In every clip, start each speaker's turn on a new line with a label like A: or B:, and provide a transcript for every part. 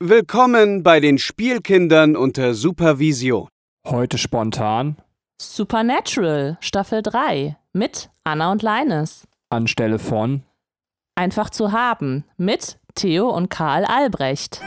A: Willkommen bei den Spielkindern unter Supervision.
B: Heute spontan
C: Supernatural, Staffel 3 mit Anna und Leines.
B: anstelle von
C: Einfach zu haben mit Theo und Karl Albrecht.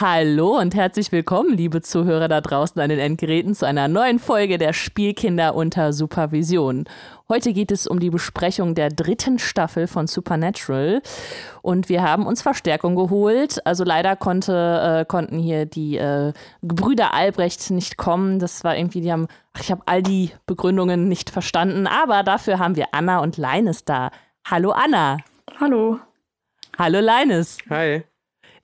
C: Hallo und herzlich willkommen, liebe Zuhörer da draußen an den Endgeräten, zu einer neuen Folge der Spielkinder unter Supervision. Heute geht es um die Besprechung der dritten Staffel von Supernatural und wir haben uns Verstärkung geholt. Also leider konnte, äh, konnten hier die äh, Gebrüder Albrecht nicht kommen. Das war irgendwie, die haben, ach, ich habe all die Begründungen nicht verstanden, aber dafür haben wir Anna und Leines da. Hallo Anna.
D: Hallo.
C: Hallo Leines.
E: Hi.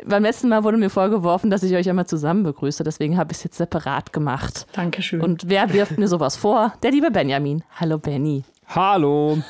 C: Beim letzten Mal wurde mir vorgeworfen, dass ich euch einmal zusammen begrüße, deswegen habe ich es jetzt separat gemacht.
D: Dankeschön.
C: Und wer wirft mir sowas vor? Der liebe Benjamin. Hallo Benny.
B: Hallo.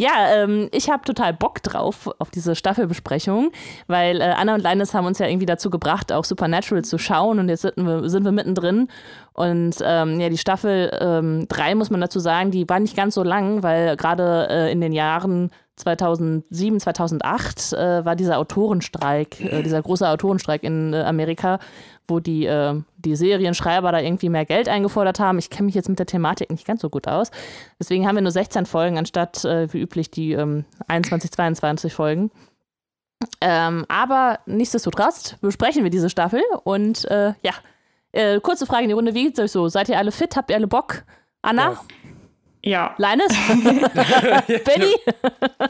C: Ja, ähm, ich habe total Bock drauf auf diese Staffelbesprechung, weil äh, Anna und Leines haben uns ja irgendwie dazu gebracht, auch Supernatural zu schauen und jetzt sind wir, sind wir mittendrin. Und ähm, ja, die Staffel 3 muss man dazu sagen, die war nicht ganz so lang, weil gerade äh, in den Jahren 2007, 2008 äh, war dieser Autorenstreik, äh, dieser große Autorenstreik in äh, Amerika, wo die, äh, die Serienschreiber da irgendwie mehr Geld eingefordert haben. Ich kenne mich jetzt mit der Thematik nicht ganz so gut aus. Deswegen haben wir nur 16 Folgen anstatt äh, wie üblich die ähm, 21, 22 Folgen. Ähm, aber nichtsdestotrotz besprechen wir diese Staffel und äh, ja, kurze Frage in die Runde, wie geht's euch so? Seid ihr alle fit? Habt ihr alle Bock? Anna?
D: ja,
C: Leines? Benny?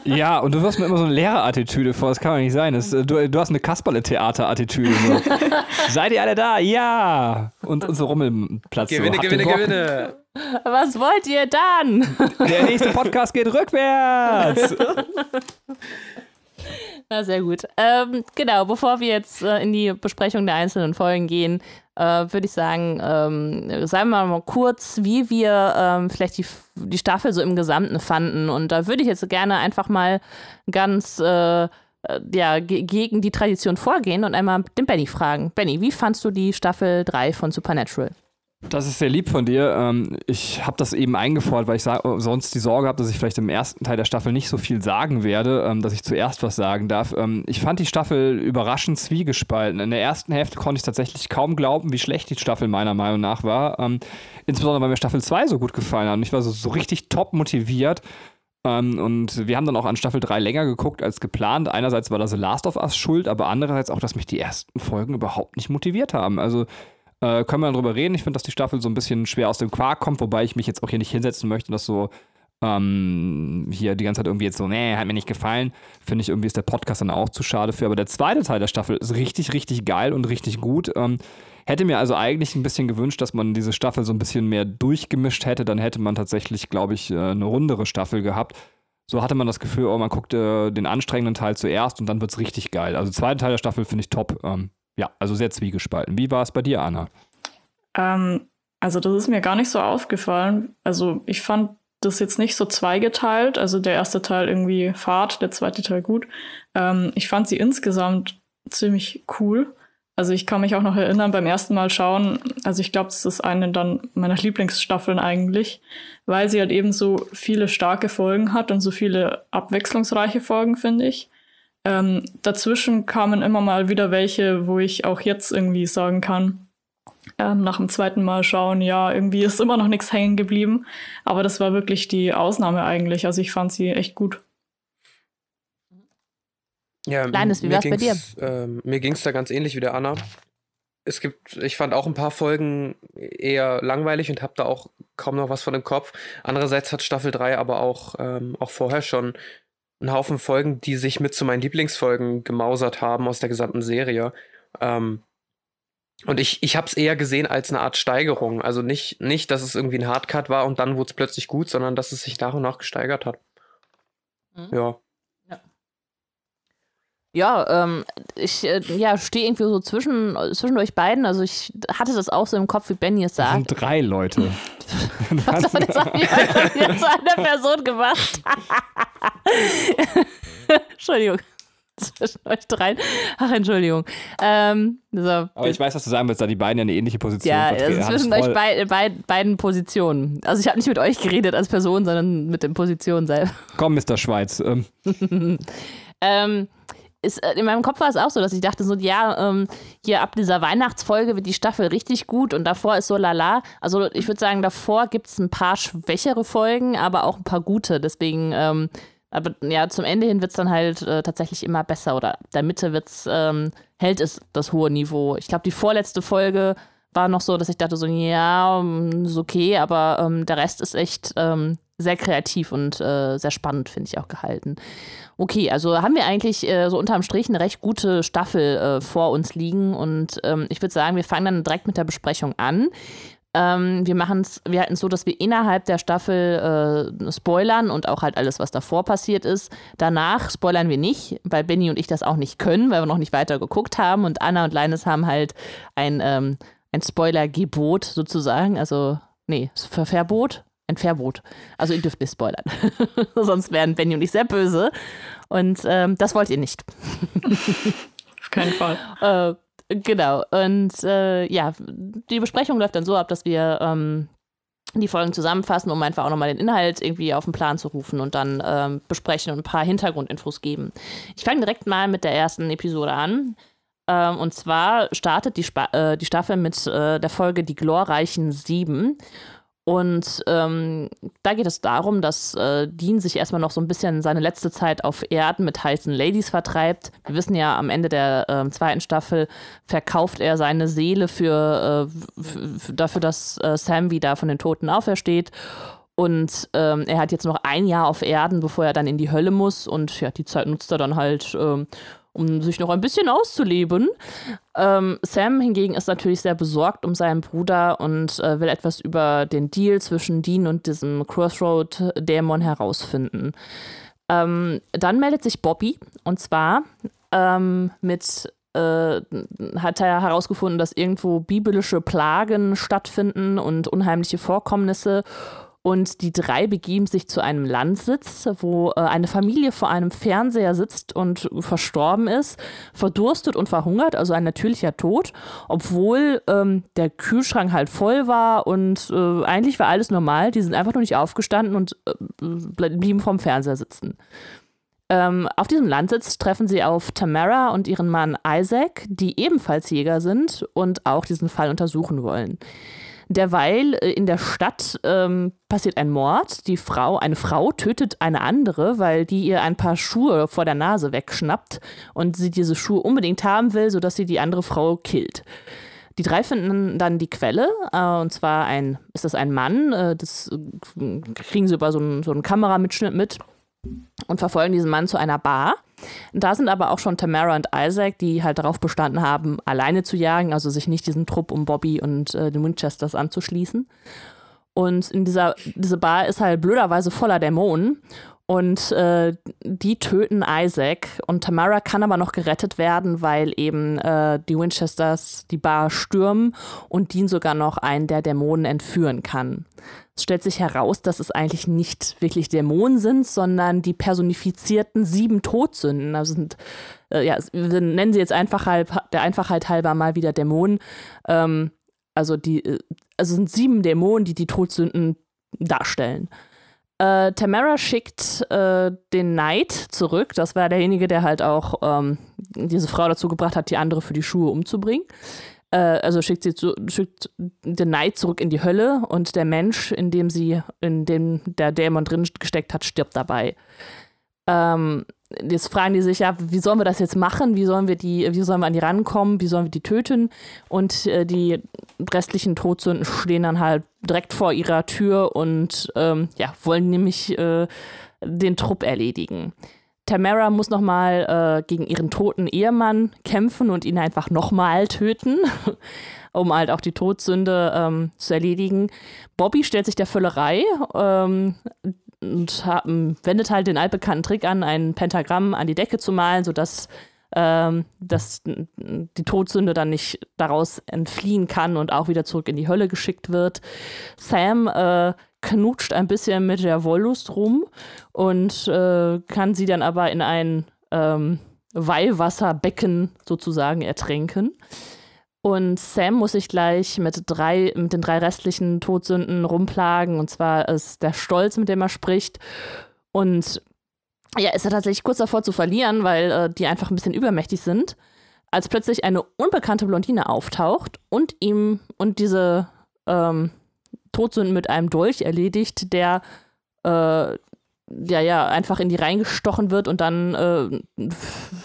B: Ja, und du wirst mir immer so eine Lehrerattitüde vor, das kann doch nicht sein. Das, äh, du, du hast eine Kasperle-Theater-Attitüde. So. Seid ihr alle da? Ja! Und unser Rummelplatz.
E: Gewinne,
B: so.
E: Gewinne, gewinne.
C: Was wollt ihr dann?
B: Der nächste Podcast geht rückwärts.
C: Na, sehr gut. Ähm, genau, bevor wir jetzt äh, in die Besprechung der einzelnen Folgen gehen, äh, würde ich sagen, ähm, sagen wir mal kurz, wie wir ähm, vielleicht die, die Staffel so im Gesamten fanden. Und da würde ich jetzt gerne einfach mal ganz äh, ja, ge gegen die Tradition vorgehen und einmal den Benny fragen. Benny, wie fandst du die Staffel 3 von Supernatural?
B: Das ist sehr lieb von dir. Ähm, Ich habe das eben eingefordert, weil ich sa- sonst die Sorge habe, dass ich vielleicht im ersten Teil der Staffel nicht so viel sagen werde, ähm, dass ich zuerst was sagen darf. Ähm, Ich fand die Staffel überraschend zwiegespalten. In der ersten Hälfte konnte ich tatsächlich kaum glauben, wie schlecht die Staffel meiner Meinung nach war. Insbesondere, weil mir Staffel 2 so gut gefallen hat. Und ich war so, so richtig top motiviert. Und wir haben dann auch an Staffel 3 länger geguckt als geplant. Einerseits war da The Last of Us schuld, aber andererseits auch, dass mich die ersten Folgen überhaupt nicht motiviert haben. Also äh, können wir darüber reden. Ich finde, dass die Staffel so ein bisschen schwer aus dem Quark kommt, wobei ich mich jetzt auch hier nicht hinsetzen möchte, dass so ähm, hier die ganze Zeit irgendwie jetzt so, nee, hat mir nicht gefallen. Finde ich irgendwie ist der Podcast dann auch zu schade für. Aber der zweite Teil der Staffel ist richtig, richtig geil und richtig gut. Ähm, hätte mir also eigentlich ein bisschen gewünscht, dass man diese Staffel so ein bisschen mehr durchgemischt hätte. Dann hätte man tatsächlich, glaube ich, äh, eine rundere Staffel gehabt. So hatte man das Gefühl, oh, man guckt äh, den anstrengenden Teil zuerst und dann wird es richtig geil. Also, zweiter Teil der Staffel finde ich top. Ähm, ja, also sehr zwiegespalten. Wie war es bei dir, Anna?
D: ähm, also das ist mir gar nicht so aufgefallen. Also ich fand das jetzt nicht so zweigeteilt. Also der erste Teil irgendwie Fahrt, der zweite Teil gut. Ähm, ich fand sie insgesamt ziemlich cool. Also ich kann mich auch noch erinnern beim ersten Mal schauen. Also ich glaube, das ist eine dann meiner Lieblingsstaffeln eigentlich, weil sie halt eben so viele starke Folgen hat und so viele abwechslungsreiche Folgen, finde ich. Ähm, dazwischen kamen immer mal wieder welche, wo ich auch jetzt irgendwie sagen kann, ähm, nach dem zweiten Mal schauen, ja, irgendwie ist immer noch nichts hängen geblieben. Aber das war wirklich die Ausnahme eigentlich. Also ich fand sie echt gut.
E: Ja,
C: Leines, wie
E: mir
C: war's bei
E: ging's, Ähm, mir ging es da ganz ähnlich wie der Anna. Es gibt, ich fand auch ein paar Folgen eher langweilig und habe da auch kaum noch was von im Kopf. Andererseits hat Staffel 3 aber auch, ähm, auch vorher schon einen Haufen Folgen, die sich mit zu meinen Lieblingsfolgen gemausert haben aus der gesamten Serie. Ähm, und ich, ich habe es eher gesehen als eine Art Steigerung. Also nicht, nicht, dass es irgendwie ein Hardcut war und dann wurde es plötzlich gut, sondern dass es sich nach und nach gesteigert hat.
C: Mhm.
E: Ja.
C: Ja, ähm, ich äh, ja, stehe irgendwie so zwischen, zwischen euch beiden. Also ich hatte das auch so im Kopf, wie Benny es
B: Das
C: sagt.
B: sind drei Leute.
C: Was hat das jetzt zu einer Person gemacht? Entschuldigung. Zwischen euch dreien. Ach, Entschuldigung. Ähm, so.
B: Aber ich weiß, was du sagen willst, da die beiden ja eine ähnliche Position
C: Ja,
B: vertreten.
C: also zwischen euch bei, bei, beiden Positionen. Also ich habe nicht mit euch geredet als Person, sondern mit den Positionen selber.
B: Komm, Mr. Schweiz. Ähm,
C: Ähm, ist, äh, in meinem Kopf war es auch so, dass ich dachte so, ja, ähm, hier ab dieser Weihnachtsfolge wird die Staffel richtig gut und davor ist so lala. Also ich würde sagen, davor gibt es ein paar schwächere Folgen, aber auch ein paar gute. Deswegen, ähm, aber ja, zum Ende hin wird es dann halt äh, tatsächlich immer besser oder der Mitte wird's, ähm, hält es das hohe Niveau. Ich glaube, die vorletzte Folge war noch so, dass ich dachte so, ja, mm, ist okay, aber ähm, der Rest ist echt ähm, sehr kreativ und äh, sehr spannend, finde ich auch gehalten. Okay, also haben wir eigentlich äh, so unterm Strich eine recht gute Staffel äh, vor uns liegen und ähm, ich würde sagen, wir fangen dann direkt mit der Besprechung an. Ähm, wir machen es, wir halten es so, dass wir innerhalb der Staffel äh, spoilern und auch halt alles, was davor passiert ist. Danach spoilern wir nicht, weil Benny und ich das auch nicht können, weil wir noch nicht weiter geguckt haben und Anna und Linus haben halt ein, ähm, ein Spoiler-Gebot sozusagen, also nee, Ver Verbot, ein Verbot. Also ihr dürft nicht spoilern. Sonst wären Benny und ich sehr böse. Und ähm, das wollt ihr nicht.
D: Auf keinen Fall.
C: Äh, genau. Und äh, ja, die Besprechung läuft dann so ab, dass wir ähm, die Folgen zusammenfassen, um einfach auch nochmal den Inhalt irgendwie auf den Plan zu rufen und dann ähm, besprechen und ein paar Hintergrundinfos geben. Ich fange direkt mal mit der ersten Episode an. Ähm, und zwar startet die, Spa äh, die Staffel mit äh, der Folge Die glorreichen Sieben. Und ähm, da geht es darum, dass äh, Dean sich erstmal noch so ein bisschen seine letzte Zeit auf Erden mit heißen Ladies vertreibt. Wir wissen ja, am Ende der äh, zweiten Staffel verkauft er seine Seele für, äh, dafür, dass äh, Sam wieder von den Toten aufersteht. Und ähm, er hat jetzt noch ein Jahr auf Erden, bevor er dann in die Hölle muss. Und ja, die Zeit nutzt er dann halt, ähm, um sich noch ein bisschen auszuleben. Ähm, Sam hingegen ist natürlich sehr besorgt um seinen Bruder und äh, will etwas über den Deal zwischen Dean und diesem Crossroad-Dämon herausfinden. Ähm, dann meldet sich Bobby und zwar ähm, mit äh, hat er herausgefunden, dass irgendwo biblische Plagen stattfinden und unheimliche Vorkommnisse und die drei begeben sich zu einem Landsitz, wo äh, eine Familie vor einem Fernseher sitzt und verstorben ist, verdurstet und verhungert, also ein natürlicher Tod, obwohl ähm, der Kühlschrank halt voll war und äh, eigentlich war alles normal. Die sind einfach nur nicht aufgestanden und äh, blieben vorm Fernseher sitzen. Ähm, auf diesem Landsitz treffen sie auf Tamara und ihren Mann Isaac, die ebenfalls Jäger sind und auch diesen Fall untersuchen wollen. Derweil äh, in der Stadt ähm, passiert ein Mord. Die Frau, eine Frau tötet eine andere, weil die ihr ein paar Schuhe vor der Nase wegschnappt und sie diese Schuhe unbedingt haben will, sodass sie die andere Frau killt. Die drei finden dann die Quelle, äh, und zwar ein, ist das ein Mann, äh, das äh, kriegen sie über so einen, so einen Kameramitschnitt mit und verfolgen diesen Mann zu einer Bar. Da sind aber auch schon Tamara und Isaac, die halt darauf bestanden haben, alleine zu jagen, also sich nicht diesen Trupp um Bobby und äh, den Winchesters anzuschließen. Und in dieser diese Bar ist halt blöderweise voller Dämonen. Und äh, die töten Isaac und Tamara kann aber noch gerettet werden, weil eben äh, die Winchesters die Bar stürmen und Dean sogar noch einen der Dämonen entführen kann. Es stellt sich heraus, dass es eigentlich nicht wirklich Dämonen sind, sondern die personifizierten sieben Todsünden. Also sind, äh, ja, nennen sie jetzt einfach halb, der Einfachheit halber mal wieder Dämonen. Ähm, also die, äh, also sind sieben Dämonen, die die Todsünden darstellen. Äh, Tamara schickt äh, den Knight zurück. Das war derjenige, der halt auch ähm, diese Frau dazu gebracht hat, die andere für die Schuhe umzubringen. Äh, also schickt sie zu, schickt den Knight zurück in die Hölle und der Mensch, in dem sie, in dem der Dämon drin gesteckt hat, stirbt dabei. Ähm, jetzt fragen die sich ja, wie sollen wir das jetzt machen? Wie sollen wir die, wie sollen wir an die rankommen? Wie sollen wir die töten? Und äh, die restlichen Todsünden stehen dann halt direkt vor ihrer Tür und ähm, ja, wollen nämlich äh, den Trupp erledigen. Tamara muss nochmal äh, gegen ihren toten Ehemann kämpfen und ihn einfach nochmal töten, um halt auch die Todsünde ähm, zu erledigen. Bobby stellt sich der Völlerei ähm, und haben, wendet halt den altbekannten Trick an, ein Pentagramm an die Decke zu malen, sodass ähm, dass die Todsünde dann nicht daraus entfliehen kann und auch wieder zurück in die Hölle geschickt wird. Sam äh, knutscht ein bisschen mit der Wollust rum und äh, kann sie dann aber in ein ähm, Weihwasserbecken sozusagen ertränken. Und Sam muss sich gleich mit, drei, mit den drei restlichen Todsünden rumplagen. Und zwar ist der Stolz, mit dem er spricht. Und ja, ist er tatsächlich kurz davor zu verlieren, weil äh, die einfach ein bisschen übermächtig sind, als plötzlich eine unbekannte Blondine auftaucht und ihm und diese ähm, Todsünden mit einem Dolch erledigt, der äh, ja, ja, einfach in die reingestochen wird und dann äh,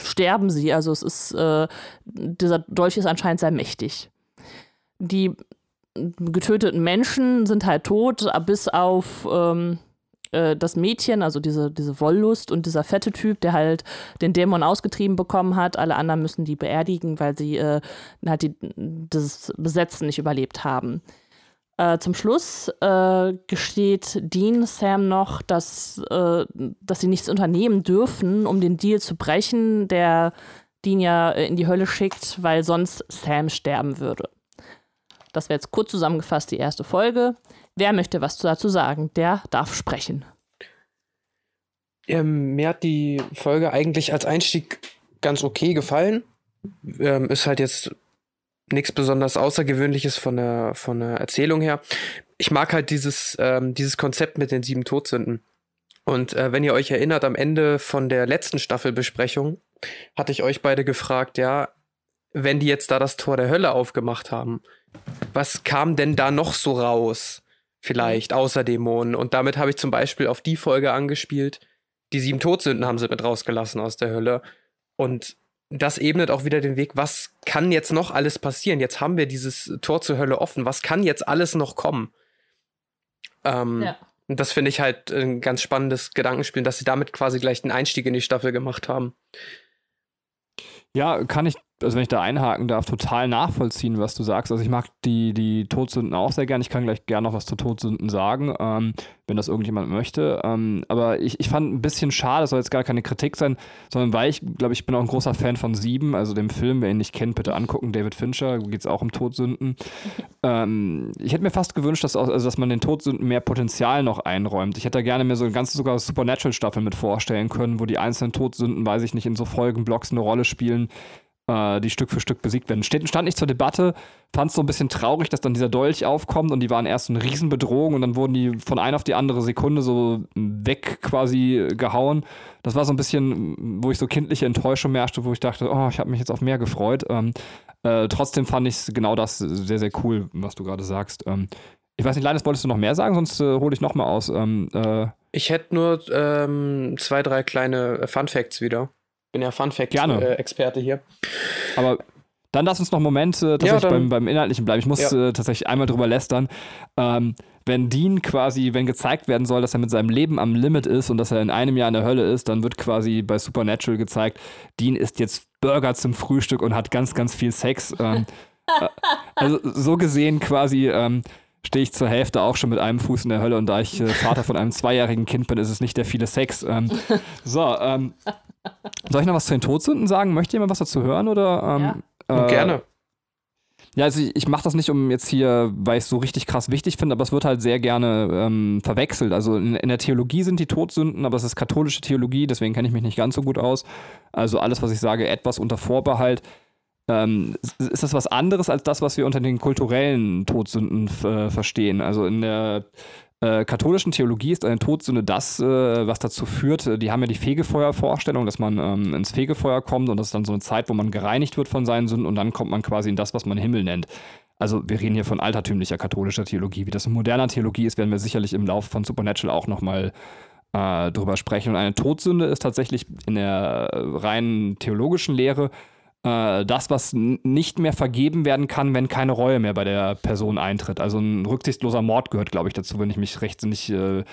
C: sterben sie. Also es ist, äh, dieser Dolch ist anscheinend sehr mächtig. Die getöteten Menschen sind halt tot, bis auf ähm, äh, das Mädchen, also diese, diese Wollust und dieser fette Typ, der halt den Dämon ausgetrieben bekommen hat. Alle anderen müssen die beerdigen, weil sie äh, halt die, das Besetzen nicht überlebt haben. Äh, zum Schluss äh, gesteht Dean Sam noch, dass, äh, dass sie nichts unternehmen dürfen, um den Deal zu brechen, der Dean ja in die Hölle schickt, weil sonst Sam sterben würde. Das wäre jetzt kurz zusammengefasst die erste Folge. Wer möchte was dazu sagen? Der darf sprechen.
E: Ähm, mir hat die Folge eigentlich als Einstieg ganz okay gefallen. Ähm, ist halt jetzt nichts besonders Außergewöhnliches von der, von der Erzählung her. Ich mag halt dieses, ähm, dieses Konzept mit den sieben Todsünden. Und äh, wenn ihr euch erinnert, am Ende von der letzten Staffelbesprechung hatte ich euch beide gefragt, ja, wenn die jetzt da das Tor der Hölle aufgemacht haben, was kam denn da noch so raus? Vielleicht, außer Dämonen. Und damit habe ich zum Beispiel auf die Folge angespielt. Die sieben Todsünden haben sie mit rausgelassen aus der Hölle. Und das ebnet auch wieder den Weg, was kann jetzt noch alles passieren? Jetzt haben wir dieses Tor zur Hölle offen. Was kann jetzt alles noch kommen? Ähm, ja. Das finde ich halt ein ganz spannendes Gedankenspiel, dass sie damit quasi gleich den Einstieg in die Staffel gemacht haben.
B: Ja, kann ich also wenn ich da einhaken darf, total nachvollziehen, was du sagst. Also ich mag die, die Todsünden auch sehr gern. Ich kann gleich gerne noch was zu Todsünden sagen, ähm, wenn das irgendjemand möchte. Ähm, aber ich, ich fand ein bisschen schade, das soll jetzt gar keine Kritik sein, sondern weil ich, glaube ich, bin auch ein großer Fan von Sieben, also dem Film, wer ihn nicht kennt, bitte angucken. David Fincher, geht es auch um Todsünden. ähm, ich hätte mir fast gewünscht, dass, auch, also dass man den Todsünden mehr Potenzial noch einräumt. Ich hätte da gerne mir so eine ganze sogar Supernatural-Staffel mit vorstellen können, wo die einzelnen Todsünden, weiß ich nicht, in so Folgenblocks eine Rolle spielen die Stück für Stück besiegt werden. Steht, stand nicht zur Debatte, fand es so ein bisschen traurig, dass dann dieser Dolch aufkommt und die waren erst eine Riesenbedrohung und dann wurden die von einer auf die andere Sekunde so weg quasi gehauen. Das war so ein bisschen, wo ich so kindliche Enttäuschung merkte, wo ich dachte, oh, ich habe mich jetzt auf mehr gefreut. Ähm, äh, trotzdem fand ich genau das sehr, sehr cool, was du gerade sagst. Ähm, ich weiß nicht, Leines, wolltest du noch mehr sagen? Sonst äh, hole ich noch mal aus. Ähm, äh,
E: ich hätte nur ähm, zwei, drei kleine Fun Facts wieder bin ja Fun Fact-Experte äh, hier.
B: Aber dann lass uns noch einen Moment äh, tatsächlich ja, beim, beim, Inhaltlichen bleiben. Ich muss ja. äh, tatsächlich einmal drüber lästern. Ähm, wenn Dean quasi, wenn gezeigt werden soll, dass er mit seinem Leben am Limit ist und dass er in einem Jahr in der Hölle ist, dann wird quasi bei Supernatural gezeigt, Dean isst jetzt Burger zum Frühstück und hat ganz, ganz viel Sex. Ähm, äh, also so gesehen quasi ähm, stehe ich zur Hälfte auch schon mit einem Fuß in der Hölle und da ich äh, Vater von einem zweijährigen Kind bin, ist es nicht der viele Sex. Ähm, so, ähm, soll ich noch was zu den Todsünden sagen? Möchte jemand was dazu hören? Oder,
E: ähm, äh, Gerne.
B: Ja, also ich, ich mache das nicht, um jetzt hier, weil ich es so richtig krass wichtig finde, aber es wird halt sehr gerne ähm, verwechselt. Also in, in, der Theologie sind die Todsünden, aber es ist katholische Theologie, deswegen kenne ich mich nicht ganz so gut aus. Also alles, was ich sage, etwas unter Vorbehalt. Ähm, ist das was anderes als das, was wir unter den kulturellen Todsünden äh, verstehen? Also in der äh, katholischen Theologie ist eine Todsünde das, äh, was dazu führt, äh, die haben ja die Fegefeuervorstellung, dass man ähm, ins Fegefeuer kommt und das ist dann so eine Zeit, wo man gereinigt wird von seinen Sünden und dann kommt man quasi in das, was man Himmel nennt. Also wir reden hier von altertümlicher katholischer Theologie. Wie das in moderner Theologie ist, werden wir sicherlich im Laufe von Supernatural auch nochmal äh, drüber sprechen. Und eine Todsünde ist tatsächlich in der rein theologischen Lehre äh, das, was nicht mehr vergeben werden kann, wenn keine Reue mehr bei der Person eintritt. Also ein rücksichtsloser Mord gehört, glaube ich, dazu, wenn ich mich rechtsinnig, äh,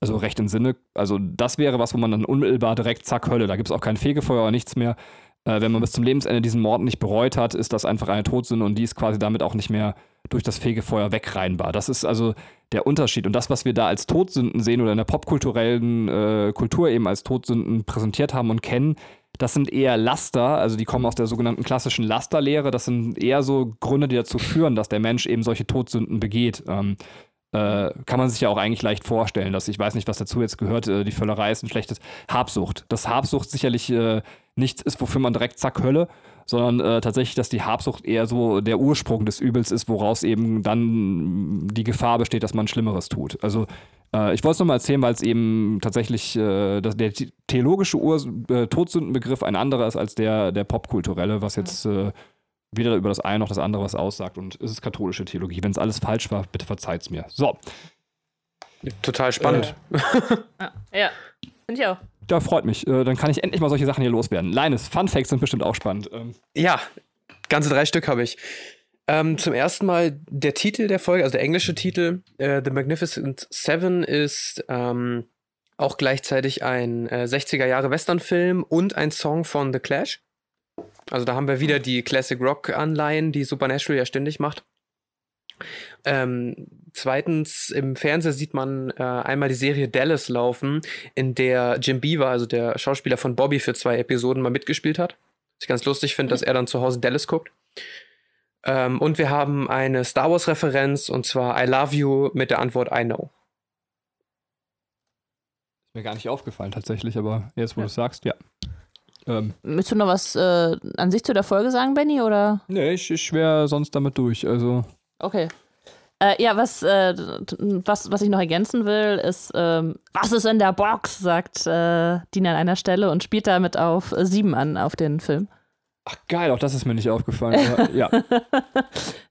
B: also recht im Sinne. Also das wäre was, wo man dann unmittelbar direkt, zack, Hölle, da gibt es auch kein Fegefeuer oder nichts mehr. Äh, wenn man bis zum Lebensende diesen Mord nicht bereut hat, ist das einfach eine Todsünde und die ist quasi damit auch nicht mehr durch das Fegefeuer wegreinbar. Das ist also der Unterschied. Und das, was wir da als Todsünden sehen oder in der popkulturellen äh, Kultur eben als Todsünden präsentiert haben und kennen, das sind eher Laster, also die kommen aus der sogenannten klassischen Lasterlehre. Das sind eher so Gründe, die dazu führen, dass der Mensch eben solche Todsünden begeht. Ähm, äh, kann man sich ja auch eigentlich leicht vorstellen, dass ich weiß nicht, was dazu jetzt gehört, äh, die Völlerei ist ein schlechtes Habsucht. Dass Habsucht sicherlich äh, nichts ist, wofür man direkt zack Hölle, sondern äh, tatsächlich, dass die Habsucht eher so der Ursprung des Übels ist, woraus eben dann die Gefahr besteht, dass man Schlimmeres tut. Also äh, ich wollte es nochmal erzählen, weil es eben tatsächlich äh, das, der theologische Ur Todsündenbegriff ein anderer ist als der, der popkulturelle, was jetzt weder über das eine noch das andere was aussagt. Und es ist katholische Theologie. Wenn es alles falsch war, bitte verzeiht es mir. So.
E: Total spannend.
C: ja, ja. finde ich auch.
B: Ja, freut mich. Äh, dann kann ich endlich mal solche Sachen hier loswerden. Linus, Fun Facts sind bestimmt auch spannend. Ähm.
E: Ja, ganze drei Stück habe ich. Ähm, zum ersten Mal der Titel der Folge, also der englische Titel, äh, The Magnificent Seven, ist ähm, auch gleichzeitig ein äh, 60er Jahre Westernfilm und ein Song von The Clash. Also da haben wir wieder die Classic Rock Anleihen, die Supernatural ja ständig macht. Ähm, zweitens, im Fernsehen sieht man äh, einmal die Serie Dallas laufen, in der Jim Beaver, also der Schauspieler von Bobby, für zwei Episoden mal mitgespielt hat. Was ich ganz lustig finde, dass er dann zu Hause Dallas guckt. Ähm, und wir haben eine Star Wars-Referenz und zwar I Love You mit der Antwort I Know.
B: Ist mir gar nicht aufgefallen tatsächlich, aber jetzt, wo ja. du sagst, ja.
C: Ähm, Willst du noch was äh, an sich zu der Folge sagen, Benny? Oder?
B: Nee, ich, ich schwer sonst damit durch. Also.
C: Okay. Äh, ja, was, äh, was, was ich noch ergänzen will, ist, ähm, was ist in der Box, sagt äh, Dina an einer Stelle und spielt damit auf sieben an, auf den Film.
B: Ach geil, auch das ist mir nicht aufgefallen. Aber, ja.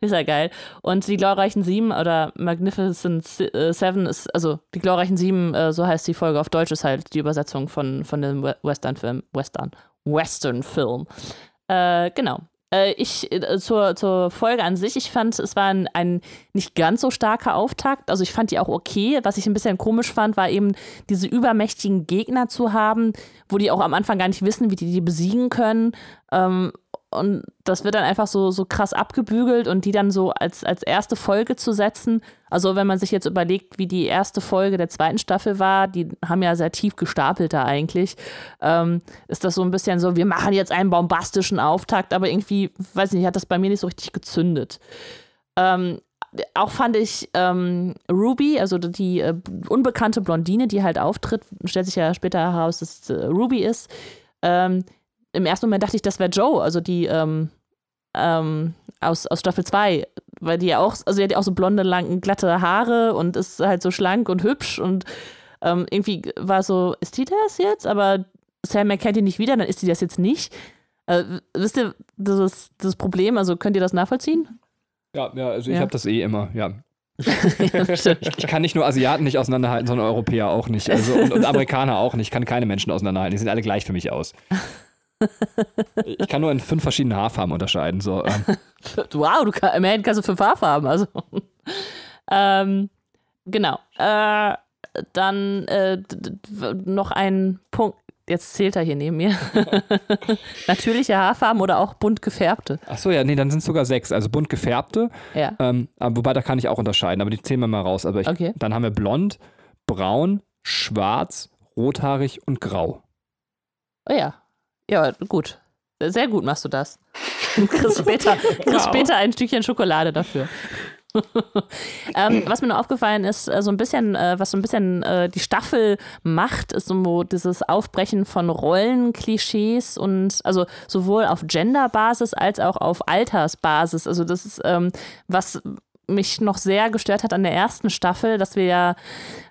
C: ist ja geil. Und die glorreichen Sieben oder Magnificent äh, Seven ist, also die glorreichen Sieben, äh, so heißt die Folge auf Deutsch, ist halt die Übersetzung von, von dem Western-Film. Western. Western-Film. Äh, genau. Äh, ich äh, zur, zur Folge an sich, ich fand, es war ein, ein nicht ganz so starker Auftakt. Also ich fand die auch okay. Was ich ein bisschen komisch fand, war eben diese übermächtigen Gegner zu haben, wo die auch am Anfang gar nicht wissen, wie die die besiegen können. Ähm, und das wird dann einfach so, so krass abgebügelt und die dann so als, als erste Folge zu setzen. Also, wenn man sich jetzt überlegt, wie die erste Folge der zweiten Staffel war, die haben ja sehr tief gestapelt da eigentlich, ähm, ist das so ein bisschen so, wir machen jetzt einen bombastischen Auftakt, aber irgendwie, weiß ich nicht, hat das bei mir nicht so richtig gezündet. Ähm, auch fand ich ähm, Ruby, also die äh, unbekannte Blondine, die halt auftritt, stellt sich ja später heraus, dass es äh, Ruby ist. Ähm, im ersten Moment dachte ich, das wäre Joe, also die ähm, ähm, aus, aus Staffel 2, weil die ja auch, also die hat ja auch so blonde, lange, glatte Haare und ist halt so schlank und hübsch und ähm, irgendwie war so, ist die das jetzt? Aber Sam erkennt die nicht wieder, dann ist die das jetzt nicht. Äh, wisst ihr, das ist das Problem, also könnt ihr das nachvollziehen?
B: Ja, ja also ich ja. habe das eh immer, ja. ich, ich, kann nicht nur Asiaten nicht auseinanderhalten, sondern Europäer auch nicht. Also, und, und Amerikaner auch nicht. Ich kann keine Menschen auseinanderhalten. Die sehen alle gleich für mich aus. Ich kann nur in fünf verschiedenen Haarfarben unterscheiden. So, ähm.
C: Wow, du kann, immerhin kannst du fünf Haarfarben. Also. ähm, genau. Äh, dann äh, noch ein Punkt. Jetzt zählt er hier neben mir. Natürliche Haarfarben oder auch bunt gefärbte.
B: Achso, ja, nee, dann sind es sogar sechs. Also bunt gefärbte.
C: Ja.
B: Ähm, wobei, da kann ich auch unterscheiden, aber die zählen wir mal raus. Aber ich, okay. dann haben wir blond, braun, schwarz, rothaarig und grau.
C: Oh ja, ja, gut. Sehr gut machst du das. Du kriegst später, kriegst wow. später ein Stückchen Schokolade dafür. ähm, was mir noch aufgefallen ist, äh, so ein bisschen, äh, was so ein bisschen äh, die Staffel macht, ist so dieses Aufbrechen von Rollenklischees und also sowohl auf Genderbasis als auch auf Altersbasis. Also das ist ähm, was mich noch sehr gestört hat an der ersten Staffel, dass wir ja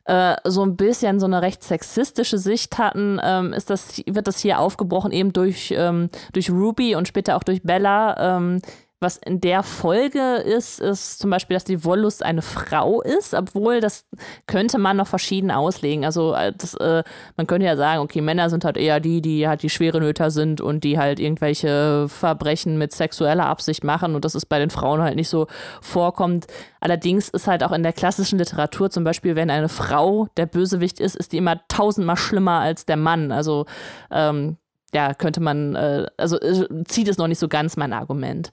C: äh, so ein bisschen so eine recht sexistische Sicht hatten, ähm, ist das, wird das hier aufgebrochen eben durch, ähm, durch Ruby und später auch durch Bella, ähm, was in der Folge ist, ist zum Beispiel, dass die Wollust eine Frau ist, obwohl das könnte man noch verschieden auslegen. Also äh, das, äh, man könnte ja sagen, okay, Männer sind halt eher die, die halt die schwere Nöter sind und die halt irgendwelche Verbrechen mit sexueller Absicht machen und das ist bei den Frauen halt nicht so vorkommt. Allerdings ist halt auch in der klassischen Literatur zum Beispiel, wenn eine Frau der Bösewicht ist, ist die immer tausendmal schlimmer als der Mann. Also ähm, ja, könnte man, äh, also äh, zieht es noch nicht so ganz mein Argument.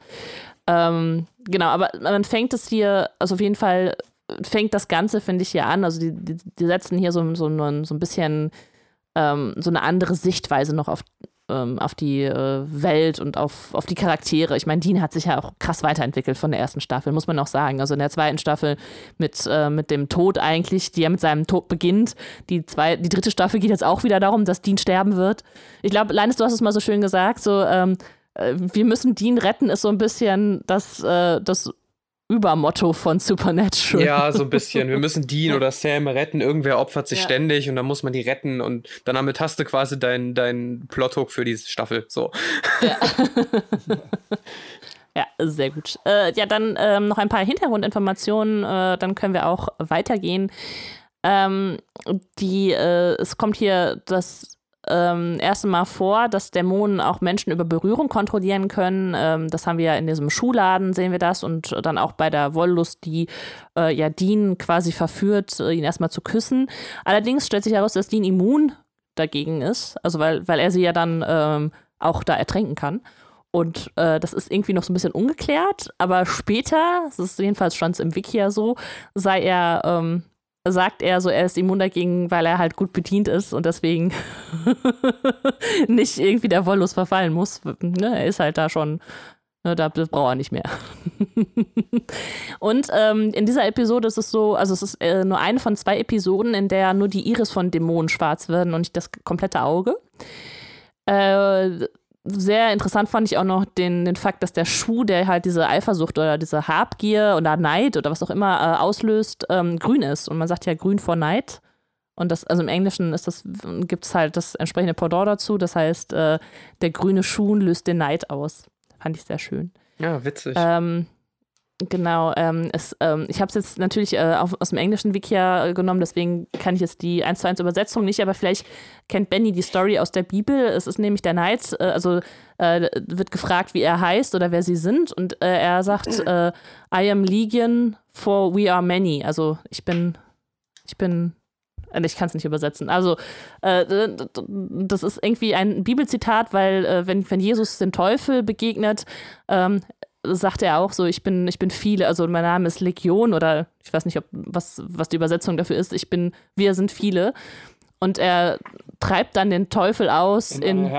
C: Ähm, genau, aber man fängt es hier, also auf jeden Fall fängt das Ganze, finde ich, hier an. Also die, die, die setzen hier so, so, so ein bisschen ähm, so eine andere Sichtweise noch auf, ähm, auf die äh, Welt und auf, auf die Charaktere. Ich meine, Dean hat sich ja auch krass weiterentwickelt von der ersten Staffel, muss man auch sagen. Also in der zweiten Staffel mit, äh, mit dem Tod eigentlich, die ja mit seinem Tod beginnt. Die, zwei, die dritte Staffel geht jetzt auch wieder darum, dass Dean sterben wird. Ich glaube, Linus, du hast es mal so schön gesagt, so ähm, äh, wir müssen Dean retten, ist so ein bisschen das, äh, das Übermotto von Supernatural.
E: Ja, so ein bisschen. Wir müssen Dean oder Sam retten. Irgendwer opfert sich ja. ständig und dann muss man die retten und dann damit hast du quasi dein, dein Plothook für diese Staffel. So.
C: Ja. ja sehr gut. Äh, ja, dann ähm, noch ein paar Hintergrundinformationen, äh, dann können wir auch weitergehen. Ähm, die, äh, es kommt hier das ähm, erste Mal vor, dass Dämonen auch Menschen über Berührung kontrollieren können. Ähm, das haben wir ja in diesem Schuhladen, sehen wir das. Und dann auch bei der Wollust, die äh, ja Dean quasi verführt, äh, ihn erstmal zu küssen. Allerdings stellt sich heraus, dass Dean immun dagegen ist. Also weil, weil er sie ja dann ähm, auch da ertränken kann. Und äh, das ist irgendwie noch so ein bisschen ungeklärt, aber später, das ist jedenfalls stand es im Wiki ja so, sei er ähm, sagt er so, er ist immun dagegen, weil er halt gut bedient ist und deswegen nicht irgendwie der Wollust verfallen muss. Ne? Er ist halt da schon, ne, da braucht er nicht mehr. und ähm, in dieser Episode ist es so, also es ist äh, nur eine von zwei Episoden, in der nur die Iris von Dämonen schwarz werden und nicht das komplette Auge. Äh, sehr interessant fand ich auch noch den, den Fakt, dass der Schuh, der halt diese Eifersucht oder diese Habgier oder Neid oder was auch immer äh, auslöst, ähm, grün ist. Und man sagt ja grün vor Neid. Und das, also im Englischen ist das, gibt es halt das entsprechende Pendant dazu. Das heißt, äh, der grüne Schuh löst den Neid aus. Fand ich sehr schön.
E: Ja, witzig.
C: Ähm, Genau, ähm, es, ähm, ich habe es jetzt natürlich äh, auf, aus dem englischen Wikia äh, genommen, deswegen kann ich jetzt die 1 zu 1 Übersetzung nicht, aber vielleicht kennt Benny die Story aus der Bibel. Es ist nämlich der Knight, äh, also äh, wird gefragt, wie er heißt oder wer sie sind und äh, er sagt, äh, I am Legion for we are many. Also ich bin, ich bin ich kann es nicht übersetzen. Also, äh, das ist irgendwie ein Bibelzitat, weil, äh, wenn, wenn Jesus den Teufel begegnet, ähm, sagt er auch so, ich bin, ich bin viele, also mein Name ist Legion oder ich weiß nicht, ob, was, was die Übersetzung dafür ist, ich bin, wir sind viele. Und er treibt dann den Teufel aus in, in,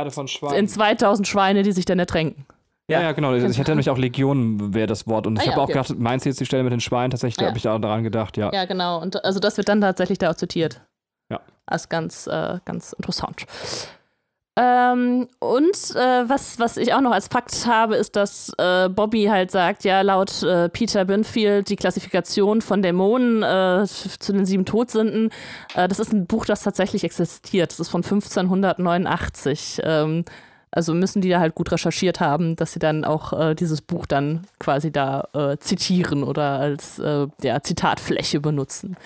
C: in 2000 Schweine, die sich dann ertränken.
B: Ja, ja, genau. Ich hatte nämlich auch Legion wäre das Wort. Und ich ah, habe ja, auch gedacht, meinst du jetzt die Stelle mit den Schweinen? Tatsächlich ah, ja. habe ich da daran gedacht, ja.
C: Ja, genau. Und also das wird dann tatsächlich da auch zitiert.
B: Ja.
C: Das ist ganz, äh, ganz interessant. Ähm, und äh, was, was ich auch noch als Fakt habe, ist, dass äh, Bobby halt sagt, ja, laut äh, Peter Binfield die Klassifikation von Dämonen äh, zu den sieben Todsünden, äh, das ist ein Buch, das tatsächlich existiert. Das ist von 1589. Ähm, also müssen die da halt gut recherchiert haben, dass sie dann auch äh, dieses Buch dann quasi da zitieren oder als ja, Zitatfläche benutzen.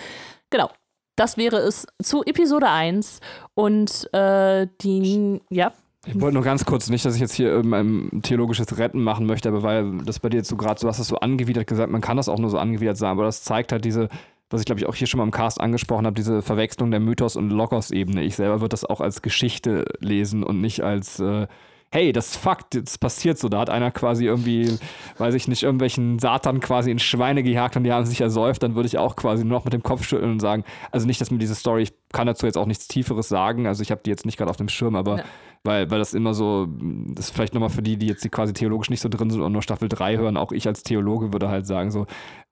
C: Genau. Das wäre es zu Episode 1 und äh, die, ja.
B: Ich wollte nur ganz kurz, nicht, dass ich jetzt hier ein theologisches Retten machen möchte, aber weil das bei dir jetzt so gerade, du hast das so angewidert gesagt, man kann das auch nur so angewidert sagen, aber das zeigt halt diese, was ich glaube ich auch hier schon mal im Cast angesprochen habe, diese Verwechslung der Mythos- und Logos-Ebene. Ich selber würde das auch als Geschichte lesen und nicht als äh, hey, das ist Fakt, das passiert so. Da hat einer quasi irgendwie, weiß ich nicht, irgendwelchen Satan quasi in Schweine gejagt und die haben sich ersäuft, dann würde ich auch quasi nur noch mit dem Kopf schütteln und sagen, also nicht, dass mir diese Story, ich kann dazu jetzt auch nichts Tieferes sagen, also ich habe die jetzt nicht gerade auf dem Schirm, aber ja. weil, weil das immer so, das ist vielleicht nochmal für die, die jetzt quasi theologisch nicht so drin sind und nur Staffel 3 hören, auch ich als Theologe würde halt sagen so,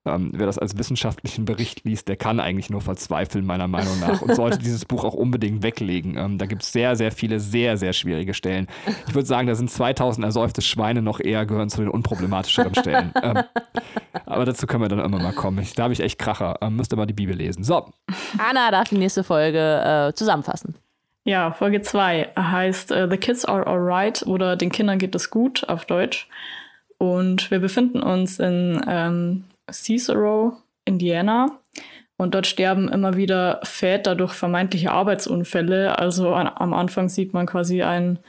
B: ähm, wer das als wissenschaftlichen Bericht liest, der kann eigentlich nur verzweifeln, meiner Meinung nach, und sollte dieses Buch auch unbedingt weglegen. Ähm, da gibt es sehr, sehr viele, sehr, sehr schwierige Stellen. Ich würde sagen, da sind 2000 ersäufte Schweine noch eher gehören zu den unproblematischeren Stellen. ähm, aber dazu können wir dann immer mal kommen. Ich, da habe ich echt Kracher. Ähm, müsste mal die Bibel lesen. So.
C: Anna darf die nächste Folge äh, zusammenfassen.
D: Ja, Folge 2 heißt uh, The Kids Are Alright oder Den Kindern geht es gut auf Deutsch. Und wir befinden uns in ähm, Cicero, Indiana. Und dort sterben immer wieder Väter durch vermeintliche Arbeitsunfälle. Also an, am Anfang sieht man quasi einen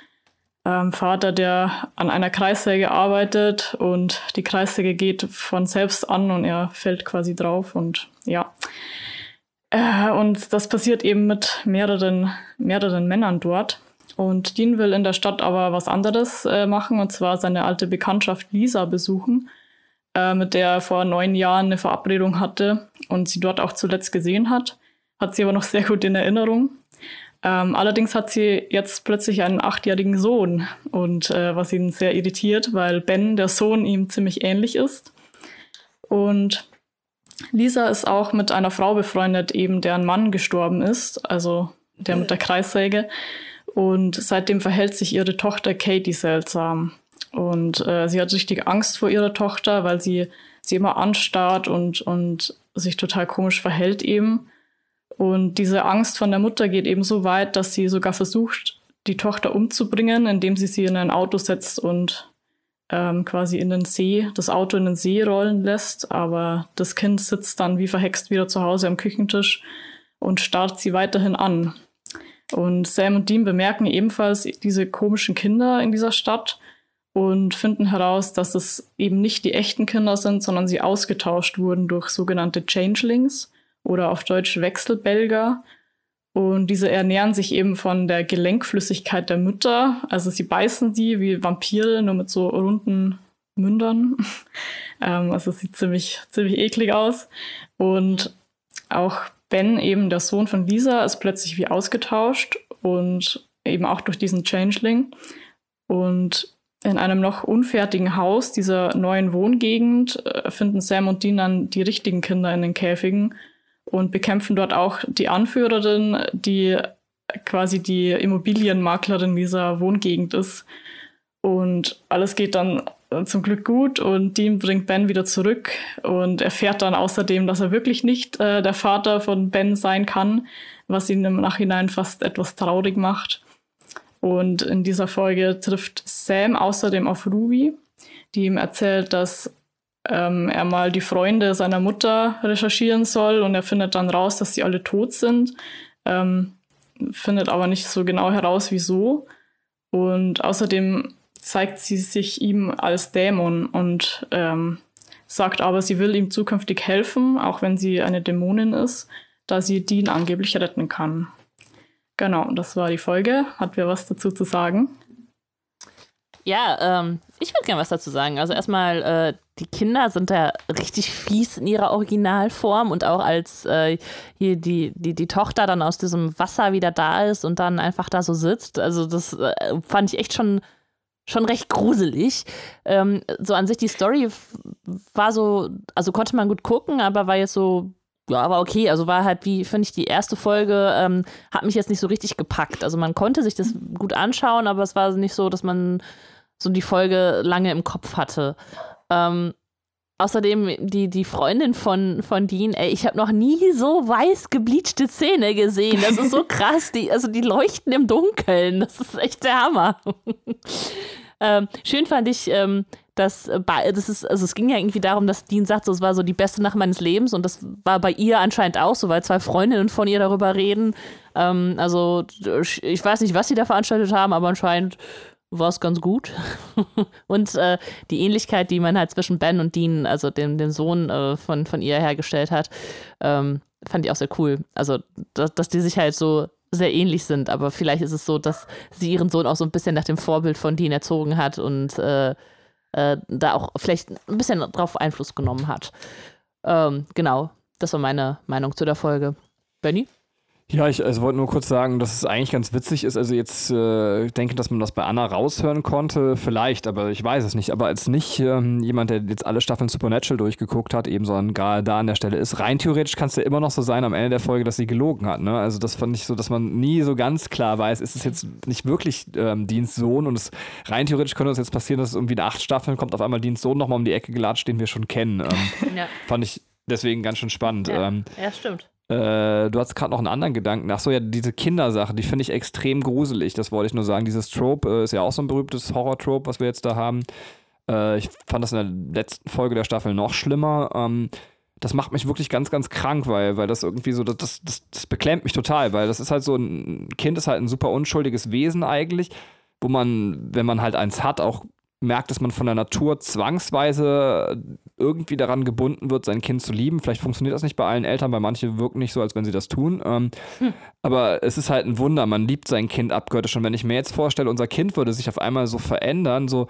D: ähm, Vater, der an einer Kreissäge arbeitet und die Kreissäge geht von selbst an und er fällt quasi drauf und ja. Äh, und das passiert eben mit mehreren, mehreren Männern dort. Und Dean will in der Stadt aber was anderes äh, machen und zwar seine alte Bekanntschaft Lisa besuchen äh, mit der er vor neun Jahren eine Verabredung hatte und sie dort auch zuletzt gesehen hat. Hat sie aber noch sehr gut in Erinnerung. Ähm, allerdings hat sie jetzt plötzlich einen achtjährigen Sohn und äh, was ihn sehr irritiert, weil Ben, der Sohn, ihm ziemlich ähnlich ist. Und Lisa ist auch mit einer Frau befreundet, eben deren Mann gestorben ist, also der mit der Kreissäge. Und seitdem verhält sich ihre Tochter Katie seltsam. Und äh, sie hat richtig Angst vor ihrer Tochter, weil sie sie immer anstarrt und, und sich total komisch verhält eben. Und diese Angst von der Mutter geht eben so weit, dass sie sogar versucht, die Tochter umzubringen, indem sie sie in ein Auto setzt und ähm, quasi in den See, das Auto in den See rollen lässt. Aber das Kind sitzt dann wie verhext wieder zu Hause am Küchentisch und starrt sie weiterhin an. Und Sam und Dean bemerken ebenfalls diese komischen Kinder in dieser Stadt und finden heraus, dass es eben nicht die echten Kinder sind, sondern sie ausgetauscht wurden durch sogenannte Changelings oder auf Deutsch Wechselbelger. Und diese ernähren sich eben von der Gelenkflüssigkeit der Mütter. Also sie beißen die wie Vampire, nur mit so runden Mündern. ähm, also es sieht ziemlich, ziemlich eklig aus. Und auch Ben, eben der Sohn von Lisa, ist plötzlich wie ausgetauscht und eben auch durch diesen Changeling. Und in einem noch unfertigen Haus dieser neuen Wohngegend äh, finden Sam und Dean dann die richtigen Kinder in den Käfigen und bekämpfen dort auch die Anführerin, die quasi die Immobilienmaklerin dieser Wohngegend ist. Und alles geht dann äh, zum Glück gut und Dean bringt Ben wieder zurück und erfährt dann außerdem, dass er wirklich nicht äh, der Vater von Ben sein kann, was ihn im Nachhinein fast etwas traurig macht. Und in dieser Folge trifft Sam außerdem auf Ruby, die ihm erzählt, dass ähm, er mal die Freunde seiner Mutter recherchieren soll und er findet dann raus, dass sie alle tot sind, ähm, findet aber nicht so genau heraus, wieso. Und außerdem zeigt sie sich ihm als Dämon und ähm, sagt aber, sie will ihm zukünftig helfen, auch wenn sie eine Dämonin ist, da sie Dean angeblich retten kann. Genau, das war die Folge. Hat wer was dazu zu sagen?
C: Ja, ähm, ich würde gerne was dazu sagen. Also erstmal, äh, die Kinder sind da richtig fies in ihrer Originalform und auch als äh, hier die, die, die Tochter dann aus diesem Wasser wieder da ist und dann einfach da so sitzt. Also das äh, fand ich echt schon, schon recht gruselig. Ähm, so an sich die Story war so, also konnte man gut gucken, aber war jetzt so ja, aber okay. Also war halt wie, finde ich, die erste Folge ähm, hat mich jetzt nicht so richtig gepackt. Also man konnte sich das gut anschauen, aber es war nicht so, dass man so die Folge lange im Kopf hatte. Ähm, außerdem die, die Freundin von, von Dean, ey, ich habe noch nie so weiß gebleachte Zähne gesehen. Das ist so krass. Die, also die leuchten im Dunkeln. Das ist echt der Hammer. ähm, schön fand ich, ähm, dass äh, das ist, also es ging ja irgendwie darum, dass Dean sagt, so, es war so die beste Nacht meines Lebens und das war bei ihr anscheinend auch so, weil zwei Freundinnen von ihr darüber reden. Ähm, also ich weiß nicht, was sie da veranstaltet haben, aber anscheinend war es ganz gut. und äh, die Ähnlichkeit, die man halt zwischen Ben und Dean, also dem, dem Sohn äh, von, von ihr hergestellt hat, ähm, fand ich auch sehr cool. Also, dass, dass die sich halt so sehr ähnlich sind, aber vielleicht ist es so, dass sie ihren Sohn auch so ein bisschen nach dem Vorbild von Dean erzogen hat und äh, äh, da auch vielleicht ein bisschen drauf Einfluss genommen hat. Ähm, genau, das war meine Meinung zu der Folge. Benny?
B: Ja, ich also wollte nur kurz sagen, dass es eigentlich ganz witzig ist. Also jetzt äh, denke, dass man das bei Anna raushören konnte, vielleicht, aber ich weiß es nicht. Aber als nicht ähm, jemand, der jetzt alle Staffeln Supernatural durchgeguckt hat, eben sondern gerade da an der Stelle ist, rein theoretisch kann es ja immer noch so sein am Ende der Folge, dass sie gelogen hat. Ne? Also das fand ich so, dass man nie so ganz klar weiß, ist es jetzt nicht wirklich ähm, Dienstsohn und es rein theoretisch könnte es jetzt passieren, dass es irgendwie in acht Staffeln kommt, auf einmal Dienstsohn nochmal um die Ecke gelatscht, den wir schon kennen. Ähm, ja. Fand ich deswegen ganz schön spannend.
C: Ja, ähm, ja stimmt.
B: Äh, du hast gerade noch einen anderen Gedanken. Ach so, ja, diese Kindersache, die finde ich extrem gruselig. Das wollte ich nur sagen. Dieses Trope äh, ist ja auch so ein berühmtes Horror-Trope, was wir jetzt da haben. Äh, ich fand das in der letzten Folge der Staffel noch schlimmer. Ähm, das macht mich wirklich ganz, ganz krank, weil, weil das irgendwie so, das, das, das beklemmt mich total, weil das ist halt so ein Kind ist halt ein super unschuldiges Wesen eigentlich, wo man, wenn man halt eins hat, auch merkt, dass man von der Natur zwangsweise irgendwie daran gebunden wird, sein Kind zu lieben. Vielleicht funktioniert das nicht bei allen Eltern, weil manche wirken nicht so, als wenn sie das tun. Ähm, hm. Aber es ist halt ein Wunder, man liebt sein Kind abgöttisch. Und wenn ich mir jetzt vorstelle, unser Kind würde sich auf einmal so verändern, so,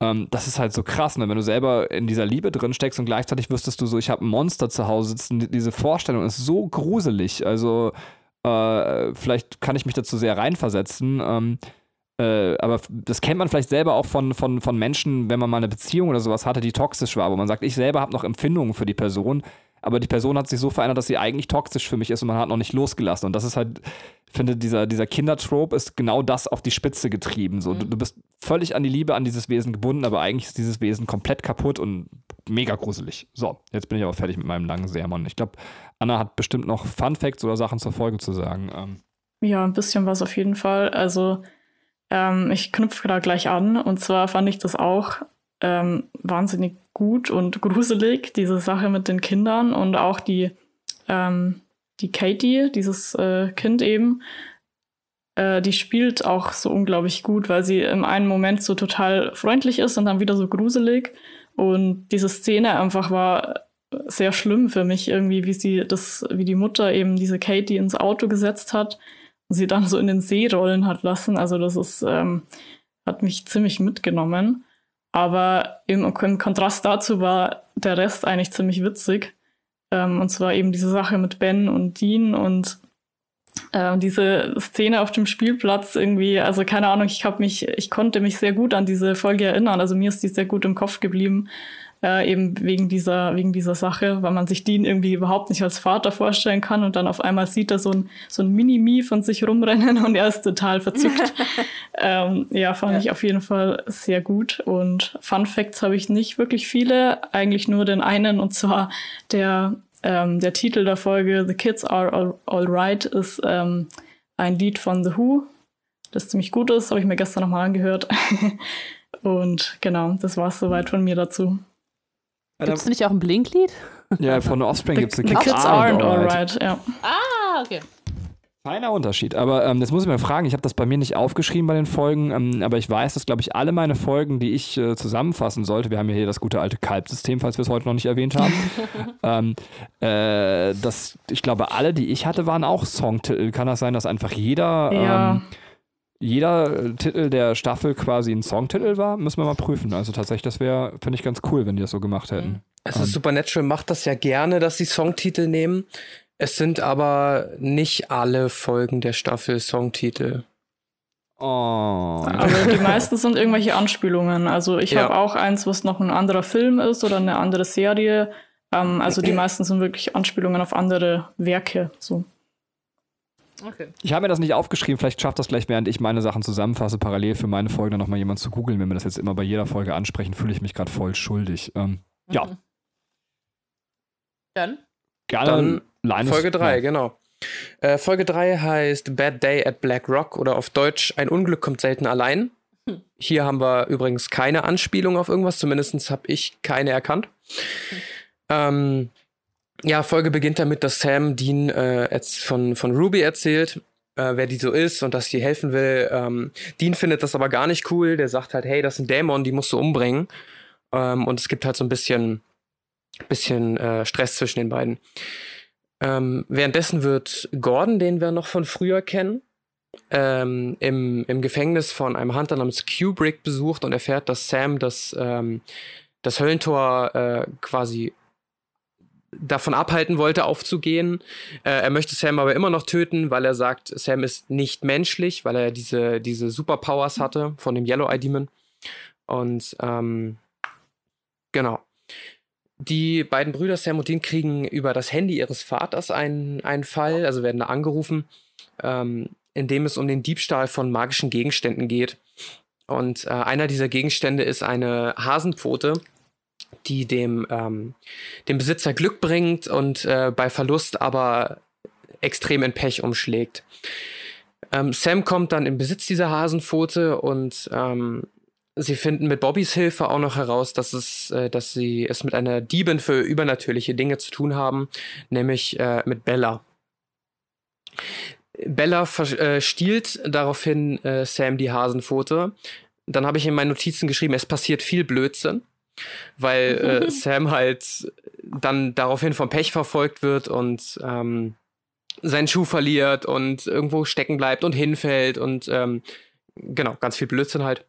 B: ähm, das ist halt so krass, ne? wenn du selber in dieser Liebe drin steckst und gleichzeitig wüsstest du so, ich habe ein Monster zu Hause sitzen. Diese Vorstellung ist so gruselig. Also Äh, vielleicht kann ich mich dazu sehr reinversetzen. Ähm, äh, aber das kennt man vielleicht selber auch von, von, von Menschen, wenn man mal eine Beziehung oder sowas hatte, die toxisch war, wo man sagt, ich selber habe noch Empfindungen für die Person, aber die Person hat sich so verändert, dass sie eigentlich toxisch für mich ist und man hat noch nicht losgelassen. Und das ist halt, ich finde, dieser, dieser Kindertrope ist genau das auf die Spitze getrieben. So, mhm. du, du, bist völlig an die Liebe, an dieses Wesen gebunden, aber eigentlich ist dieses Wesen komplett kaputt und mega gruselig. So, jetzt bin ich aber fertig mit meinem langen Sermon. Ich glaube, Anna hat bestimmt noch Fun Facts oder Sachen zur Folge zu sagen. Ähm.
D: Ja, ein bisschen was auf jeden Fall. Also, ähm, ich knüpfe da gleich an. Und zwar fand ich das auch ähm, wahnsinnig gut und gruselig, diese Sache mit den Kindern und auch die, ähm, die Katie, dieses äh, Kind eben, äh, die spielt auch so unglaublich gut, weil sie im einen Moment so total freundlich ist und dann wieder so gruselig. Und diese Szene einfach war sehr schlimm für mich irgendwie, wie sie das, wie die Mutter eben diese Katie ins Auto gesetzt hat und sie dann so in den See rollen hat lassen. Also das ist, ähm, hat mich ziemlich mitgenommen. Aber im, im, Kontrast dazu war der Rest eigentlich ziemlich witzig. Ähm, und zwar eben diese Sache mit Ben und Dean und äh, diese Szene auf dem Spielplatz irgendwie, also keine Ahnung, ich habe mich, ich konnte mich sehr gut an diese Folge erinnern. Also mir ist die sehr gut im Kopf geblieben äh, eben wegen dieser, wegen dieser Sache, weil man sich Dean irgendwie überhaupt nicht als Vater vorstellen kann und dann auf einmal sieht er so ein, so ein Mini-Me von sich rumrennen und er ist total verzückt. ähm, ja, fand ja. ich auf jeden Fall sehr gut und Fun Facts habe ich nicht wirklich viele, eigentlich nur den einen und zwar der, ähm, der Titel der Folge The Kids Are All, all Right ist ähm, ein Lied von The Who, das ziemlich gut ist, habe ich mir gestern nochmal angehört. Und genau, das war es soweit von mir dazu.
C: Gibt es nicht auch ein Blinklied?
B: Ja, von Offspring gibt es
D: eine Kids, Kids Aren't Alright. Right, ja.
C: Ah, okay.
B: Feiner Unterschied. Aber ähm, das muss ich mir fragen. Ich habe das bei mir nicht aufgeschrieben bei den Folgen, ähm, aber ich weiß, dass, glaube ich, alle meine Folgen, die ich äh, zusammenfassen sollte, wir haben ja hier das gute alte Kalb-System, falls wir es heute noch nicht erwähnt haben, ähm, äh, das, ich glaube, alle, die ich hatte, waren auch Songtitel. Kann das sein, dass einfach jeder ja. Ähm, jeder äh, Titel der Staffel quasi ein Songtitel war, müssen wir mal prüfen. Also tatsächlich, das wäre, finde ich ganz cool, wenn die das so gemacht hätten.
E: Also um, Supernatural macht das ja gerne, dass sie Songtitel nehmen. Es sind aber nicht alle Folgen der Staffel Songtitel.
B: Oh.
D: Also die meisten sind irgendwelche Anspielungen. Also ich ja. habe auch eins, was noch ein anderer Film ist oder eine andere Serie. Ähm, also die meisten sind wirklich Anspielungen auf andere Werke. So.
B: Okay. Ich habe mir das nicht aufgeschrieben, vielleicht schafft das gleich, während ich meine Sachen zusammenfasse, parallel für meine Folge dann nochmal jemand zu googeln. Wenn wir das jetzt immer bei jeder Folge ansprechen, fühle ich mich gerade voll schuldig. Ähm, mhm. Ja.
C: Dann?
B: Gerne. Dann
E: Linus, Folge 3, ja. genau. Äh, Folge 3 heißt Bad Day at Black Rock oder auf Deutsch Ein Unglück kommt selten allein. Hm. Hier haben wir übrigens keine Anspielung auf irgendwas, zumindest habe ich keine erkannt. Hm. Ähm, ja, Folge beginnt damit, dass Sam Dean äh, von, von Ruby erzählt, äh, wer die so ist und dass die helfen will. Ähm, Dean findet das aber gar nicht cool. Der sagt halt, hey, das ist ein Dämon, die musst du umbringen. Ähm, und es gibt halt so ein bisschen, bisschen äh, Stress zwischen den beiden. Ähm, währenddessen wird Gordon, den wir noch von früher kennen, ähm, im, im Gefängnis von einem Hunter namens Kubrick besucht und erfährt, dass Sam das, ähm, das Höllentor äh, quasi davon abhalten wollte, aufzugehen. Äh, er möchte Sam aber immer noch töten, weil er sagt, Sam ist nicht menschlich, weil er diese, diese Superpowers hatte von dem Yellow Eye Demon. Und ähm, genau. Die beiden Brüder Sam und Dean kriegen über das Handy ihres Vaters einen, einen Fall, also werden da angerufen, ähm, in dem es um den Diebstahl von magischen Gegenständen geht. Und äh, einer dieser Gegenstände ist eine Hasenpfote, die dem, ähm, dem Besitzer Glück bringt und äh, bei Verlust aber extrem in Pech umschlägt. Ähm, Sam kommt dann in Besitz dieser Hasenpfote und ähm, sie finden mit Bobbys Hilfe auch noch heraus, dass es, äh, dass sie es mit einer Diebin für übernatürliche Dinge zu tun haben, nämlich äh, mit Bella. Bella äh, stiehlt daraufhin äh, Sam die Hasenpfote. Dann habe ich in meinen Notizen geschrieben, es passiert viel Blödsinn weil äh, Sam halt dann daraufhin vom Pech verfolgt wird und ähm, seinen Schuh verliert und irgendwo stecken bleibt und hinfällt und ähm, genau, ganz viel Blödsinn halt.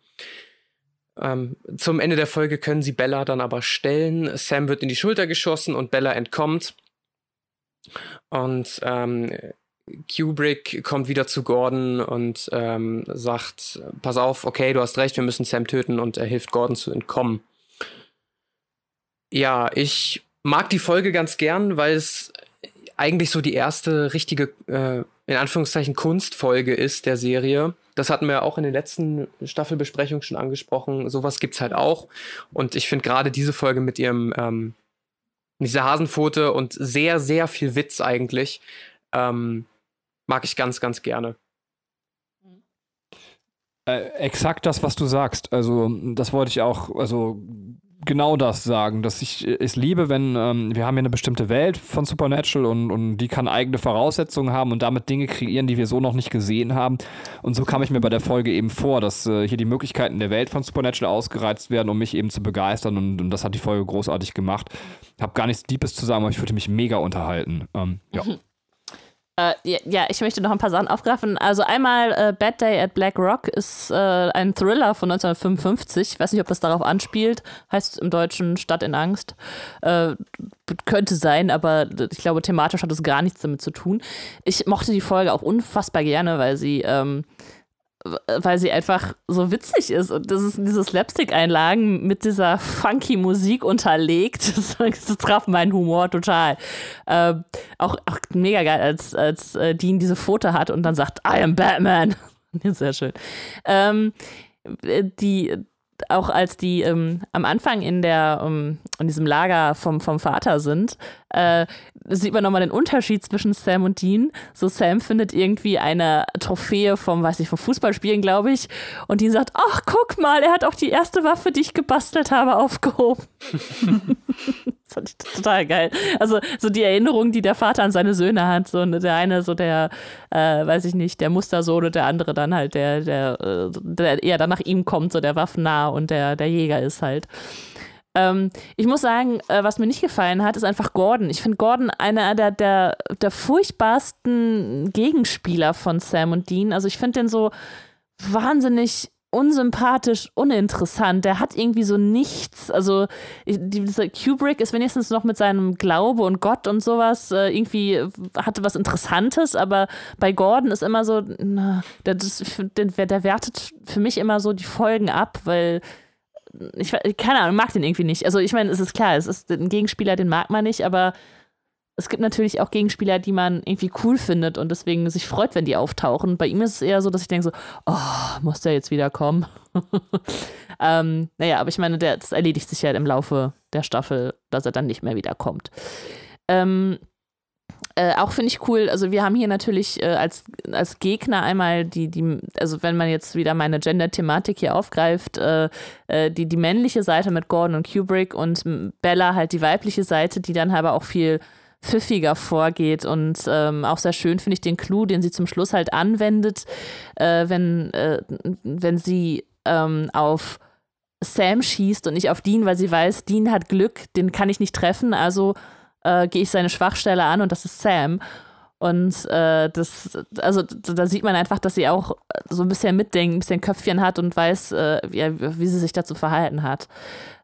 E: Ähm, zum Ende der Folge können sie Bella dann aber stellen. Sam wird in die Schulter geschossen und Bella entkommt. Und ähm, Kubrick kommt wieder zu Gordon und ähm, sagt, pass auf, okay, du hast recht, wir müssen Sam töten und er hilft Gordon zu entkommen. Ja, ich mag die Folge ganz gern, weil es eigentlich so die erste richtige, äh, in Anführungszeichen, Kunstfolge ist der Serie. Das hatten wir auch in den letzten Staffelbesprechungen schon angesprochen. Sowas gibt's halt auch. Und ich finde gerade diese Folge mit ihrem, ähm, dieser Hasenpfote und sehr, sehr viel Witz eigentlich, ähm, mag ich ganz, ganz gerne.
B: Äh, exakt das, was du sagst. Also, das wollte ich auch, also genau das sagen, dass ich es liebe, wenn ähm, wir haben ja eine bestimmte Welt von Supernatural und, und die kann eigene Voraussetzungen haben und damit Dinge kreieren, die wir so noch nicht gesehen haben. Und so kam ich mir bei der Folge eben vor, dass äh, hier die Möglichkeiten der Welt von Supernatural ausgereizt werden, um mich eben zu begeistern und, und das hat die Folge großartig gemacht. Ich habe gar nichts Deepes zu sagen, aber ich fühlte mich mega unterhalten. Ähm, ja.
C: Äh, ja, ich möchte noch ein paar Sachen aufgreifen. Also einmal äh, Bad Day at Black Rock ist äh, ein Thriller von 1955. Ich weiß nicht, ob das darauf anspielt. Heißt im Deutschen Stadt in Angst. Äh, könnte sein, aber ich glaube, thematisch hat es gar nichts damit zu tun. Ich mochte die Folge auch unfassbar gerne, weil sie ähm, weil sie einfach so witzig ist und das ist diese Slapstick-Einlagen mit dieser funky Musik unterlegt. Das, das traf meinen Humor total. Ähm, auch, auch mega geil, als, als äh, Dean diese Foto hat und dann sagt, I am Batman. Sehr schön. Ähm, die, auch als die ähm, am Anfang in der um, in diesem Lager vom, vom Vater sind, äh, sieht man nochmal den Unterschied zwischen Sam und Dean. So Sam findet irgendwie eine Trophäe vom, weiß ich, vom Fußballspielen, glaube ich. Und Dean sagt, ach, guck mal, er hat auch die erste Waffe, die ich gebastelt habe, aufgehoben. das fand ich total geil. Also so die Erinnerung, die der Vater an seine Söhne hat. So der eine so der, äh, weiß ich nicht, der Mustersohn und der andere dann halt der, der, äh, der eher dann nach ihm kommt, so der Waffennah und der, der Jäger ist halt. Ähm, ich muss sagen, äh, was mir nicht gefallen hat, ist einfach Gordon. Ich finde Gordon einer der, der, der furchtbarsten Gegenspieler von Sam und Dean. Also ich finde den so wahnsinnig unsympathisch, uninteressant. Der hat irgendwie so nichts. Also dieser Kubrick ist wenigstens noch mit seinem Glaube und Gott und sowas äh, irgendwie hatte was Interessantes, aber bei Gordon ist immer so, na, der, das, der, der wertet für mich immer so die Folgen ab, weil ich keine Ahnung, mag den irgendwie nicht. Also ich meine, es ist klar, es ist ein Gegenspieler, den mag man nicht, aber es gibt natürlich auch Gegenspieler, die man irgendwie cool findet und deswegen sich freut, wenn die auftauchen. Bei ihm ist es eher so, dass ich denke so, oh, muss der jetzt wieder kommen? ähm, naja, aber ich meine, der, das erledigt sich ja im Laufe der Staffel, dass er dann nicht mehr wiederkommt. Ähm, äh, auch finde ich cool, also wir haben hier natürlich äh, als, als Gegner einmal die, die, also wenn man jetzt wieder meine Gender-Thematik hier aufgreift, äh, äh die, die männliche Seite mit Gordon und Kubrick und Bella halt die weibliche Seite, die dann aber auch viel pfiffiger vorgeht und ähm, auch sehr schön finde ich den Clou, den sie zum Schluss halt anwendet, äh, wenn, äh, wenn sie ähm, auf Sam schießt und nicht auf Dean, weil sie weiß, Dean hat Glück, den kann ich nicht treffen, also äh, gehe ich seine Schwachstelle an und das ist Sam. Und äh, das, also da sieht man einfach, dass sie auch so ein bisschen mitdenkt, ein bisschen Köpfchen hat und weiß, äh, wie, wie, sie sich dazu verhalten hat.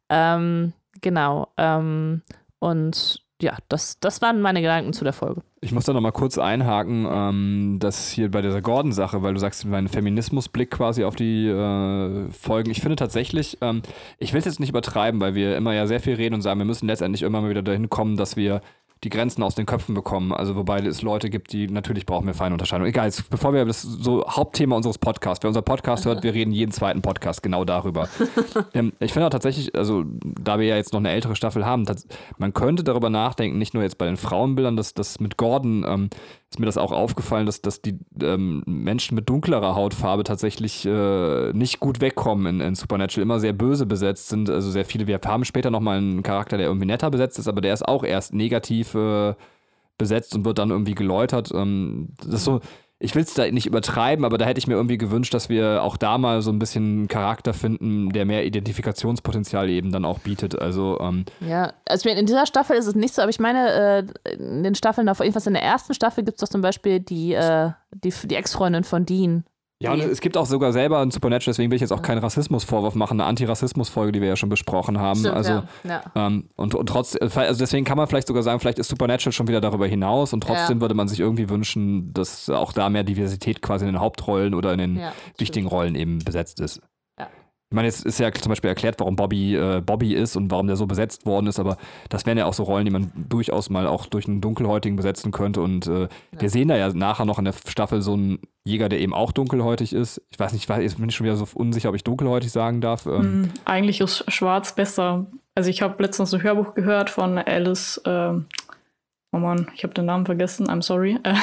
C: Ähm, genau. Ähm, und ja, das, das waren meine Gedanken zu der Folge.
B: Ich muss da nochmal kurz einhaken, ähm, dass hier bei dieser Gordon-Sache, weil du sagst, mein Feminismusblick quasi auf die äh, Folgen. Ich finde tatsächlich, ähm, ich will es jetzt nicht übertreiben, weil wir immer ja sehr viel reden und sagen, wir müssen letztendlich immer mal wieder dahin kommen, dass wir die Grenzen aus den Köpfen bekommen. Also wobei es Leute gibt, die natürlich brauchen wir Feinunterscheidung. Egal, jetzt, bevor wir das so Hauptthema unseres Podcasts, wer unser Podcast hört, wir reden jeden zweiten Podcast genau darüber. ähm, ich finde auch tatsächlich, also da wir ja jetzt noch eine ältere Staffel haben, man könnte darüber nachdenken, nicht nur jetzt bei den Frauenbildern, dass das mit Gordon ähm, ist mir das auch aufgefallen, dass, dass die ähm, Menschen mit dunklerer Hautfarbe tatsächlich äh, nicht gut wegkommen in, in, Supernatural, immer sehr böse besetzt sind. Also sehr viele, wir haben später nochmal einen Charakter, der irgendwie netter besetzt ist, aber der ist auch erst negativ äh, besetzt und wird dann irgendwie geläutert. Ähm, das ist so, ich will es da nicht übertreiben, aber da hätte ich mir irgendwie gewünscht, dass wir auch da mal so ein bisschen einen Charakter finden, der mehr Identifikationspotenzial eben dann auch bietet. Also ähm
C: ja, also in dieser Staffel ist es nicht so, aber ich meine, äh, in den Staffeln, auf jedenfalls in der ersten Staffel gibt es doch zum Beispiel die, äh, die, die Ex-Freundin von Dean.
B: Ja, und es gibt auch sogar selber ein Supernatural, deswegen will ich jetzt auch keinen Rassismusvorwurf machen, eine Antirassismus-Folge, die wir ja schon besprochen haben.
C: Stimmt,
B: also,
C: ja. Ja.
B: Ähm, und, und trotz, also deswegen kann man vielleicht sogar sagen, vielleicht ist Supernatural schon wieder darüber hinaus und trotzdem
C: Ja.
B: würde man sich irgendwie wünschen, dass auch da mehr Diversität quasi in den Hauptrollen oder in den wichtigen Rollen eben besetzt ist.
C: Ja.
B: Ich meine, jetzt ist ja zum Beispiel erklärt, warum Bobby äh, Bobby ist und warum der so besetzt worden ist, aber das wären ja auch so Rollen, die man durchaus mal auch durch einen Dunkelhäutigen besetzen könnte. Und äh, wir sehen da ja nachher noch in der Staffel so einen Jäger, der eben auch dunkelhäutig ist. Ich weiß nicht, ich weiß, jetzt bin ich schon wieder so unsicher, ob ich dunkelhäutig sagen darf. Ähm,
D: Mhm. Eigentlich ist Schwarz besser. Also ich habe letztens ein Hörbuch gehört von Alice. ähm, oh Mann, ich habe den Namen vergessen. I'm sorry. Äh,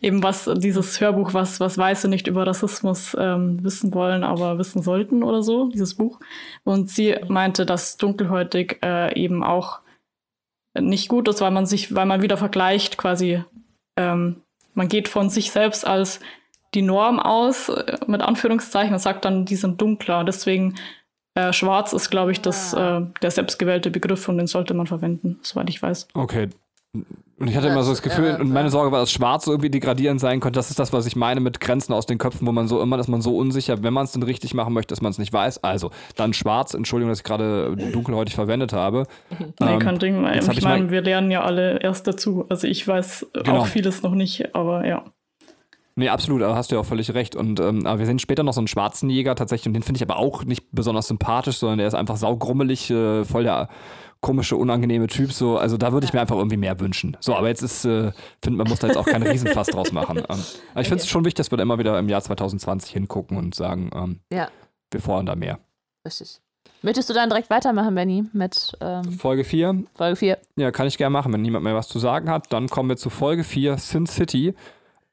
D: eben was dieses Hörbuch, was was Weiße nicht über Rassismus ähm, wissen wollen, aber wissen sollten oder so. Dieses Buch. Und sie meinte, dass dunkelhäutig äh, eben auch nicht gut ist, weil man sich, weil man wieder vergleicht quasi. Ähm, man geht von sich selbst als die Norm aus, äh, mit Anführungszeichen, und sagt dann, die sind dunkler. Deswegen äh, schwarz ist, glaube ich, das, äh, der selbstgewählte Begriff und den sollte man verwenden, soweit ich weiß.
B: Okay. Und ich hatte immer so das Gefühl, und meine Sorge war, dass Schwarz so irgendwie degradierend sein könnte. Das ist das, was ich meine mit Grenzen aus den Köpfen, wo man so immer, dass man so unsicher, wenn man es denn richtig machen möchte, dass man es nicht weiß. Also, dann Schwarz, Entschuldigung, dass ich gerade dunkelhäutig verwendet habe.
D: Nee,
B: Ähm,
D: kein Ding.
B: jetzt
D: Ich
B: ich
D: meine, wir lernen ja alle erst dazu. Also ich weiß
B: Genau.
D: auch vieles noch nicht, aber ja.
B: Nee, absolut, aber hast du ja auch völlig recht. Und ähm, aber wir sehen später noch so einen schwarzen Jäger tatsächlich, und den finde ich aber auch nicht besonders sympathisch, sondern der ist einfach saugrummelig, äh, voll der komische, unangenehme Typ. So, also da würde ich mir einfach irgendwie mehr wünschen. So, aber jetzt ist, äh, finde man muss da jetzt auch keinen Riesenfass draus machen. Ähm, aber ich finde es schon wichtig, dass wir da immer wieder im Jahr 2020 hingucken und sagen, ähm,
C: Ja,
B: wir fordern da mehr.
C: richtig. Möchtest du dann direkt weitermachen, Benny, mit ähm,
B: Folge 4,
C: Folge 4?
B: ja, kann ich gerne machen, wenn niemand mehr was zu sagen hat. Dann kommen wir zu Folge 4, Sin City.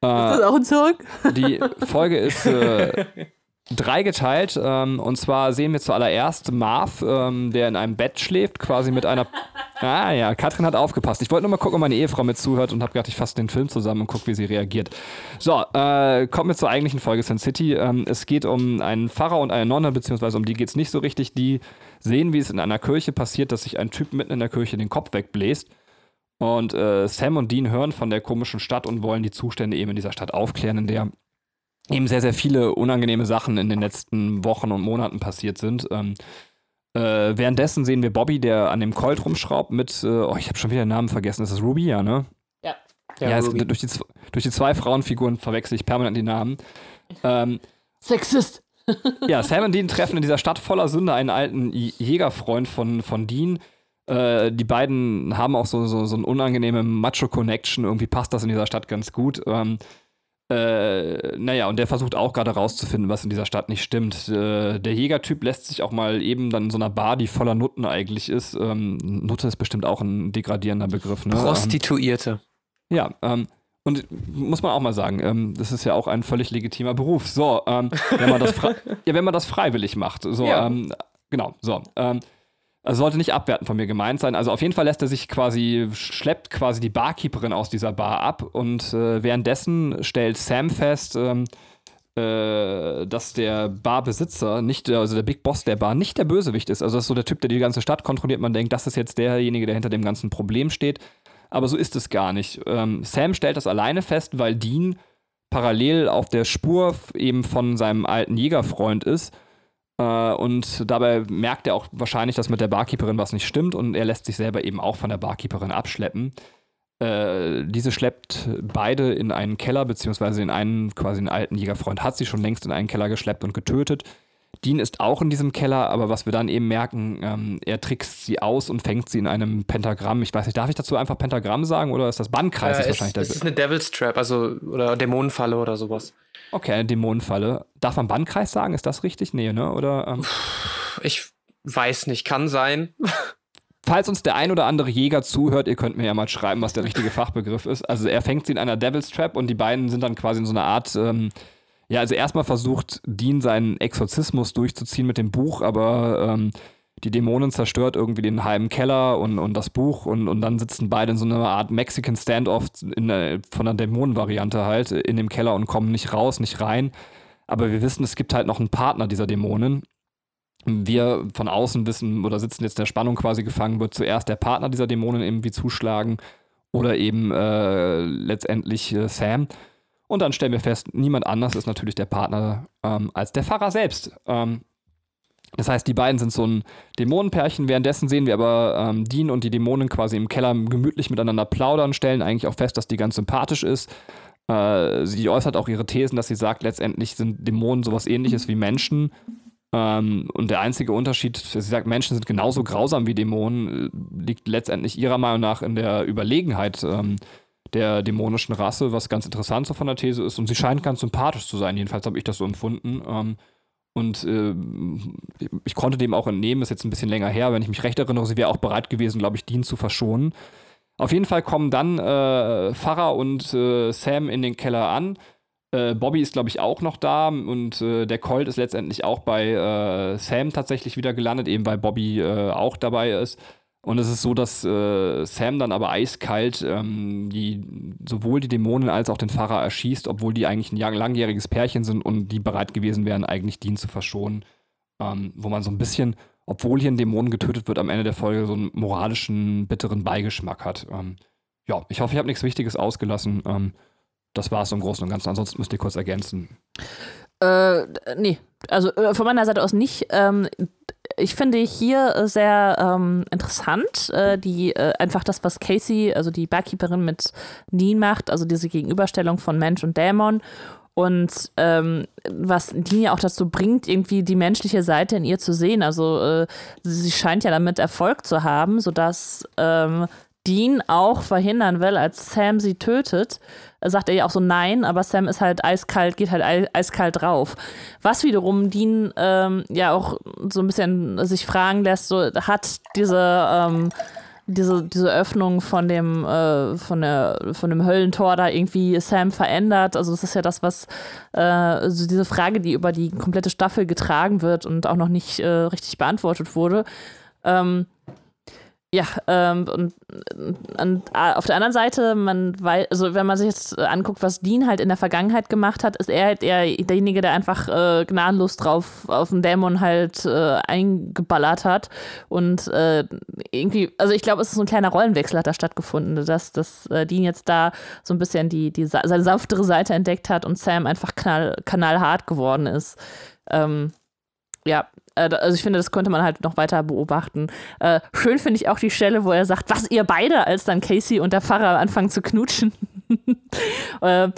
B: Äh,
C: auch ein Song?
B: Die Folge ist äh, dreigeteilt. Ähm, und zwar sehen wir zuallererst Marv, ähm, der in einem Bett schläft, quasi mit einer. Ah ja, Katrin hat aufgepasst. Ich wollte nur mal gucken, ob meine Ehefrau mit zuhört und habe gedacht, ich fasse den Film zusammen und gucke, wie sie reagiert. So, äh, kommen wir zur eigentlichen Folge Sin City. Ähm, es geht um einen Pfarrer und eine Nonne, beziehungsweise um die geht es nicht so richtig. Die sehen, wie es in einer Kirche passiert, dass sich ein Typ mitten in der Kirche den Kopf wegbläst. Und äh, Sam und Dean hören von der komischen Stadt und wollen die Zustände eben in dieser Stadt aufklären, in der eben sehr, sehr viele unangenehme Sachen in den letzten Wochen und Monaten passiert sind. Ähm, äh, währenddessen sehen wir Bobby, der an dem Colt rumschraubt mit, äh, oh, ich habe schon wieder den Namen vergessen, ist das Ruby, ja, ne?
C: Ja.
B: Ja, es,
E: Ruby.
B: durch, die, durch die zwei Frauenfiguren verwechsel ich permanent die Namen. Ähm,
C: Sexist.
B: ja, Sam und Dean treffen in dieser Stadt voller Sünde einen alten Jägerfreund von, von Dean. Äh, die beiden haben auch so, so, so eine unangenehme Macho-Connection. Irgendwie passt das in dieser Stadt ganz gut. Ähm, äh, naja, und der versucht auch gerade rauszufinden, was in dieser Stadt nicht stimmt. Äh, der Jägertyp lässt sich auch mal eben dann in so einer Bar, die voller Nutten eigentlich ist. Ähm, Nutte ist bestimmt auch ein degradierender Begriff, ne? Ähm,
E: Prostituierte.
B: ja, ähm, und muss man auch mal sagen, ähm, das ist ja auch ein völlig legitimer Beruf. So, ähm, wenn man das ja, wenn man das freiwillig macht. So,
E: Ja.
B: ähm, genau, so. Ähm, also sollte nicht abwertend von mir gemeint sein. Also auf jeden Fall lässt er sich quasi, schleppt quasi die Barkeeperin aus dieser Bar ab und äh, währenddessen stellt Sam fest, ähm, äh, dass der Barbesitzer, nicht, also der Big Boss der Bar, nicht der Bösewicht ist. Also das ist so der Typ, der die ganze Stadt kontrolliert. Man denkt, das ist jetzt derjenige, der hinter dem ganzen Problem steht. Aber so ist es gar nicht. Ähm, Sam stellt das alleine fest, weil Dean parallel auf der Spur eben von seinem alten Jägerfreund ist. Äh, und dabei merkt er auch wahrscheinlich, dass mit der Barkeeperin was nicht stimmt und er lässt sich selber eben auch von der Barkeeperin abschleppen. Äh, diese schleppt beide in einen Keller, beziehungsweise in einen quasi einen alten Jägerfreund hat sie schon längst in einen Keller geschleppt und getötet. Dean ist auch in diesem Keller, aber was wir dann eben merken, ähm, er trickst sie aus und fängt sie in einem Pentagramm. Ich weiß nicht, darf ich dazu einfach Pentagramm sagen oder ist das Bannkreis?
E: Äh,
B: ist
E: es,
B: wahrscheinlich der
E: es ist eine Devil's Trap, also oder Dämonenfalle oder sowas.
B: Okay, eine Dämonenfalle. Darf man Bannkreis sagen? Ist das richtig? Nee, ne? Oder ähm,
E: Ich weiß nicht, kann sein.
B: falls uns der ein oder andere Jäger zuhört, ihr könnt mir ja mal schreiben, was der richtige Fachbegriff ist. Also er fängt sie in einer Devil's Trap und die beiden sind dann quasi in so einer Art, ähm, ja, also erstmal versucht Dean seinen Exorzismus durchzuziehen mit dem Buch, aber ähm, die Dämonen zerstört irgendwie den halben Keller und, und das Buch und, und dann sitzen beide in so einer Art Mexican Standoff in von der Dämonenvariante halt in dem Keller und kommen nicht raus, nicht rein. Aber wir wissen, es gibt halt noch einen Partner dieser Dämonen. Wir von außen wissen oder sitzen jetzt in der Spannung quasi gefangen, wird zuerst der Partner dieser Dämonen irgendwie zuschlagen oder eben äh, letztendlich äh, Sam. Und dann stellen wir fest, niemand anders ist natürlich der Partner ähm, als der Pfarrer selbst. Ähm, das heißt, die beiden sind so ein Dämonenpärchen. Währenddessen sehen wir aber ähm, Dean und die Dämonen quasi im Keller gemütlich miteinander plaudern, stellen eigentlich auch fest, dass die ganz sympathisch ist. Äh, sie äußert auch ihre Thesen, dass sie sagt, letztendlich sind Dämonen sowas ähnliches wie Menschen. Ähm, und der einzige Unterschied, sie sagt, Menschen sind genauso grausam wie Dämonen, äh, liegt letztendlich ihrer Meinung nach in der Überlegenheit ähm, der dämonischen Rasse, was ganz interessant so von der These ist. Und sie scheint ganz sympathisch zu sein, jedenfalls habe ich das so empfunden. Ähm, und äh, ich konnte dem auch entnehmen, ist jetzt ein bisschen länger her, wenn ich mich recht erinnere, sie wäre auch bereit gewesen, glaube ich, Dean zu verschonen. Auf jeden Fall kommen dann äh, Farah und äh, Sam in den Keller an. Äh, Bobby ist, glaube ich, auch noch da und äh, der Colt ist letztendlich auch bei äh, Sam tatsächlich wieder gelandet, eben weil Bobby äh, auch dabei ist. Und es ist so, dass äh, Sam dann aber eiskalt ähm, die, sowohl die Dämonen als auch den Pfarrer erschießt, obwohl die eigentlich ein langjähriges Pärchen sind und die bereit gewesen wären, eigentlich Dean zu verschonen. Ähm, wo man so ein bisschen, obwohl hier ein Dämon getötet wird, am Ende der Folge so einen moralischen, bitteren Beigeschmack hat. Ähm, ja, ich hoffe, ich habe nichts Wichtiges ausgelassen. Ähm, das war es im Großen und Ganzen. Ansonsten müsst ihr kurz ergänzen.
C: Äh, nee, also äh, von meiner Seite aus nicht. Ähm, ich finde hier sehr ähm, interessant, äh, die äh, einfach das, was Casey, also die Barkeeperin mit Dean macht, also diese Gegenüberstellung von Mensch und Dämon. Und ähm, was Dean ja auch dazu bringt, irgendwie die menschliche Seite in ihr zu sehen. Also äh, sie scheint ja damit Erfolg zu haben, sodass ähm, Dean auch verhindern will, als Sam sie tötet, sagt er ja auch so nein, aber Sam ist halt eiskalt, geht halt eiskalt drauf. Was wiederum Dean ähm, ja auch so ein bisschen sich fragen lässt, so hat diese ähm, diese, diese Öffnung von dem, äh, von, der, von dem Höllentor da irgendwie Sam verändert. Also das ist ja das, was äh, also diese Frage, die über die komplette Staffel getragen wird und auch noch nicht äh, richtig beantwortet wurde. Ähm, ja, ähm, und, und, auf der anderen Seite, man weiß, also wenn man sich jetzt anguckt, was Dean halt in der Vergangenheit gemacht hat, ist er halt eher derjenige, der einfach äh, gnadenlos drauf auf den Dämon halt äh, eingeballert hat. Und äh, irgendwie, also ich glaube, es ist so ein kleiner Rollenwechsel hat da stattgefunden, dass, dass äh, Dean jetzt da so ein bisschen die, die seine sanftere Seite entdeckt hat und Sam einfach knall, knallhart geworden ist. Ähm, ja, äh, also ich finde, das könnte man halt noch weiter beobachten. Äh, schön finde ich auch die Stelle, wo er sagt, was ihr beide, als dann Casey und der Pfarrer anfangen zu knutschen. äh,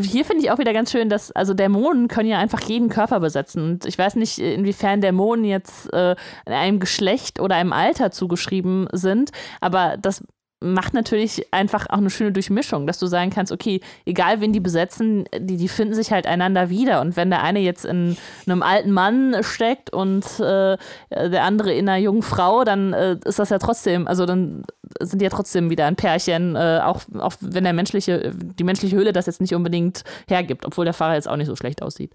C: hier finde ich auch wieder ganz schön, dass, also Dämonen können ja einfach jeden Körper besetzen. Und ich weiß nicht, inwiefern Dämonen jetzt äh, einem Geschlecht oder einem Alter zugeschrieben sind, aber das macht natürlich einfach auch eine schöne Durchmischung, dass du sagen kannst, okay, egal wen die besetzen, die, die finden sich halt einander wieder. Und wenn der eine jetzt in einem alten Mann steckt und äh, der andere in einer jungen Frau, dann äh, ist das ja trotzdem, also dann sind die ja trotzdem wieder ein Pärchen, äh, auch, auch wenn der menschliche, die menschliche Höhle das jetzt nicht unbedingt hergibt, obwohl der Fahrer jetzt auch nicht so schlecht aussieht.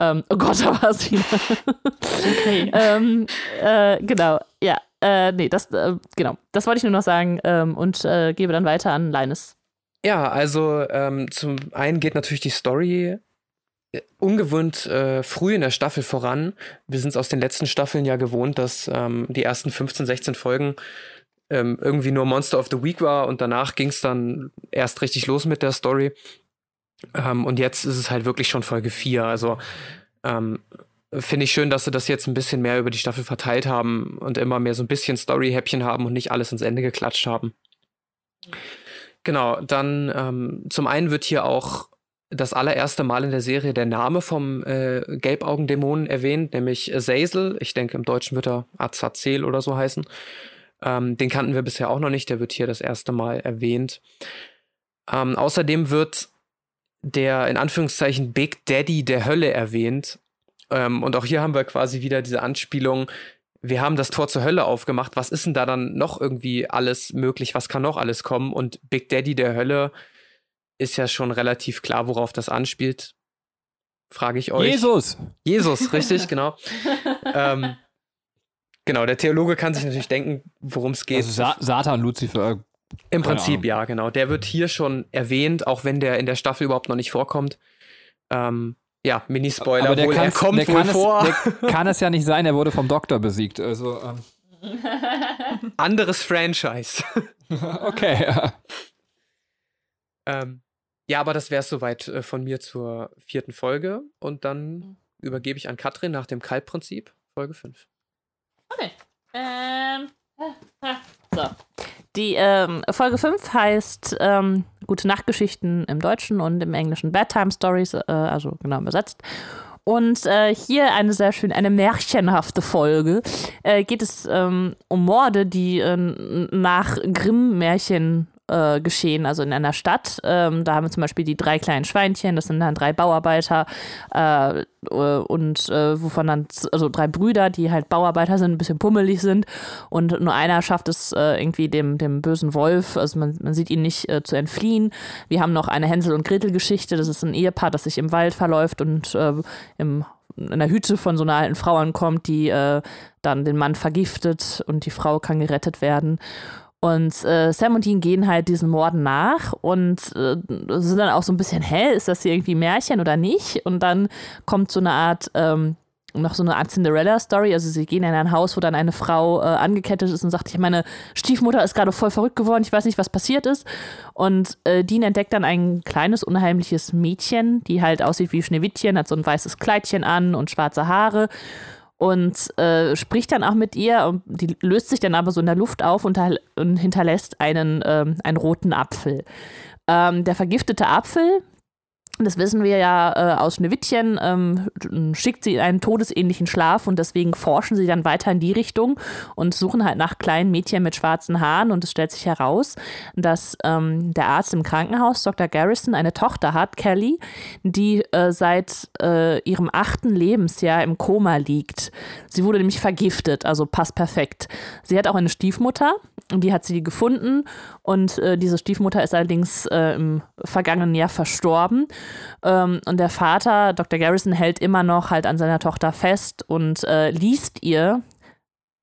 C: Ähm, oh Gott, da war es wieder. okay. ähm, äh, genau, ja. Äh, nee, das, äh, genau. Das wollte ich nur noch sagen ähm, und äh, gebe dann weiter an Linus.
E: Ja, also ähm, zum einen geht natürlich die Story äh, ungewohnt äh, früh in der Staffel voran. Wir sind es aus den letzten Staffeln ja gewohnt, dass ähm, die ersten 15, 16 Folgen ähm, irgendwie nur Monster of the Week war und danach ging es dann erst richtig los mit der Story. Ähm, und jetzt ist es halt wirklich schon Folge 4. Also ähm, finde ich schön, dass sie das jetzt ein bisschen mehr über die Staffel verteilt haben und immer mehr so ein bisschen Story-Häppchen haben und nicht alles ins Ende geklatscht haben. Genau, dann ähm, zum einen wird hier auch das allererste Mal in der Serie der Name vom äh, Gelbaugendämonen erwähnt, nämlich Zazel. Ich denke, im Deutschen wird er Azazel oder so heißen. Ähm, den kannten wir bisher auch noch nicht, der wird hier das erste Mal erwähnt. Ähm, außerdem wird der in Anführungszeichen Big Daddy der Hölle erwähnt. Ähm, und auch hier haben wir quasi wieder diese Anspielung, wir haben das Tor zur Hölle aufgemacht, was ist denn da dann noch irgendwie alles möglich, was kann noch alles kommen? Und Big Daddy der Hölle ist ja schon relativ klar, worauf das anspielt. Frage ich euch.
B: Jesus!
E: Jesus, richtig, genau. ähm, genau, der Theologe kann sich natürlich denken, worum es geht. Also
B: Sa Satan, Lucifer.
E: Im Prinzip, Ahnung. ja, genau. Der wird hier schon erwähnt, auch wenn der in der Staffel überhaupt noch nicht vorkommt. Ähm, ja, Mini-Spoiler,
B: wohl, er kommt der wohl vor. Es, kann es ja nicht sein, er wurde vom Doktor besiegt. Also, ähm.
E: Anderes Franchise.
B: okay, ja.
E: Ähm, Ja, aber das wäre es soweit äh, von mir zur vierten Folge. Und dann
C: Mhm.
E: übergebe ich an Katrin nach dem Kaltprinzip, Folge 5.
C: Okay. Ähm. So. Die ähm, Folge 5 heißt ähm, Gute Nachtgeschichten im Deutschen und im Englischen Bedtime Stories, äh, also genau übersetzt. Und äh, hier eine sehr schöne, eine märchenhafte Folge. Äh, geht es ähm, um Morde, die äh, nach Grimm-Märchen äh, geschehen, also in einer Stadt. Ähm, da haben wir zum Beispiel die drei kleinen Schweinchen, das sind dann drei Bauarbeiter äh, und äh, wovon dann, also drei Brüder, die halt Bauarbeiter sind, ein bisschen pummelig sind und nur einer schafft es äh, irgendwie dem, dem bösen Wolf, also man, man sieht ihn nicht äh, zu entfliehen. Wir haben noch eine Hänsel- und Gretel-Geschichte, das ist ein Ehepaar, das sich im Wald verläuft und äh, im in der Hütte von so einer alten Frau ankommt, die äh, dann den Mann vergiftet und die Frau kann gerettet werden. Und äh, Sam und Dean gehen halt diesen Morden nach und äh, sind dann auch so ein bisschen, hä, ist das hier irgendwie Märchen oder nicht? Und dann kommt so eine Art, ähm, noch so eine Art Cinderella-Story. Also sie gehen in ein Haus, wo dann eine Frau äh, angekettet ist und sagt, ich meine Stiefmutter ist gerade voll verrückt geworden, ich weiß nicht, was passiert ist. Und äh, Dean entdeckt dann ein kleines, unheimliches Mädchen, die halt aussieht wie Schneewittchen, hat so ein weißes Kleidchen an und schwarze Haare und äh, spricht dann auch mit ihr und die löst sich dann aber so in der Luft auf und, und hinterlässt einen, ähm, einen roten Apfel. Ähm, der vergiftete Apfel, das wissen wir ja äh, aus Schneewittchen, ähm, schickt sie in einen todesähnlichen Schlaf und deswegen forschen sie dann weiter in die Richtung und suchen halt nach kleinen Mädchen mit schwarzen Haaren und es stellt sich heraus, dass ähm, der Arzt im Krankenhaus, Dr. Garrison, eine Tochter hat, Kelly, die äh, seit äh, ihrem achten Lebensjahr im Koma liegt. Sie wurde nämlich vergiftet, also passt perfekt. Sie hat auch eine Stiefmutter, die hat sie gefunden und äh, diese Stiefmutter ist allerdings äh, im vergangenen Jahr verstorben. Ähm, und der Vater, Dr. Garrison, hält immer noch halt an seiner Tochter fest und äh, liest ihr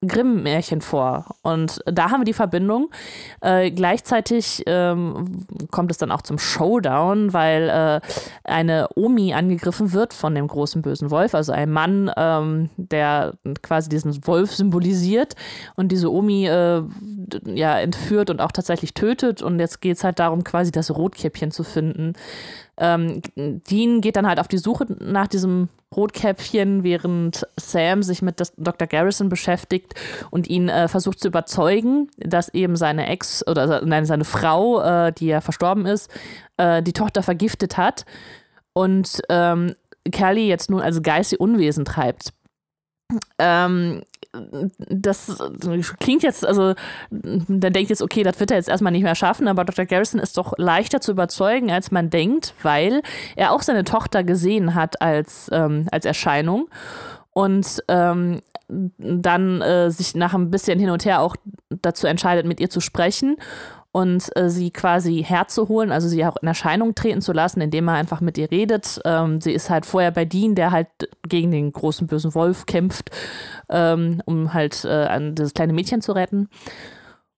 C: Grimm-Märchen vor. Und da haben wir die Verbindung. Äh, gleichzeitig ähm, kommt es dann auch zum Showdown, weil äh, eine Omi angegriffen wird von dem großen bösen Wolf, also ein Mann, ähm, der quasi diesen Wolf symbolisiert und diese Omi äh, ja entführt und auch tatsächlich tötet. Und jetzt geht es halt darum, quasi das Rotkäppchen zu finden. Ähm, Dean geht dann halt auf die Suche nach diesem Rotkäppchen, während Sam sich mit Dr. Garrison beschäftigt und ihn äh, versucht zu überzeugen, dass eben seine Ex oder nein, seine Frau, äh, die ja verstorben ist, äh, die Tochter vergiftet hat und ähm, Kelly jetzt nun als geistige Unwesen treibt. Ähm, das klingt jetzt, also da denkt jetzt, okay, das wird er jetzt erstmal nicht mehr schaffen, aber Dr. Garrison ist doch leichter zu überzeugen, als man denkt, weil er auch seine Tochter gesehen hat als, ähm, als Erscheinung und ähm, dann äh, sich nach ein bisschen hin und her auch dazu entscheidet, mit ihr zu sprechen und äh, sie quasi herzuholen, also sie auch in Erscheinung treten zu lassen, indem er einfach mit ihr redet. Ähm, sie ist halt vorher bei Dean, der halt gegen den großen bösen Wolf kämpft, ähm, um halt äh, an dieses kleine Mädchen zu retten.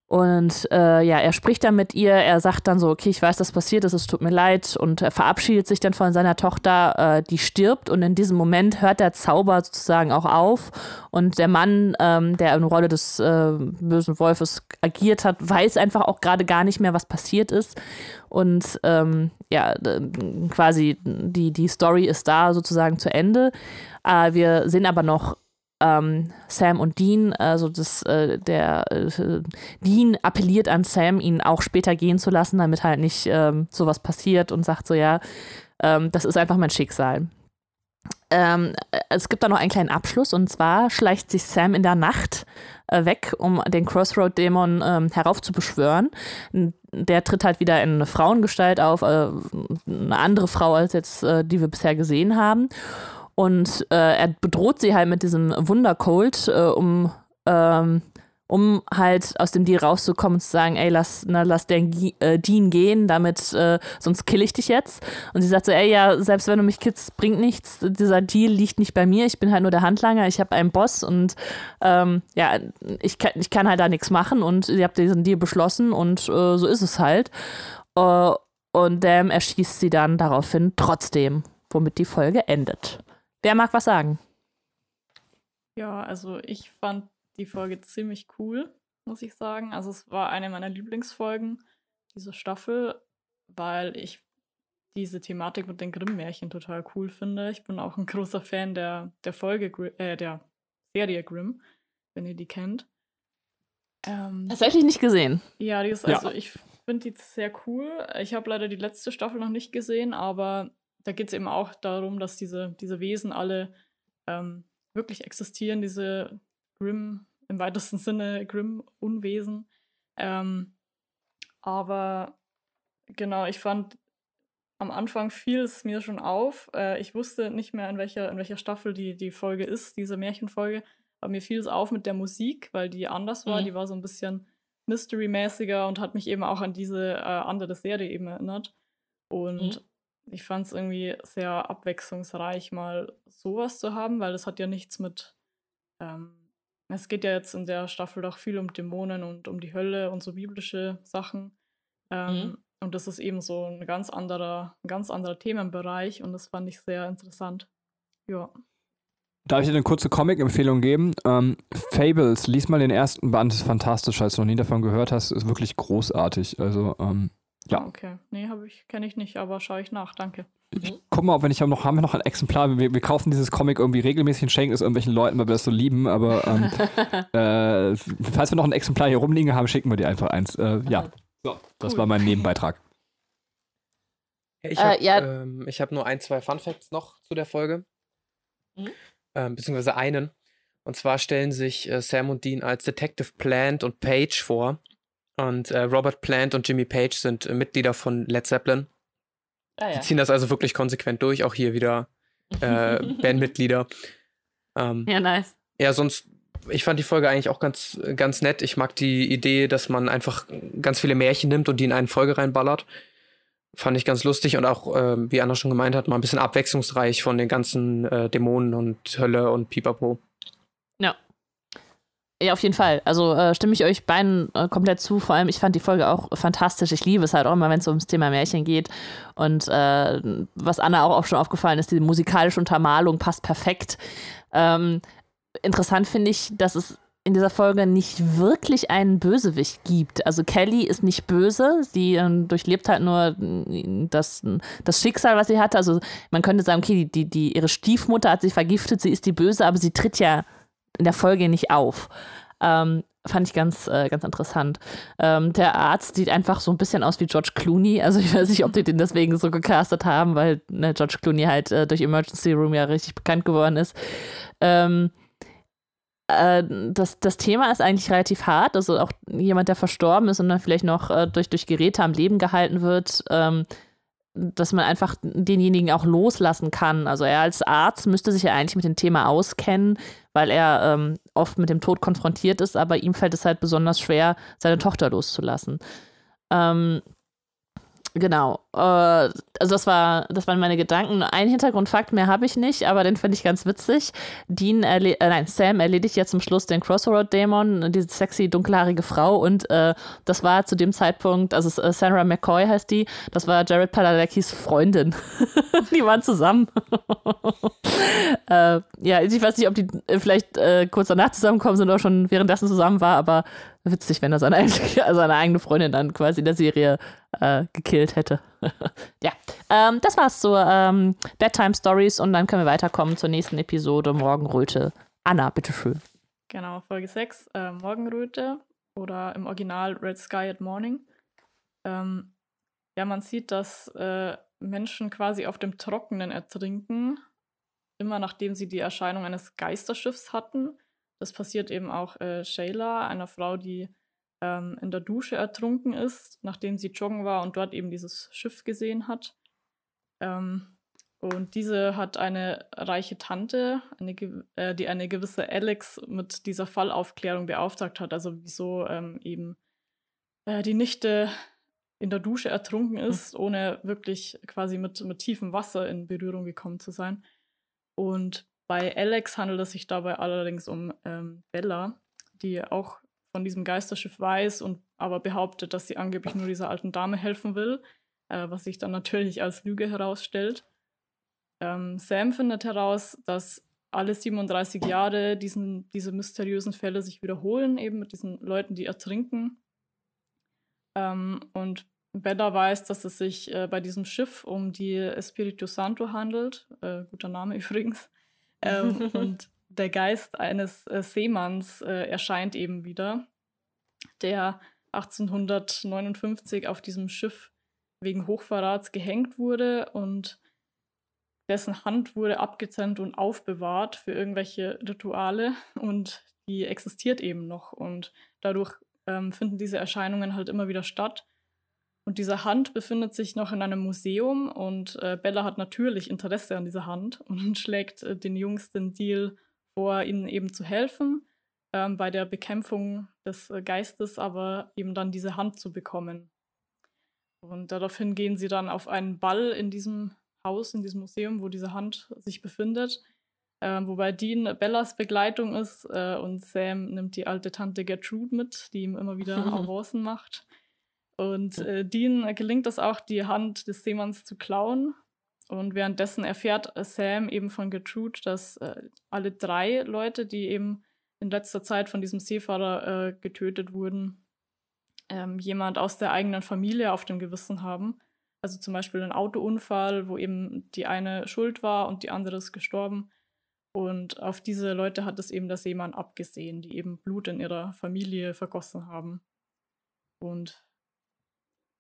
C: Und äh, ja, er spricht dann mit ihr, er sagt dann so, okay, ich weiß, das passiert ist, es tut mir leid. Und er verabschiedet sich dann von seiner Tochter, äh, die stirbt. Und in diesem Moment hört der Zauber sozusagen auch auf. Und der Mann, ähm, der in Rolle des äh, bösen Wolfes agiert hat, weiß einfach auch gerade gar nicht mehr, was passiert ist. Und ähm, ja, quasi die, die Story ist da sozusagen zu Ende. Äh, wir sehen aber noch ähm, Sam und Dean, also das, äh, der äh, Dean appelliert an Sam, ihn auch später gehen zu lassen, damit halt nicht ähm, sowas passiert und sagt so, ja, ähm, das ist einfach mein Schicksal. Ähm, äh, es gibt da noch einen kleinen Abschluss und zwar schleicht sich Sam in der Nacht äh, weg, um den Crossroad-Dämon ähm, heraufzubeschwören. Der tritt halt wieder in eine Frauengestalt auf, äh, eine andere Frau als jetzt, äh, die wir bisher gesehen haben. Und äh, er bedroht sie halt mit diesem Wundercold, äh, um, ähm, um halt aus dem Deal rauszukommen und zu sagen, ey, lass, na, lass den Gi- äh, Dean gehen, damit, äh, sonst kill ich dich jetzt. Und sie sagt so, ey, ja, selbst wenn du mich killst, bringt nichts. Dieser Deal liegt nicht bei mir. Ich bin halt nur der Handlanger. Ich habe einen Boss und ähm, ja, ich kann, ich kann halt da nichts machen. Und ihr habt diesen Deal beschlossen und äh, so ist es halt. Äh, und Dam erschießt sie dann daraufhin trotzdem, womit die Folge endet. Wer mag was sagen?
D: Ja, also ich fand die Folge ziemlich cool, muss ich sagen. Also es war eine meiner Lieblingsfolgen, diese Staffel, weil ich diese Thematik mit den Grimm-Märchen total cool finde. Ich bin auch ein großer Fan der, der Folge, äh, der Serie Grimm, wenn ihr die kennt.
C: Ähm, Tatsächlich nicht gesehen.
D: Ja, die ist, also ja. ich finde die sehr cool. Ich habe leider die letzte Staffel noch nicht gesehen, aber da geht es eben auch darum, dass diese, diese Wesen alle ähm, wirklich existieren, diese Grimm, im weitesten Sinne Grimm-Unwesen. Ähm, aber genau, ich fand am Anfang fiel es mir schon auf. Äh, ich wusste nicht mehr, in welcher, in welcher Staffel die, die Folge ist, diese Märchenfolge. Aber mir fiel es auf mit der Musik, weil die anders war. Mhm. Die war so ein bisschen Mystery-mäßiger und hat mich eben auch an diese äh, andere Serie eben erinnert. Und mhm. Ich fand es irgendwie sehr abwechslungsreich, mal sowas zu haben, weil es hat ja nichts mit. Ähm, es geht ja jetzt in der Staffel doch viel um Dämonen und um die Hölle und so biblische Sachen. Ähm, mhm. Und das ist eben so ein ganz anderer, ein ganz anderer Themenbereich und das fand ich sehr interessant. Ja.
B: Darf ich dir eine kurze Comic-Empfehlung geben? Ähm, Fables, lies mal den ersten Band, ist fantastisch. Falls du noch nie davon gehört hast, ist wirklich großartig. Also, ähm, ja.
D: Ah, okay. Nee, ich, kenne ich nicht, aber schaue ich nach, danke.
B: Ich guck mal, ob wir nicht haben, noch, haben wir noch ein Exemplar. Wir, wir kaufen dieses Comic irgendwie regelmäßig und schenken es irgendwelchen Leuten, weil wir das so lieben. Aber ähm, äh, falls wir noch ein Exemplar hier rumliegen haben, schicken wir dir einfach eins. Äh, ja. So, das cool. war mein Nebenbeitrag.
E: Ich habe äh, ja. ähm, hab nur ein, zwei Fun Facts noch zu der Folge. Mhm. Ähm, beziehungsweise einen. Und zwar stellen sich äh, Sam und Dean als Detective Plant und Page vor. Und äh, Robert Plant und Jimmy Page sind äh, Mitglieder von Led Zeppelin. Ah, ja. Die ziehen das also wirklich konsequent durch. Auch hier wieder äh, Bandmitglieder.
C: Ähm, ja, nice.
E: Ja, sonst ich fand die Folge eigentlich auch ganz, ganz nett. Ich mag die Idee, dass man einfach ganz viele Märchen nimmt und die in eine Folge reinballert. Fand ich ganz lustig und auch, äh, wie Anna schon gemeint hat, mal ein bisschen abwechslungsreich von den ganzen äh, Dämonen und Hölle und Pipapo.
C: Ja. Ja, auf jeden Fall. Also äh, stimme ich euch beiden äh, komplett zu. Vor allem, ich fand die Folge auch fantastisch. Ich liebe es halt auch immer, wenn es ums Thema Märchen geht. Und äh, was Anna auch, auch schon aufgefallen ist, die musikalische Untermalung passt perfekt. Ähm, interessant finde ich, dass es in dieser Folge nicht wirklich einen Bösewicht gibt. Also Kelly ist nicht böse, sie äh, durchlebt halt nur das, das Schicksal, was sie hatte. Also man könnte sagen, okay, die, die, ihre Stiefmutter hat sie vergiftet, sie ist die Böse, aber sie tritt ja in der Folge nicht auf. Ähm, fand ich ganz, äh, ganz interessant. Ähm, der Arzt sieht einfach so ein bisschen aus wie George Clooney. Also ich weiß nicht, ob die den deswegen so gecastet haben, weil ne, George Clooney halt äh, durch Emergency Room ja richtig bekannt geworden ist. Ähm, äh, das, das Thema ist eigentlich relativ hart. Also auch jemand, der verstorben ist und dann vielleicht noch äh, durch, durch Geräte am Leben gehalten wird, ähm, dass man einfach denjenigen auch loslassen kann. Also er als Arzt müsste sich ja eigentlich mit dem Thema auskennen, weil er ähm, oft mit dem Tod konfrontiert ist, aber ihm fällt es halt besonders schwer, seine Tochter loszulassen. Ähm, Genau. Äh, also das war, das waren meine Gedanken. Ein Hintergrundfakt mehr habe ich nicht, aber den finde ich ganz witzig. Dean äh, nein, Sam erledigt ja zum Schluss den Crossroad-Dämon, diese sexy, dunkelhaarige Frau. Und äh, das war zu dem Zeitpunkt, also äh, Sarah McCoy heißt die, das war Jared Padalecki's Freundin. die waren zusammen. äh, ja, ich weiß nicht, ob die äh, vielleicht kurz danach zusammenkommen sind oder schon währenddessen zusammen war, aber witzig, wenn er seine, seine eigene Freundin dann quasi in der Serie gekillt hätte. ja, ähm, das war's zur ähm, Bedtime Stories und dann können wir weiterkommen zur nächsten Episode Morgenröte. Anna, bitteschön.
D: Genau, Folge 6, äh, Morgenröte oder im Original Red Sky at Morning. Ähm, ja, man sieht, dass äh, Menschen quasi auf dem Trockenen ertrinken, immer nachdem sie die Erscheinung eines Geisterschiffs hatten. Das passiert eben auch äh, Shayla, einer Frau, die ähm, in der Dusche ertrunken ist, nachdem sie joggen war und dort eben dieses Schiff gesehen hat. Ähm, und diese hat eine reiche Tante, eine, äh, die eine gewisse Alex mit dieser Fallaufklärung beauftragt hat. Also wieso ähm, eben äh, die Nichte in der Dusche ertrunken hm. ist, mhm. ohne wirklich quasi mit, mit tiefem Wasser in Berührung gekommen zu sein. Und bei Alex handelt es sich dabei allerdings um ähm, Bella, die auch von diesem Geisterschiff weiß und aber behauptet, dass sie angeblich nur dieser alten Dame helfen will, äh, was sich dann natürlich als Lüge herausstellt. Ähm, Sam findet heraus, dass alle 37 Jahre diesen, diese mysteriösen Fälle sich wiederholen, eben mit diesen Leuten, die ertrinken. Ähm, und Bella weiß, dass es sich äh, bei diesem Schiff um die Espiritu Santo handelt. Äh, guter Name übrigens. Ähm, und der Geist eines äh, Seemanns äh, erscheint eben wieder, der 1859 auf diesem Schiff wegen Hochverrats gehängt wurde und dessen Hand wurde abgetrennt und aufbewahrt für irgendwelche Rituale und die existiert eben noch und dadurch ähm, finden diese Erscheinungen halt immer wieder statt. Und diese Hand befindet sich noch in einem Museum und äh, Bella hat natürlich Interesse an dieser Hand und schlägt äh, den Jungs den Deal vor, ihnen eben zu helfen ähm, bei der Bekämpfung des äh, Geistes, aber eben dann diese Hand zu bekommen. Und daraufhin gehen sie dann auf einen Ball in diesem Haus, in diesem Museum, wo diese Hand sich befindet. Äh, wobei Dean Bellas Begleitung ist äh, und Sam nimmt die alte Tante Gertrude mit, die ihm immer wieder Avancen macht. Und äh, Dean gelingt es auch, die Hand des Seemanns zu klauen. Und währenddessen erfährt Sam eben von Gertrude, dass äh, alle drei Leute, die eben in letzter Zeit von diesem Seefahrer äh, getötet wurden, ähm, jemand aus der eigenen Familie auf dem Gewissen haben. Also zum Beispiel ein Autounfall, wo eben die eine schuld war und die andere ist gestorben. Und auf diese Leute hat es eben der Seemann abgesehen, die eben Blut in ihrer Familie vergossen haben. Und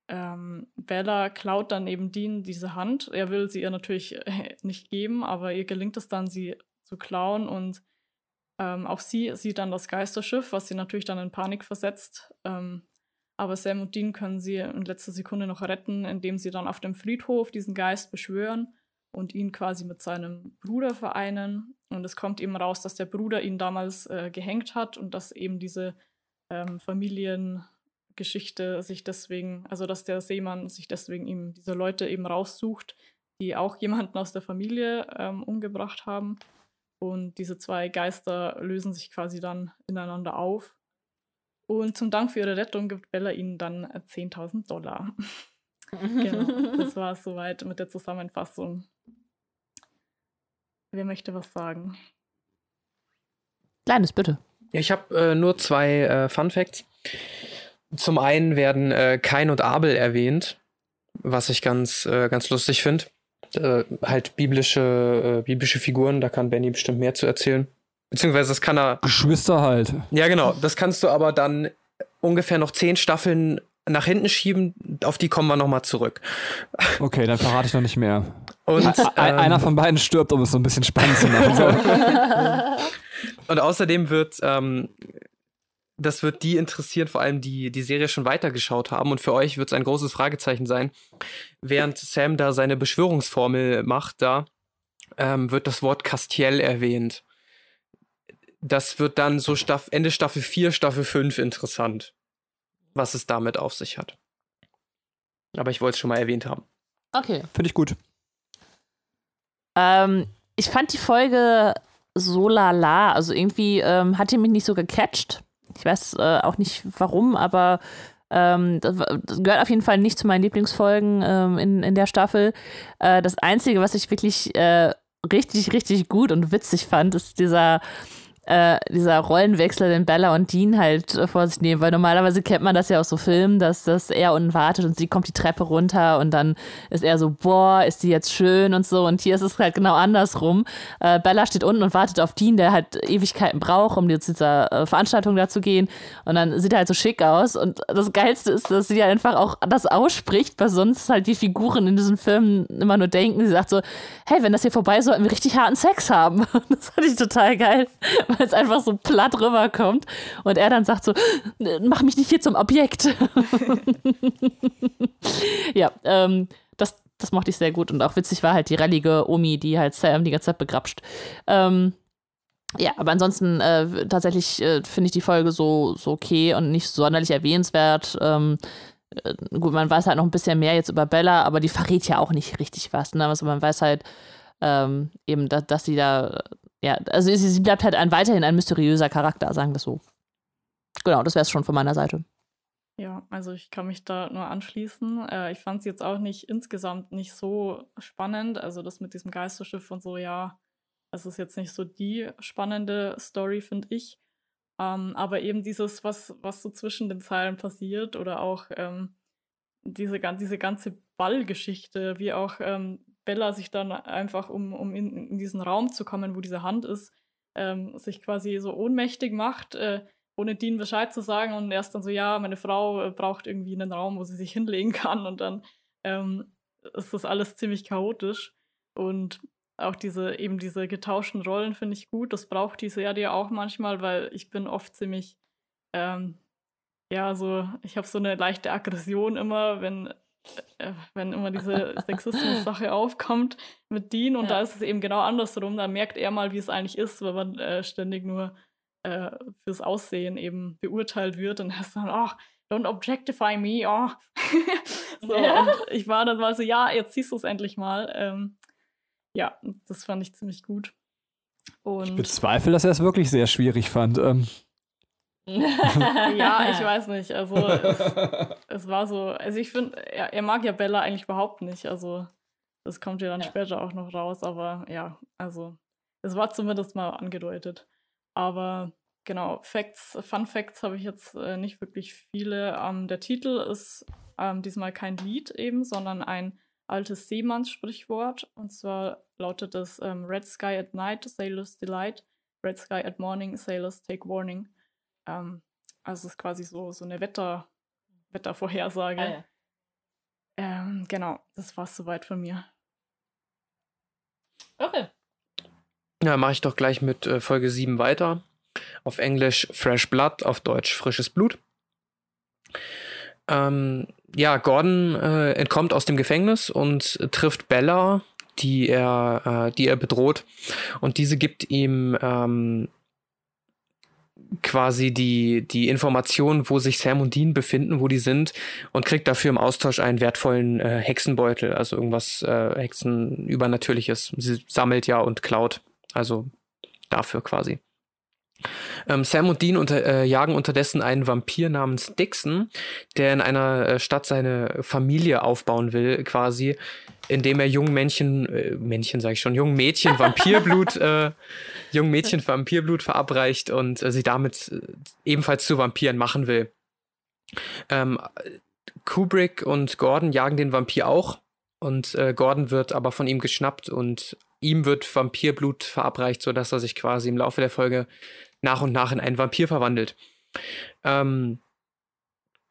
D: ähm, Bella klaut dann eben Dean diese Hand. Er will sie ihr natürlich äh, nicht geben, aber ihr gelingt es dann, sie zu klauen. Und ähm, auch sie sieht dann das Geisterschiff, was sie natürlich dann in Panik versetzt. Ähm, aber Sam und Dean können sie in letzter Sekunde noch retten, indem sie dann auf dem Friedhof diesen Geist beschwören und ihn quasi mit seinem Bruder vereinen. Und es kommt eben raus, dass der Bruder ihn damals äh, gehängt hat und dass eben diese ähm, Familiengeschichte sich deswegen, also dass der Seemann sich deswegen ihm diese Leute eben raussucht, die auch jemanden aus der Familie ähm, umgebracht haben. Und diese zwei Geister lösen sich quasi dann ineinander auf und zum Dank für ihre Rettung gibt Bella ihnen dann 10.000 äh, Dollar. genau, das war es soweit mit der Zusammenfassung. Wer möchte was sagen?
C: Kleines, bitte.
E: Ja, ich habe äh, nur zwei äh, Fun Facts. Zum einen werden äh, Kain und Abel erwähnt, was ich ganz, äh, ganz lustig finde. Äh, halt biblische, biblische Figuren, da kann Benny bestimmt mehr zu erzählen. Beziehungsweise das kann er.
B: Geschwister halt.
E: Ja, genau. Das kannst du aber dann ungefähr noch zehn Staffeln nach hinten schieben. Auf die kommen wir nochmal zurück.
B: Okay, dann verrate ich noch nicht mehr.
E: Und,
B: ähm, einer von beiden stirbt, um es so ein bisschen spannend zu machen.
E: Und außerdem wird, ähm, das wird die interessieren, vor allem die die Serie schon weitergeschaut haben. Und für euch wird es ein großes Fragezeichen sein. Während Sam da seine Beschwörungsformel macht, da ähm, wird das Wort Castiel erwähnt das wird dann so Staff Ende Staffel 4, Staffel 5 interessant, was es damit auf sich hat. Aber ich wollte es schon mal erwähnt haben.
C: Okay.
B: Finde ich gut.
C: Ähm, ich fand die Folge so lala. Also irgendwie ähm, hat die mich nicht so gecatcht. Ich weiß äh, auch nicht warum, aber ähm, das, das, gehört auf jeden Fall nicht zu meinen Lieblingsfolgen ähm, in, in der Staffel. Äh, das Einzige, was ich wirklich äh, richtig, richtig gut und witzig fand, ist dieser äh, dieser Rollenwechsel, den Bella und Dean halt äh, vor sich nehmen, weil normalerweise kennt man das ja aus so Filmen, dass das er unten wartet und sie kommt die Treppe runter und dann ist er so, boah, ist die jetzt schön und so. Und hier ist es halt genau andersrum. Äh, Bella steht unten und wartet auf Dean, der halt Ewigkeiten braucht, um zu dieser äh, Veranstaltung da zu gehen. Und dann sieht er halt so schick aus. Und das Geilste ist, dass sie einfach auch das ausspricht, weil sonst halt die Figuren in diesen Filmen immer nur denken, sie sagt so, hey, wenn das hier vorbei ist, sollten wir richtig harten Sex haben. Das fand ich total geil, weil es einfach so platt rüberkommt und er dann sagt so, mach mich nicht hier zum Objekt. ja, ähm, das, das mochte ich sehr gut und auch witzig war halt die rallige Omi, die halt Sam die ganze Zeit begrapscht. Ähm, ja, aber ansonsten äh, tatsächlich äh, finde ich die Folge so, so okay und nicht sonderlich erwähnenswert. Ähm, äh, gut, man weiß halt noch ein bisschen mehr jetzt über Bella, aber die verrät ja auch nicht richtig was. Ne? Also man weiß halt ähm, eben, dass, dass sie da ja, also sie, bleibt halt ein, weiterhin ein mysteriöser Charakter, sagen wir so. Genau, das wäre es schon von meiner Seite.
D: Ja, also ich kann mich da nur anschließen. Äh, ich fand es jetzt auch nicht insgesamt nicht so spannend. Also das mit diesem Geisterschiff und so, ja, das ist jetzt nicht so die spannende Story, finde ich. Ähm, aber eben dieses, was, was so zwischen den Zeilen passiert oder auch ähm, diese, diese ganze Ballgeschichte, wie auch ähm, Bella sich dann einfach, um, um in, in, diesen Raum zu kommen, wo diese Hand ist, ähm, sich quasi so ohnmächtig macht, äh, ohne Dean Bescheid zu sagen. Und erst dann so, ja, meine Frau äh, braucht irgendwie einen Raum, wo sie sich hinlegen kann. Und dann ähm, ist das alles ziemlich chaotisch. Und auch diese, eben diese getauschten Rollen finde ich gut. Das braucht die Serie auch manchmal, weil ich bin oft ziemlich, ähm, ja, so, ich habe so eine leichte Aggression immer, wenn, wenn immer diese Sexismus-Sache aufkommt mit Dean und ja. da ist es eben genau andersrum. Da merkt er mal, wie es eigentlich ist, wenn man äh, ständig nur äh, fürs Aussehen eben beurteilt wird und er ist dann, oh, don't objectify me, oh. so, ja. und ich war dann mal so, ja, jetzt siehst du es endlich mal. Ähm, ja, das fand ich ziemlich gut.
B: Und ich bezweifle, dass er es wirklich sehr schwierig fand. Ähm.
D: ja, ich weiß nicht. Also es, es war so, also ich finde, er, er, mag ja Bella eigentlich überhaupt nicht. Also das kommt ja dann ja. später auch noch raus, aber ja, also es war zumindest mal angedeutet. Aber genau, Facts, Fun Facts habe ich jetzt äh, nicht wirklich viele. Ähm, der Titel ist ähm, diesmal kein Lied eben, sondern ein altes Seemannssprichwort. Und zwar lautet es ähm, Red Sky at night, sailors delight. Red Sky at morning, sailors take warning. Ähm, also es ist quasi so, so eine Wetter, Wettervorhersage. Ah, ja. ähm, genau, das war es soweit von mir.
E: Okay. Ja, mache ich doch gleich mit äh, Folge 7 weiter. Auf Englisch Fresh Blood, auf Deutsch frisches Blut. Ähm, ja, Gordon äh, entkommt aus dem Gefängnis und trifft Bella, die er, äh, die er bedroht. Und diese gibt ihm ähm, quasi die, die Information, wo sich Sam und Dean befinden, wo die sind, und kriegt dafür im Austausch einen wertvollen äh, Hexenbeutel, also irgendwas äh, Hexenübernatürliches. Sie sammelt ja und klaut. Also dafür quasi. Ähm, Sam und Dean unter, äh, jagen unterdessen einen Vampir namens Dixon, der in einer äh, Stadt seine Familie aufbauen will, quasi, indem er jungen Männchen, äh, Männchen sage ich schon, jungen Mädchen Vampirblut, äh, jungen Mädchen Vampirblut verabreicht und äh, sie damit äh, ebenfalls zu Vampiren machen will. Ähm, Kubrick und Gordon jagen den Vampir auch und äh, Gordon wird aber von ihm geschnappt und ihm wird Vampirblut verabreicht, sodass er sich quasi im Laufe der Folge nach und nach in einen Vampir verwandelt. Ähm,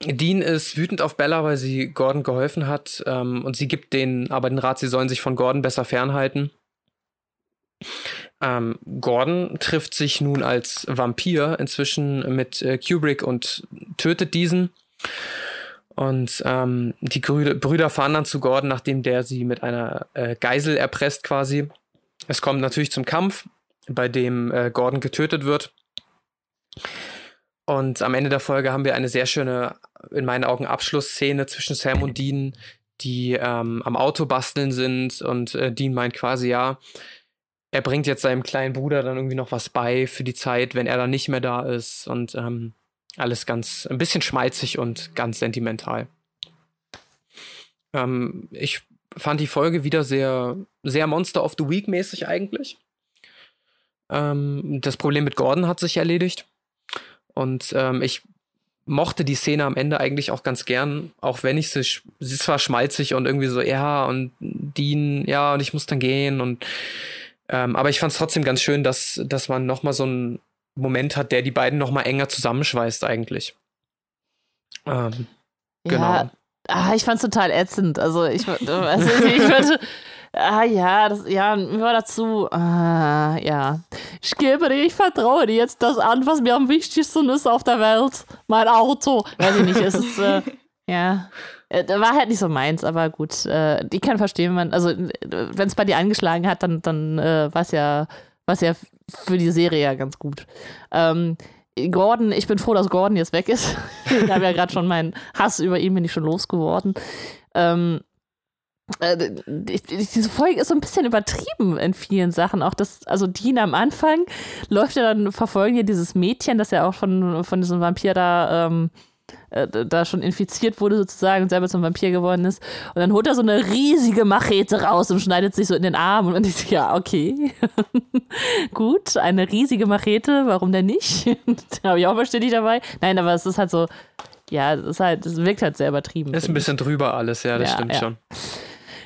E: Dean ist wütend auf Bella, weil sie Gordon geholfen hat ähm, und sie gibt denen aber den Rat, sie sollen sich von Gordon besser fernhalten. Ähm, Gordon trifft sich nun als Vampir inzwischen mit äh, Kubrick und tötet diesen. Und ähm, die Grü Brüder fahren dann zu Gordon, nachdem der sie mit einer äh, Geisel erpresst quasi. Es kommt natürlich zum Kampf, bei dem äh, Gordon getötet wird. Und am Ende der Folge haben wir eine sehr schöne, in meinen Augen, Abschlussszene zwischen Sam und Dean, die ähm, am Auto basteln sind. Und äh, Dean meint quasi, ja, er bringt jetzt seinem kleinen Bruder dann irgendwie noch was bei für die Zeit, wenn er dann nicht mehr da ist. Und ähm, alles ganz, ein bisschen schmalzig und ganz sentimental. Ähm, ich fand die Folge wieder sehr, sehr Monster of the Week mäßig eigentlich. Ähm, das Problem mit Gordon hat sich erledigt. Und ähm, ich mochte die Szene am Ende eigentlich auch ganz gern, auch wenn ich sie, sie ist zwar schmalzig und irgendwie so, ja, und Dean, ja, und ich muss dann gehen und ähm, aber ich fand es trotzdem ganz schön, dass, dass man nochmal so einen Moment hat, der die beiden nochmal enger zusammenschweißt eigentlich. Ähm,
C: genau. Ja, ah, ich fand es total ätzend. Also ich, also ich, ich würde Ah ja, das, ja, hör dazu. Ah, ja. Ich gebe dir, ich vertraue dir jetzt das an, was mir am wichtigsten ist auf der Welt. Mein Auto. Weiß ich nicht, es ist, äh, ja. Äh, war halt nicht so meins, aber gut. Äh, ich kann verstehen, wenn man, also wenn es bei dir angeschlagen hat, dann, dann äh, war es ja, war's ja für die Serie ja ganz gut. Ähm, Gordon, ich bin froh, dass Gordon jetzt weg ist. ich habe ja gerade schon meinen Hass über ihn bin ich schon losgeworden. Ähm, äh, diese Folge ist so ein bisschen übertrieben in vielen Sachen. Auch das, also Dean am Anfang läuft ja dann, verfolgen ja dieses Mädchen, das ja auch von, von diesem Vampir da, ähm, äh, da schon infiziert wurde sozusagen und selber zum Vampir geworden ist. Und dann holt er so eine riesige Machete raus und schneidet sich so in den Arm. Und ich so, ja, okay. Gut, eine riesige Machete, warum denn nicht? da habe ich auch bestätigt dabei. Nein, aber es ist halt so, ja, es ist halt, es wirkt halt sehr übertrieben.
E: Ist ein bisschen drüber alles, ja, das
C: Ja,
E: stimmt
C: ja.
E: schon.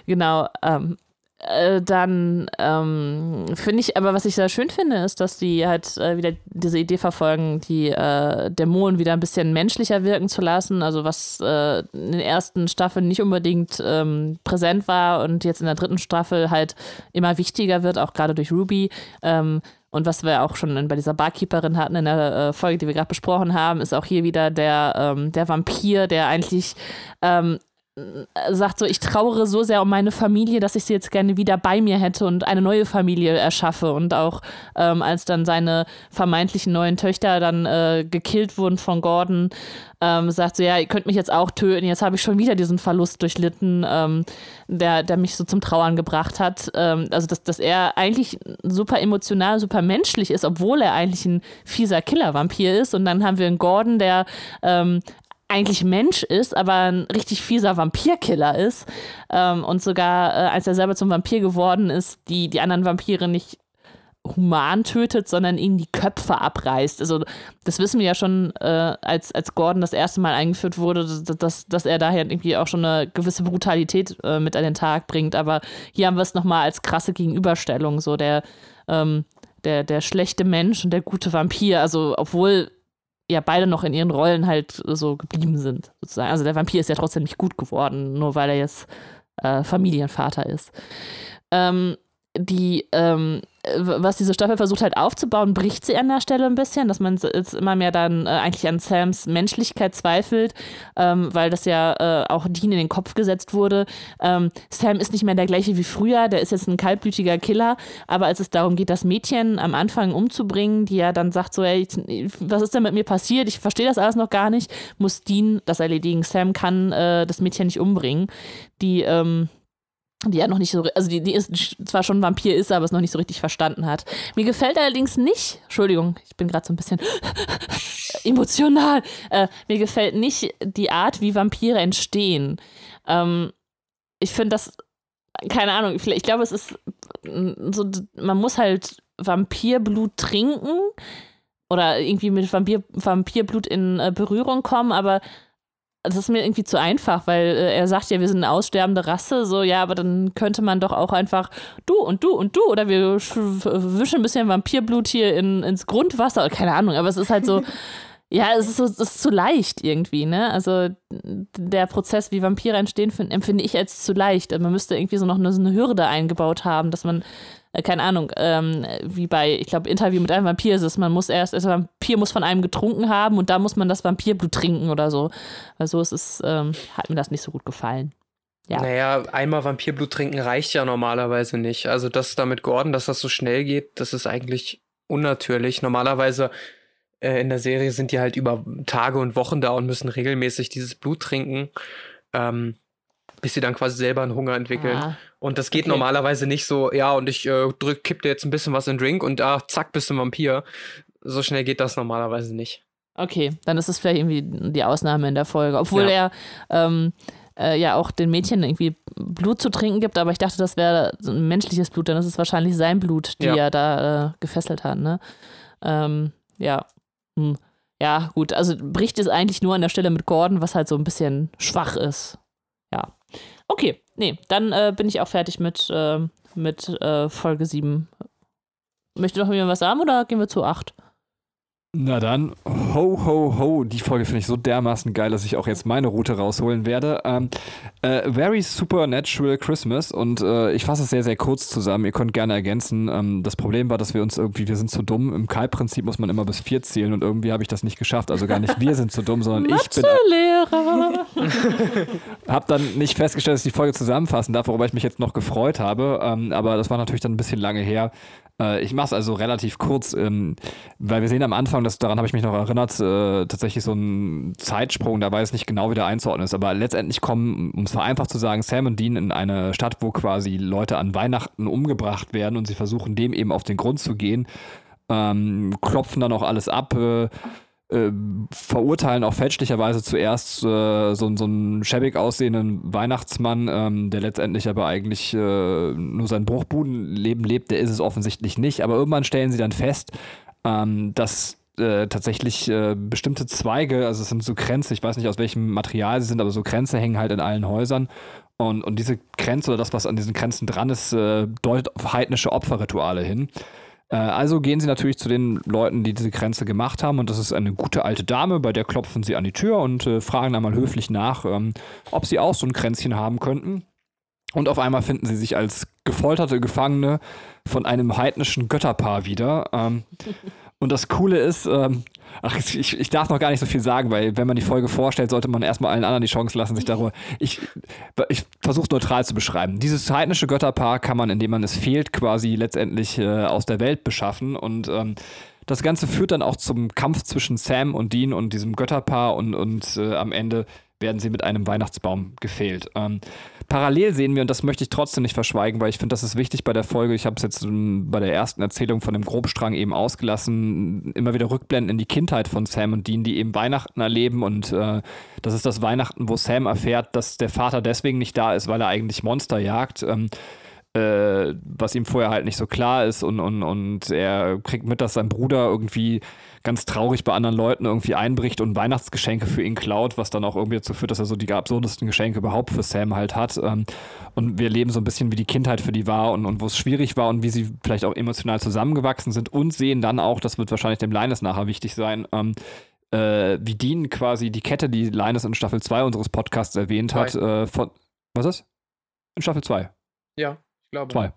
C: Genau. Ähm, äh, dann ähm, finde ich, aber was ich sehr schön finde, ist, dass die halt äh, wieder diese Idee verfolgen, die äh, Dämonen wieder ein bisschen menschlicher wirken zu lassen. Also was äh, in den ersten Staffeln nicht unbedingt ähm, präsent war und jetzt in der dritten Staffel halt immer wichtiger wird, auch gerade durch Ruby. Ähm, und was wir auch schon bei dieser Barkeeperin hatten in der äh, Folge, die wir gerade besprochen haben, ist auch hier wieder der, ähm, der Vampir, der eigentlich ähm, sagt so, ich trauere so sehr um meine Familie, dass ich sie jetzt gerne wieder bei mir hätte und eine neue Familie erschaffe. Und auch ähm, als dann seine vermeintlichen neuen Töchter dann äh, gekillt wurden von Gordon, ähm, sagt so, ja, ihr könnt mich jetzt auch töten, jetzt habe ich schon wieder diesen Verlust durchlitten, ähm, der, der mich so zum Trauern gebracht hat. Ähm, also, dass, dass er eigentlich super emotional, super menschlich ist, obwohl er eigentlich ein fieser Killer-Vampir ist. Und dann haben wir einen Gordon, der ähm, eigentlich Mensch ist, aber ein richtig fieser Vampirkiller ist ähm, und sogar, äh, als er selber zum Vampir geworden ist, die, die anderen Vampire nicht human tötet, sondern ihnen die Köpfe abreißt. Also das wissen wir ja schon, äh, als, als Gordon das erste Mal eingeführt wurde, dass, dass, er daher irgendwie auch schon eine gewisse Brutalität äh, mit an den Tag bringt. Aber hier haben wir es nochmal als krasse Gegenüberstellung, so der, ähm, der, der schlechte Mensch und der gute Vampir. Also obwohl ja beide noch in ihren Rollen halt so geblieben sind, sozusagen. Also der Vampir ist ja trotzdem nicht gut geworden, nur weil er jetzt äh, Familienvater ist. Ähm, die, ähm, was diese Staffel versucht halt aufzubauen, bricht sie an der Stelle ein bisschen, dass man jetzt immer mehr dann äh, eigentlich an Sams Menschlichkeit zweifelt, ähm, weil das ja äh, auch Dean in den Kopf gesetzt wurde. Ähm, Sam ist nicht mehr der gleiche wie früher, der ist jetzt ein kaltblütiger Killer, aber als es darum geht, das Mädchen am Anfang umzubringen, die ja dann sagt so, ey, was ist denn mit mir passiert? Ich verstehe das alles noch gar nicht, muss Dean das erledigen. Sam kann äh, das Mädchen nicht umbringen. Die, ähm, die ja noch nicht so, also die, die ist zwar schon Vampir ist, aber es noch nicht so richtig verstanden hat. Mir gefällt allerdings nicht, Entschuldigung, ich bin gerade so ein bisschen emotional, äh, mir gefällt nicht die Art, wie Vampire entstehen. Ähm, ich finde das, keine Ahnung, ich, ich glaube, es ist so, man muss halt Vampirblut trinken oder irgendwie mit Vampir, Vampirblut in äh, Berührung kommen, aber das ist mir irgendwie zu einfach, weil äh, er sagt ja, wir sind eine aussterbende Rasse, so, ja, aber dann könnte man doch auch einfach du und du und du oder wir wischen ein bisschen Vampirblut hier in, ins Grundwasser, keine Ahnung, aber es ist halt so, ja, es ist so, es ist zu leicht irgendwie, ne? Also der Prozess, wie Vampire entstehen, find, empfinde ich als zu leicht. Man müsste irgendwie so noch eine, so eine Hürde eingebaut haben, dass man äh, keine Ahnung, ähm, wie bei, ich glaube, Interview mit einem Vampir ist es, man muss erst, also Vampir muss von einem getrunken haben und da muss man das Vampirblut trinken oder so. Weil so ist es, ähm, hat mir das nicht so gut gefallen. Ja.
E: Naja, einmal Vampirblut trinken reicht ja normalerweise nicht. Also das da mit Gordon, dass das so schnell geht, das ist eigentlich unnatürlich. Normalerweise äh, in der Serie sind die halt über Tage und Wochen da und müssen regelmäßig dieses Blut trinken. Ähm, bis sie dann quasi selber einen Hunger entwickeln.
C: Ah,
E: und das geht
C: okay.
E: normalerweise nicht so, ja, und ich äh, drück, kipp dir jetzt ein bisschen was in Drink und ah, zack, bist du ein Vampir. So schnell geht das normalerweise nicht.
C: okay, dann ist es vielleicht irgendwie die Ausnahme in der Folge. Obwohl
E: Ja.
C: er ähm, äh, ja auch den Mädchen irgendwie Blut zu trinken gibt, aber ich dachte, das wäre so ein menschliches Blut, dann ist es wahrscheinlich sein Blut, die
E: Ja.
C: er da äh, gefesselt hat, ne? Ähm, ja. Hm. Ja, gut, also bricht es eigentlich nur an der Stelle mit Gordon, was halt so ein bisschen schwach ist. Okay, nee, dann äh, bin ich auch fertig mit, äh, mit äh, Folge 7. Möchte noch jemand was sagen oder gehen wir zu 8?
B: Na dann, ho, ho, ho. Die Folge finde ich so dermaßen geil, dass ich auch jetzt meine Route rausholen werde. Ähm, äh, Very Supernatural Christmas und äh, ich fasse es sehr, sehr kurz zusammen. Ihr könnt gerne ergänzen. Ähm, das Problem war, dass wir uns irgendwie, wir sind zu dumm. Im Kai-Prinzip muss man immer bis vier zählen und irgendwie habe ich das nicht geschafft. Also gar nicht wir sind zu dumm, sondern ich bin
C: Mathelehrer.
B: Hab dann nicht festgestellt, dass ich die Folge zusammenfassen darf, worüber ich mich jetzt noch gefreut habe. Ähm, aber das war natürlich dann ein bisschen lange her. Äh, ich mache es also relativ kurz, ähm, weil wir sehen am Anfang, dass daran habe ich mich noch erinnert, äh, tatsächlich so ein Zeitsprung, da weiß nicht genau, wie der einzuordnen ist. Aber letztendlich kommen, um es vereinfacht zu sagen, Sam und Dean in eine Stadt, wo quasi Leute an Weihnachten umgebracht werden und sie versuchen dem eben auf den Grund zu gehen. Ähm, klopfen dann auch alles ab. Äh, verurteilen auch fälschlicherweise zuerst äh, so, so einen schäbig aussehenden Weihnachtsmann, ähm, der letztendlich aber eigentlich äh, nur sein Bruchbudenleben lebt, der ist es offensichtlich nicht. Aber irgendwann stellen sie dann fest, ähm, dass äh, tatsächlich äh, bestimmte Zweige, also es sind so Kränze, ich weiß nicht aus welchem Material sie sind, aber so Kränze hängen halt in allen Häusern. Und, und diese Kränze oder das, was an diesen Grenzen dran ist, äh, deutet auf heidnische Opferrituale hin. Äh, also gehen sie natürlich zu den Leuten, die diese Grenze gemacht haben. Und das ist eine gute alte Dame, bei der klopfen sie an die Tür und äh, fragen dann mal höflich nach, ähm, ob sie auch so ein Kränzchen haben könnten. Und auf einmal finden sie sich als gefolterte Gefangene von einem heidnischen Götterpaar wieder. Ähm, und das Coole ist, ähm, ach, ich, ich darf noch gar nicht so viel sagen, weil wenn man die Folge vorstellt, sollte man erstmal allen anderen die Chance lassen, sich darüber. Ich, ich versuche neutral zu beschreiben. Dieses heidnische Götterpaar kann man, indem man es fehlt, quasi letztendlich äh, aus der Welt beschaffen. Und ähm, das Ganze führt dann auch zum Kampf zwischen Sam und Dean und diesem Götterpaar und, und äh, am Ende werden sie mit einem Weihnachtsbaum gefehlt. Ähm, parallel sehen wir, und das möchte ich trotzdem nicht verschweigen, weil ich finde, das ist wichtig bei der Folge. Ich habe es jetzt ähm, bei der ersten Erzählung von dem Grobstrang eben ausgelassen, immer wieder rückblenden in die Kindheit von Sam und Dean, die eben Weihnachten erleben. Und äh, das ist das Weihnachten, wo Sam erfährt, dass der Vater deswegen nicht da ist, weil er eigentlich Monster jagt. Ähm, äh, was ihm vorher halt nicht so klar ist und, und, und er kriegt mit, dass sein Bruder irgendwie ganz traurig bei anderen Leuten irgendwie einbricht und Weihnachtsgeschenke für ihn klaut, was dann auch irgendwie dazu führt, dass er so die absurdesten Geschenke überhaupt für Sam halt hat. Ähm, und wir erleben so ein bisschen, wie die Kindheit für die war und, und wo es schwierig war und wie sie vielleicht auch emotional zusammengewachsen sind und sehen dann auch, das wird wahrscheinlich dem Linus nachher wichtig sein, ähm, äh, wie Dean quasi die Kette, die Linus in Staffel 2 unseres Podcasts erwähnt hat, äh, von. Was ist? In Staffel 2.
E: Ja, ich glaube.
B: 2.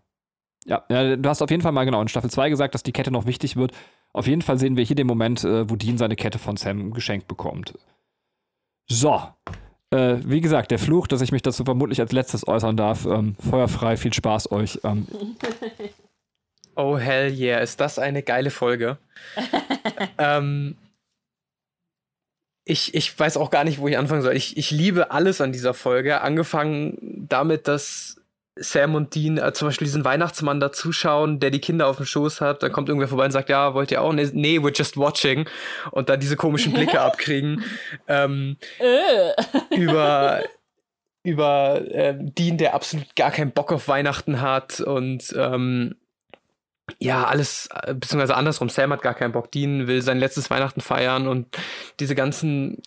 B: Ja, ja, du hast auf jeden Fall mal genau in Staffel 2 gesagt, dass die Kette noch wichtig wird. Auf jeden Fall sehen wir hier den Moment, äh, wo Dean seine Kette von Sam geschenkt bekommt. So. Äh, wie gesagt, der Fluch, dass ich mich dazu vermutlich als letztes äußern darf. Ähm, feuerfrei, viel Spaß euch. Ähm.
E: Oh, hell yeah, ist das eine geile Folge. ähm, ich, ich weiß auch gar nicht, wo ich anfangen soll. Ich, ich liebe alles an dieser Folge. Angefangen damit, dass Sam und Dean äh, zum Beispiel diesen Weihnachtsmann da zuschauen, der die Kinder auf dem Schoß hat. Dann kommt irgendwer vorbei und sagt, ja, wollt ihr auch? Nee, nee we're just watching. Und dann diese komischen Blicke abkriegen. Ähm,
C: Äh.
E: über über ähm, Dean, der absolut gar keinen Bock auf Weihnachten hat und ähm, ja, alles, äh, beziehungsweise andersrum, Sam hat gar keinen Bock. Dean will sein letztes Weihnachten feiern und diese ganzen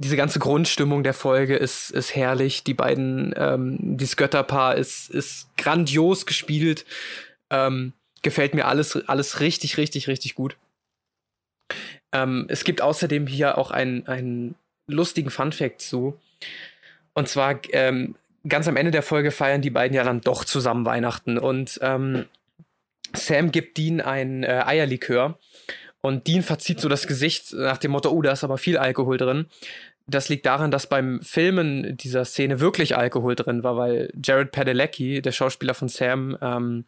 E: diese ganze Grundstimmung der Folge ist, ist herrlich. Die beiden, ähm, dieses Götterpaar ist, ist grandios gespielt. Ähm, gefällt mir alles, alles richtig, richtig, richtig gut. Ähm, es gibt außerdem hier auch einen, einen lustigen Funfact zu. Und zwar, ähm, ganz am Ende der Folge feiern die beiden ja dann doch zusammen Weihnachten. Und ähm, Sam gibt Dean ein äh, Eierlikör. Und Dean verzieht so das Gesicht nach dem Motto, oh, da ist aber viel Alkohol drin das liegt daran, dass beim Filmen dieser Szene wirklich Alkohol drin war, weil Jared Padalecki, der Schauspieler von Sam, ähm,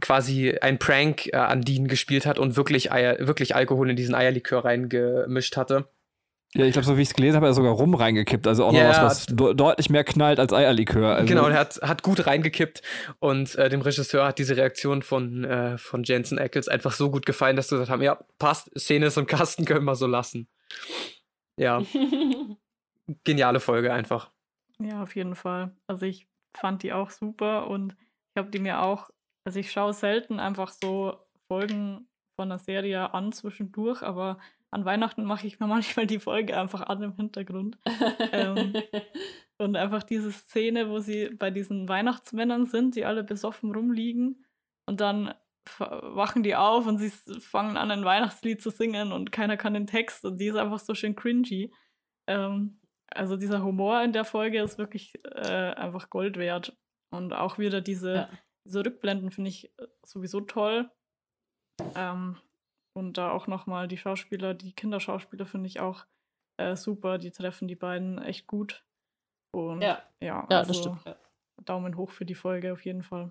E: quasi ein Prank äh, an Dean gespielt hat und wirklich, Eier, wirklich Alkohol in diesen Eierlikör reingemischt hatte.
B: Ja, ich glaube, so wie ich es gelesen habe, hat er sogar rum reingekippt. Also auch noch was, was de deutlich mehr knallt als Eierlikör. Also
E: genau, er hat, hat gut reingekippt und äh, dem Regisseur hat diese Reaktion von, äh, von Jensen Ackles einfach so gut gefallen, dass sie gesagt haben, ja, passt, Szene ist im Kasten, können wir so lassen. Ja. Geniale Folge einfach.
D: Ja, auf jeden Fall. Also ich fand die auch super und ich habe die mir auch, also ich schaue selten einfach so Folgen von einer Serie an zwischendurch, aber an Weihnachten mache ich mir manchmal die Folge einfach an im Hintergrund. ähm, und einfach diese Szene, wo sie bei diesen Weihnachtsmännern sind, die alle besoffen rumliegen und dann wachen die auf und sie fangen an, ein Weihnachtslied zu singen und keiner kann den Text und die ist einfach so schön cringy. Ähm, also dieser Humor in der Folge ist wirklich äh, einfach Gold wert. Und auch wieder diese, ja. diese Rückblenden finde ich äh, sowieso toll. Ähm, und da auch nochmal die Schauspieler, die Kinderschauspieler finde ich auch äh, super. Die treffen die beiden echt gut. Und ja, ja,
C: ja also das stimmt.
D: Daumen hoch für die Folge auf jeden Fall.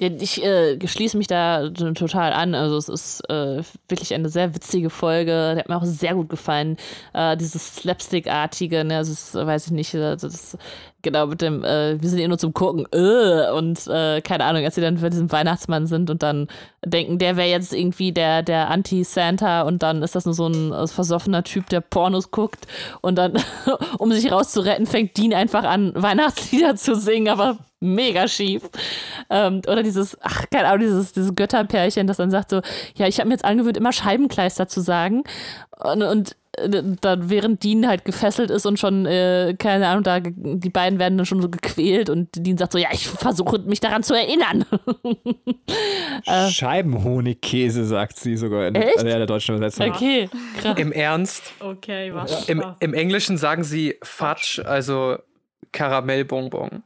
C: Ich äh, schließe mich da total an. Also es ist äh, wirklich eine sehr witzige Folge. Die hat mir auch sehr gut gefallen. Äh, dieses Slapstick-artige, ne, also das weiß ich nicht, das, Genau, mit dem, äh, wir sind eh nur zum Gucken, äh, und äh, keine Ahnung, als sie dann für diesen Weihnachtsmann sind und dann denken, der wäre jetzt irgendwie der, der Anti-Santa und dann ist das nur so ein äh, versoffener Typ, der Pornos guckt und dann, um sich rauszuretten, fängt Dean einfach an, Weihnachtslieder zu singen, aber mega schief. Ähm, oder dieses, ach, keine Ahnung, dieses, dieses Götterpärchen, das dann sagt so, ja, ich habe mir jetzt angewöhnt, immer Scheibenkleister zu sagen. Und, und dann während Dean halt gefesselt ist und schon, äh, keine Ahnung, da die beiden werden dann schon so gequält und Dean sagt so, ja, ich versuche mich daran zu erinnern.
B: äh, Scheibenhonigkäse, sagt sie sogar in
C: Echt?
B: der deutschen Übersetzung.
C: Okay, krass.
E: Im Ernst?
D: Okay, was?
E: Im, Im Englischen sagen sie Fudge, also Karamellbonbon.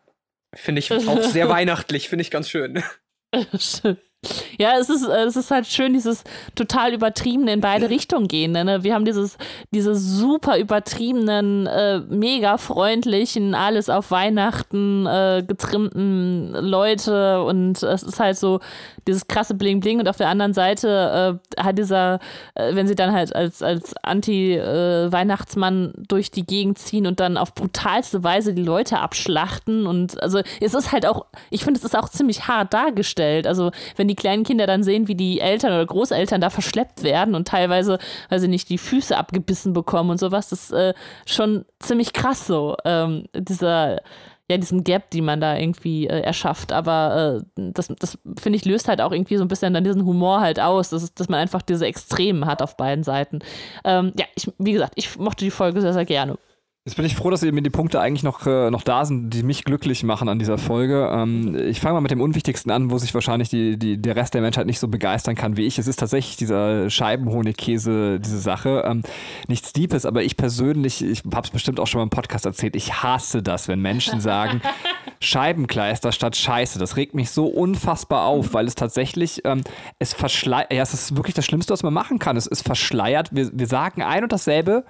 E: Finde ich auch sehr weihnachtlich, finde ich ganz schön.
C: Stimmt. Ja, es ist, äh, es ist halt schön, dieses total übertriebene in beide Richtungen gehen. Ne? Wir haben dieses, diese super übertriebenen, äh, mega freundlichen, alles auf Weihnachten äh, getrimmten Leute und es ist halt so dieses krasse Bling-Bling und auf der anderen Seite äh, hat dieser, äh, wenn sie dann halt als, als Anti-Weihnachtsmann durch die Gegend ziehen und dann auf brutalste Weise die Leute abschlachten und also es ist halt auch, ich finde, es ist auch ziemlich hart dargestellt. Also wenn die kleinen Kinder dann sehen, wie die Eltern oder Großeltern da verschleppt werden und teilweise, weil sie nicht die Füße abgebissen bekommen und sowas, das ist äh, schon ziemlich krass so. Ähm, dieser ja, diesen Gap, die man da irgendwie äh, erschafft. Aber äh, das, das finde ich, löst halt auch irgendwie so ein bisschen dann diesen Humor halt aus, dass, dass man einfach diese Extremen hat auf beiden Seiten. Ähm, ja, ich, wie gesagt, ich mochte die Folge sehr, sehr gerne.
B: Jetzt bin ich froh, dass mir die Punkte eigentlich noch, äh, noch da sind, die mich glücklich machen an dieser Folge. Ähm, ich fange mal mit dem Unwichtigsten an, wo sich wahrscheinlich die, die, der Rest der Menschheit nicht so begeistern kann wie ich. Es ist tatsächlich dieser Scheibenhonigkäse, diese Sache. Ähm, nichts Deepes, aber ich persönlich, ich habe es bestimmt auch schon mal im Podcast erzählt, ich hasse das, wenn Menschen sagen, Scheibenkleister statt Scheiße. Das regt mich so unfassbar auf, weil es tatsächlich, ähm, es verschleiert, ja, es ist wirklich das Schlimmste, was man machen kann. Es ist verschleiert. Wir, wir sagen ein und dasselbe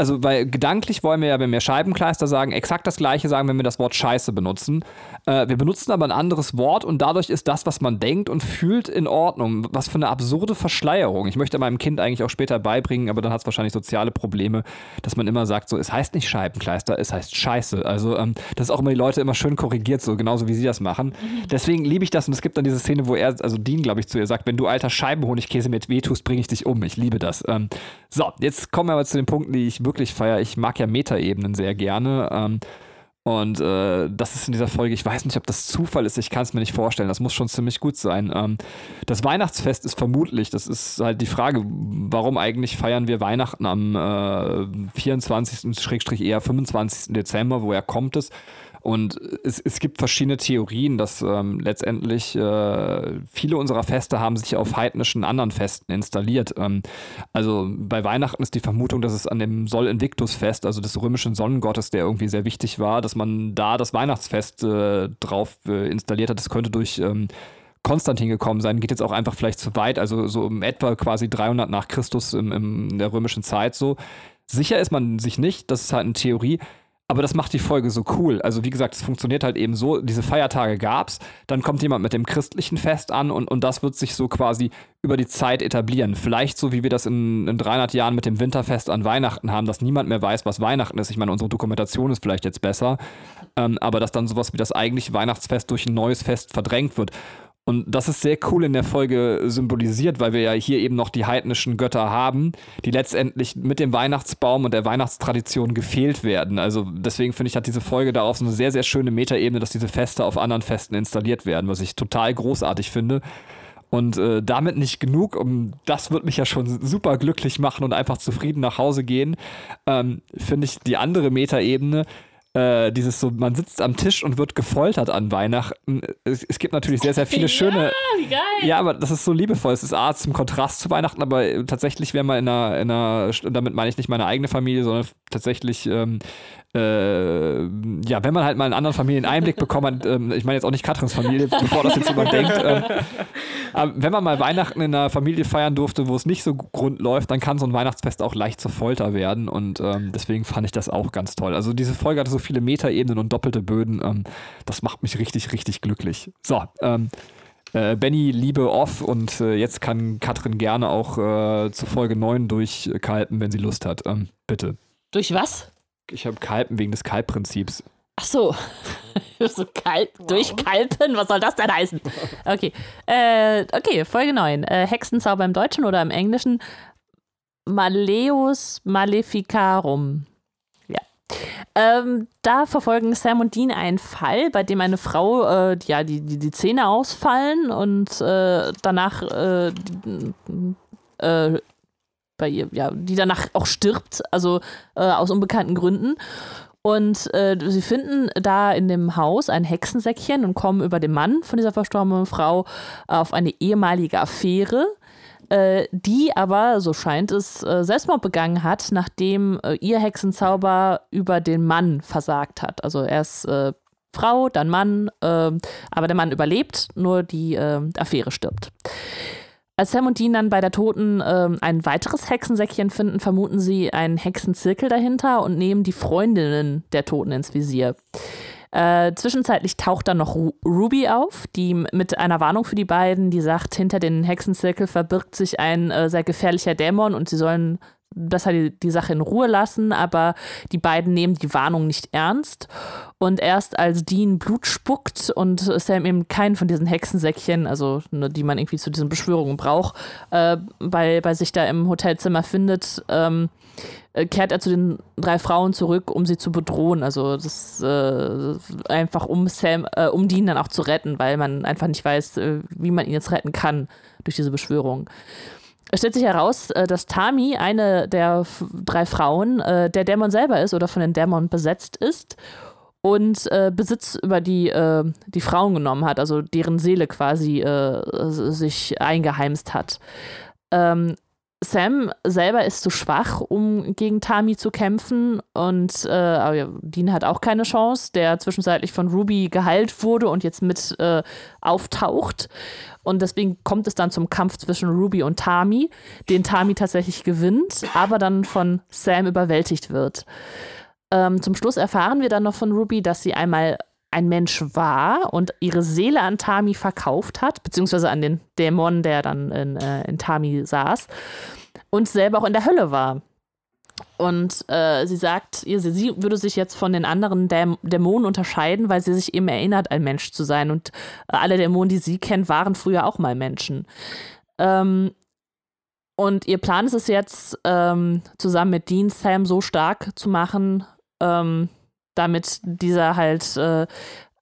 B: also weil gedanklich wollen wir ja, wenn wir Scheibenkleister sagen, exakt das gleiche sagen, wenn wir das Wort Scheiße benutzen. Äh, wir benutzen aber ein anderes Wort und dadurch ist das, was man denkt und fühlt, in Ordnung. Was für eine absurde Verschleierung. Ich möchte meinem Kind eigentlich auch später beibringen, aber dann hat es wahrscheinlich soziale Probleme, dass man immer sagt, so, es heißt nicht Scheibenkleister, es heißt Scheiße. Also ähm, das ist auch immer die Leute immer schön korrigiert, so genauso wie sie das machen. Deswegen liebe ich das und es gibt dann diese Szene, wo er, also Dean, glaube ich, zu ihr sagt, wenn du alter Scheibenhonigkäse mit wehtust, bringe ich dich um. Ich liebe das. Ähm, so, jetzt kommen wir aber zu den Punkten, die ich wirklich feiere. Ich mag ja Metaebenen sehr gerne. Ähm, und äh, das ist in dieser Folge, ich weiß nicht, ob das Zufall ist, ich kann es mir nicht vorstellen. Das muss schon ziemlich gut sein. Ähm, das Weihnachtsfest ist vermutlich, das ist halt die Frage, warum eigentlich feiern wir Weihnachten am äh, 24. Schrägstrich eher 25. Dezember, woher kommt es? Und es, es gibt verschiedene Theorien, dass ähm, letztendlich äh, viele unserer Feste haben sich auf heidnischen anderen Festen installiert. Ähm, also bei Weihnachten ist die Vermutung, dass es an dem Sol Invictus Fest, also des römischen Sonnengottes, der irgendwie sehr wichtig war, dass man da das Weihnachtsfest äh, drauf äh, installiert hat. Das könnte durch ähm, Konstantin gekommen sein, geht jetzt auch einfach vielleicht zu weit, also so um etwa quasi 300 nach Christus im, in der römischen Zeit so. Sicher ist man sich nicht, das ist halt eine Theorie. Aber das macht die Folge so cool. Also wie gesagt, es funktioniert halt eben so, diese Feiertage gab's, dann kommt jemand mit dem christlichen Fest an und, und das wird sich so quasi über die Zeit etablieren. Vielleicht so, wie wir das in, in 300 Jahren mit dem Winterfest an Weihnachten haben, dass niemand mehr weiß, was Weihnachten ist. Ich meine, unsere Dokumentation ist vielleicht jetzt besser, ähm, aber dass dann sowas wie das eigentliche Weihnachtsfest durch ein neues Fest verdrängt wird. Und das ist sehr cool in der Folge symbolisiert, weil wir ja hier eben noch die heidnischen Götter haben, die letztendlich mit dem Weihnachtsbaum und der Weihnachtstradition gefehlt werden. Also deswegen finde ich, hat diese Folge darauf so eine sehr, sehr schöne Metaebene, dass diese Feste auf anderen Festen installiert werden, was ich total großartig finde. Und äh, damit nicht genug, um das wird mich ja schon super glücklich machen und einfach zufrieden nach Hause gehen, ähm, finde ich die andere Metaebene, äh, dieses so, man sitzt am Tisch und wird gefoltert an Weihnachten. Es, es gibt natürlich sehr, sehr viele schöne.
C: Ja.
B: Ja, aber das ist so liebevoll. Es ist A, zum Kontrast zu Weihnachten, aber äh, tatsächlich, wenn man in einer, in einer, damit meine ich nicht meine eigene Familie, sondern tatsächlich ähm, äh, ja, wenn man halt mal einen anderen Familieneinblick bekommt, ähm, ich meine jetzt auch nicht Katrins Familie, bevor das jetzt jemand denkt, ähm, aber wenn man mal Weihnachten in einer Familie feiern durfte, wo es nicht so grund läuft, dann kann so ein Weihnachtsfest auch leicht zur Folter werden und ähm, deswegen fand ich das auch ganz toll. Also diese Folge hatte so viele Metaebenen und doppelte Böden, ähm, das macht mich richtig, richtig glücklich. So, ähm, äh, Benny, Liebe off und äh, jetzt kann Katrin gerne auch äh, zu Folge 9 durchkalten, wenn sie Lust hat. Ähm, bitte.
C: Durch was?
B: Ich habe Kalpen wegen des Kalbprinzips.
C: Ach so. so kalt, wow. durchkalpen? Was soll das denn heißen? Okay. Äh, okay, Folge 9. Äh, Hexenzauber im Deutschen oder im Englischen Maleus Maleficarum. Ja. Ähm, da verfolgen Sam und Dean einen Fall, bei dem eine Frau, äh, ja, die, die, die Zähne ausfallen und äh, danach äh, äh, bei ihr, ja, die danach auch stirbt, also äh, aus unbekannten Gründen. Und äh, sie finden da in dem Haus ein Hexensäckchen und kommen über den Mann von dieser verstorbenen Frau auf eine ehemalige Affäre, äh, die aber, so scheint es, äh, Selbstmord begangen hat, nachdem äh, ihr Hexenzauber über den Mann versagt hat. Also erst äh, Frau, dann Mann, ähm, aber der Mann überlebt, nur die äh, Affäre stirbt. Als Sam und Dean dann bei der Toten ähm, ein weiteres Hexensäckchen finden, vermuten sie einen Hexenzirkel dahinter und nehmen die Freundinnen der Toten ins Visier. Äh, zwischenzeitlich taucht dann noch Ru Ruby auf, die mit einer Warnung für die beiden, die sagt, hinter den Hexenzirkel verbirgt sich ein äh, sehr gefährlicher Dämon und sie sollen besser die, die Sache in Ruhe lassen, aber die beiden nehmen die Warnung nicht ernst. Und erst als Dean Blut spuckt und Sam eben keinen von diesen Hexensäckchen, also ne, die man irgendwie zu diesen Beschwörungen braucht, äh, bei, bei sich da im Hotelzimmer findet, ähm, äh, kehrt er zu den drei Frauen zurück, um sie zu bedrohen. Also das äh, einfach um Sam, äh, um Dean dann auch zu retten, weil man einfach nicht weiß, äh, wie man ihn jetzt retten kann durch diese Beschwörung. Es stellt sich heraus, äh, dass Tami, eine der drei Frauen, äh, der Dämon selber ist oder von den Dämon besetzt ist und äh, Besitz über die, die Frauen genommen hat, also deren Seele quasi sich eingeheimst hat. Ähm, Sam selber ist zu schwach, um gegen Tami zu kämpfen und äh, Dean hat auch keine Chance, der zwischenzeitlich von Ruby geheilt wurde und jetzt mit äh, auftaucht. Und deswegen kommt es dann zum Kampf zwischen Ruby und Tami, den Tami tatsächlich gewinnt, aber dann von Sam überwältigt wird. Ähm, zum Schluss erfahren wir dann noch von Ruby, dass sie einmal ein Mensch war und ihre Seele an Tami verkauft hat, beziehungsweise an den Dämon, der dann in, äh, in Tami saß und selber auch in der Hölle war. Und äh, sie sagt, sie würde sich jetzt von den anderen Däm Dämonen unterscheiden, weil sie sich eben erinnert, ein Mensch zu sein. Und äh, alle Dämonen, die sie kennt, waren früher auch mal Menschen. Ähm, und ihr Plan ist es jetzt, ähm, zusammen mit Dean Sam so stark zu machen, ähm, damit dieser halt äh,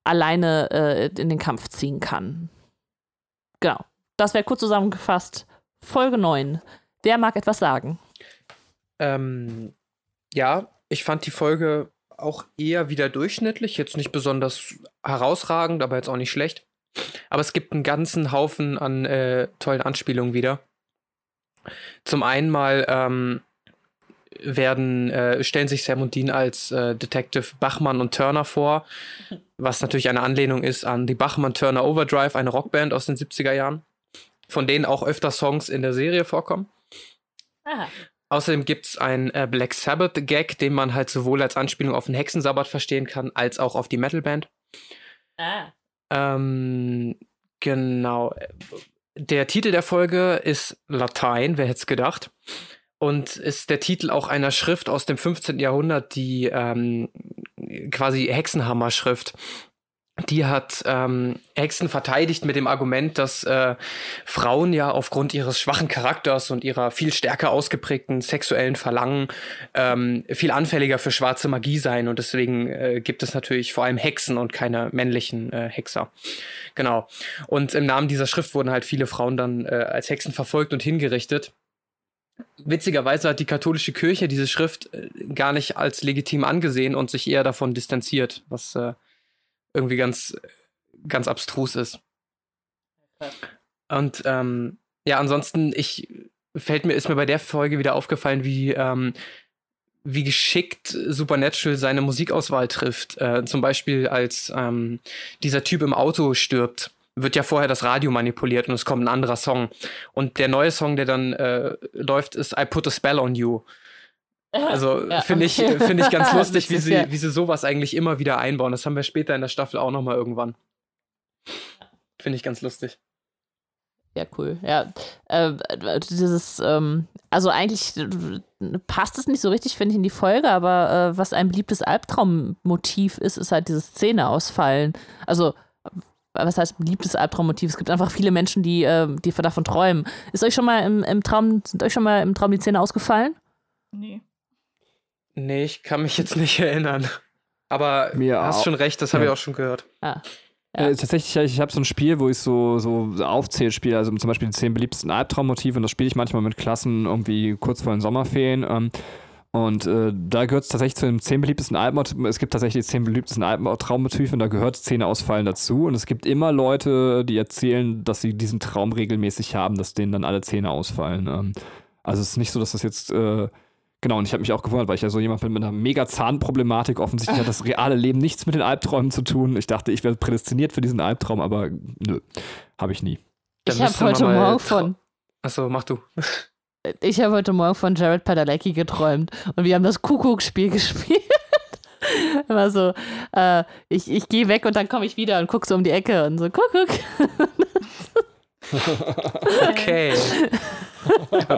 C: alleine äh, in den Kampf ziehen kann. Genau. Das wäre kurz zusammengefasst Folge 9. Wer mag etwas sagen?
E: Ähm, ja, ich fand die Folge auch eher wieder durchschnittlich, jetzt nicht besonders herausragend, aber jetzt auch nicht schlecht. Aber es gibt einen ganzen Haufen an äh, tollen Anspielungen wieder. Zum einen mal ähm, werden, äh, stellen sich Sam und Dean als äh, Detective Bachmann und Turner vor, was natürlich eine Anlehnung ist an die Bachmann-Turner Overdrive, eine Rockband aus den 70er Jahren, von denen auch öfter Songs in der Serie vorkommen. Aha. Außerdem gibt es einen äh, Black Sabbath-Gag, den man halt sowohl als Anspielung auf den Hexensabbat verstehen kann, als auch auf die Metalband. Ah. Ähm, genau. Der Titel der Folge ist Latein, wer hätte es gedacht und ist der Titel auch einer Schrift aus dem 15. Jahrhundert, die ähm, quasi Hexenhammer-Schrift. Die hat ähm, Hexen verteidigt mit dem Argument, dass äh, Frauen ja aufgrund ihres schwachen Charakters und ihrer viel stärker ausgeprägten sexuellen Verlangen ähm, viel anfälliger für schwarze Magie seien und deswegen äh, gibt es natürlich vor allem Hexen und keine männlichen äh, Hexer. Genau. Und im Namen dieser Schrift wurden halt viele Frauen dann äh, als Hexen verfolgt und hingerichtet witzigerweise hat die katholische Kirche diese Schrift äh, gar nicht als legitim angesehen und sich eher davon distanziert, was äh, irgendwie ganz, ganz abstrus ist. Und ähm, ja, ansonsten, ich fällt mir, ist mir bei der Folge wieder aufgefallen, wie, ähm, wie geschickt Supernatural seine Musikauswahl trifft. Äh, zum Beispiel, als ähm, dieser Typ im Auto stirbt wird ja vorher das Radio manipuliert und es kommt ein anderer Song. Und der neue Song, der dann äh, läuft, ist I Put a Spell on You. Also ja, finde ich, find ich ganz lustig, wie sie, wie sie sowas eigentlich immer wieder einbauen. Das haben wir später in der Staffel auch nochmal irgendwann. Finde ich ganz lustig.
C: Ja, cool. Ja, äh, dieses, ähm, also eigentlich äh, passt es nicht so richtig, finde ich, in die Folge, aber äh, was ein beliebtes Albtraummotiv ist, ist halt dieses Zähneausfallen. Also, was heißt beliebtes Albtraummotiv? Es gibt einfach viele Menschen, die, äh, die davon träumen. Ist euch schon mal im, im Traum, sind euch schon mal im Traum die Zähne ausgefallen?
D: Nee.
E: Nee, ich kann mich jetzt nicht erinnern. Aber
B: Mir
E: hast
B: auch.
E: schon recht, das habe
B: Ja.
E: ich auch schon gehört.
C: Ah. Ja.
B: Äh, tatsächlich, ich, ich habe so ein Spiel, wo ich so, so aufzähle, spiele, also zum Beispiel die zehn beliebtesten Albtraummotive und das spiele ich manchmal mit Klassen irgendwie kurz vor den Sommerferien. Ähm, und äh, da gehört es tatsächlich zu den zehn beliebtesten Albtraummotiven. Es gibt tatsächlich die zehn beliebtesten Albtraummotive und da gehört Zähneausfallen dazu. Und es gibt immer Leute, die erzählen, dass sie diesen Traum regelmäßig haben, dass denen dann alle Zähne ausfallen. Ähm, also es ist nicht so, dass das jetzt. Äh, Genau, und ich habe mich auch gewundert, weil ich ja so jemand bin mit einer mega Zahnproblematik. Offensichtlich hat das reale Leben nichts mit den Albträumen zu tun. Ich dachte, ich wäre prädestiniert für diesen Albtraum, aber nö, habe ich nie.
E: Dann
C: ich habe heute
E: mal
C: Morgen von,
E: Achso, mach du.
C: ich habe heute Morgen von Jared Padalecki geträumt und wir haben das Kuckucksspiel gespielt. Immer so, äh, ich, ich gehe weg und dann komme ich wieder und gucke so um die Ecke und so, Kuckuck.
E: Okay.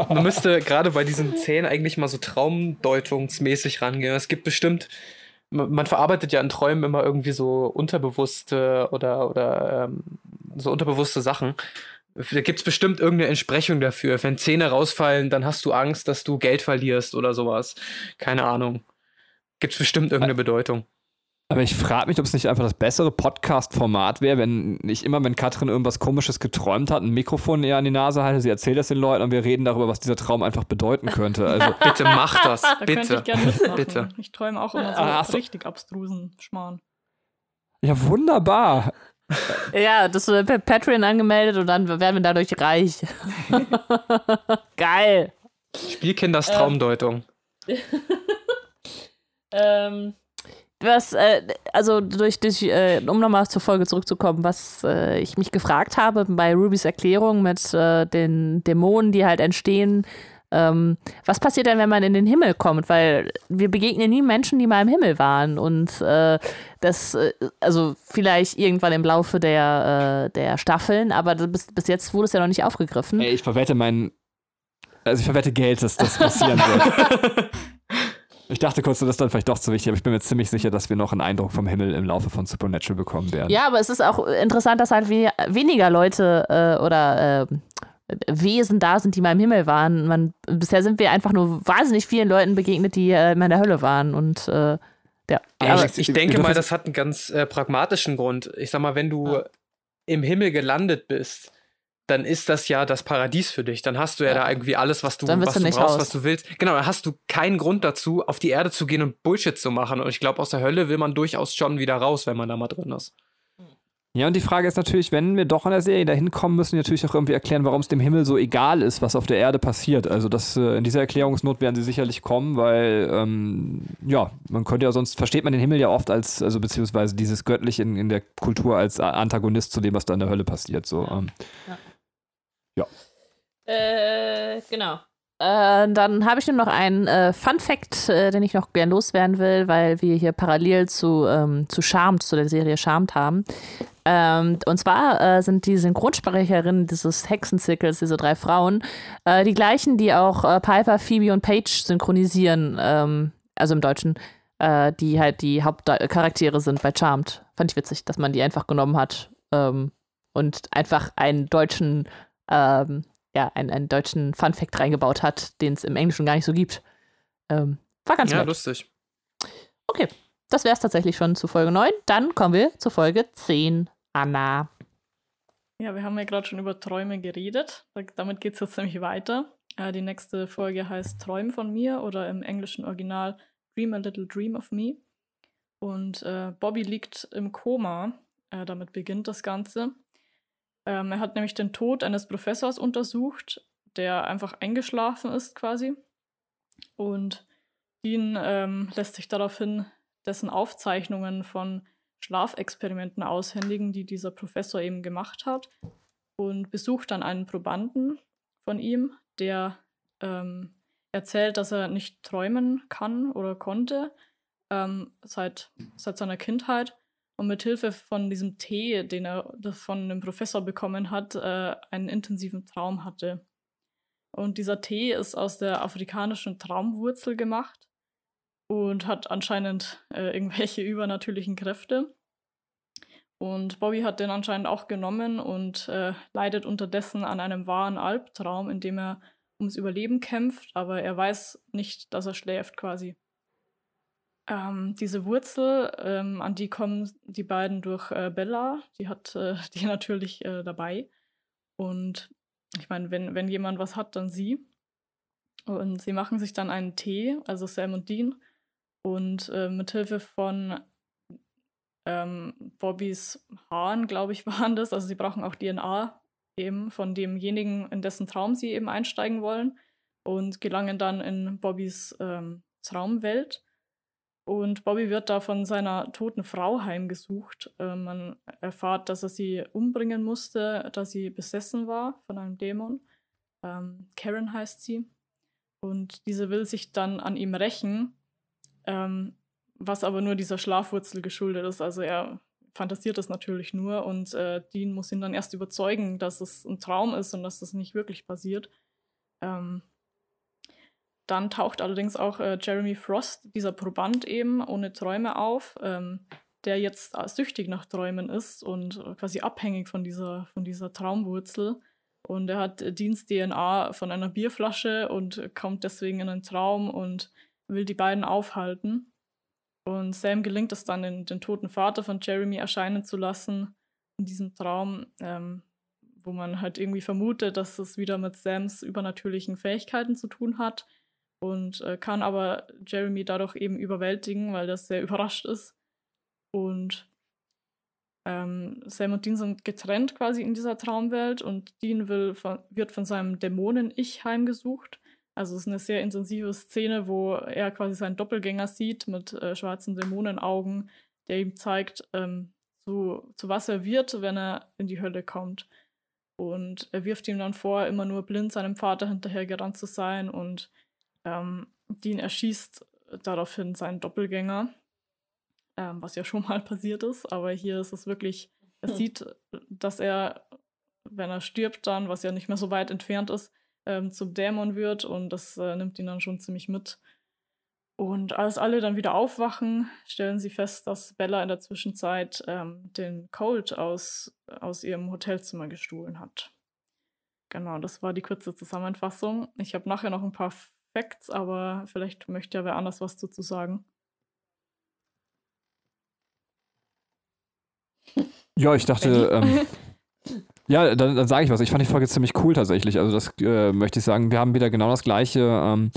E: Man müsste gerade bei diesen Zähnen eigentlich mal so traumdeutungsmäßig rangehen. Es gibt bestimmt, man man verarbeitet ja in Träumen immer irgendwie so unterbewusste oder, oder ähm, so unterbewusste Sachen. Da gibt es bestimmt irgendeine Entsprechung dafür. Wenn Zähne rausfallen, dann hast du Angst, dass du Geld verlierst oder sowas. Keine Ahnung. Gibt es bestimmt irgendeine Bedeutung.
B: Aber ich frage mich, ob es nicht einfach das bessere Podcast-Format wäre, wenn nicht immer, wenn Katrin irgendwas Komisches geträumt hat, ein Mikrofon eher an die Nase halte, sie erzählt das den Leuten und wir reden darüber, was dieser Traum einfach bedeuten könnte. Also,
E: Bitte mach das.
D: Da könnte
E: Bitte.
D: ich gerne mitmachen.
E: Bitte.
D: Ich träume auch immer so
B: Ah,
D: richtig abstrusen Schmarrn.
B: ja, wunderbar.
C: Ja, das wird per Patreon angemeldet und dann werden wir dadurch reich. Geil.
E: Spielkinders Traumdeutung.
C: Ähm, was, äh, also durch, durch äh, um nochmal zur Folge zurückzukommen, was äh, ich mich gefragt habe bei Rubys Erklärung mit äh, den Dämonen, die halt entstehen, ähm, was passiert denn, wenn man in den Himmel kommt? Weil wir begegnen nie Menschen, die mal im Himmel waren und äh, das, äh, also vielleicht irgendwann im Laufe der, äh, der Staffeln, aber bis, bis jetzt wurde es ja noch nicht aufgegriffen.
B: Ey, ich verwette mein. Also ich verwette Geld, dass das passieren wird. Ich dachte kurz, das ist dann vielleicht doch zu wichtig, aber ich bin mir ziemlich sicher, dass wir noch einen Eindruck vom Himmel im Laufe von Supernatural bekommen werden.
C: Ja, aber es ist auch interessant, dass halt we weniger Leute äh, oder äh, Wesen da sind, die mal im Himmel waren. Man, bisher sind wir einfach nur wahnsinnig vielen Leuten begegnet, die äh, mal in der Hölle waren. Und äh, ja.
B: Aber
E: ich, ich denke mal, das hat einen ganz äh, pragmatischen Grund. Ich sag mal, wenn du
C: Ja.
E: im Himmel gelandet bist, dann ist das ja das Paradies für dich. Dann hast du ja,
C: Ja.
E: da irgendwie alles, was du, was
C: du
E: du
C: nicht
E: brauchst,
C: raus.
E: was du willst. Genau, dann hast du keinen Grund dazu, auf die Erde zu gehen und Bullshit zu machen. Und ich glaube, aus der Hölle will man durchaus schon wieder raus, wenn man da mal drin ist.
B: Ja, und die Frage ist natürlich, wenn wir doch in der Serie dahin kommen, müssen wir natürlich auch irgendwie erklären, warum es dem Himmel so egal ist, was auf der Erde passiert. Also das, äh, in dieser Erklärungsnot werden sie sicherlich kommen, weil ähm, ja, man könnte ja sonst, versteht man den Himmel ja oft als, also beziehungsweise dieses Göttliche in, in der Kultur als Antagonist zu dem, was da in der Hölle passiert. So, ähm.
C: Äh, genau. Äh, dann habe ich nur noch einen äh, Fun Fact, äh, den ich noch gern loswerden will, weil wir hier parallel zu, ähm, zu Charmed, zu der Serie Charmed haben. Ähm, und zwar äh, sind die Synchronsprecherinnen dieses Hexenzirkels, diese drei Frauen, äh, die gleichen, die auch Piper, Phoebe und Paige synchronisieren, ähm, also im Deutschen, die halt die Hauptcharaktere sind bei Charmed. Fand ich witzig, dass man die einfach genommen hat ähm, und einfach einen deutschen ähm, ja, einen, einen deutschen Fun-Fact reingebaut hat, den es im Englischen gar nicht so gibt. Ähm, war ganz
E: Ja,
C: nett.
E: lustig.
C: Okay, das wäre es tatsächlich schon zu Folge 9. Dann kommen wir zu Folge 10. Anna.
D: Ja, wir haben ja gerade schon über Träume geredet. Da- Damit geht es jetzt nämlich weiter. Äh, die nächste Folge heißt Träume von mir oder im englischen Original Dream a Little Dream of Me. Und äh, Bobby liegt im Koma. Äh, damit beginnt das Ganze. Ähm, er hat nämlich den Tod eines Professors untersucht, der einfach eingeschlafen ist quasi. Und ihn ähm, lässt sich daraufhin dessen Aufzeichnungen von Schlafexperimenten aushändigen, die dieser Professor eben gemacht hat. Und besucht dann einen Probanden von ihm, der ähm, erzählt, dass er nicht träumen kann oder konnte ähm, seit, seit seiner Kindheit und mit Hilfe von diesem Tee, den er von einem Professor bekommen hat, äh, einen intensiven Traum hatte. Und dieser Tee ist aus der afrikanischen Traumwurzel gemacht und hat anscheinend äh, irgendwelche übernatürlichen Kräfte. Und Bobby hat den anscheinend auch genommen und äh, leidet unterdessen an einem wahren Albtraum, in dem er ums Überleben kämpft, aber er weiß nicht, dass er schläft quasi. Ähm, diese Wurzel, ähm, an die kommen die beiden durch äh, Bella, die hat äh, die natürlich äh, dabei. Und ich meine, wenn, wenn jemand was hat, dann sie. Und sie machen sich dann einen Tee, also Sam und Dean. Und äh, mit Hilfe von ähm, Bobbys Haaren, glaube ich, waren das. Also sie brauchen auch DNA eben von demjenigen, in dessen Traum sie eben einsteigen wollen. Und gelangen dann in Bobbys ähm, Traumwelt. Und Bobby wird da von seiner toten Frau heimgesucht. Äh, man erfahrt, dass er sie umbringen musste, da sie besessen war von einem Dämon. Ähm, Karen heißt sie. Und diese will sich dann an ihm rächen, ähm, was aber nur dieser Schlafwurzel geschuldet ist. Also er fantasiert das natürlich nur und äh, Dean muss ihn dann erst überzeugen, dass es ein Traum ist und dass das nicht wirklich passiert. Ähm, dann taucht allerdings auch äh, Jeremy Frost, dieser Proband eben, ohne Träume auf, ähm, der jetzt süchtig nach Träumen ist und äh, quasi abhängig von dieser, von dieser Traumwurzel. Und er hat äh, Dienst-DNA von einer Bierflasche und kommt deswegen in einen Traum und will die beiden aufhalten. Und Sam gelingt es dann, den, den toten Vater von Jeremy erscheinen zu lassen in diesem Traum, ähm, wo man halt irgendwie vermutet, dass es wieder mit Sams übernatürlichen Fähigkeiten zu tun hat und äh, kann aber Jeremy dadurch eben überwältigen, weil das sehr überrascht ist. Und ähm, Sam und Dean sind getrennt quasi in dieser Traumwelt und Dean will von, wird von seinem Dämonen-Ich heimgesucht. Also es ist eine sehr intensive Szene, wo er quasi seinen Doppelgänger sieht mit äh, schwarzen Dämonenaugen, der ihm zeigt, ähm, zu, zu was er wird, wenn er in die Hölle kommt. Und er wirft ihm dann vor, immer nur blind seinem Vater hinterhergerannt zu sein und ähm, Dean erschießt daraufhin seinen Doppelgänger, ähm, was ja schon mal passiert ist, aber hier ist es wirklich, er hm. sieht, dass er, wenn er stirbt dann, was ja nicht mehr so weit entfernt ist, ähm, zum Dämon wird und das äh, nimmt ihn dann schon ziemlich mit. Und als alle dann wieder aufwachen, stellen sie fest, dass Bella in der Zwischenzeit ähm, den Colt aus, aus ihrem Hotelzimmer gestohlen hat. Genau, das war die kurze Zusammenfassung. Ich habe nachher noch ein paar Facts, aber vielleicht möchte ja wer anders was dazu sagen.
B: Ja, ich dachte, ähm, ja, dann, dann sage ich was. Ich fand die Folge ziemlich cool tatsächlich. Also das äh, möchte ich sagen. Wir haben wieder genau das Gleiche. Ähm,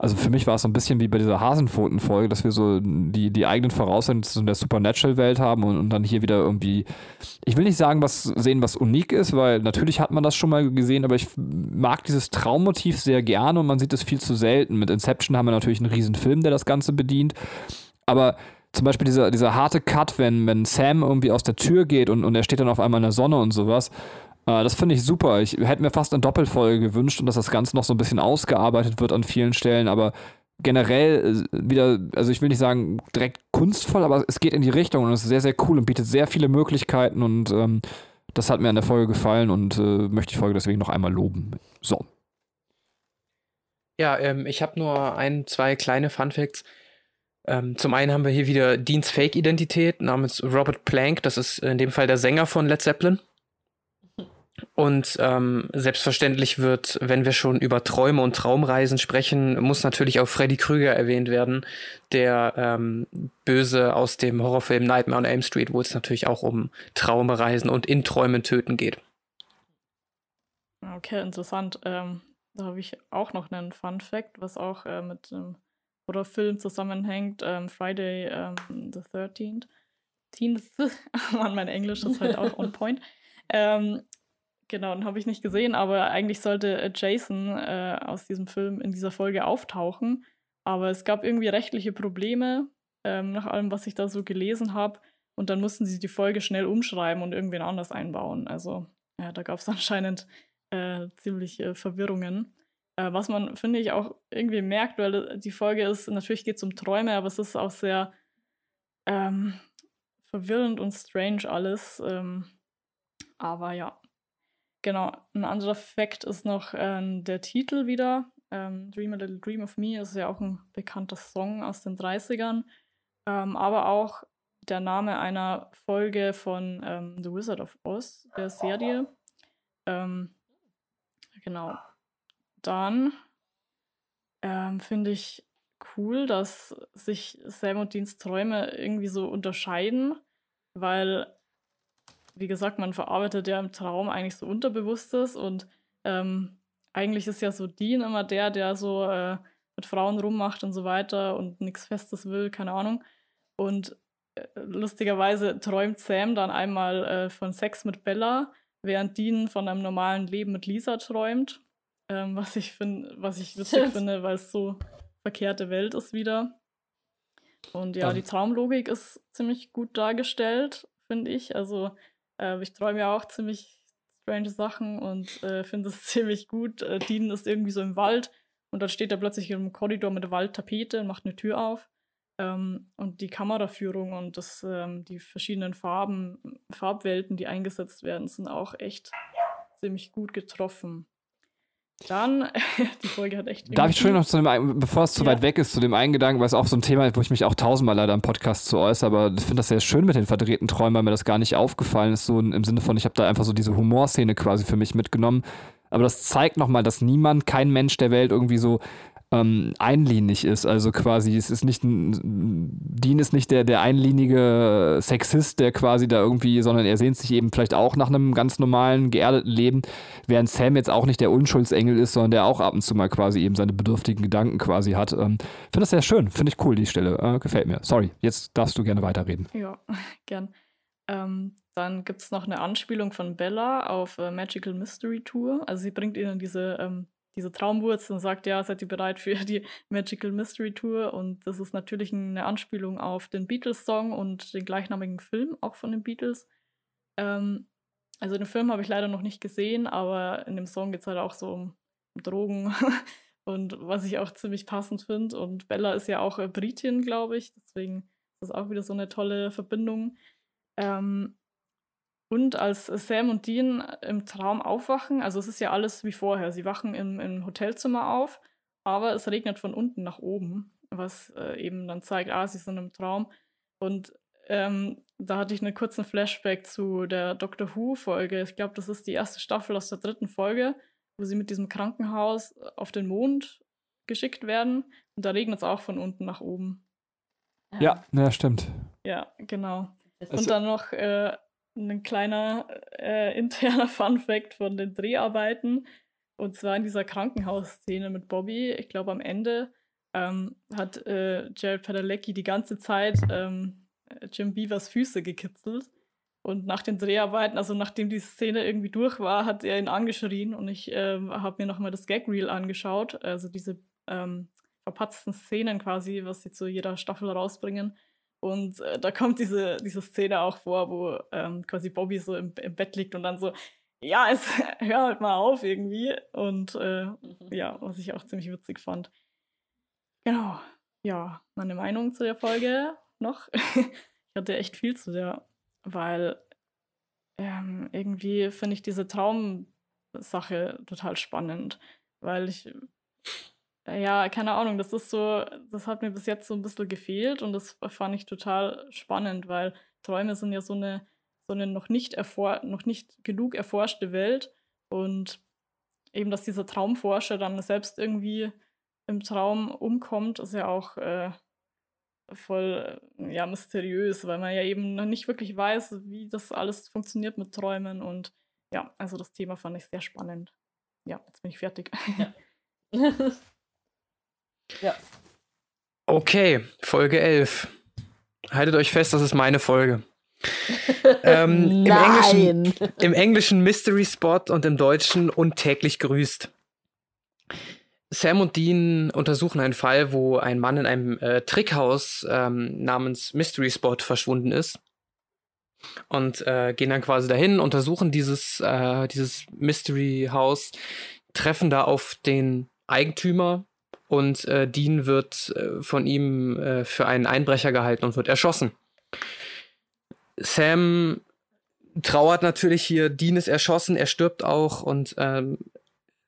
B: also für mich war es so ein bisschen wie bei dieser Hasenpfoten-Folge, dass wir so die, die eigenen Voraussetzungen der Supernatural-Welt haben und, und, dann hier wieder irgendwie, ich will nicht sagen, was sehen, was unik ist, weil natürlich hat man das schon mal gesehen, aber ich mag dieses Traummotiv sehr gerne und man sieht es viel zu selten. Mit Inception haben wir natürlich einen riesen Film, der das Ganze bedient. Aber zum Beispiel dieser, dieser harte Cut, wenn, wenn Sam irgendwie aus der Tür geht und, und er steht dann auf einmal in der Sonne und sowas. Äh, das finde ich super. Ich hätte mir fast eine Doppelfolge gewünscht und dass das Ganze noch so ein bisschen ausgearbeitet wird an vielen Stellen, aber generell äh, wieder, also ich will nicht sagen direkt kunstvoll, aber es geht in die Richtung und es ist sehr, sehr cool und bietet sehr viele Möglichkeiten und ähm, das hat mir an der Folge gefallen und äh, möchte die Folge deswegen noch einmal loben. So.
E: Ja, ähm, ich habe nur ein, zwei kleine Fun Facts. Ähm, zum einen haben wir hier wieder Deans Fake-Identität namens Robert Plank. Das ist in dem Fall der Sänger von Led Zeppelin. Und ähm, selbstverständlich wird, wenn wir schon über Träume und Traumreisen sprechen, muss natürlich auch Freddy Krüger erwähnt werden, der ähm, Böse aus dem Horrorfilm Nightmare on Elm Street, wo es natürlich auch um Traumreisen und in Träumen töten geht.
D: Okay, interessant. Ähm, da habe ich auch noch einen Fun Fact, was auch äh, mit dem oder Film zusammenhängt. Ähm, Friday ähm, the 13th. Teen, Mann, mein Englisch ist halt auch on point. Ähm, genau, den habe ich nicht gesehen, aber eigentlich sollte äh, Jason äh, aus diesem Film in dieser Folge auftauchen. Aber es gab irgendwie rechtliche Probleme, ähm, nach allem, was ich da so gelesen habe. Und dann mussten sie die Folge schnell umschreiben und irgendwen anders einbauen. Also, ja, da gab es anscheinend äh, ziemlich äh, Verwirrungen. Äh, was man, finde ich, auch irgendwie merkt, weil die Folge ist, natürlich geht es um Träume, aber es ist auch sehr ähm, verwirrend und strange alles. Ähm, aber ja, genau. Ein anderer Fakt ist noch äh, der Titel wieder. Ähm, Dream a Little Dream of Me ist ja auch ein bekannter Song aus den 30ern. Ähm, aber auch der Name einer Folge von ähm, The Wizard of Oz, der Serie. Ähm, genau. Dann ähm, finde ich cool, dass sich Sam und Deans Träume irgendwie so unterscheiden, weil, wie gesagt, man verarbeitet ja im Traum eigentlich so Unterbewusstes und ähm, eigentlich ist ja so Dean immer der, der so äh, mit Frauen rummacht und so weiter und nichts Festes will, keine Ahnung. Und äh, lustigerweise träumt Sam dann einmal äh, von Sex mit Bella, während Dean von einem normalen Leben mit Lisa träumt. Ähm, was ich finde, was ich witzig finde, weil es so verkehrte Welt ist wieder. Und ja, die Traumlogik ist ziemlich gut dargestellt, finde ich. Also äh, ich träume ja auch ziemlich strange Sachen und äh, finde es ziemlich gut. Äh, Dean ist irgendwie so im Wald und dann steht er plötzlich im Korridor mit der Waldtapete und macht eine Tür auf. Ähm, und die Kameraführung und das, ähm, die verschiedenen Farben, Farbwelten, die eingesetzt werden, sind auch echt ziemlich gut getroffen. Dann, die Folge hat echt.
B: Darf ich schon noch zu dem, bevor es zu ja. weit weg ist, zu dem einen Gedanken, weil es auch so ein Thema ist, wo ich mich auch tausendmal leider im Podcast zu äußere, aber ich finde das sehr schön mit den verdrehten Träumen, weil mir das gar nicht aufgefallen ist, so im Sinne von, ich habe da einfach so diese Humorszene quasi für mich mitgenommen. Aber das zeigt nochmal, dass niemand, kein Mensch der Welt irgendwie so ähm, einlinig ist. Also quasi, es ist nicht ein, Dean ist nicht der, der einlinige Sexist, der quasi da irgendwie, sondern er sehnt sich eben vielleicht auch nach einem ganz normalen, geerdeten Leben, während Sam jetzt auch nicht der Unschuldsengel ist, sondern der auch ab und zu mal quasi eben seine bedürftigen Gedanken quasi hat. Ähm, finde das sehr schön, finde ich cool, die Stelle. Äh, gefällt mir. Sorry, jetzt darfst du gerne weiterreden.
D: Ja, gern. Ähm, dann gibt es noch eine Anspielung von Bella auf äh, Magical Mystery Tour. Also sie bringt ihnen diese ähm, diese Traumwurzel und sagt, ja, seid ihr bereit für die Magical Mystery Tour? Und das ist natürlich eine Anspielung auf den Beatles-Song und den gleichnamigen Film, auch von den Beatles. Ähm, also den Film habe ich leider noch nicht gesehen, aber in dem Song geht es halt auch so um Drogen und was ich auch ziemlich passend finde. Und Bella ist ja auch Britin, glaube ich, deswegen ist das auch wieder so eine tolle Verbindung. Ähm, und als Sam und Dean im Traum aufwachen, also es ist ja alles wie vorher, sie wachen im, im Hotelzimmer auf, aber es regnet von unten nach oben, was äh, eben dann zeigt, ah, sie sind im Traum. Und ähm, da hatte ich einen kurzen Flashback zu der Doctor Who-Folge. Ich glaube, das ist die erste Staffel aus der dritten Folge, wo sie mit diesem Krankenhaus auf den Mond geschickt werden. Und da regnet es auch von unten nach oben.
B: Ja, ja, stimmt.
D: Ja, genau. Und dann noch äh, ein kleiner äh, interner Fun-Fact von den Dreharbeiten. Und zwar in dieser Krankenhausszene mit Bobby. Ich glaube, am Ende ähm, hat äh, Jared Padalecki die ganze Zeit ähm, Jim Beavers Füße gekitzelt. Und nach den Dreharbeiten, also nachdem die Szene irgendwie durch war, hat er ihn angeschrien und ich ähm, habe mir nochmal das Gag-Reel angeschaut, also diese ähm, verpatzten Szenen quasi, was sie zu jeder Staffel rausbringen. Und äh, da kommt diese, diese Szene auch vor, wo ähm, quasi Bobby so im, im, Bett liegt und dann so, ja, es hör halt mal auf irgendwie. Und äh, mhm. ja, was ich auch ziemlich witzig fand. Genau. Ja, meine Meinung zu der Folge noch. ich hatte echt viel zu der, weil ähm, irgendwie finde ich diese Traumsache total spannend, weil ich ja, keine Ahnung, das ist so, das hat mir bis jetzt so ein bisschen gefehlt und das fand ich total spannend, weil Träume sind ja so eine, so eine noch nicht erfor noch nicht genug erforschte Welt und eben, dass dieser Traumforscher dann selbst irgendwie im Traum umkommt, ist ja auch äh, voll ja mysteriös, weil man ja eben noch nicht wirklich weiß, wie das alles funktioniert mit Träumen und ja, also das Thema fand ich sehr spannend. Ja, jetzt bin ich fertig. Ja.
E: Ja. Okay, Folge 11. Haltet euch fest, das ist meine Folge. ähm, im, Englischen, Im Englischen Mystery Spot und im Deutschen untäglich grüßt. Sam und Dean untersuchen einen Fall, wo ein Mann in einem äh, Trickhaus ähm, namens Mystery Spot verschwunden ist. Und äh, gehen dann quasi dahin, untersuchen dieses, äh, dieses Mystery House, treffen da auf den Eigentümer und äh, Dean wird äh, von ihm äh, für einen Einbrecher gehalten und wird erschossen. Sam trauert natürlich hier, Dean ist erschossen, er stirbt auch und ähm,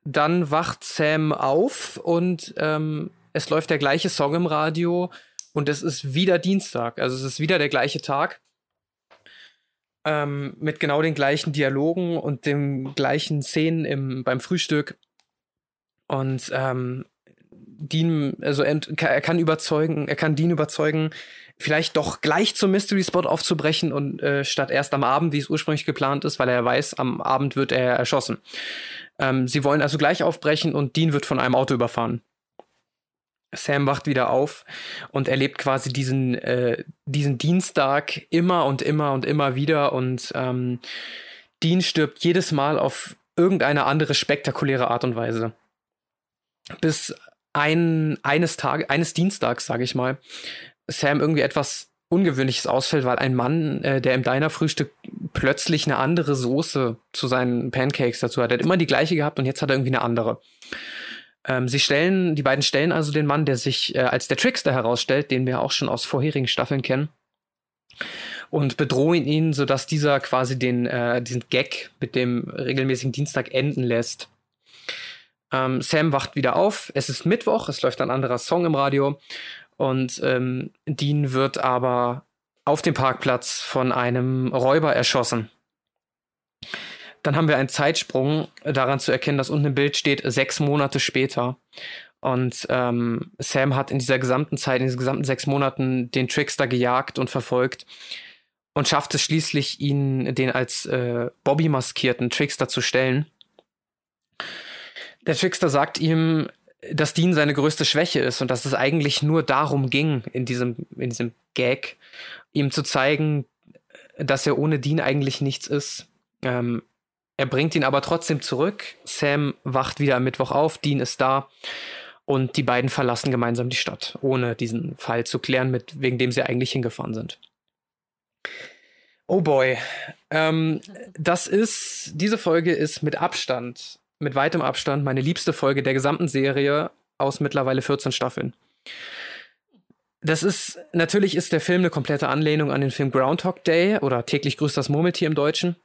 E: dann wacht Sam auf und ähm, es läuft der gleiche Song im Radio und es ist wieder Dienstag, also es ist wieder der gleiche Tag. Ähm, mit genau den gleichen Dialogen und den gleichen Szenen im, beim Frühstück. Und ähm, Dean, also er, kann überzeugen, er kann Dean überzeugen, vielleicht doch gleich zum Mystery Spot aufzubrechen und äh, statt erst am Abend, wie es ursprünglich geplant ist, weil er weiß, am Abend wird er erschossen. Ähm, sie wollen also gleich aufbrechen und Dean wird von einem Auto überfahren. Sam wacht wieder auf und erlebt quasi diesen, äh, diesen Dienstag immer und immer und immer wieder und ähm, Dean stirbt jedes Mal auf irgendeine andere spektakuläre Art und Weise. Bis ein, eines Tages, eines Dienstags, sage ich mal, Sam irgendwie etwas Ungewöhnliches ausfällt, weil ein Mann, äh, der im Diner frühstück plötzlich eine andere Soße zu seinen Pancakes dazu hat. Er hat immer die gleiche gehabt und jetzt hat er irgendwie eine andere. Ähm, sie stellen, die beiden stellen also den Mann, der sich äh, als der Trickster herausstellt, den wir auch schon aus vorherigen Staffeln kennen, und bedrohen ihn, sodass dieser quasi den, äh, diesen Gag mit dem regelmäßigen Dienstag enden lässt. Ähm, Sam wacht wieder auf, es ist Mittwoch, es läuft ein anderer Song im Radio und ähm, Dean wird aber auf dem Parkplatz von einem Räuber erschossen. Dann haben wir einen Zeitsprung, daran zu erkennen, dass unten im Bild steht, sechs Monate später. Und ähm, Sam hat in dieser gesamten Zeit, in diesen gesamten sechs Monaten den Trickster gejagt und verfolgt und schafft es schließlich, ihn den als äh, Bobby maskierten Trickster zu stellen. Der Trickster sagt ihm, dass Dean seine größte Schwäche ist und dass es eigentlich nur darum ging, in diesem, in diesem Gag, ihm zu zeigen, dass er ohne Dean eigentlich nichts ist. Ähm, er bringt ihn aber trotzdem zurück. Sam wacht wieder am Mittwoch auf, Dean ist da und die beiden verlassen gemeinsam die Stadt, ohne diesen Fall zu klären, mit, wegen dem sie eigentlich hingefahren sind. Oh boy. Ähm, das ist, diese Folge ist mit Abstand mit weitem Abstand meine liebste Folge der gesamten Serie aus mittlerweile 14 Staffeln. Das ist, natürlich ist der Film eine komplette Anlehnung an den Film Groundhog Day oder täglich grüßt das Murmeltier im Deutschen.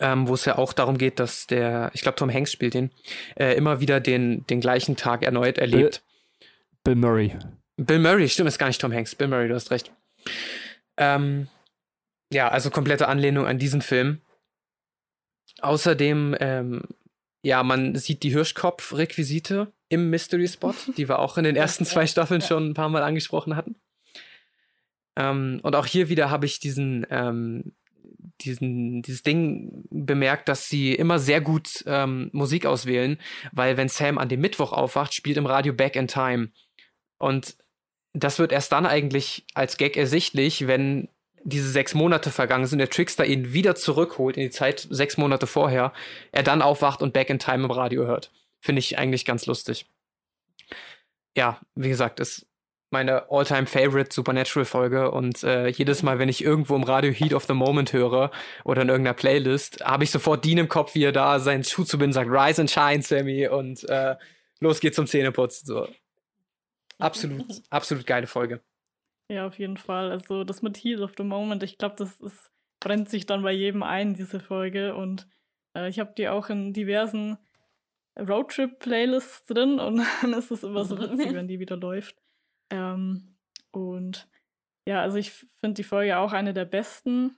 E: Ähm, wo es ja auch darum geht, dass der, ich glaube, Tom Hanks spielt den, äh, immer wieder den, den gleichen Tag erneut erlebt.
B: Bill, Bill, Murray.
E: Bill Murray, stimmt, ist gar nicht Tom Hanks. Bill Murray, du hast recht. Ähm, ja, also komplette Anlehnung an diesen Film. Außerdem ähm, ja, man sieht die Hirschkopf-Requisite im Mystery Spot, die wir auch in den ersten zwei Staffeln schon ein paar Mal angesprochen hatten. Ähm, und auch hier wieder habe ich diesen, ähm, diesen, dieses Ding bemerkt, dass sie immer sehr gut ähm, Musik auswählen, weil wenn Sam an dem Mittwoch aufwacht, spielt im Radio Back in Time. Und das wird erst dann eigentlich als Gag ersichtlich, wenn diese sechs Monate vergangen sind, der Trickster ihn wieder zurückholt in die Zeit sechs Monate vorher, er dann aufwacht und Back in Time im Radio hört. Finde ich eigentlich ganz lustig. Ja, wie gesagt, ist meine all-time favorite Supernatural-Folge und äh, jedes Mal, wenn ich irgendwo im Radio Heat of the Moment höre oder in irgendeiner Playlist, habe ich sofort Dean im Kopf, wie er da seinen Schuh zu binden sagt, Rise and Shine, Sammy und äh, los geht's zum Zähneputzen. So. Absolut, absolut geile Folge.
D: Ja, auf jeden Fall. Also das mit Heat of the Moment, ich glaube, das ist, brennt sich dann bei jedem ein, diese Folge. Und äh, ich habe die auch in diversen Roadtrip-Playlists drin und dann ist es immer so witzig, wenn die wieder läuft. Ähm, und ja, also ich finde die Folge auch eine der besten.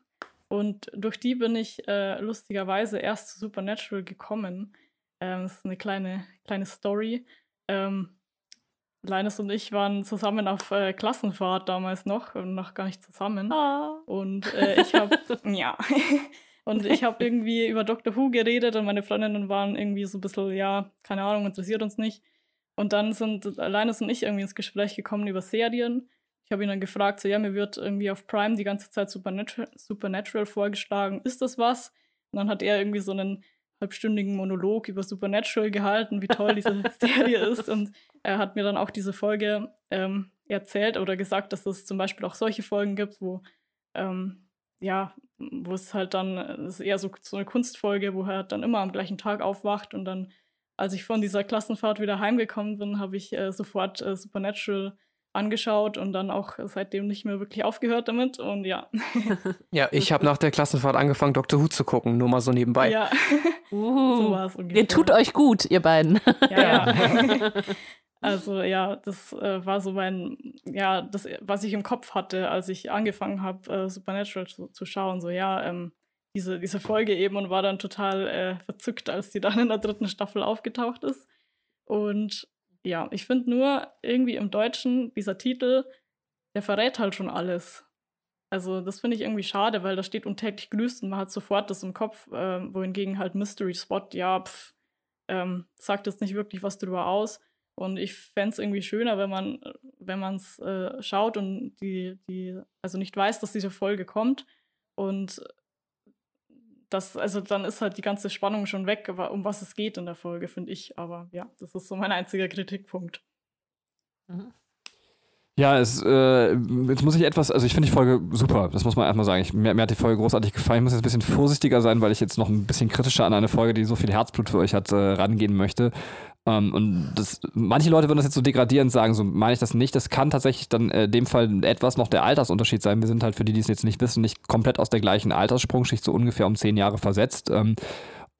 D: Und durch die bin ich äh, lustigerweise erst zu Supernatural gekommen. Ähm, das ist eine kleine, kleine Story. Ähm, Linus und ich waren zusammen auf äh, Klassenfahrt damals noch und noch gar nicht zusammen.
C: Oh.
D: Und äh, ich habe ja und ich habe irgendwie über Doctor Who geredet und meine Freundinnen waren irgendwie so ein bisschen ja keine Ahnung interessiert uns nicht. Und dann sind Linus und ich irgendwie ins Gespräch gekommen über Serien. Ich habe ihn dann gefragt, so ja mir wird irgendwie auf Prime die ganze Zeit Supernatural, Supernatural vorgeschlagen. Ist das was? Und dann hat er irgendwie so einen halbstündigen Monolog über Supernatural gehalten, wie toll diese Serie ist. Und er hat mir dann auch diese Folge ähm, erzählt oder gesagt, dass es zum Beispiel auch solche Folgen gibt, wo ähm, ja, wo es halt dann, ist eher so, so eine Kunstfolge, wo er dann immer am gleichen Tag aufwacht und dann, als ich von dieser Klassenfahrt wieder heimgekommen bin, habe ich äh, sofort äh, Supernatural angeschaut und dann auch seitdem nicht mehr wirklich aufgehört damit. Und ja.
E: Ja, ich habe nach der Klassenfahrt angefangen, Dr. Who zu gucken, nur mal so nebenbei.
D: Ja,
C: Uh,
D: so war es ungefähr.
C: ihr tut euch gut, ihr beiden.
D: Ja, ja. Also ja, das äh, war so mein, ja, das, was ich im Kopf hatte, als ich angefangen habe, äh, Supernatural zu, zu schauen. So, ja, ähm, diese, diese Folge eben und war dann total äh, verzückt, als die dann in der dritten Staffel aufgetaucht ist. Und ja, ich finde nur irgendwie im Deutschen, dieser Titel, der verrät halt schon alles. Also, das finde ich irgendwie schade, weil da steht untäglich grüßt und man hat sofort das im Kopf, äh, wohingegen halt Mystery Spot, ja, pff, ähm, sagt jetzt nicht wirklich was drüber aus. Und ich fände es irgendwie schöner, wenn man, wenn man es äh, schaut und die, die, also nicht weiß, dass diese Folge kommt. Und das, also dann ist halt die ganze Spannung schon weg, um was es geht in der Folge, finde ich. Aber ja, das ist so mein einziger Kritikpunkt.
B: Ja, es, äh, jetzt muss ich etwas, also ich finde die Folge super, das muss man erstmal sagen. Ich, mir, mir, hat die Folge großartig gefallen. Ich muss jetzt ein bisschen vorsichtiger sein, weil ich jetzt noch ein bisschen kritischer an eine Folge, die so viel Herzblut für euch hat, äh, rangehen möchte. Ähm, und das, manche Leute würden das jetzt so degradierend sagen, so meine ich das nicht. Das kann tatsächlich dann äh, in dem Fall etwas noch der Altersunterschied sein. Wir sind halt für die, die es jetzt nicht wissen, nicht komplett aus der gleichen Alterssprungschicht, so ungefähr um zehn Jahre versetzt. Ähm,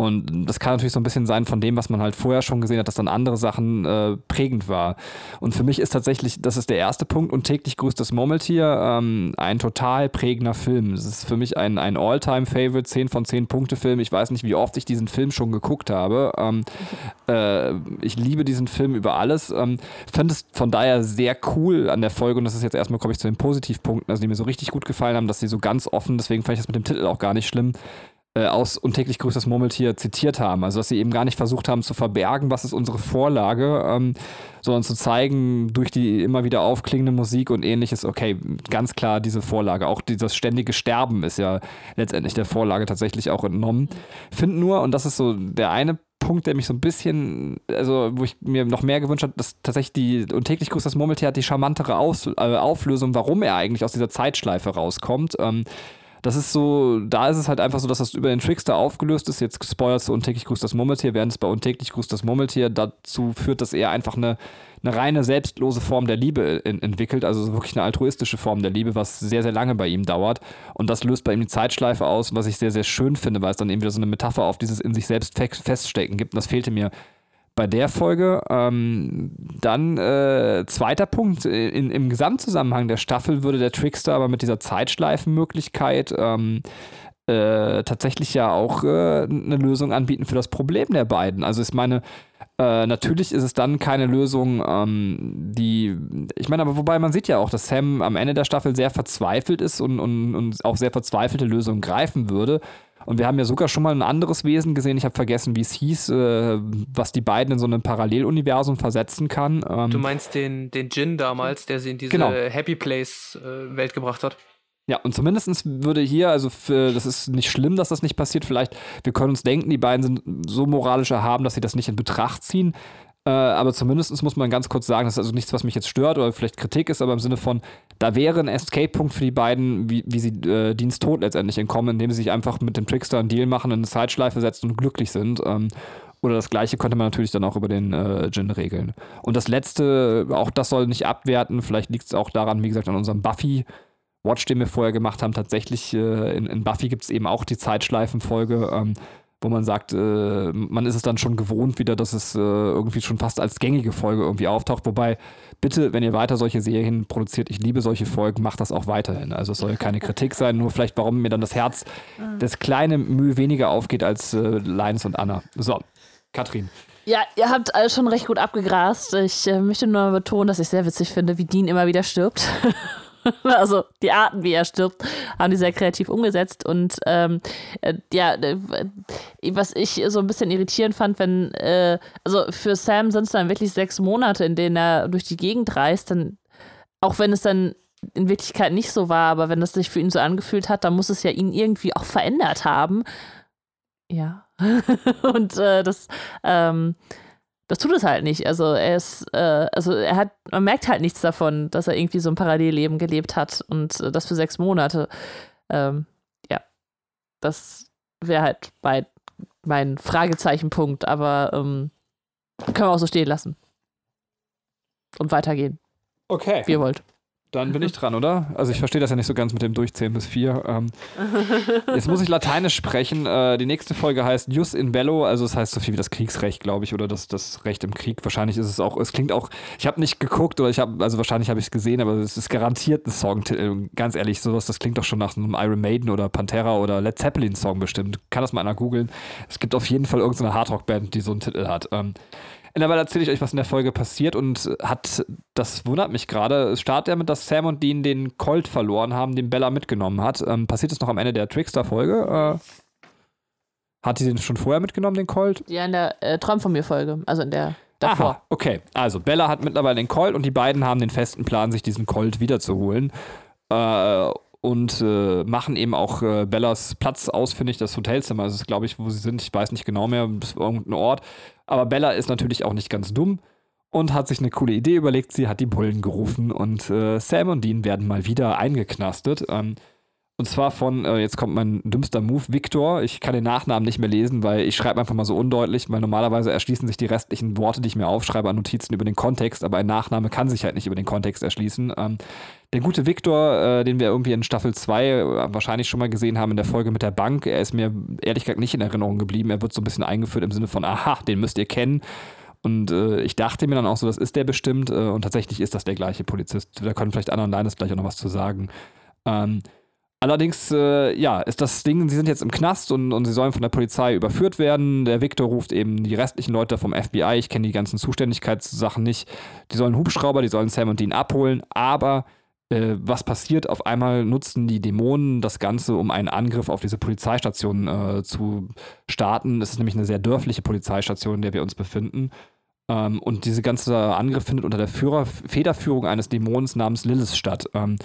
B: und das kann natürlich so ein bisschen sein von dem, was man halt vorher schon gesehen hat, dass dann andere Sachen äh, prägend war. Und für mich ist tatsächlich, das ist der erste Punkt und täglich grüßt das Murmeltier, ähm, ein total prägender Film. Es ist für mich ein, ein All-Time-Favorite, 10 von 10 Punkte-Film. Ich weiß nicht, wie oft ich diesen Film schon geguckt habe. Ähm, äh, ich liebe diesen Film über alles. Ähm, Finde es von daher sehr cool an der Folge und das ist jetzt erstmal, komme ich zu den Positivpunkten, also die mir so richtig gut gefallen haben, dass sie so ganz offen, deswegen fand ich das mit dem Titel auch gar nicht schlimm, äh, aus Und täglich grüßt das Murmeltier zitiert haben. Also, dass sie eben gar nicht versucht haben zu verbergen, was ist unsere Vorlage, ähm, sondern zu zeigen durch die immer wieder aufklingende Musik und ähnliches, okay, ganz klar diese Vorlage. Auch dieses ständige Sterben ist ja letztendlich der Vorlage tatsächlich auch entnommen. Find nur, und das ist so der eine Punkt, der mich so ein bisschen, also wo ich mir noch mehr gewünscht habe, dass tatsächlich die und täglich grüßt das Murmeltier hat die charmantere Aus, äh, Auflösung, warum er eigentlich aus dieser Zeitschleife rauskommt. Ähm, das ist so, da ist es halt einfach so, dass das über den Trickster aufgelöst ist. Jetzt spoilert zu untäglich grüßt das Murmeltier, während es bei untäglich grüßt das Murmeltier dazu führt, dass er einfach eine, eine reine selbstlose Form der Liebe in, entwickelt, also wirklich eine altruistische Form der Liebe, was sehr, sehr lange bei ihm dauert. Und das löst bei ihm die Zeitschleife aus, was ich sehr, sehr schön finde, weil es dann eben wieder so eine Metapher auf dieses in sich selbst feststecken gibt. Und das fehlte mir bei der Folge. Ähm, dann äh, zweiter Punkt, in, im Gesamtzusammenhang der Staffel würde der Trickster aber mit dieser Zeitschleifenmöglichkeit ähm, äh, tatsächlich ja auch äh, eine Lösung anbieten für das Problem der beiden. Also ich meine, äh, natürlich ist es dann keine Lösung, ähm, die, ich meine, aber wobei man sieht ja auch, dass Sam am Ende der Staffel sehr verzweifelt ist und, und, und auch sehr verzweifelte Lösungen greifen würde. Und wir haben ja sogar schon mal ein anderes Wesen gesehen, ich habe vergessen, wie es hieß, äh, was die beiden in so ein Paralleluniversum versetzen kann.
E: Ähm, du meinst den, den Jin damals, der sie in diese genau. Happy Place-Welt äh, gebracht hat?
B: Ja, und zumindest würde hier, also für, das ist nicht schlimm, dass das nicht passiert. Vielleicht, wir können uns denken, die beiden sind so moralisch erhaben, dass sie das nicht in Betracht ziehen. Äh, aber zumindest muss man ganz kurz sagen, das ist also nichts, was mich jetzt stört oder vielleicht Kritik ist, aber im Sinne von, da wäre ein Escape-Punkt für die beiden, wie, wie sie äh, Dienst Tod letztendlich entkommen, indem sie sich einfach mit dem Trickster einen Deal machen, in eine Zeitschleife setzen und glücklich sind. Ähm, oder das gleiche könnte man natürlich dann auch über den äh, Gin regeln. Und das letzte, auch das soll nicht abwerten, vielleicht liegt es auch daran, wie gesagt, an unserem Buffy. Watch, den wir vorher gemacht haben, tatsächlich äh, in, in, Buffy gibt es eben auch die Zeitschleifenfolge. Ähm, wo man sagt, äh, man ist es dann schon gewohnt wieder, dass es äh, irgendwie schon fast als gängige Folge irgendwie auftaucht. Wobei, bitte, wenn ihr weiter solche Serien produziert, ich liebe solche Folgen, macht das auch weiterhin. Also es soll keine Kritik sein, nur vielleicht, warum mir dann das Herz, das kleine Mühe weniger aufgeht als äh, Linus und Anna. So, Katrin.
C: Ja, ihr habt alles schon recht gut abgegrast. Ich äh, möchte nur betonen, dass ich sehr witzig finde, wie Dean immer wieder stirbt. also die Arten, wie er stirbt, haben die sehr kreativ umgesetzt. Und ähm, äh, ja, äh, was ich so ein bisschen irritierend fand, wenn, äh, also für Sam sind es dann wirklich sechs Monate, in denen er durch die Gegend reist, dann, auch wenn es dann in Wirklichkeit nicht so war, aber wenn das sich für ihn so angefühlt hat, dann muss es ja ihn irgendwie auch verändert haben. Ja. Und äh, das, ähm, das tut es halt nicht. Also er ist, äh, also er hat, man merkt halt nichts davon, dass er irgendwie so ein Parallelleben gelebt hat und äh, das für sechs Monate. Ähm, ja, das wäre halt bei mein Fragezeichenpunkt, aber ähm, können wir auch so stehen lassen und weitergehen.
B: Okay.
C: Wie ihr wollt.
B: Dann bin ich dran, oder? Also ich verstehe das ja nicht so ganz mit dem Durchzählen bis vier. Ähm, jetzt muss ich Lateinisch sprechen. Äh, die nächste Folge heißt Jus in Bello, also es das heißt so viel wie das Kriegsrecht, glaube ich, oder das, das Recht im Krieg. Wahrscheinlich ist es auch, es klingt auch, ich habe nicht geguckt oder ich habe, also wahrscheinlich habe ich es gesehen, aber es ist garantiert ein Songtitel. Ganz ehrlich, sowas, das klingt doch schon nach einem Iron Maiden oder Pantera oder Led Zeppelin Song bestimmt. Kann das mal einer googeln. Es gibt auf jeden Fall irgendeine Hardrock-Band, die so einen Titel hat. Ähm, in der Weile erzähle ich euch, was in der Folge passiert und hat, das wundert mich gerade, es startet damit, dass Sam und Dean den Colt verloren haben, den Bella mitgenommen hat. Ähm, passiert es noch am Ende der Trickster-Folge? Äh, hat die den schon vorher mitgenommen, den Colt?
C: Ja, in der äh, Träum von mir Folge, also in der davor. Aha,
B: okay. Also Bella hat mittlerweile den Colt und die beiden haben den festen Plan, sich diesen Colt wiederzuholen. Äh, und äh, machen eben auch äh, Bellas Platz ausfindig, das Hotelzimmer. Das ist, glaube ich, wo sie sind. Ich weiß nicht genau mehr, das ist irgendein Ort. Aber Bella ist natürlich auch nicht ganz dumm und hat sich eine coole Idee überlegt. Sie hat die Bullen gerufen und äh, Sam und Dean werden mal wieder eingeknastet. Ähm, und zwar von, äh, jetzt kommt mein dümmster Move, Victor. Ich kann den Nachnamen nicht mehr lesen, weil ich schreibe einfach mal so undeutlich, weil normalerweise erschließen sich die restlichen Worte, die ich mir aufschreibe, an Notizen über den Kontext, aber ein Nachname kann sich halt nicht über den Kontext erschließen. Ähm, der gute Victor, äh, den wir irgendwie in Staffel 2 äh, wahrscheinlich schon mal gesehen haben in der Folge mit der Bank, er ist mir ehrlich gesagt nicht in Erinnerung geblieben. Er wird so ein bisschen eingeführt im Sinne von, aha, den müsst ihr kennen. Und äh, ich dachte mir dann auch so, das ist der bestimmt. Äh, und tatsächlich ist das der gleiche Polizist. Da können vielleicht andere Lines gleich auch noch was zu sagen. Ähm, Allerdings, äh, ja, ist das Ding, sie sind jetzt im Knast und, und sie sollen von der Polizei überführt werden. Der Victor ruft eben die restlichen Leute vom FBI, ich kenne die ganzen Zuständigkeitssachen nicht. Die sollen Hubschrauber, die sollen Sam und Dean abholen, aber äh, was passiert? Auf einmal nutzen die Dämonen das Ganze, um einen Angriff auf diese Polizeistation äh, zu starten. Es ist nämlich eine sehr dörfliche Polizeistation, in der wir uns befinden. Ähm, und dieser ganze Angriff findet unter der Führer Federführung eines Dämonens namens Lilith statt. Ähm,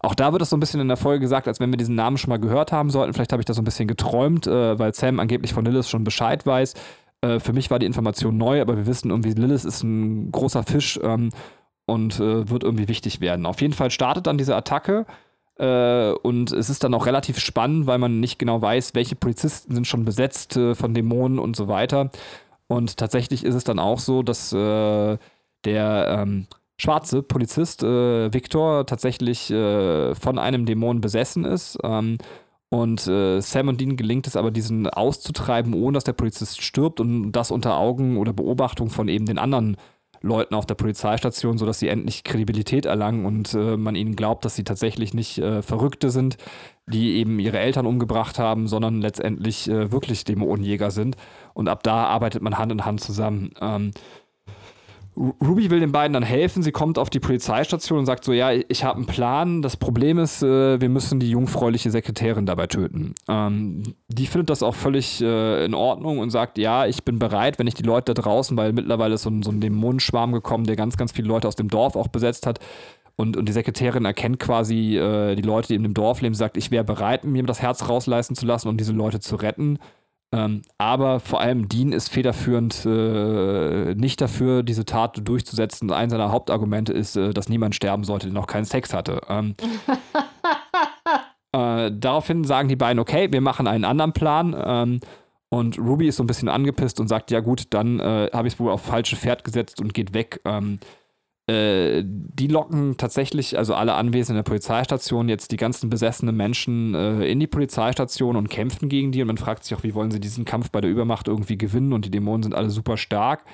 B: auch da wird es so ein bisschen in der Folge gesagt, als wenn wir diesen Namen schon mal gehört haben sollten. Vielleicht habe ich da so ein bisschen geträumt, äh, weil Sam angeblich von Lilith schon Bescheid weiß. Äh, für mich war die Information neu, aber wir wissen irgendwie, Lilith ist ein großer Fisch ähm, und äh, wird irgendwie wichtig werden. Auf jeden Fall startet dann diese Attacke. Äh, und es ist dann auch relativ spannend, weil man nicht genau weiß, welche Polizisten sind schon besetzt äh, von Dämonen und so weiter. Und tatsächlich ist es dann auch so, dass äh, der ähm, schwarze Polizist äh, Victor tatsächlich äh, von einem Dämon besessen ist. Ähm, und äh, Sam und Dean gelingt es aber, diesen auszutreiben, ohne dass der Polizist stirbt und das unter Augen oder Beobachtung von eben den anderen Leuten auf der Polizeistation, sodass sie endlich Kredibilität erlangen und äh, man ihnen glaubt, dass sie tatsächlich nicht äh, Verrückte sind, die eben ihre Eltern umgebracht haben, sondern letztendlich äh, wirklich Dämonenjäger sind. Und ab da arbeitet man Hand in Hand zusammen. Ähm, Ruby will den beiden dann helfen. Sie kommt auf die Polizeistation und sagt so: Ja, ich habe einen Plan. Das Problem ist, äh, wir müssen die jungfräuliche Sekretärin dabei töten. Ähm, die findet das auch völlig äh, in Ordnung und sagt: Ja, ich bin bereit, wenn ich die Leute da draußen, weil mittlerweile ist so ein, so ein Dämonenschwarm gekommen, der ganz, ganz viele Leute aus dem Dorf auch besetzt hat. Und, und die Sekretärin erkennt quasi äh, die Leute, die in dem Dorf leben, sagt: Ich wäre bereit, mir das Herz rausleisten zu lassen, um diese Leute zu retten. Ähm, aber vor allem Dean ist federführend äh, nicht dafür, diese Tat durchzusetzen. Ein seiner Hauptargumente ist, äh, dass niemand sterben sollte, der noch keinen Sex hatte. Ähm, äh, daraufhin sagen die beiden, okay, wir machen einen anderen Plan. Ähm, und Ruby ist so ein bisschen angepisst und sagt, ja gut, dann äh, habe ich es wohl auf falsche Pferd gesetzt und geht weg. Äh, die locken tatsächlich, also alle Anwesenden der Polizeistation, jetzt die ganzen besessenen Menschen äh, in die Polizeistation und kämpfen gegen die. Und man fragt sich auch, wie wollen sie diesen Kampf bei der Übermacht irgendwie gewinnen? Und die Dämonen sind alle super stark.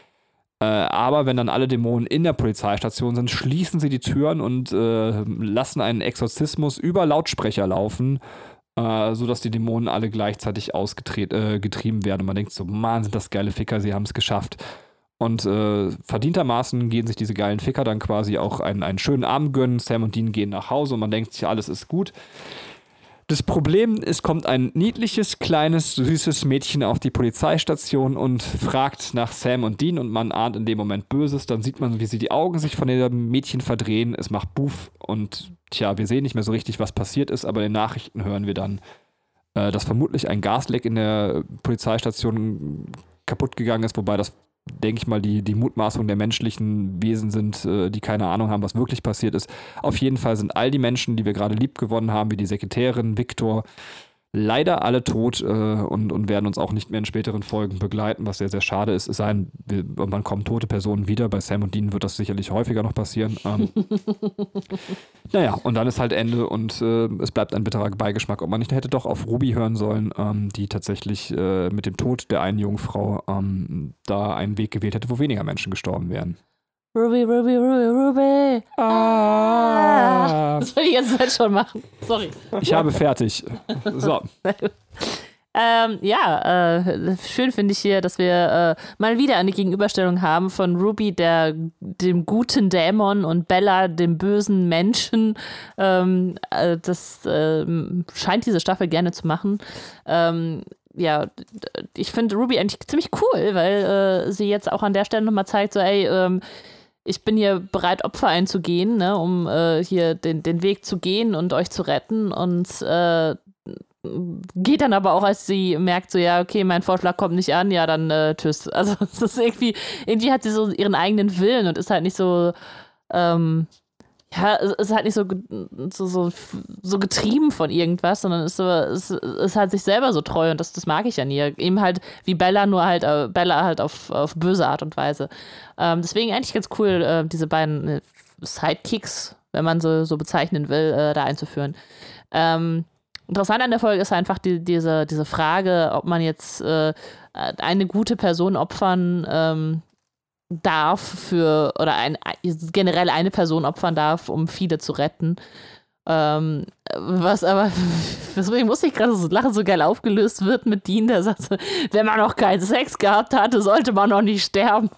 B: Äh, aber wenn dann alle Dämonen in der Polizeistation sind, schließen sie die Türen und äh, lassen einen Exorzismus über Lautsprecher laufen, äh, sodass die Dämonen alle gleichzeitig ausgetrieben werden. Und man denkt so, Mann, sind das geile Ficker, sie haben es geschafft. Und äh, verdientermaßen gehen sich diese geilen Ficker dann quasi auch einen, einen schönen Abend gönnen. Sam und Dean gehen nach Hause und man denkt sich, alles ist gut. Das Problem ist, kommt ein niedliches, kleines, süßes Mädchen auf die Polizeistation und fragt nach Sam und Dean und man ahnt in dem Moment Böses. Dann sieht man, wie sie die Augen sich von dem Mädchen verdrehen. Es macht Buff und tja, wir sehen nicht mehr so richtig, was passiert ist, aber in den Nachrichten hören wir dann, äh, dass vermutlich ein Gasleck in der Polizeistation kaputt gegangen ist, wobei das denke ich mal, die, die Mutmaßung der menschlichen Wesen sind, äh, die keine Ahnung haben, was wirklich passiert ist. Auf jeden Fall sind all die Menschen, die wir gerade lieb gewonnen haben, wie die Sekretärin, Viktor, leider alle tot äh, und, und werden uns auch nicht mehr in späteren Folgen begleiten, was sehr, sehr schade ist. Es sei denn, man kommen tote Personen wieder. Bei Sam und Dean wird das sicherlich häufiger noch passieren. Ähm, naja, und dann ist halt Ende und äh, es bleibt ein bitterer Beigeschmack. Ob man nicht hätte doch auf Ruby hören sollen, ähm, die tatsächlich äh, mit dem Tod der einen Jungfrau ähm, da einen Weg gewählt hätte, wo weniger Menschen gestorben wären.
C: Ruby, Ruby, Ruby, Ruby. Ah. Das wollte ich jetzt Zeit schon machen. Sorry.
B: Ich habe fertig. So.
C: Ähm, ja, äh, schön finde ich hier, dass wir äh, mal wieder eine Gegenüberstellung haben von Ruby, der dem guten Dämon und Bella, dem bösen Menschen. Ähm, äh, das ähm, scheint diese Staffel gerne zu machen. Ähm, ja, ich finde Ruby eigentlich ziemlich cool, weil äh, sie jetzt auch an der Stelle nochmal zeigt, so, ey, ähm, ich bin hier bereit, Opfer einzugehen, ne, um äh, hier den, den Weg zu gehen und euch zu retten. Und äh, geht dann aber auch, als sie merkt, so, ja, okay, mein Vorschlag kommt nicht an, ja, dann äh, tschüss. Also, es ist irgendwie, irgendwie hat sie so ihren eigenen Willen und ist halt nicht so, ähm, ja, es ist halt nicht so, so, so, so getrieben von irgendwas, sondern ist, so, ist, ist halt sich selber so treu und das, das mag ich ja nie. Eben halt wie Bella, nur halt äh, Bella halt auf, auf böse Art und Weise. Ähm, deswegen eigentlich ganz cool, äh, diese beiden äh, Sidekicks, wenn man so, so bezeichnen will, äh, da einzuführen. Ähm, interessant an der Folge ist einfach die, diese, diese Frage, ob man jetzt äh, eine gute Person opfern ähm, darf für oder ein, generell eine Person opfern darf, um viele zu retten. Ähm, was aber, deswegen muss ich gerade so lachen, so geil aufgelöst wird mit Dean, der sagt so, wenn man noch keinen Sex gehabt hatte, sollte man noch nicht sterben.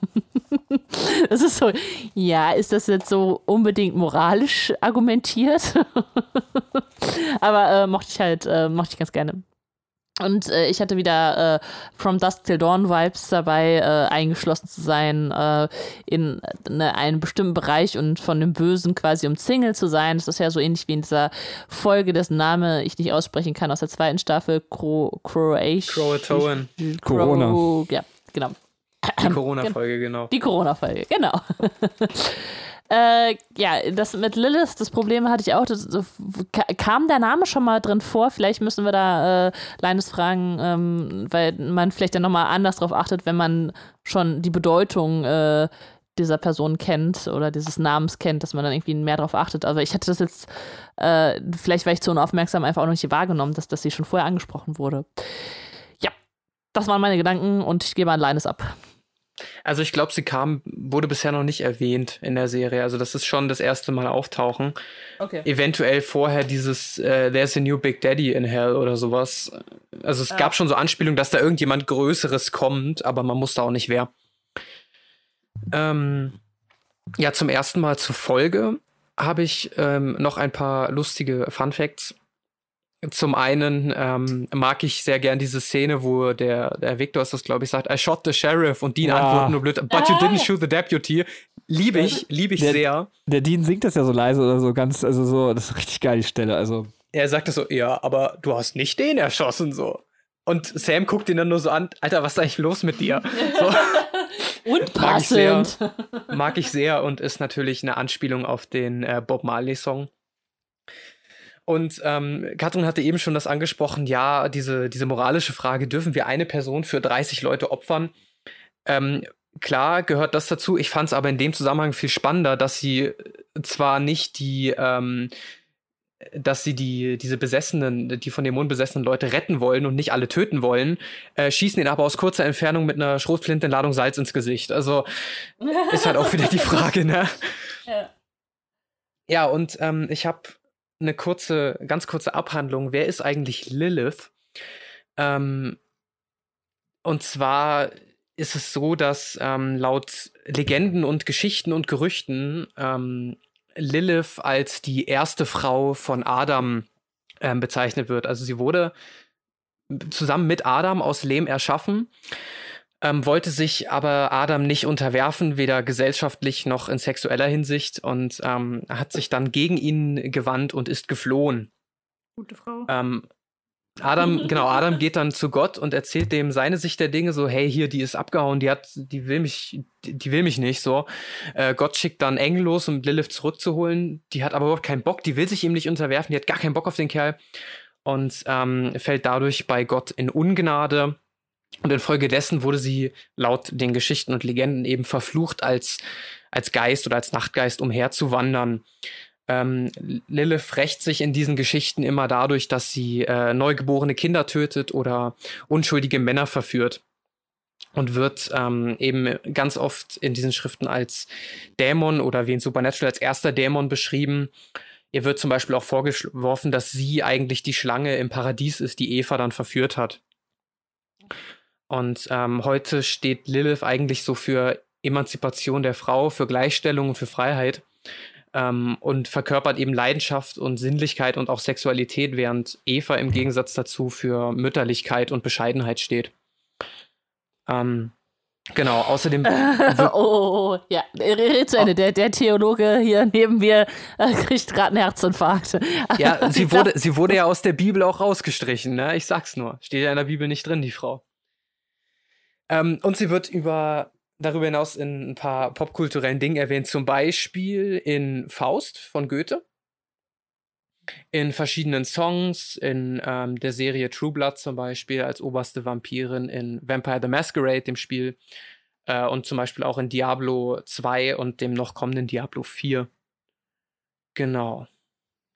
C: das ist so, ja, ist das jetzt so unbedingt moralisch argumentiert? aber äh, mochte ich halt, äh, mochte ich ganz gerne. Und äh, ich hatte wieder äh, From Dusk Till Dawn Vibes dabei, äh, eingeschlossen zu sein äh, in ne, einem bestimmten Bereich und von dem Bösen quasi umzingelt zu sein. Das ist ja so ähnlich wie in dieser Folge, dessen Name ich nicht aussprechen kann, aus der zweiten Staffel, Cro Croatia.
E: Croatoan.
B: Corona.
C: Ja, genau.
E: Die Corona-Folge, genau.
C: Die Corona-Folge, genau. Äh, ja, das mit Lilith, das Problem hatte ich auch. Das, das, kam der Name schon mal drin vor? Vielleicht müssen wir da äh, Linus fragen, ähm, weil man vielleicht dann nochmal anders drauf achtet, wenn man schon die Bedeutung äh, dieser Person kennt oder dieses Namens kennt, dass man dann irgendwie mehr drauf achtet. Also ich hatte das jetzt, äh, vielleicht war ich zu unaufmerksam, einfach auch noch nicht wahrgenommen, dass, dass sie schon vorher angesprochen wurde. Ja, das waren meine Gedanken und ich gebe an Linus ab.
E: Also ich glaube, sie kam, wurde bisher noch nicht erwähnt in der Serie. Also das ist schon das erste Mal auftauchen.
C: Okay.
E: Eventuell vorher dieses äh, There's a new Big Daddy in Hell oder sowas. Also es ah. gab schon so Anspielungen, dass da irgendjemand Größeres kommt, aber man wusste auch nicht wer. Ähm, ja, zum ersten Mal zur Folge habe ich ähm, noch ein paar lustige Fun Facts. Zum einen ähm, mag ich sehr gern diese Szene, wo der, der Victor ist das, glaube ich, sagt, I shot the sheriff und Dean ja. antwortet nur blöd, but you didn't shoot the deputy. Liebe ich, liebe ich
B: der,
E: sehr.
B: Der Dean singt das ja so leise oder so ganz, also so, das ist richtig geil, die Stelle. Also.
E: Er sagt das so, ja, aber du hast nicht den erschossen, so. Und Sam guckt ihn dann nur so an, Alter, was ist eigentlich los mit dir?
C: So. Unpassend.
E: Mag ich, sehr, mag ich sehr und ist natürlich eine Anspielung auf den äh, Bob Marley-Song. Und ähm, Katrin hatte eben schon das angesprochen, ja, diese, diese moralische Frage, dürfen wir eine Person für 30 Leute opfern? Ähm, klar gehört das dazu. Ich fand es aber in dem Zusammenhang viel spannender, dass sie zwar nicht die, ähm, dass sie die, diese besessenen, die von Dämonen besessenen Leute retten wollen und nicht alle töten wollen, äh, schießen ihn aber aus kurzer Entfernung mit einer Schrotflintenladung Salz ins Gesicht. Also ist halt auch wieder die Frage, ne? Ja. Ja, und ähm, ich habe eine kurze, ganz kurze Abhandlung. Wer ist eigentlich Lilith? Ähm, und zwar ist es so, dass ähm, laut Legenden und Geschichten und Gerüchten ähm, Lilith als die erste Frau von Adam ähm, bezeichnet wird. Also sie wurde zusammen mit Adam aus Lehm erschaffen ähm, wollte sich aber Adam nicht unterwerfen, weder gesellschaftlich noch in sexueller Hinsicht und ähm, hat sich dann gegen ihn gewandt und ist geflohen.
D: Gute Frau.
E: Ähm, Adam, genau, Adam geht dann zu Gott und erzählt dem seine Sicht der Dinge, so, hey, hier, die ist abgehauen, die hat, die will mich, die, die will mich nicht, so. Äh, Gott schickt dann Engel los, um Lilith zurückzuholen. Die hat aber überhaupt keinen Bock, die will sich ihm nicht unterwerfen, die hat gar keinen Bock auf den Kerl. und ähm, fällt dadurch bei Gott in Ungnade. Und infolgedessen wurde sie laut den Geschichten und Legenden eben verflucht, als, als Geist oder als Nachtgeist umherzuwandern. Ähm, Lilith rächt sich in diesen Geschichten immer dadurch, dass sie äh, neugeborene Kinder tötet oder unschuldige Männer verführt und wird ähm, eben ganz oft in diesen Schriften als Dämon oder wie in Supernatural als erster Dämon beschrieben. Ihr wird zum Beispiel auch vorgeworfen, dass sie eigentlich die Schlange im Paradies ist, die Eva dann verführt hat. Und ähm, heute steht Lilith eigentlich so für Emanzipation der Frau, für Gleichstellung und für Freiheit ähm, und verkörpert eben Leidenschaft und Sinnlichkeit und auch Sexualität, während Eva im Gegensatz dazu für Mütterlichkeit und Bescheidenheit steht. Ähm, Genau, außerdem.
C: oh, oh, oh, ja, red zu Ende. Der, der Theologe hier neben mir äh, kriegt gerade einen Herzinfarkt.
E: ja, sie wurde, sie wurde ja aus der Bibel auch rausgestrichen, ne? Ich sag's nur. Steht ja in der Bibel nicht drin, die Frau. Ähm, und sie wird über, darüber hinaus in ein paar popkulturellen Dingen erwähnt, zum Beispiel in Faust von Goethe in verschiedenen Songs, in ähm, der Serie True Blood zum Beispiel als oberste Vampirin, in Vampire the Masquerade, dem Spiel, äh, und zum Beispiel auch in Diablo 2 und dem noch kommenden Diablo 4. Genau.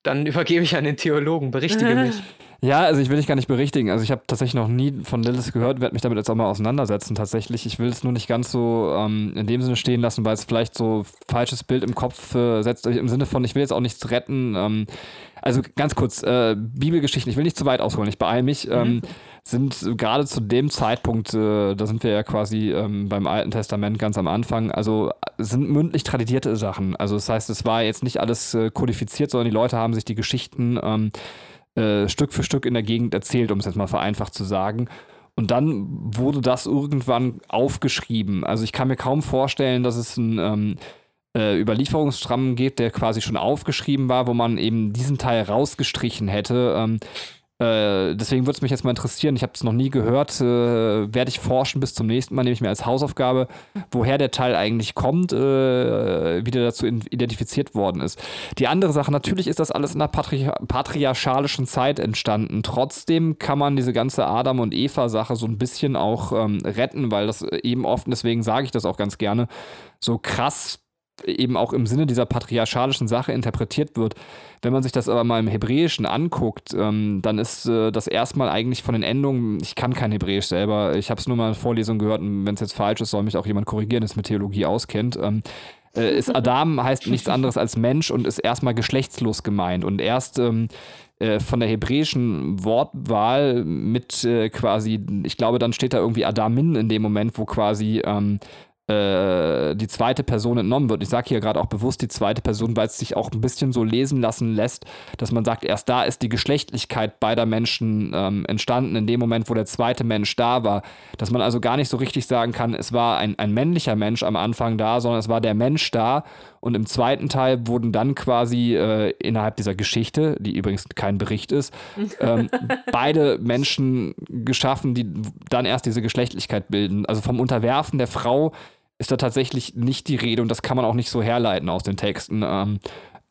E: Dann übergebe ich an den Theologen, berichtige mich.
B: Ja, also ich will dich gar nicht berichtigen. Also ich habe tatsächlich noch nie von Lilith gehört, werde mich damit jetzt auch mal auseinandersetzen tatsächlich. Ich will es nur nicht ganz so ähm, in dem Sinne stehen lassen, weil es vielleicht so falsches Bild im Kopf äh, setzt. Im Sinne von, ich will jetzt auch nichts retten. Ähm, also ganz kurz, äh, Bibelgeschichten, ich will nicht zu weit ausholen, ich beeile mich, mhm. ähm, sind gerade zu dem Zeitpunkt, äh, da sind wir ja quasi ähm, beim Alten Testament ganz am Anfang, also sind mündlich tradierte Sachen. Also das heißt, es war jetzt nicht alles äh, kodifiziert, sondern die Leute haben sich die Geschichten ähm, äh, Stück für Stück in der Gegend erzählt, um es jetzt mal vereinfacht zu sagen. Und dann wurde das irgendwann aufgeschrieben. Also ich kann mir kaum vorstellen, dass es ein ähm, äh, Überlieferungsstramm gibt, der quasi schon aufgeschrieben war, wo man eben diesen Teil rausgestrichen hätte. Ähm, äh, deswegen würde es mich jetzt mal interessieren, ich habe es noch nie gehört, äh, werde ich forschen bis zum nächsten Mal, nehme ich mir als Hausaufgabe, woher der Teil eigentlich kommt, äh, wie der dazu identifiziert worden ist. Die andere Sache, natürlich ist das alles in einer patri patriarchalischen Zeit entstanden. Trotzdem kann man diese ganze Adam- und Eva-Sache so ein bisschen auch ähm, retten, weil das eben oft, deswegen sage ich das auch ganz gerne, so krass eben auch im Sinne dieser patriarchalischen Sache interpretiert wird. Wenn man sich das aber mal im Hebräischen anguckt, ähm, dann ist äh, das erstmal eigentlich von den Endungen, ich kann kein Hebräisch selber, ich habe es nur mal in Vorlesung gehört und wenn es jetzt falsch ist, soll mich auch jemand korrigieren, der es mit Theologie auskennt. Ähm, äh, ist Adam heißt nichts anderes als Mensch und ist erstmal geschlechtslos gemeint und erst ähm, äh, von der hebräischen Wortwahl mit äh, quasi, ich glaube, dann steht da irgendwie Adamin in dem Moment, wo quasi ähm, äh, die zweite Person entnommen wird. Ich sage hier gerade auch bewusst die zweite Person, weil es sich auch ein bisschen so lesen lassen lässt, dass man sagt, erst da ist die Geschlechtlichkeit beider Menschen ähm, entstanden, in dem Moment, wo der zweite Mensch da war. Dass man also gar nicht so richtig sagen kann, es war ein, ein männlicher Mensch am Anfang da, sondern es war der Mensch da. Und im zweiten Teil wurden dann quasi äh, innerhalb dieser Geschichte, die übrigens kein Bericht ist, ähm, beide Menschen geschaffen, die dann erst diese Geschlechtlichkeit bilden. Also vom Unterwerfen der Frau ist da tatsächlich nicht die Rede und das kann man auch nicht so herleiten aus den Texten. Ähm,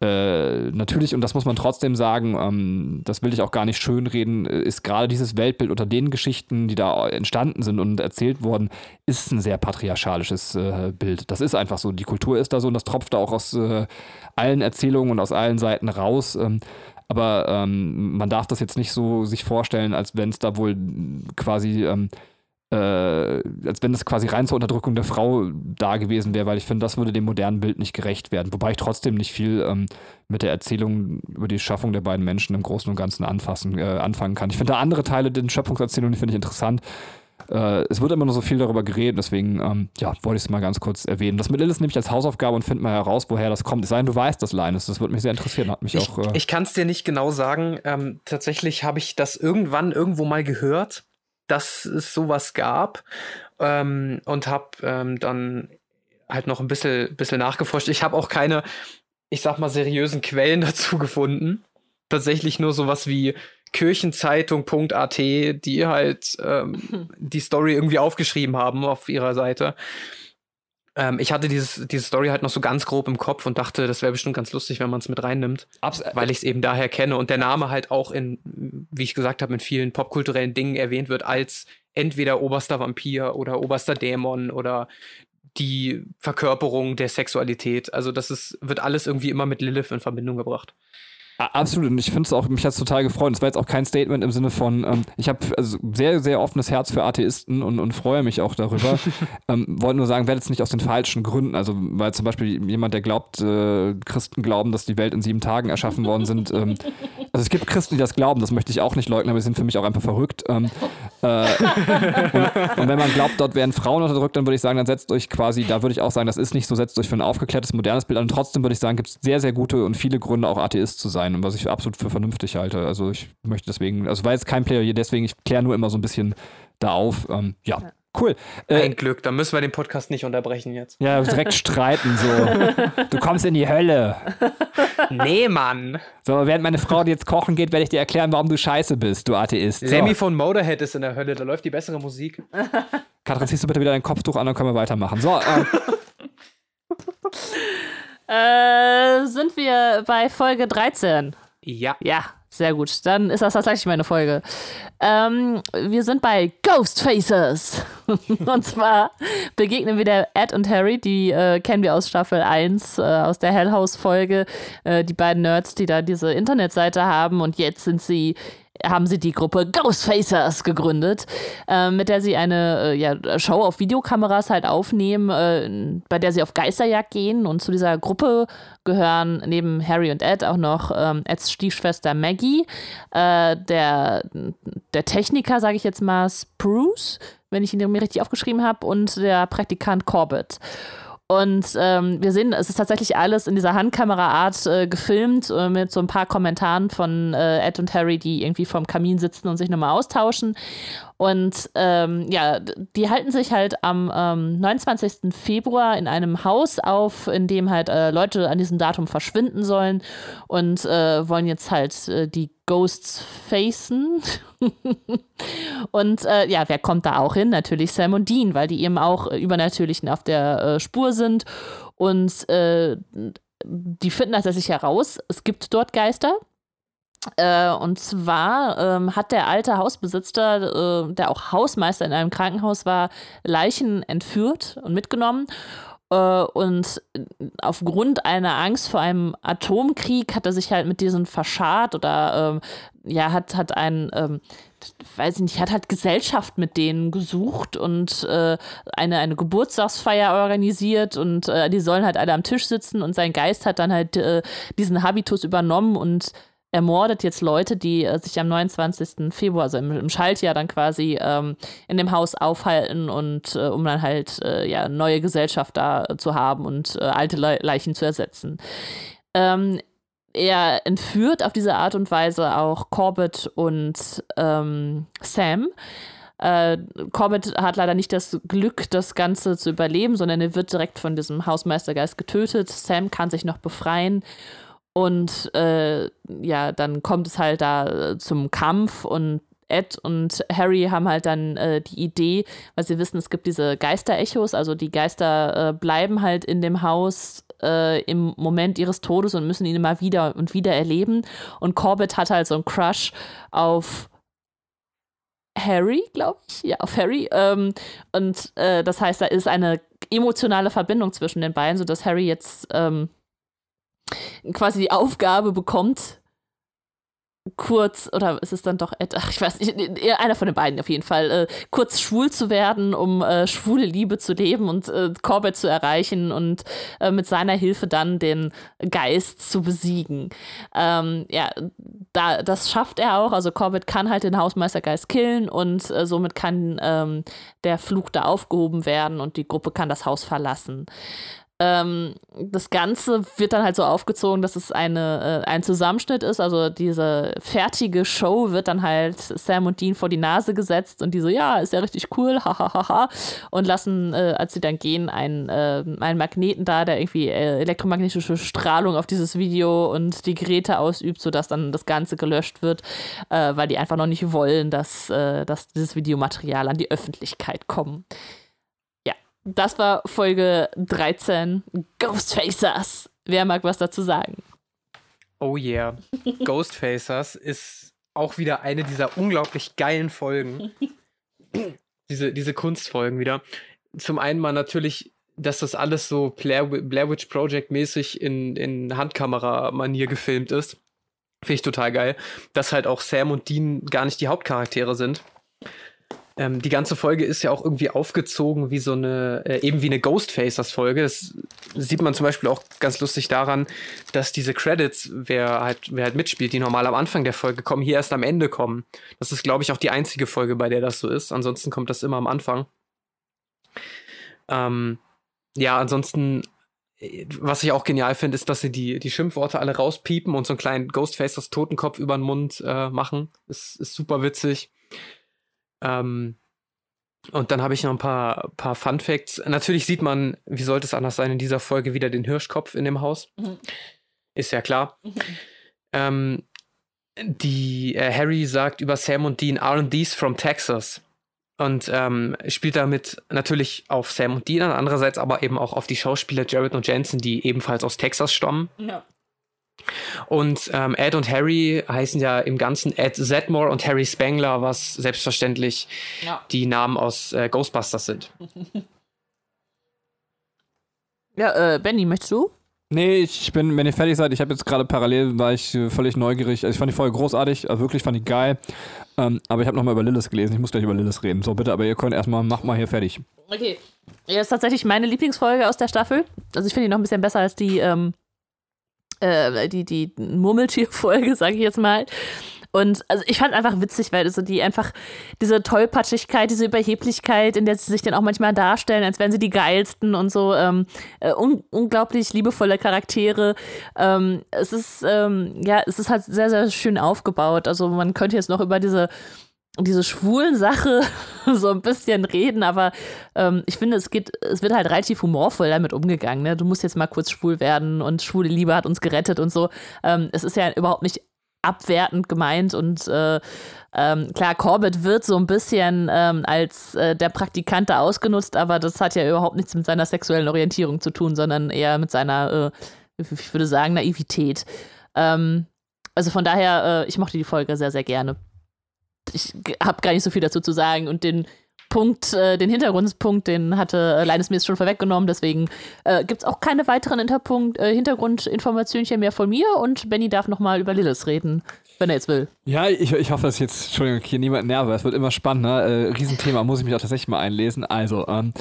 B: äh, natürlich, und das muss man trotzdem sagen, ähm, das will ich auch gar nicht schönreden, ist gerade dieses Weltbild unter den Geschichten, die da entstanden sind und erzählt wurden, ist ein sehr patriarchalisches äh, Bild. Das ist einfach so. Die Kultur ist da so und das tropft da auch aus äh, allen Erzählungen und aus allen Seiten raus. Ähm, aber ähm, man darf das jetzt nicht so sich vorstellen, als wenn es da wohl quasi ähm, äh, als wenn es quasi rein zur Unterdrückung der Frau da gewesen wäre, weil ich finde, das würde dem modernen Bild nicht gerecht werden. Wobei ich trotzdem nicht viel ähm, mit der Erzählung über die Schaffung der beiden Menschen im Großen und Ganzen anfassen, äh, anfangen kann. Ich finde da andere Teile der Schöpfungserzählung, die finde ich interessant. Äh, es wird immer nur so viel darüber geredet, deswegen ähm, ja, wollte ich es mal ganz kurz erwähnen. Das mit Lilith nehme ich als Hausaufgabe und finde mal heraus, woher das kommt. Es sei denn, du weißt das, Linus. Das würde mich sehr interessieren. Hat mich
E: ich,
B: auch.
E: Äh ich kann es dir nicht genau sagen. Ähm, tatsächlich habe ich das irgendwann irgendwo mal gehört dass es sowas gab ähm, und habe ähm, dann halt noch ein bisschen, bisschen nachgeforscht. Ich habe auch keine, ich sag mal, seriösen Quellen dazu gefunden. Tatsächlich nur sowas wie Kirchenzeitung.at, die halt ähm, die Story irgendwie aufgeschrieben haben auf ihrer Seite. Ähm, ich hatte dieses, diese Story halt noch so ganz grob im Kopf und dachte, das wäre bestimmt ganz lustig, wenn man es mit reinnimmt.
B: Abs
E: weil ich es eben daher kenne und der Name halt auch in, wie ich gesagt habe, in vielen popkulturellen Dingen erwähnt wird als entweder oberster Vampir oder oberster Dämon oder die Verkörperung der Sexualität. Also das ist, wird alles irgendwie immer mit Lilith in Verbindung gebracht.
B: Absolut, und ich finde es auch, mich hat es total gefreut. Es war jetzt auch kein Statement im Sinne von, ähm, ich habe also sehr, sehr offenes Herz für Atheisten und, und freue mich auch darüber. ähm, wollte nur sagen, werdet es nicht aus den falschen Gründen. Also, weil zum Beispiel jemand, der glaubt, äh, Christen glauben, dass die Welt in sieben Tagen erschaffen worden sind. Ähm, also, es gibt Christen, die das glauben, das möchte ich auch nicht leugnen, aber die sind für mich auch einfach verrückt. Ähm, äh, und, und, wenn man glaubt, dort werden Frauen unterdrückt, dann würde ich sagen, dann setzt euch quasi, da würde ich auch sagen, das ist nicht so, setzt euch für ein aufgeklärtes, modernes Bild an. Und trotzdem würde ich sagen, gibt es sehr, sehr gute und viele Gründe, auch Atheist zu sein sein was ich absolut für vernünftig halte. Also ich möchte deswegen, also war jetzt kein Player hier, deswegen, ich kläre nur immer so ein bisschen da auf. Ähm, ja. ja. Cool.
E: Äh, Ein Glück, dann müssen wir den Podcast nicht unterbrechen jetzt.
B: Ja, direkt streiten so. Du kommst in die Hölle.
E: Nee, Mann.
B: So, während meine Frau dir jetzt kochen geht, werde ich dir erklären, warum du scheiße bist, du Atheist. So.
E: Lemmy von Motorhead ist in der Hölle, da läuft die bessere Musik.
B: Katrin, ziehst du bitte wieder dein Kopftuch an, dann können wir weitermachen. So, ähm.
C: Äh, sind wir bei Folge 13?
E: Ja.
C: Ja, sehr gut. Dann ist das tatsächlich meine Folge. Ähm, wir sind bei Ghost Faces. und zwar begegnen wir der Ed und Harry, die äh, kennen wir aus Staffel 1, äh, aus der Hell House-Folge. Äh, die beiden Nerds, die da diese Internetseite haben. Und jetzt sind sie haben sie die Gruppe Ghostfacers gegründet, äh, mit der sie eine äh, ja, Show auf Videokameras halt aufnehmen, äh, bei der sie auf Geisterjagd gehen. Und zu dieser Gruppe gehören neben Harry und Ed auch noch ähm, Eds Stiefschwester Maggie, äh, der, der Techniker, sage ich jetzt mal, Spruce, wenn ich ihn mir richtig aufgeschrieben habe, und der Praktikant Corbett. Und ähm, wir sehen, es ist tatsächlich alles in dieser Handkameraart äh, gefilmt, äh, mit so ein paar Kommentaren von äh, Ed und Harry, die irgendwie vorm Kamin sitzen und sich nochmal austauschen. Und ähm, ja, die halten sich halt am ähm, 29. Februar in einem Haus auf, in dem halt äh, Leute an diesem Datum verschwinden sollen und äh, wollen jetzt halt äh, die Ghosts facen. und äh, ja, wer kommt da auch hin? Natürlich Sam und Dean, weil die eben auch Übernatürlichen auf der äh, Spur sind. Und äh, die finden tatsächlich heraus, es gibt dort Geister. Äh, und zwar ähm, hat der alte Hausbesitzer, äh, der auch Hausmeister in einem Krankenhaus war, Leichen entführt und mitgenommen. Äh, und aufgrund einer Angst vor einem Atomkrieg hat er sich halt mit diesen verscharrt oder ähm, ja, hat, hat ein, ähm, weiß ich nicht, hat halt Gesellschaft mit denen gesucht und äh, eine, eine Geburtstagsfeier organisiert und äh, die sollen halt alle am Tisch sitzen und sein Geist hat dann halt äh, diesen Habitus übernommen und ermordet jetzt Leute, die äh, sich am 29. Februar, also im, im Schaltjahr dann quasi ähm, in dem Haus aufhalten und äh, um dann halt äh, ja neue Gesellschaft da zu haben und äh, alte Le Leichen zu ersetzen. Ähm, er entführt auf diese Art und Weise auch Corbett und ähm, Sam. Äh, Corbett hat leider nicht das Glück, das Ganze zu überleben, sondern er wird direkt von diesem Hausmeistergeist getötet. Sam kann sich noch befreien und äh, ja, dann kommt es halt da zum Kampf und Ed und Harry haben halt dann äh, die Idee, weil sie wissen, es gibt diese Geisterechos, also die Geister äh, bleiben halt in dem Haus äh, im Moment ihres Todes und müssen ihn immer wieder und wieder erleben. Und Corbett hat halt so einen Crush auf Harry, glaube ich. Ja, auf Harry. Ähm, und äh, das heißt, da ist eine emotionale Verbindung zwischen den beiden, sodass Harry jetzt ähm, quasi die Aufgabe bekommt, kurz, oder ist es dann doch, ach, ich weiß nicht, einer von den beiden auf jeden Fall, äh, kurz schwul zu werden, um äh, schwule Liebe zu leben und äh, Corbett zu erreichen und äh, mit seiner Hilfe dann den Geist zu besiegen. Ähm, ja, da, das schafft er auch. Also Corbett kann halt den Hausmeistergeist killen und äh, somit kann ähm, der Fluch da aufgehoben werden und die Gruppe kann das Haus verlassen. Ähm, das Ganze wird dann halt so aufgezogen, dass es eine, äh, ein Zusammenschnitt ist. Also diese fertige Show wird dann halt Sam und Dean vor die Nase gesetzt und die so, ja, ist ja richtig cool, hahaha. und lassen, äh, als sie dann gehen, einen, äh, einen Magneten da, der irgendwie äh, elektromagnetische Strahlung auf dieses Video und die Geräte ausübt, sodass dann das Ganze gelöscht wird, äh, weil die einfach noch nicht wollen, dass, äh, dass dieses Videomaterial an die Öffentlichkeit kommt. Das war Folge 13, Ghostfacers. Wer mag was dazu sagen?
E: Oh yeah. Ghostfacers ist auch wieder eine dieser unglaublich geilen Folgen. diese, diese Kunstfolgen wieder. Zum einen mal natürlich, dass das alles so Blair, Blair Witch Project mäßig in, in Handkamera-Manier gefilmt ist. Finde ich total geil. Dass halt auch Sam und Dean gar nicht die Hauptcharaktere sind. Ähm, die ganze Folge ist ja auch irgendwie aufgezogen wie so eine, äh, eben wie eine Ghostfacers-Folge. Das sieht man zum Beispiel auch ganz lustig daran, dass diese Credits, wer halt, wer halt mitspielt, die normal am Anfang der Folge kommen, hier erst am Ende kommen. Das ist, glaube ich, auch die einzige Folge, bei der das so ist. Ansonsten kommt das immer am Anfang. Ähm, ja, ansonsten was ich auch genial finde, ist, dass sie die, die Schimpfworte alle rauspiepen und so einen kleinen Ghostfacers Totenkopf über den Mund äh, machen. Ist, ist super witzig. Ähm, und dann habe ich noch ein paar, paar Fun Facts. Natürlich sieht man, wie sollte es anders sein, in dieser Folge wieder den Hirschkopf in dem Haus. Mhm. Ist ja klar. Mhm. Ähm, die äh, Harry sagt über Sam und Dean, these from Texas? Und ähm, spielt damit natürlich auf Sam und Dean, andererseits aber eben auch auf die Schauspieler Jared und Jensen, die ebenfalls aus Texas stammen. Ja. Und ähm, Ed und Harry heißen ja im Ganzen Ed Zedmore und Harry Spangler, was selbstverständlich ja. die Namen aus äh, Ghostbusters sind.
C: Ja, äh, Benny, möchtest du?
B: Nee, ich bin, wenn ihr fertig seid, ich habe jetzt gerade parallel, war ich äh, völlig neugierig. Also ich fand die Folge großartig, also wirklich fand ich geil. Ähm, aber ich habe nochmal über Lilith gelesen. Ich muss gleich über Lilith reden. So, bitte, aber ihr könnt erstmal, macht mal hier fertig.
C: Okay. Ja, das ist tatsächlich meine Lieblingsfolge aus der Staffel. Also ich finde die noch ein bisschen besser als die, ähm, äh, die, die Murmeltier-Folge, sage ich jetzt mal. Und also ich fand einfach witzig, weil so die einfach diese Tollpatschigkeit, diese Überheblichkeit, in der sie sich dann auch manchmal darstellen, als wären sie die geilsten und so ähm, äh, un unglaublich liebevolle Charaktere. Ähm, es ist ähm, ja, es ist halt sehr sehr schön aufgebaut. Also man könnte jetzt noch über diese diese schwulen Sache so ein bisschen reden, aber ähm, ich finde, es geht, es wird halt relativ humorvoll damit umgegangen. Ne? Du musst jetzt mal kurz schwul werden und schwule Liebe hat uns gerettet und so. Ähm, es ist ja überhaupt nicht abwertend gemeint und äh, ähm, klar, Corbett wird so ein bisschen ähm, als äh, der Praktikant da ausgenutzt, aber das hat ja überhaupt nichts mit seiner sexuellen Orientierung zu tun, sondern eher mit seiner, äh, ich würde sagen, Naivität. Ähm, also von daher, äh, ich mochte die Folge sehr, sehr gerne ich habe gar nicht so viel dazu zu sagen und den Punkt, äh, den Hintergrundpunkt, den hatte äh, Leines mir jetzt schon vorweggenommen, deswegen äh, gibt es auch keine weiteren Hinterpunkt, äh, Hintergrundinformationen mehr von mir und Benny darf nochmal über Lilith reden, wenn er jetzt will.
B: Ja, ich, ich hoffe, dass jetzt, Entschuldigung, hier niemand nerve, es wird immer spannender. Äh, Riesenthema, muss ich mich auch tatsächlich mal einlesen. Also, ähm,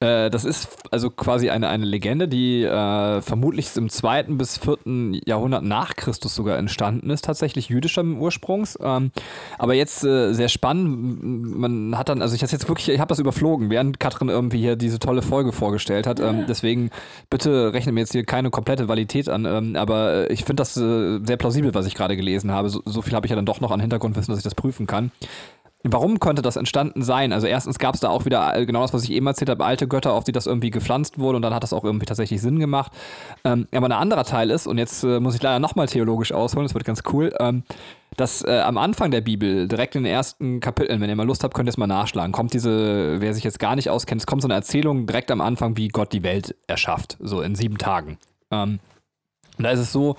B: äh, das ist also quasi eine, eine Legende, die äh, vermutlich im zweiten bis vierten Jahrhundert nach Christus sogar entstanden ist, tatsächlich jüdischer Ursprungs. Ähm, aber jetzt äh, sehr spannend. Man hat dann, also ich das jetzt wirklich, ich habe das überflogen, während Katrin irgendwie hier diese tolle Folge vorgestellt hat. Ähm, deswegen bitte rechne mir jetzt hier keine komplette Validität an. Ähm, aber äh, ich finde das äh, sehr plausibel, was ich gerade gelesen habe. So, so viel habe ich ja dann doch noch an Hintergrundwissen, dass ich das prüfen kann. Warum könnte das entstanden sein? Also erstens gab es da auch wieder äh, genau das, was ich eben erzählt habe, alte Götter, auf die das irgendwie gepflanzt wurde und dann hat das auch irgendwie tatsächlich Sinn gemacht. Ähm, aber ein anderer Teil ist, und jetzt äh, muss ich leider nochmal theologisch ausholen, das wird ganz cool, ähm, dass äh, am Anfang der Bibel, direkt in den ersten Kapiteln, wenn ihr mal Lust habt, könnt ihr es mal nachschlagen, kommt diese, wer sich jetzt gar nicht auskennt, es kommt so eine Erzählung direkt am Anfang, wie Gott die Welt erschafft, so in sieben Tagen. Ähm, und da ist es so,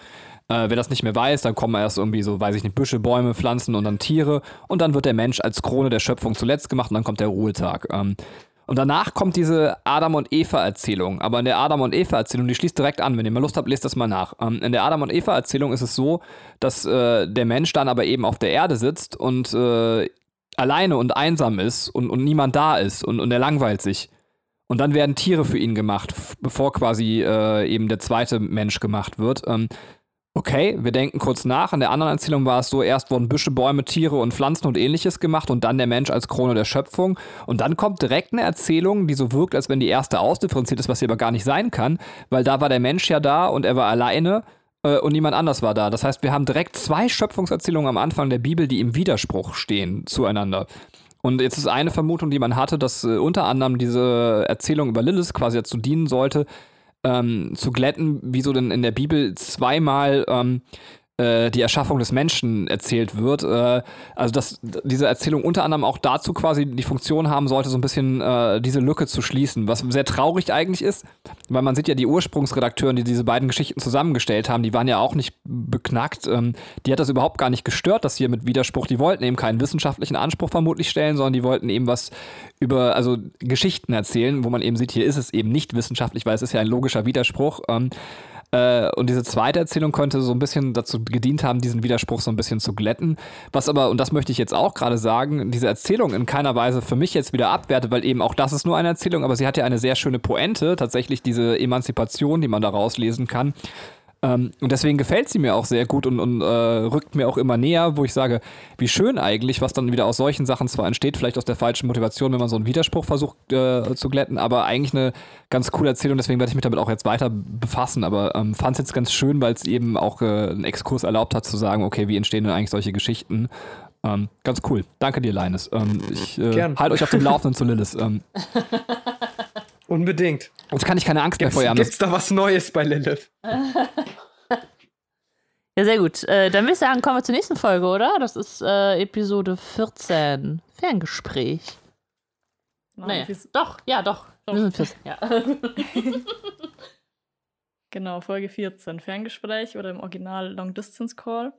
B: äh, wer das nicht mehr weiß, dann kommen erst irgendwie so, weiß ich nicht, Büsche, Bäume, Pflanzen und dann Tiere. Und dann wird der Mensch als Krone der Schöpfung zuletzt gemacht und dann kommt der Ruhetag. Ähm, und danach kommt diese Adam und Eva-Erzählung. Aber in der Adam und Eva-Erzählung, die schließt direkt an. Wenn ihr mal Lust habt, lest das mal nach. Ähm, in der Adam und Eva-Erzählung ist es so, dass äh, der Mensch dann aber eben auf der Erde sitzt und äh, alleine und einsam ist und, und niemand da ist und, und er langweilt sich. Und dann werden Tiere für ihn gemacht, bevor quasi äh, eben der zweite Mensch gemacht wird. Ähm, Okay, wir denken kurz nach. In der anderen Erzählung war es so, erst wurden Büsche, Bäume, Tiere und Pflanzen und ähnliches gemacht und dann der Mensch als Krone der Schöpfung. Und dann kommt direkt eine Erzählung, die so wirkt, als wenn die erste ausdifferenziert ist, was sie aber gar nicht sein kann, weil da war der Mensch ja da und er war alleine äh, und niemand anders war da. Das heißt, wir haben direkt zwei Schöpfungserzählungen am Anfang der Bibel, die im Widerspruch stehen zueinander. Und jetzt ist eine Vermutung, die man hatte, dass äh, unter anderem diese Erzählung über Lilith quasi dazu dienen sollte, ähm, zu glätten, wieso denn in der Bibel zweimal ähm, äh, die Erschaffung des Menschen erzählt wird. Äh, also dass diese Erzählung unter anderem auch dazu quasi die Funktion haben sollte, so ein bisschen äh, diese Lücke zu schließen, was sehr traurig eigentlich ist, weil man sieht ja die Ursprungsredakteuren, die diese beiden Geschichten zusammengestellt haben, die waren ja auch nicht beknackt. Ähm, die hat das überhaupt gar nicht gestört, dass hier mit Widerspruch, die wollten eben keinen wissenschaftlichen Anspruch vermutlich stellen, sondern die wollten eben was über, also Geschichten erzählen, wo man eben sieht, hier ist es eben nicht wissenschaftlich, weil es ist ja ein logischer Widerspruch. Ähm, äh, und diese zweite Erzählung könnte so ein bisschen dazu gedient haben, diesen Widerspruch so ein bisschen zu glätten. Was aber, und das möchte ich jetzt auch gerade sagen, diese Erzählung in keiner Weise für mich jetzt wieder abwertet, weil eben auch das ist nur eine Erzählung, aber sie hat ja eine sehr schöne Pointe, tatsächlich diese Emanzipation, die man da rauslesen kann. Ähm, und deswegen gefällt sie mir auch sehr gut und, und äh, rückt mir auch immer näher, wo ich sage, wie schön eigentlich, was dann wieder aus solchen Sachen zwar entsteht, vielleicht aus der falschen Motivation, wenn man so einen Widerspruch versucht äh, zu glätten, aber eigentlich eine ganz coole Erzählung, deswegen werde ich mich damit auch jetzt weiter befassen. Aber ähm, fand es jetzt ganz schön, weil es eben auch äh, einen Exkurs erlaubt hat zu sagen, okay, wie entstehen denn eigentlich solche Geschichten? Ähm, ganz cool. Danke dir, Linus. Ähm, ich äh, halte euch auf dem Laufenden zu Lilith. Ähm.
E: Unbedingt.
B: Jetzt kann ich keine Angst
E: gibt's,
B: mehr vor ihr haben.
E: Gibt's da was Neues bei Lilith?
C: ja, sehr gut. Äh, dann würde ich sagen, kommen wir zur nächsten Folge, oder? Das ist äh, Episode 14. Ferngespräch. Nein, naja. Doch, ja, doch. doch. Wir sind 14. Ja.
D: genau, Folge 14. Ferngespräch oder im Original Long Distance Call.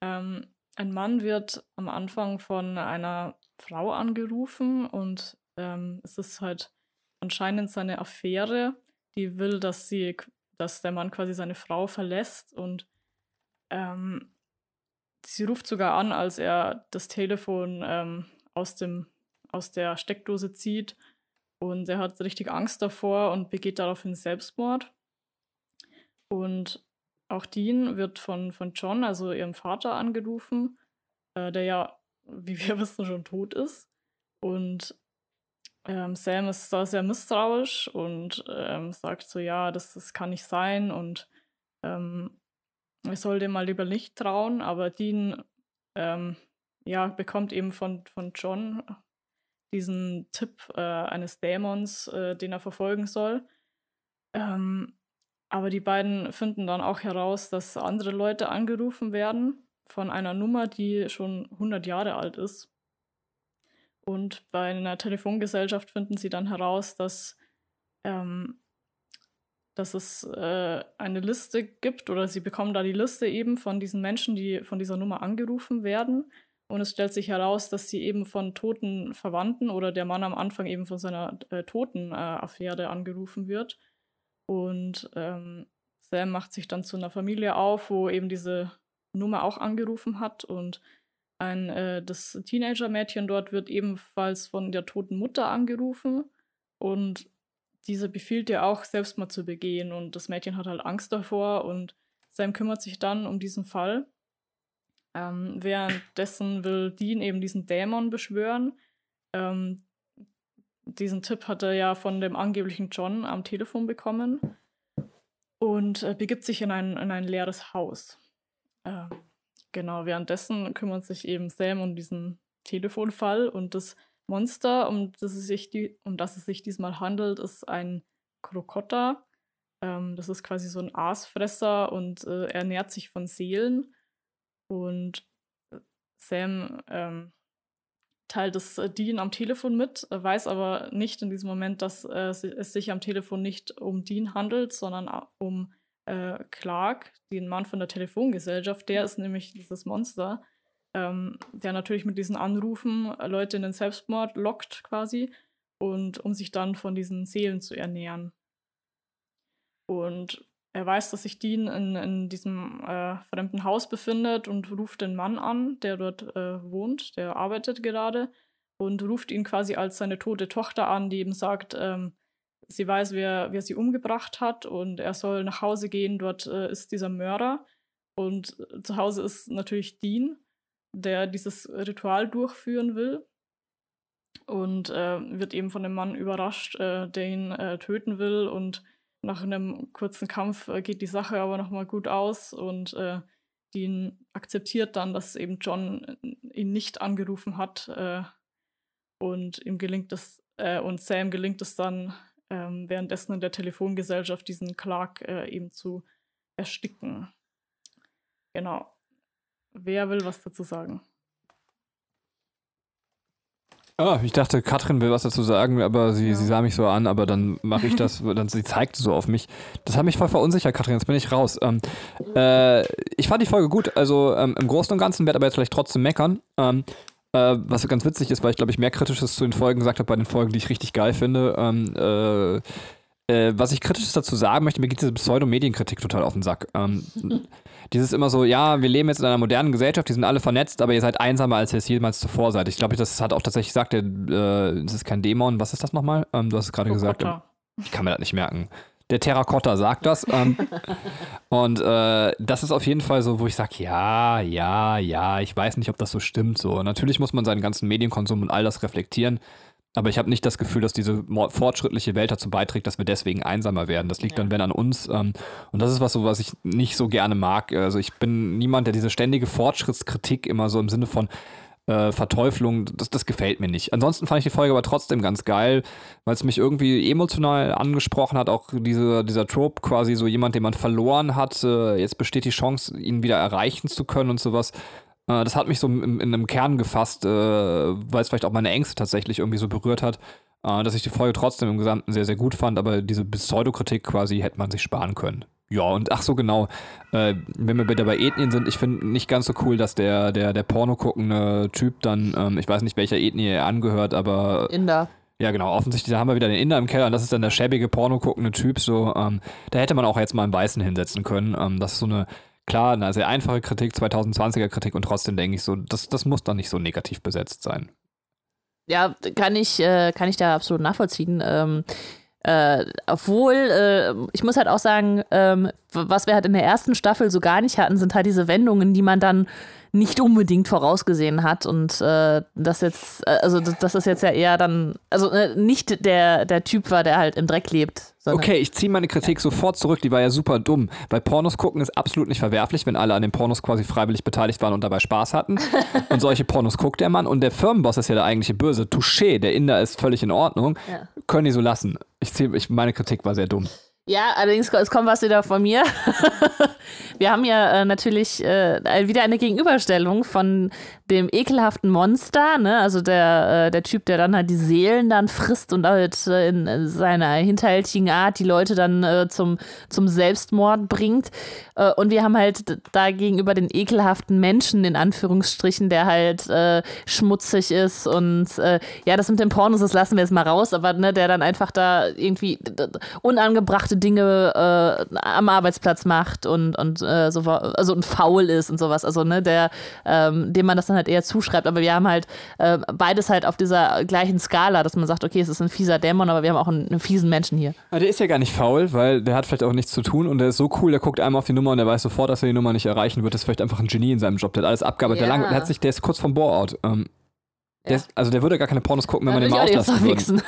D: Ähm, ein Mann wird am Anfang von einer Frau angerufen und ähm, es ist halt anscheinend seine Affäre, die will, dass sie, dass der Mann quasi seine Frau verlässt und ähm, sie ruft sogar an, als er das Telefon ähm, aus dem aus der Steckdose zieht und er hat richtig Angst davor und begeht daraufhin Selbstmord. Und auch Dean wird von, von John, also ihrem Vater, angerufen, äh, der ja, wie wir wissen, schon tot ist. Und ähm, Sam ist da sehr misstrauisch und ähm, sagt so, ja, das, das kann nicht sein und ähm, ich soll dem mal lieber nicht trauen, aber Dean ähm, ja, bekommt eben von, von John diesen Tipp äh, eines Dämons, äh, den er verfolgen soll. Ähm, aber die beiden finden dann auch heraus, dass andere Leute angerufen werden von einer Nummer, die schon 100 Jahre alt ist. Und bei einer Telefongesellschaft finden sie dann heraus, dass, ähm, dass es äh, eine Liste gibt oder sie bekommen da die Liste eben von diesen Menschen, die von dieser Nummer angerufen werden. Und es stellt sich heraus, dass sie eben von toten Verwandten oder der Mann am Anfang eben von seiner äh, toten äh, Affäre angerufen wird. Und ähm, Sam macht sich dann zu einer Familie auf, wo eben diese Nummer auch angerufen hat und ein, äh, das Teenager-Mädchen dort wird ebenfalls von der toten Mutter angerufen und diese befiehlt ihr auch, Selbstmord zu begehen. Und das Mädchen hat halt Angst davor und Sam kümmert sich dann um diesen Fall. Ähm, währenddessen will Dean eben diesen Dämon beschwören. Ähm, diesen Tipp hat er ja von dem angeblichen John am Telefon bekommen und äh, begibt sich in ein, in ein leeres Haus. Äh, Genau, währenddessen kümmert sich eben Sam um diesen Telefonfall und das Monster, um das es sich, die, um das es sich diesmal handelt, ist ein Krokotter. Ähm, das ist quasi so ein Aasfresser und äh, ernährt sich von Seelen. Und äh, Sam ähm, teilt es äh, Dean am Telefon mit, weiß aber nicht in diesem Moment, dass äh, es sich am Telefon nicht um Dean handelt, sondern um äh, Clark, den Mann von der Telefongesellschaft, der ist nämlich dieses Monster, ähm, der natürlich mit diesen Anrufen Leute in den Selbstmord lockt quasi und um sich dann von diesen Seelen zu ernähren. Und er weiß, dass sich Dean in, in diesem äh, fremden Haus befindet und ruft den Mann an, der dort äh, wohnt, der arbeitet gerade und ruft ihn quasi als seine tote Tochter an, die ihm sagt, ähm, sie weiß, wer, wer sie umgebracht hat und er soll nach Hause gehen. Dort äh, ist dieser Mörder und äh, zu Hause ist natürlich Dean, der dieses Ritual durchführen will und äh, wird eben von dem Mann überrascht, äh, der ihn äh, töten will und nach einem kurzen Kampf äh, geht die Sache aber nochmal gut aus und Dean akzeptiert dann, dass eben John ihn nicht angerufen hat und ihm gelingt es und Sam gelingt es dann, ähm, währenddessen in der Telefongesellschaft diesen Clark äh, eben zu ersticken. Genau. Wer will was dazu sagen?
B: Ah, ich dachte, Katrin will was dazu sagen, aber sie, ja. sie sah mich so an, aber dann mache ich das, dann sie zeigte so auf mich. Das hat mich voll verunsichert, Katrin, jetzt bin ich raus. Ähm, äh, ich fand die Folge gut, also ähm, im Großen und Ganzen werde aber jetzt vielleicht trotzdem meckern. Ähm, äh, was ganz witzig ist, weil ich glaube ich mehr Kritisches zu den Folgen gesagt habe bei den Folgen, die ich richtig geil finde. Ähm, äh, äh, was ich kritisch dazu sagen möchte, mir geht diese Pseudomedienkritik total auf den Sack. Ähm, dieses immer so, ja, wir leben jetzt in einer modernen Gesellschaft, die sind alle vernetzt, aber ihr seid einsamer, als ihr es jemals zuvor seid. Ich glaube, das hat auch tatsächlich gesagt, der, äh, das ist kein Dämon, was ist das nochmal? Ähm, du hast es gerade gesagt. Ich kann mir das nicht merken. Der Terrakotta sagt das. Ähm, und äh, das ist auf jeden Fall so, wo ich sage, ja, ja, ja, ich weiß nicht, ob das so stimmt. So, natürlich muss man seinen ganzen Medienkonsum und all das reflektieren. Aber ich habe nicht das Gefühl, dass diese fortschrittliche Welt dazu beiträgt, dass wir deswegen einsamer werden. Das liegt ja. dann, wenn, an uns. Ähm, und das ist was, so, was ich nicht so gerne mag. Also ich bin niemand, der diese ständige Fortschrittskritik immer so im Sinne von äh, Verteuflung, das, das gefällt mir nicht. Ansonsten fand ich die Folge aber trotzdem ganz geil, weil es mich irgendwie emotional angesprochen hat. Auch diese, dieser Trope quasi so jemand, den man verloren hat. Äh, jetzt besteht die Chance, ihn wieder erreichen zu können und sowas. Äh, das hat mich so in, in einem Kern gefasst, äh, weil es vielleicht auch meine Ängste tatsächlich irgendwie so berührt hat, äh, dass ich die Folge trotzdem im Gesamten sehr, sehr gut fand, aber diese Pseudokritik quasi hätte man sich sparen können. Ja, und ach so genau, äh, wenn wir wieder bei Ethnien sind, ich finde nicht ganz so cool, dass der, der, der Porno guckende Typ dann, ähm, ich weiß nicht, welcher Ethnie er angehört, aber.
C: Inder.
B: Ja, genau, offensichtlich, da haben wir wieder den Inder im Keller und das ist dann der schäbige Porno guckende Typ, so, ähm, da hätte man auch jetzt mal einen Weißen hinsetzen können. Ähm, das ist so eine klar, eine sehr einfache Kritik, 2020er Kritik und trotzdem denke ich so, das, das muss doch nicht so negativ besetzt sein.
C: Ja, kann ich, äh, kann ich da absolut nachvollziehen. Ähm, äh, obwohl, äh, ich muss halt auch sagen, ähm, was wir halt in der ersten Staffel so gar nicht hatten, sind halt diese Wendungen, die man dann nicht unbedingt vorausgesehen hat und äh, das jetzt, äh, also das ist jetzt ja eher dann, also äh, nicht der, der Typ war, der halt im Dreck lebt.
B: Okay, ich ziehe meine Kritik sofort zurück, die war ja super dumm, weil Pornos gucken ist absolut nicht verwerflich, wenn alle an den Pornos quasi freiwillig beteiligt waren und dabei Spaß hatten. und solche Pornos guckt der Mann und der Firmenboss ist ja der eigentliche Böse. Touché, der Inder ist völlig in Ordnung. Ja. Können die so lassen. Ich zieh, ich, meine Kritik war sehr dumm.
C: Ja, allerdings es kommt was wieder von mir. Wir haben ja äh, natürlich äh, wieder eine Gegenüberstellung von dem ekelhaften Monster, ne? also der, äh, der Typ, der dann halt die Seelen dann frisst und halt äh, in seiner hinterhältigen Art die Leute dann äh, zum, zum Selbstmord bringt. Äh, und wir haben halt da gegenüber den ekelhaften Menschen, in Anführungsstrichen, der halt schmutzig ist und ja, das mit den Pornos, das lassen wir jetzt mal raus, aber ne, der dann einfach da irgendwie unangebrachte Dinge am Arbeitsplatz macht und, und äh, so, also ein faul ist und sowas. Also, ne, der, ähm, dem man das dann halt eher zuschreibt. Aber wir haben halt äh, beides halt auf dieser gleichen Skala, dass man sagt, okay, es ist ein fieser Dämon, aber wir haben auch einen, einen fiesen Menschen hier.
B: Aber der ist ja gar nicht faul, weil der hat vielleicht auch nichts zu tun und der ist so cool, der guckt einmal auf die Nummer und der weiß sofort, dass er die Nummer nicht erreichen wird. Das ist vielleicht einfach ein Genie in seinem Job. Der hat alles abgearbeitet. Ja. Der, der, hat sich, der ist kurz vom Bohrort. Ähm, der ist, also der würde gar keine Pornos gucken, wenn man den mal auslassen würde.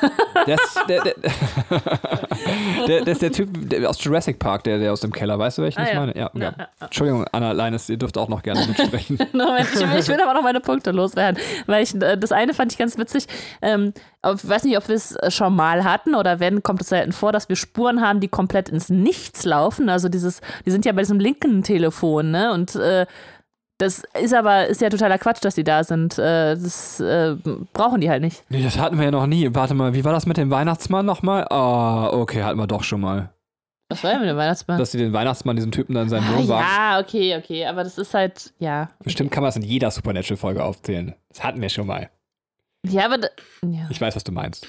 B: Der ist der, der, der, der, ist der Typ aus Jurassic Park, der, der aus dem Keller. Weißt du, welchen ah, ich ja. meine? Ja, ja. ja, Entschuldigung, Anna Leines, ihr dürft auch noch gerne mitsprechen.
C: ich, will, ich will aber noch meine Punkte loswerden. Weil ich, äh, das eine fand ich ganz witzig. Ähm, ich weiß nicht, ob wir es schon mal hatten oder wenn, kommt es selten vor, dass wir Spuren haben, die komplett ins Nichts laufen. Also dieses, die sind ja bei diesem linken Telefon, ne? Und äh, das ist aber, ist ja totaler Quatsch, dass die da sind. Äh, das äh, brauchen die halt nicht.
B: Nee, das hatten wir ja noch nie. Warte mal, wie war das mit dem Weihnachtsmann nochmal? Ah, oh, okay, hatten wir doch schon mal.
C: Was war denn mit dem Weihnachtsmann?
B: Dass sie den Weihnachtsmann, diesen Typen da in seinem ah, Wohnwagen.
C: Ja, okay, okay, aber das ist halt, ja.
B: Bestimmt kann man es in jeder Supernatural-Folge aufzählen. Das hatten wir schon mal.
C: Ja, aber. Ja.
B: Ich weiß, was du meinst.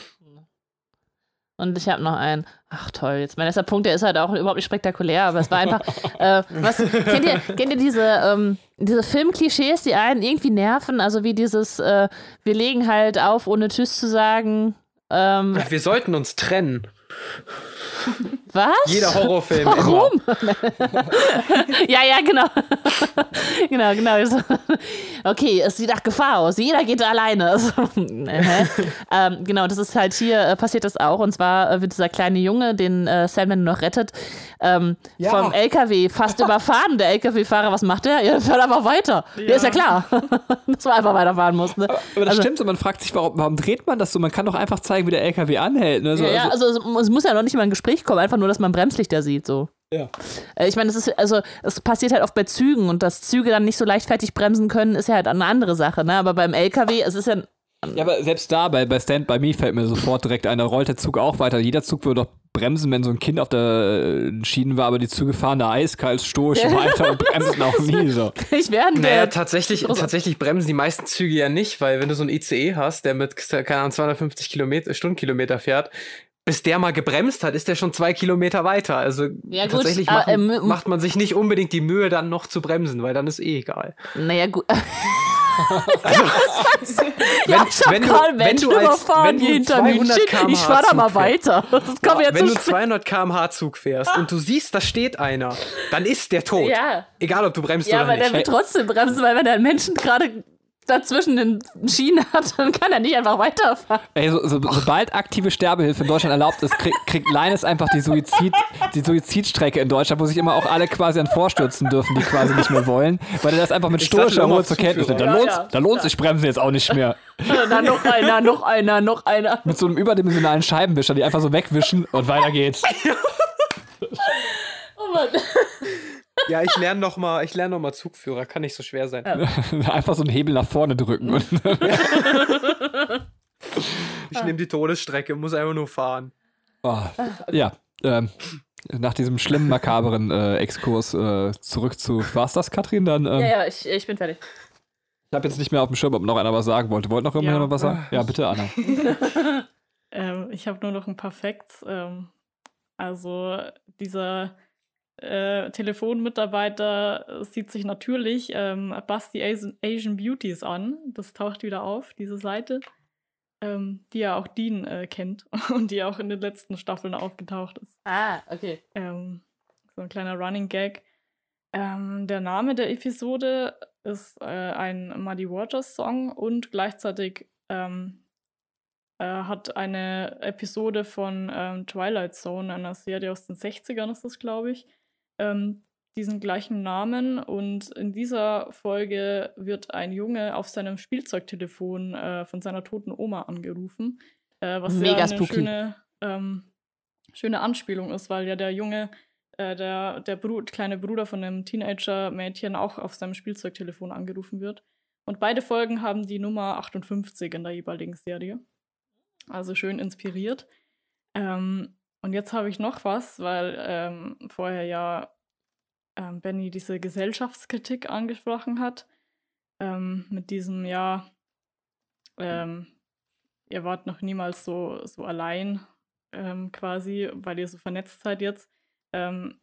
C: Und ich habe noch einen. Ach toll, jetzt mein letzter Punkt, der ist halt auch überhaupt nicht spektakulär, aber es war einfach. äh, was, kennt, ihr, kennt ihr diese, ähm, diese Filmklischees, die einen irgendwie nerven? Also wie dieses, äh, wir legen halt auf, ohne Tschüss zu sagen. Ähm,
E: wir sollten uns trennen.
C: Was?
E: Jeder Horrorfilm.
C: Warum? ja, ja, genau. genau, genau. Okay, es sieht nach Gefahr aus. Jeder geht alleine. Also, ähm, genau, das ist halt hier, äh, passiert das auch. Und zwar äh, wird dieser kleine Junge, den äh, Sam dann noch rettet, ähm, ja. vom LKW fast überfahren. Der LKW-Fahrer, was macht der? Ja, fährt einfach weiter. Ja. ja, ist ja klar, dass man einfach weiterfahren muss. Ne?
B: Aber, aber das also, stimmt so. Man fragt sich, warum, warum dreht man das so? Man kann doch einfach zeigen, wie der LKW anhält. Ne?
C: So, ja, also, also es muss ja noch nicht mal ein Gespräch kommen, einfach nur, dass man Bremslichter sieht. So.
B: Ja.
C: Äh, Ich meine, es ist, also es passiert halt oft bei Zügen und dass Züge dann nicht so leichtfertig bremsen können, ist ja halt eine andere Sache, ne? Aber beim LKW, es ist ja.
B: Ja, aber selbst da, bei, bei Stand By Me fällt mir sofort direkt ein, da rollt der Zug auch weiter. Jeder Zug würde doch bremsen, wenn so ein Kind auf der äh, Schienen war, aber die Züge fahren da eiskalt, stoisch weiter und bremsen auch nie so.
C: Ich werde
E: Naja, tatsächlich, tatsächlich bremsen die meisten Züge ja nicht, weil wenn du so einen ICE hast, der mit, keine Ahnung, 250 Kilometer, Stundenkilometer fährt, bis der mal gebremst hat, ist der schon zwei Kilometer weiter. Also
C: Ja, gut,
E: tatsächlich
C: aber,
E: machen,
C: ähm,
E: macht man sich nicht unbedingt die Mühe, dann noch zu bremsen, weil dann ist eh egal.
C: Naja, gut.
E: Also,
C: ja, ich
E: wenn du-
C: gerade
E: wenn
C: Menschen
E: du als- wenn du 200
C: stehen. Ich fahr da mal weiter. Das kommt mir jetzt
E: wenn
C: so
E: du
C: spät.
E: 200 km/h Zug fährst und du siehst, da steht einer, dann ist der tot.
C: Ja.
E: Egal, ob du bremst
C: Ja,
E: oder
C: aber der
E: nicht.
C: wird trotzdem bremsen, weil wenn er einen Menschen gerade dazwischen den Schienen hat, dann kann er nicht einfach weiterfahren.
B: Ey, so, so, sobald aktive Sterbehilfe in Deutschland erlaubt ist, krieg, kriegt Leines einfach die, Suizid, die Suizidstrecke in Deutschland, wo sich immer auch alle quasi an vorstürzen dürfen, die quasi nicht mehr wollen, weil er das einfach mit stoischer Ruhe zur Kenntnis nimmt. Da lohnt's,
C: Ja, ja.
B: da lohnt's sich bremsen jetzt auch nicht mehr.
C: Na, noch einer, noch einer, noch einer.
B: Mit so einem überdimensionalen Scheibenwischer, die einfach so wegwischen und weiter geht's.
C: Oh Mann.
E: Ja, ich lerne noch mal, ich lerne noch mal Zugführer, kann nicht so schwer sein.
B: Einfach so einen Hebel nach vorne drücken. Und
E: Ich nehme die Todesstrecke, muss einfach nur fahren.
B: Oh, ja, ähm, nach diesem schlimmen, makaberen äh, Exkurs äh, zurück zu. War's das, Katrin? Dann, ähm,
C: Ja, ja, ich, ich bin fertig.
B: Ich habe jetzt nicht mehr auf dem Schirm, ob noch einer was sagen wollte. Wollt noch
D: Ja.
B: jemand was sagen? Ja, bitte, Anna.
D: Ähm, ich habe nur noch ein paar Facts. Ähm, also dieser äh, Telefonmitarbeiter sieht sich natürlich ähm, Basti Asian, Asian Beauties an. Das taucht wieder auf, diese Seite, ähm, die ja auch Dean äh, kennt und die auch in den letzten Staffeln aufgetaucht ist.
C: Ah, okay.
D: Ähm, so ein kleiner Running Gag. Ähm, der Name der Episode ist äh, ein Muddy Waters Song und gleichzeitig ähm, äh, hat eine Episode von ähm, Twilight Zone, einer Serie aus den 60ern ist das, glaube ich, ähm, diesen gleichen Namen. Und in dieser Folge wird ein Junge auf seinem Spielzeugtelefon äh, von seiner toten Oma angerufen. Äh, was
C: Mega
D: ja eine
C: spooky.
D: schöne, ähm, schöne Anspielung ist, weil ja der Junge, äh, der, der Bru kleine Bruder von einem Teenager-Mädchen auch auf seinem Spielzeugtelefon angerufen wird. Und beide Folgen haben die Nummer 58 in der jeweiligen Serie. Also schön inspiriert. Ähm, und jetzt habe ich noch was, weil ähm, vorher ja ähm, Benny diese Gesellschaftskritik angesprochen hat. Ähm, mit diesem, ja, ähm, ihr wart noch niemals so, so allein ähm, quasi, weil ihr so vernetzt seid jetzt. Ähm,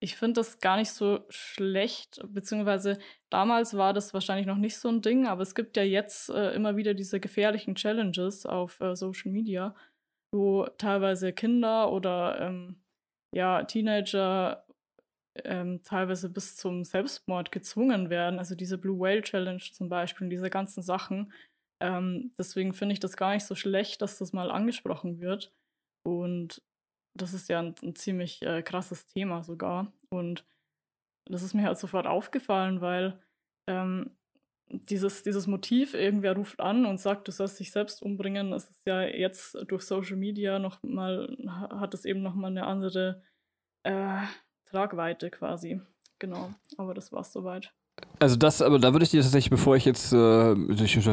D: ich finde das gar nicht so schlecht, beziehungsweise damals war das wahrscheinlich noch nicht so ein Ding, aber es gibt ja jetzt äh, immer wieder diese gefährlichen Challenges auf äh, Social Media, wo teilweise Kinder oder ähm, ja, Teenager ähm, teilweise bis zum Selbstmord gezwungen werden. Also diese Blue Whale Challenge zum Beispiel und diese ganzen Sachen. Ähm, deswegen finde ich das gar nicht so schlecht, dass das mal angesprochen wird. Und das ist ja ein, ein ziemlich äh, krasses Thema sogar. Und das ist mir halt sofort aufgefallen, weil ähm, dieses, dieses Motiv, irgendwer ruft an und sagt, du sollst dich selbst umbringen, das ist ja jetzt durch Social Media noch mal, ha- hat es eben noch mal eine andere äh, Tragweite quasi. Genau, aber das war's soweit.
B: Also das, aber da würde ich dir tatsächlich, bevor ich jetzt, äh, ich, ich,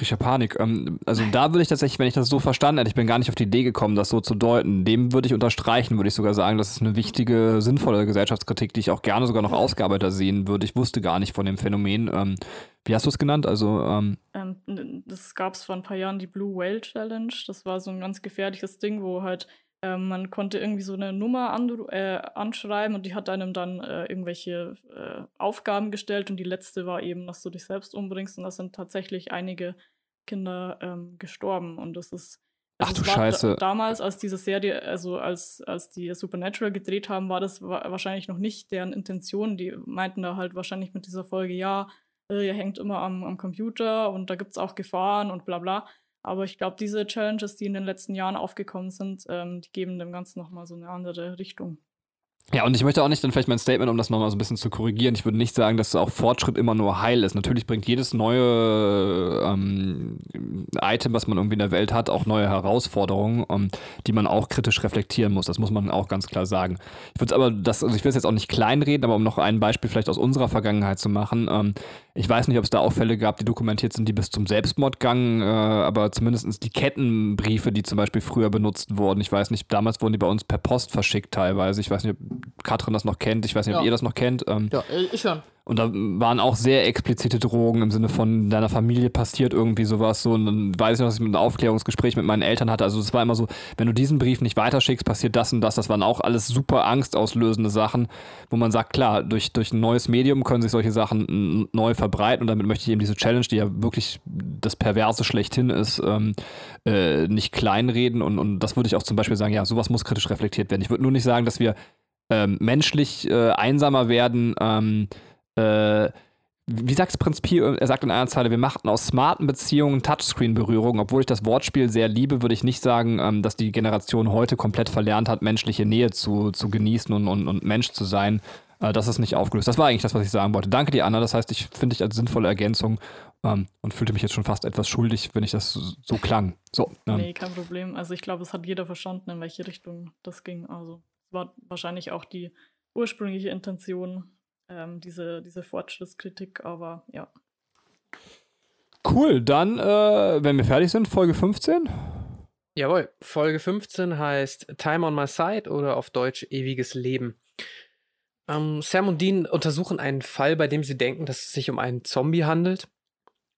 B: ich ja Panik, ähm, also da würde ich tatsächlich, wenn ich das so verstanden hätte, ich bin gar nicht auf die Idee gekommen, das so zu deuten, dem würde ich unterstreichen, würde ich sogar sagen, das ist eine wichtige, sinnvolle Gesellschaftskritik, die ich auch gerne sogar noch ausgearbeiter sehen würde. Ich wusste gar nicht von dem Phänomen. Ähm, wie hast du es genannt? Also, ähm,
D: Ähm, das gab es vor ein paar Jahren, die Blue Whale Challenge. Das war so ein ganz gefährliches Ding, wo halt ähm, man konnte irgendwie so eine Nummer anru- äh, anschreiben und die hat einem dann äh, irgendwelche äh, Aufgaben gestellt und die letzte war eben, dass du dich selbst umbringst und da sind tatsächlich einige Kinder ähm, gestorben und das ist
B: Ach
D: also
B: du
D: es war
B: Scheiße.
D: Da, damals, als diese Serie, also als, als die Supernatural gedreht haben, war das wa wahrscheinlich noch nicht deren Intention. Die meinten da halt wahrscheinlich mit dieser Folge, ja, äh, ihr hängt immer am, am Computer und da gibt es auch Gefahren und bla bla. Aber ich glaube, diese Challenges, die in den letzten Jahren aufgekommen sind, ähm, die geben dem Ganzen nochmal so eine andere Richtung.
B: Ja, und ich möchte auch nicht dann vielleicht mein Statement, um das nochmal so ein bisschen zu korrigieren. Ich würde nicht sagen, dass auch Fortschritt immer nur heil ist. Natürlich bringt jedes neue ähm, Item, was man irgendwie in der Welt hat, auch neue Herausforderungen, ähm, die man auch kritisch reflektieren muss. Das muss man auch ganz klar sagen. Ich würde aber das, also ich will es jetzt auch nicht kleinreden, aber um noch ein Beispiel vielleicht aus unserer Vergangenheit zu machen. Ähm, ich weiß nicht, ob es da auch Fälle gab, die dokumentiert sind, die bis zum Selbstmord gangen, äh, aber zumindest die Kettenbriefe, die zum Beispiel früher benutzt wurden. Ich weiß nicht, damals wurden die bei uns per Post verschickt teilweise. Ich weiß nicht, ob Katrin das noch kennt. Ich weiß nicht, ob ja. ihr das noch kennt.
C: Ähm, ja, ich schon.
B: Und da waren auch sehr explizite Drogen im Sinne von deiner Familie passiert irgendwie sowas. So, und dann weiß ich noch, dass ich ein Aufklärungsgespräch mit meinen Eltern hatte. Also es war immer so, wenn du diesen Brief nicht weiterschickst, passiert das und das. Das waren auch alles super angstauslösende Sachen, wo man sagt, klar, durch, durch ein neues Medium können sich solche Sachen neu verbreiten. Und damit möchte ich eben diese Challenge, die ja wirklich das Perverse schlechthin ist, ähm, äh, nicht kleinreden. Und, und das würde ich auch zum Beispiel sagen, ja, sowas muss kritisch reflektiert werden. Ich würde nur nicht sagen, dass wir ähm, menschlich äh, einsamer werden. Ähm, äh, wie sagt Prinz Pi? Er sagt in einer Zeile, wir machten aus smarten Beziehungen Touchscreen-Berührung. Obwohl ich das Wortspiel sehr liebe, würde ich nicht sagen, ähm, dass die Generation heute komplett verlernt hat, menschliche Nähe zu, zu genießen und, und, und Mensch zu sein. Äh, das ist nicht aufgelöst. Das war eigentlich das, was ich sagen wollte. Danke dir, Anna. Das heißt, ich finde dich als sinnvolle Ergänzung ähm, und fühlte mich jetzt schon fast etwas schuldig, wenn ich das so klang. So,
D: ähm. Nee, kein Problem. Also ich glaube, es hat jeder verstanden, in welche Richtung das ging. Also war wahrscheinlich auch die ursprüngliche Intention, ähm, diese, diese Fortschrittskritik, aber ja.
B: Cool, dann, äh, wenn wir fertig sind, Folge 15.
E: Jawohl, Folge 15 heißt Time on My Side oder auf Deutsch Ewiges Leben. Ähm, Sam und Dean untersuchen einen Fall, bei dem sie denken, dass es sich um einen Zombie handelt.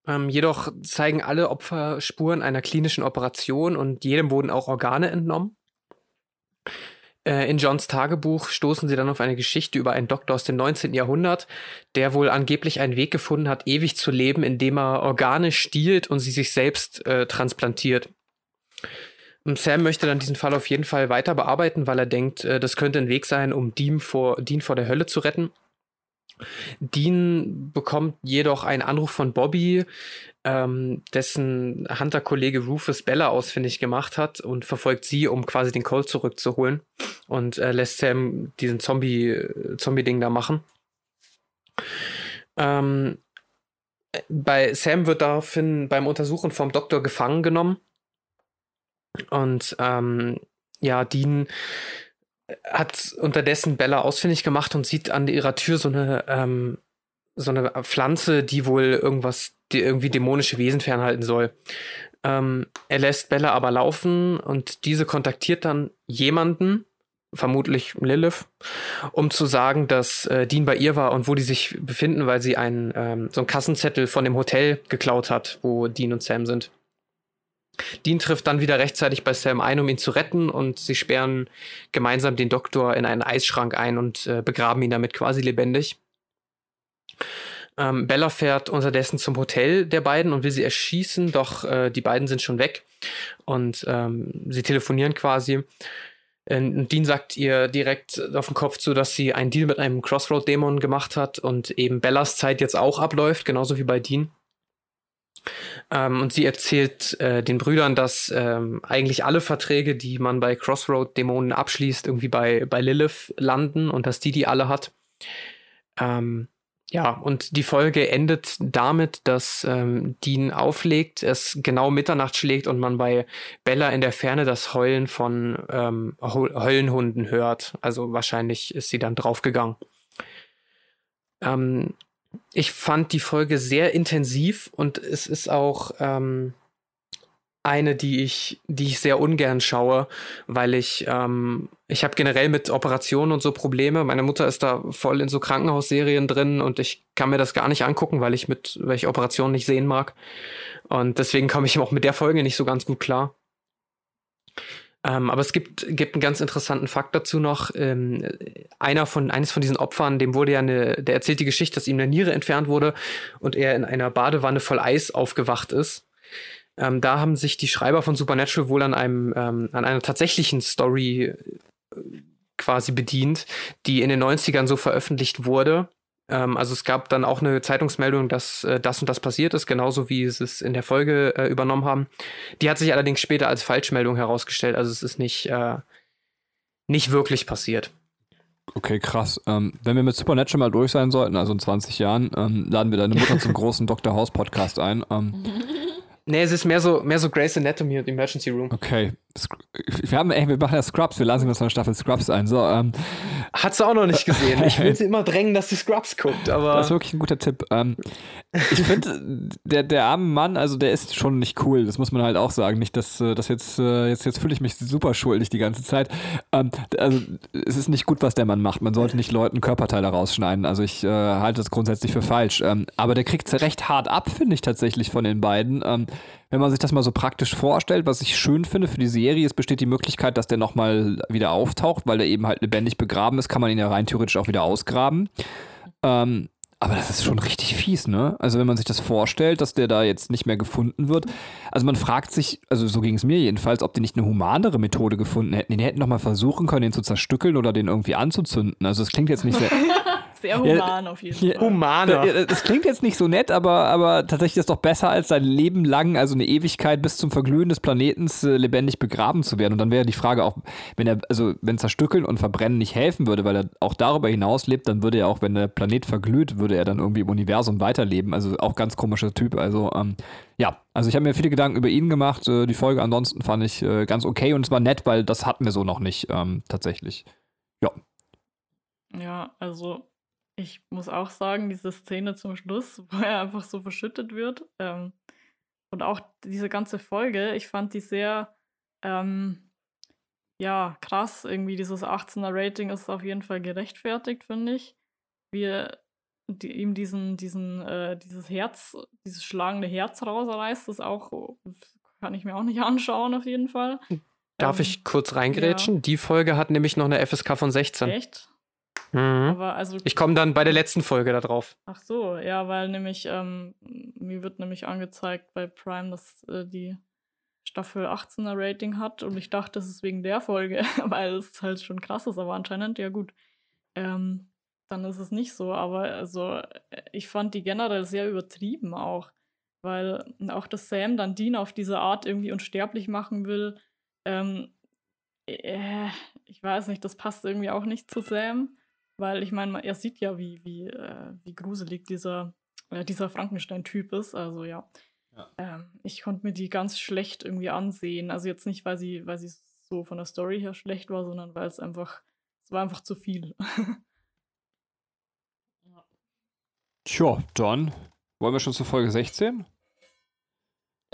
E: Ähm, jedoch zeigen alle Opfer Spuren einer klinischen Operation und jedem wurden auch Organe entnommen. Äh, in Johns Tagebuch stoßen sie dann auf eine Geschichte über einen Doktor aus dem 19. Jahrhundert, der wohl angeblich einen Weg gefunden hat, ewig zu leben, indem er Organe stiehlt und sie sich selbst äh, transplantiert. Und Sam möchte dann diesen Fall auf jeden Fall weiter bearbeiten, weil er denkt, äh, das könnte ein Weg sein, um Dean vor, Dean vor der Hölle zu retten. Dean bekommt jedoch einen Anruf von Bobby, ähm, dessen Hunter-Kollege Rufus Bella ausfindig gemacht hat und verfolgt sie, um quasi den Colt zurückzuholen und äh, lässt Sam diesen Zombie, Zombie-Ding da machen. Ähm, bei Sam wird daraufhin beim Untersuchen vom Doktor gefangen genommen und ähm, ja, Dean hat unterdessen Bella ausfindig gemacht und sieht an ihrer Tür so eine ähm, so eine Pflanze, die wohl irgendwas, die irgendwie dämonische Wesen fernhalten soll. Ähm, er lässt Bella aber laufen und diese kontaktiert dann jemanden, vermutlich Lilith, um zu sagen, dass äh, Dean bei ihr war und wo die sich befinden, weil sie einen, ähm, so einen Kassenzettel von dem Hotel geklaut hat, wo Dean und Sam sind. Dean trifft dann wieder rechtzeitig bei Sam ein, um ihn zu retten und sie sperren gemeinsam den Doktor in einen Eisschrank ein und äh, begraben ihn damit quasi lebendig. Ähm, Bella fährt unterdessen zum Hotel der beiden und will sie erschießen, doch äh, die beiden sind schon weg und ähm, sie telefonieren quasi. Äh, und Dean sagt ihr direkt auf den Kopf zu, dass sie einen Deal mit einem Crossroad-Dämon gemacht hat und eben Bellas Zeit jetzt auch abläuft, genauso wie bei Dean. Ähm, und sie erzählt äh, den Brüdern, dass ähm, eigentlich alle Verträge, die man bei Crossroad-Dämonen abschließt, irgendwie bei, bei Lilith landen und dass die die alle hat. Ähm, ja, und die Folge endet damit, dass ähm, Dean auflegt, es genau Mitternacht schlägt und man bei Bella in der Ferne das Heulen von ähm, Höllenhunden hört. Also wahrscheinlich ist sie dann draufgegangen. Ähm, ich fand die Folge sehr intensiv und es ist auch ähm, eine, die ich, die ich sehr ungern schaue, weil ich, ähm, ich habe generell mit Operationen und so Probleme. Meine Mutter ist da voll in so Krankenhausserien drin und ich kann mir das gar nicht angucken, weil ich mit, weil ich Operationen nicht sehen mag. Und deswegen komme ich auch mit der Folge nicht so ganz gut klar. Ähm, aber es gibt, gibt einen ganz interessanten Fakt dazu noch. Ähm, einer von, eines von diesen Opfern, dem wurde ja eine, der erzählt die Geschichte, dass ihm eine Niere entfernt wurde und er in einer Badewanne voll Eis aufgewacht ist. Ähm, da haben sich die Schreiber von Supernatural wohl an einem, ähm, an einer tatsächlichen Story äh, quasi bedient, die in den 90ern so veröffentlicht wurde. Ähm, also es gab dann auch eine Zeitungsmeldung, dass äh, das und das passiert ist, genauso wie sie es in der Folge äh, übernommen haben. Die hat sich allerdings später als Falschmeldung herausgestellt, also es ist nicht, äh, nicht wirklich passiert.
B: Okay, krass. Ähm, wenn wir mit Supernatural mal durch sein sollten, also in 20 Jahren, ähm, laden wir deine Mutter zum großen Dr. House Podcast ein. Ähm,
E: Nee, es ist mehr so, mehr so Grey's Anatomy und Emergency Room.
B: okay. Wir, haben, ey, wir machen ja Scrubs, wir lassen uns eine Staffel Scrubs ein. So, ähm,
E: Hat sie auch noch nicht gesehen. Ich will sie immer drängen, dass sie Scrubs guckt, aber.
B: Das ist wirklich ein guter Tipp. Ähm, ich finde, der, der arme Mann, also der ist schon nicht cool. Das muss man halt auch sagen. Nicht, dass äh, das jetzt, äh, jetzt, jetzt fühle ich mich super schuldig die ganze Zeit. Ähm, also, es ist nicht gut, was der Mann macht. Man sollte nicht Leuten Körperteile rausschneiden. Also, ich äh, halte das grundsätzlich für falsch. Ähm, aber der kriegt es recht hart ab, finde ich tatsächlich von den beiden. Wenn man sich das mal so praktisch vorstellt, was ich schön finde für die Serie, es besteht die Möglichkeit, dass der nochmal wieder auftaucht, weil der eben halt lebendig begraben ist, kann man ihn ja rein theoretisch auch wieder ausgraben. Ähm, aber das ist schon richtig fies, ne? Also wenn man sich das vorstellt, dass der da jetzt nicht mehr gefunden wird. Also man fragt sich, also so ging es mir jedenfalls, ob die nicht eine humanere Methode gefunden hätten. Die hätten noch mal versuchen können, den zu zerstückeln oder den irgendwie anzuzünden. Also es klingt jetzt nicht sehr...
D: Sehr human auf jeden
B: Ja.
D: Fall.
E: Humaner.
B: Ja, Das klingt jetzt nicht so nett, aber, aber tatsächlich ist es doch besser, als sein Leben lang, also eine Ewigkeit bis zum Verglühen des Planetens äh, lebendig begraben zu werden. Und dann wäre die Frage auch, wenn er, also wenn Zerstückeln und Verbrennen nicht helfen würde, weil er auch darüber hinaus lebt, dann würde er auch, wenn der Planet verglüht, würde er dann irgendwie im Universum weiterleben. Also auch ganz komischer Typ. Also ähm, ja, also ich habe mir viele Gedanken über ihn gemacht. Äh, die Folge ansonsten fand ich äh, ganz okay und es war nett, weil das hatten wir so noch nicht ähm, tatsächlich. Ja.
D: Ja, also ich muss auch sagen, diese Szene zum Schluss, wo er einfach so verschüttet wird, ähm, und auch diese ganze Folge, ich fand die sehr, ähm, ja, krass. Irgendwie dieses 18er Rating ist auf jeden Fall gerechtfertigt, finde ich. Wie die, ihm diesen, diesen, äh, dieses Herz, dieses schlagende Herz rausreißt, das auch, kann ich mir auch nicht anschauen, auf jeden Fall.
E: Darf
D: Ähm,
E: ich kurz reingrätschen? Die Folge hat nämlich noch eine FSK von 16.
D: Echt?
E: Mhm.
D: Aber also
E: Ich komme dann bei der letzten Folge da drauf.
D: Ach so, ja, weil nämlich, ähm, mir wird nämlich angezeigt bei Prime, dass äh, die Staffel 18er Rating hat und ich dachte, das ist wegen der Folge, weil es halt schon krass ist, aber anscheinend, ja gut. Ähm, dann ist es nicht so, aber also äh, ich fand die generell sehr übertrieben auch, weil auch dass Sam dann Dean auf diese Art irgendwie unsterblich machen will, ähm, äh, ich weiß nicht, das passt irgendwie auch nicht zu Sam. Weil ich meine, er sieht ja, wie, wie, äh, wie gruselig dieser, äh, dieser Frankenstein-Typ ist. Also ja. Ähm, ich konnte mir die ganz schlecht irgendwie ansehen. Also jetzt nicht, weil sie, weil sie so von der Story her schlecht war, sondern weil es einfach, es war einfach zu viel.
B: Tja, dann wollen wir schon zur Folge 16?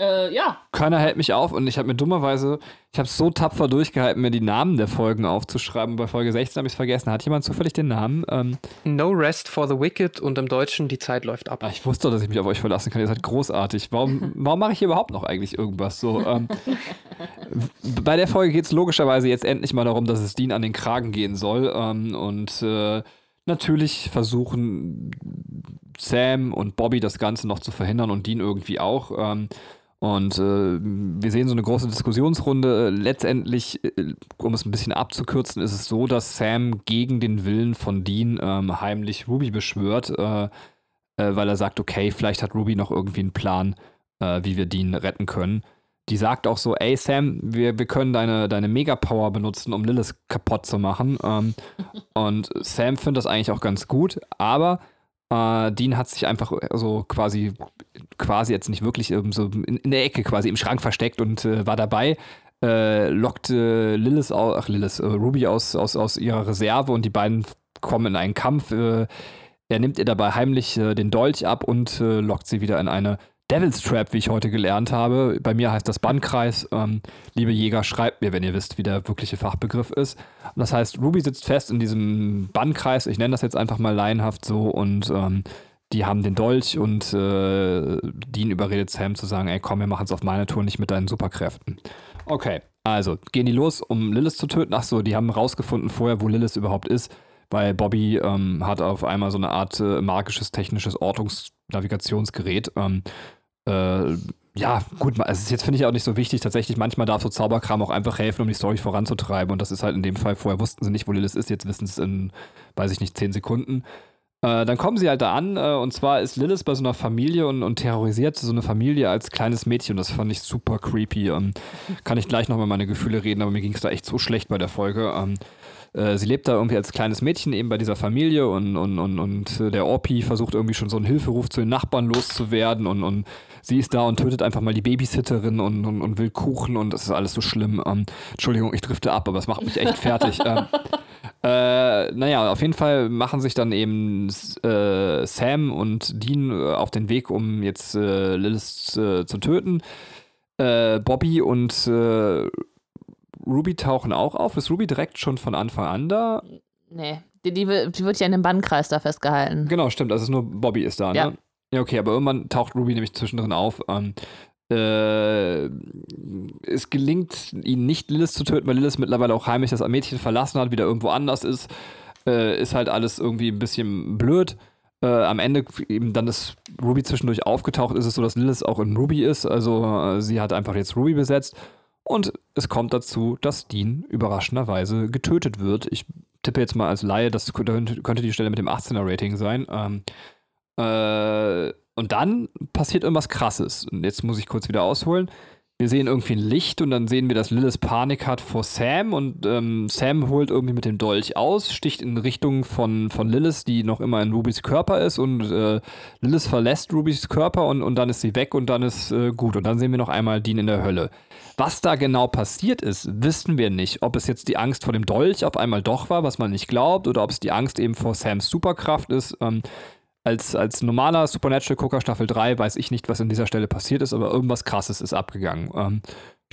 C: Äh, ja.
B: Keiner hält mich auf und ich habe mir dummerweise, ich habe so tapfer durchgehalten, mir die Namen der Folgen aufzuschreiben. Bei Folge 16 habe ich es vergessen. Hat jemand zufällig den Namen? Ähm,
E: No Rest for the Wicked und im Deutschen Die Zeit läuft ab.
B: ah, ich wusste doch, dass ich mich auf euch verlassen kann. Ihr seid großartig. Warum, warum mache ich hier überhaupt noch eigentlich irgendwas? So, ähm, bei der Folge geht es logischerweise jetzt endlich mal darum, dass es Dean an den Kragen gehen soll. Ähm, und äh, natürlich versuchen Sam und Bobby das Ganze noch zu verhindern und Dean irgendwie auch. Und äh, wir sehen so eine große Diskussionsrunde. Äh, Letztendlich, äh, um es ein bisschen abzukürzen, ist es so, dass Sam gegen den Willen von Dean ähm, heimlich Ruby beschwört, äh, äh, weil er sagt, okay, vielleicht hat Ruby noch irgendwie einen Plan, äh, wie wir Dean retten können. Die sagt auch so, ey Sam, wir, wir können deine, deine Megapower benutzen, um Lilith kaputt zu machen. Ähm, und Sam findet das eigentlich auch ganz gut, aber äh, Dean hat sich einfach so quasi, quasi jetzt nicht wirklich ähm, so in, in der Ecke quasi im Schrank versteckt und äh, war dabei, äh, lockt äh, Lilith, ach Lilith, äh, Ruby aus, aus, aus ihrer Reserve und die beiden kommen in einen Kampf. Äh, er nimmt ihr dabei heimlich äh, den Dolch ab und äh, lockt sie wieder in eine Devil's Trap, wie ich heute gelernt habe. Bei mir heißt das Bannkreis. Ähm, liebe Jäger, schreibt mir, wenn ihr wisst, wie der wirkliche Fachbegriff ist. Und das heißt, Ruby sitzt fest in diesem Bannkreis. Ich nenne das jetzt einfach mal laienhaft so. Und ähm, die haben den Dolch und äh, Dean überredet Sam zu sagen, ey komm, wir machen es auf meine Tour, nicht mit deinen Superkräften. Okay, also gehen die los, um Lilith zu töten. Ach so, die haben rausgefunden vorher, wo Lilith überhaupt ist, weil Bobby ähm, hat auf einmal so eine Art äh, magisches, technisches Ortungsnavigationsgerät. Ähm, äh, ja, gut, ist jetzt finde ich auch nicht so wichtig. Tatsächlich, manchmal darf so Zauberkram auch einfach helfen, um die Story voranzutreiben. Und das ist halt in dem Fall, vorher wussten sie nicht, wo Lilith ist, jetzt wissen sie es in, weiß ich nicht, 10 Sekunden. Äh, dann kommen sie halt da an, äh, und zwar ist Lilith bei so einer Familie und, und terrorisiert so eine Familie als kleines Mädchen. Das fand ich super creepy. Ähm, kann ich gleich nochmal meine Gefühle reden, aber mir ging es da echt so schlecht bei der Folge. Ähm, äh, sie lebt da irgendwie als kleines Mädchen eben bei dieser Familie und, und, und, und der Orpi versucht irgendwie schon so einen Hilferuf zu den Nachbarn loszuwerden und, und sie ist da und tötet einfach mal die Babysitterin und, und, und will Kuchen und das ist alles so schlimm. Ähm, Entschuldigung, ich drifte ab, aber es macht mich echt fertig. ähm, äh, naja, auf jeden Fall machen sich dann eben äh, Sam und Dean äh, auf den Weg, um jetzt äh, Lilith äh, zu töten. Bobby und Ruby tauchen auch auf. Ist Ruby direkt schon von Anfang an da?
C: Nee, die, die, die wird ja in dem Bannkreis da festgehalten.
B: Genau, stimmt. Also nur Bobby ist da, ja. ne? Ja, okay, aber irgendwann taucht Ruby nämlich zwischendrin auf. Ähm, äh, es gelingt ihnen nicht, Lilith zu töten, weil Lilith mittlerweile auch heimlich das Mädchen verlassen hat, wieder irgendwo anders ist. Äh, ist halt alles irgendwie ein bisschen blöd. Äh, am Ende eben dann ist Ruby zwischendurch aufgetaucht, ist es so, dass Lilith auch in Ruby ist. Also äh, sie hat einfach jetzt Ruby besetzt. Und es kommt dazu, dass Dean überraschenderweise getötet wird. Ich tippe jetzt mal als Laie, das könnte, die Stelle mit dem 18er-Rating sein. Ähm, äh, und dann passiert irgendwas Krasses. Und jetzt muss ich kurz wieder ausholen. Wir sehen irgendwie ein Licht und dann sehen wir, dass Lilith Panik hat vor Sam und ähm, Sam holt irgendwie mit dem Dolch aus, sticht in Richtung von, von Lilith, die noch immer in Rubys Körper ist und äh, Lilith verlässt Rubys Körper und, und dann ist sie weg und dann ist äh, gut. Und dann sehen wir noch einmal Dean in der Hölle. Was da genau passiert ist, wissen wir nicht. Ob es jetzt die Angst vor dem Dolch auf einmal doch war, was man nicht glaubt, oder ob es die Angst eben vor Sams Superkraft ist. Ähm, als, als normaler Supernatural-Gucker Staffel 3 weiß ich nicht, was an dieser Stelle passiert ist, aber irgendwas krasses ist abgegangen. Ähm,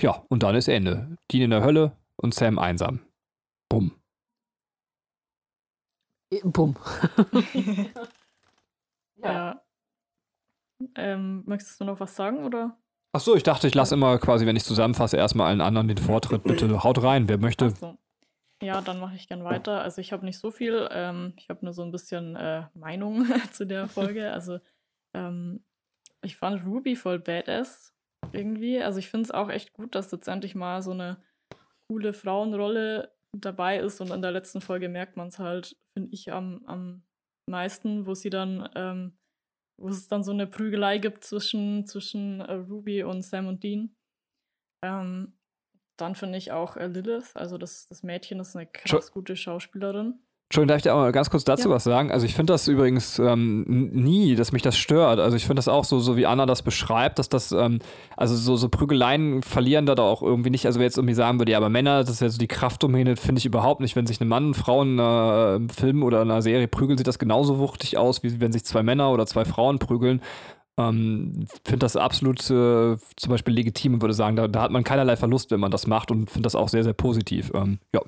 B: ja, und dann ist Ende. Dean in der Hölle und Sam einsam. Bumm.
C: Bumm.
D: ja. ja. Ähm, möchtest du noch was sagen, oder?
B: Ach so, ich dachte, ich lasse immer quasi, wenn ich zusammenfasse, erstmal allen anderen den Vortritt. Bitte haut rein, wer möchte.
D: So. Ja, dann mache ich gern weiter. Also ich habe nicht so viel, ähm, ich habe nur so ein bisschen äh, Meinung zu der Folge. Also ähm, ich fand Ruby voll badass irgendwie. Also ich finde es auch echt gut, dass letztendlich mal so eine coole Frauenrolle dabei ist und in der letzten Folge merkt man es halt, finde ich, am, am meisten, wo sie dann, ähm, wo es dann so eine Prügelei gibt zwischen, zwischen äh, Ruby und Sam und Dean. Ähm, dann finde ich auch äh, Lilith, also das, das Mädchen ist eine krass gute Schauspielerin.
B: Entschuldigung, darf ich dir auch mal ganz kurz dazu ja. was sagen? Also ich finde das übrigens ähm, nie, dass mich das stört. Also ich finde das auch so, so wie Anna das beschreibt, dass das, ähm, also so, so Prügeleien verlieren da auch irgendwie nicht. Also wer jetzt irgendwie sagen würde, ja, aber Männer, das ist ja so die Kraftdomäne, finde ich überhaupt nicht. Wenn sich ein Mann und Frau in einem Film oder in einer Serie prügeln, sieht das genauso wuchtig aus, wie wenn sich zwei Männer oder zwei Frauen prügeln. Ähm, finde das absolut äh, zum Beispiel legitim und würde sagen, da, da, hat man keinerlei Verlust, wenn man das macht und finde das auch sehr, sehr positiv. Ähm, ja.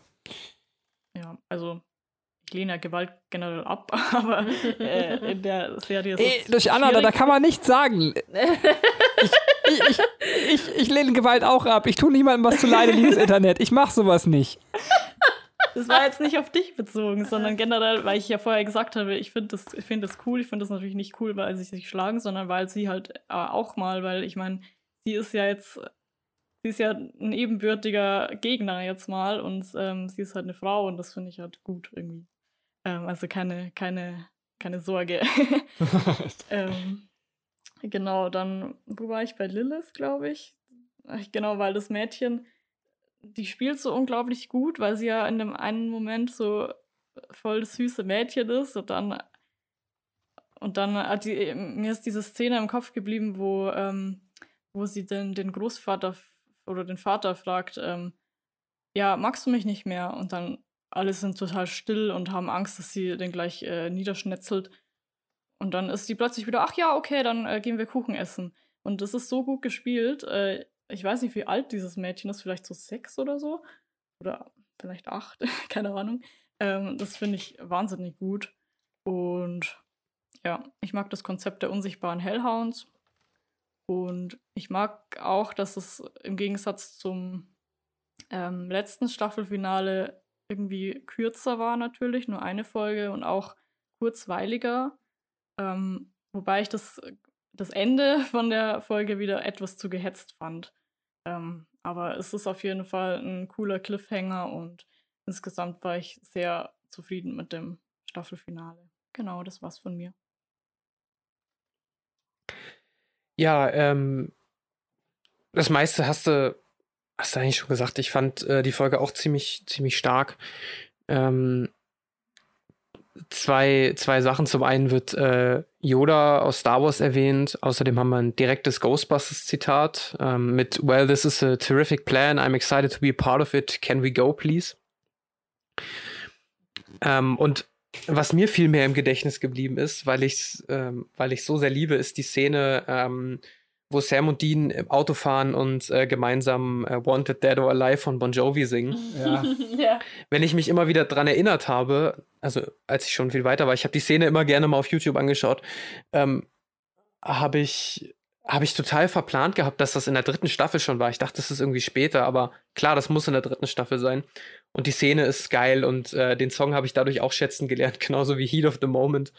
D: Ja, also lehne ja Gewalt generell ab, aber äh, in der Serie ist
B: Ey, Durch Anna, da, da, kann man nichts sagen. ich, ich, ich, ich, lehne Gewalt auch ab. Ich tue niemandem was zu leide, liebes Internet. Ich mache sowas nicht.
D: Das war jetzt nicht auf dich bezogen, sondern generell, weil ich ja vorher gesagt habe, ich finde das, find das cool. Ich finde das natürlich nicht cool, weil sie sich schlagen, sondern weil sie halt äh, auch mal, weil ich meine, sie ist ja jetzt, sie ist ja ein ebenbürtiger Gegner jetzt mal und ähm, sie ist halt eine Frau und das finde ich halt gut irgendwie. Ähm, also keine, keine, keine Sorge. ähm, genau, dann, wo war ich bei Lilith, glaube ich? Genau, weil das Mädchen die spielt so unglaublich gut, weil sie ja in dem einen Moment so voll das süße Mädchen ist und dann und dann hat die, mir ist diese Szene im Kopf geblieben, wo, ähm, wo sie den, den Großvater oder den Vater fragt, ähm, ja, magst du mich nicht mehr? Und dann alle sind total still und haben Angst, dass sie den gleich äh, niederschnetzelt. Und dann ist sie plötzlich wieder, ach ja, okay, dann äh, gehen wir Kuchen essen. Und das ist so gut gespielt. Äh, ich weiß nicht, wie alt dieses Mädchen ist, vielleicht so sechs oder so. Oder vielleicht acht, keine Ahnung. Ähm, das finde ich wahnsinnig gut. Und ja, ich mag das Konzept der unsichtbaren Hellhounds. Und ich mag auch, dass es im Gegensatz zum ähm, letzten Staffelfinale irgendwie kürzer war, natürlich, nur eine Folge und auch kurzweiliger. Ähm, wobei ich das, das Ende von der Folge wieder etwas zu gehetzt fand. Ähm, aber es ist auf jeden Fall ein cooler Cliffhanger und insgesamt war ich sehr zufrieden mit dem Staffelfinale. Genau, das war's von mir.
E: Ja, ähm, das meiste hast du, hast du eigentlich schon gesagt. Ich fand äh, die Folge auch ziemlich, ziemlich stark. ähm, zwei, zwei Sachen. Zum einen wird äh, Yoda aus Star Wars erwähnt. Außerdem haben wir ein direktes Ghostbusters-Zitat ähm, mit Well, this is a terrific plan. I'm excited to be a part of it. Can we go, please? Ähm, und was mir viel mehr im Gedächtnis geblieben ist, weil ich ähm, ich so sehr liebe, ist die Szene, ähm, wo Sam und Dean im Auto fahren und äh, gemeinsam äh, Wanted Dead or Alive von Bon Jovi singen.
B: Ja.
C: ja.
E: Wenn ich mich immer wieder dran erinnert habe, also als ich schon viel weiter war, ich habe die Szene immer gerne mal auf YouTube angeschaut, ähm, habe ich habe ich total verplant gehabt, dass das in der dritten Staffel schon war. Ich dachte, das ist irgendwie später, aber klar, das muss in der dritten Staffel sein. Und die Szene ist geil und äh, den Song habe ich dadurch auch schätzen gelernt, genauso wie Heat of the Moment.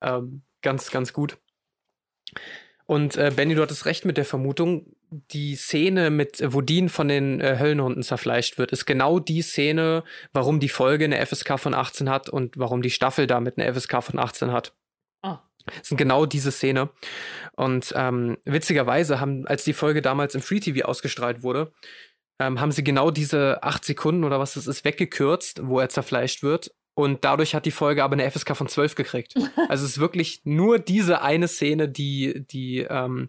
E: Ähm, ganz, ganz gut. Und äh, Benny, du hattest recht mit der Vermutung, die Szene mit, wo Dean von den äh, Höllenhunden zerfleischt wird, ist genau die Szene, warum die Folge eine FSK von 18 hat und warum die Staffel damit eine FSK von 18 hat.
C: Ah.
E: Das sind genau diese Szene. Und ähm, witzigerweise haben, als die Folge damals im Free TV ausgestrahlt wurde, ähm, haben sie genau diese acht Sekunden oder was es ist weggekürzt, wo er zerfleischt wird. Und dadurch hat die Folge aber eine FSK von 12 gekriegt. Also es ist wirklich nur diese eine Szene, die, die ähm,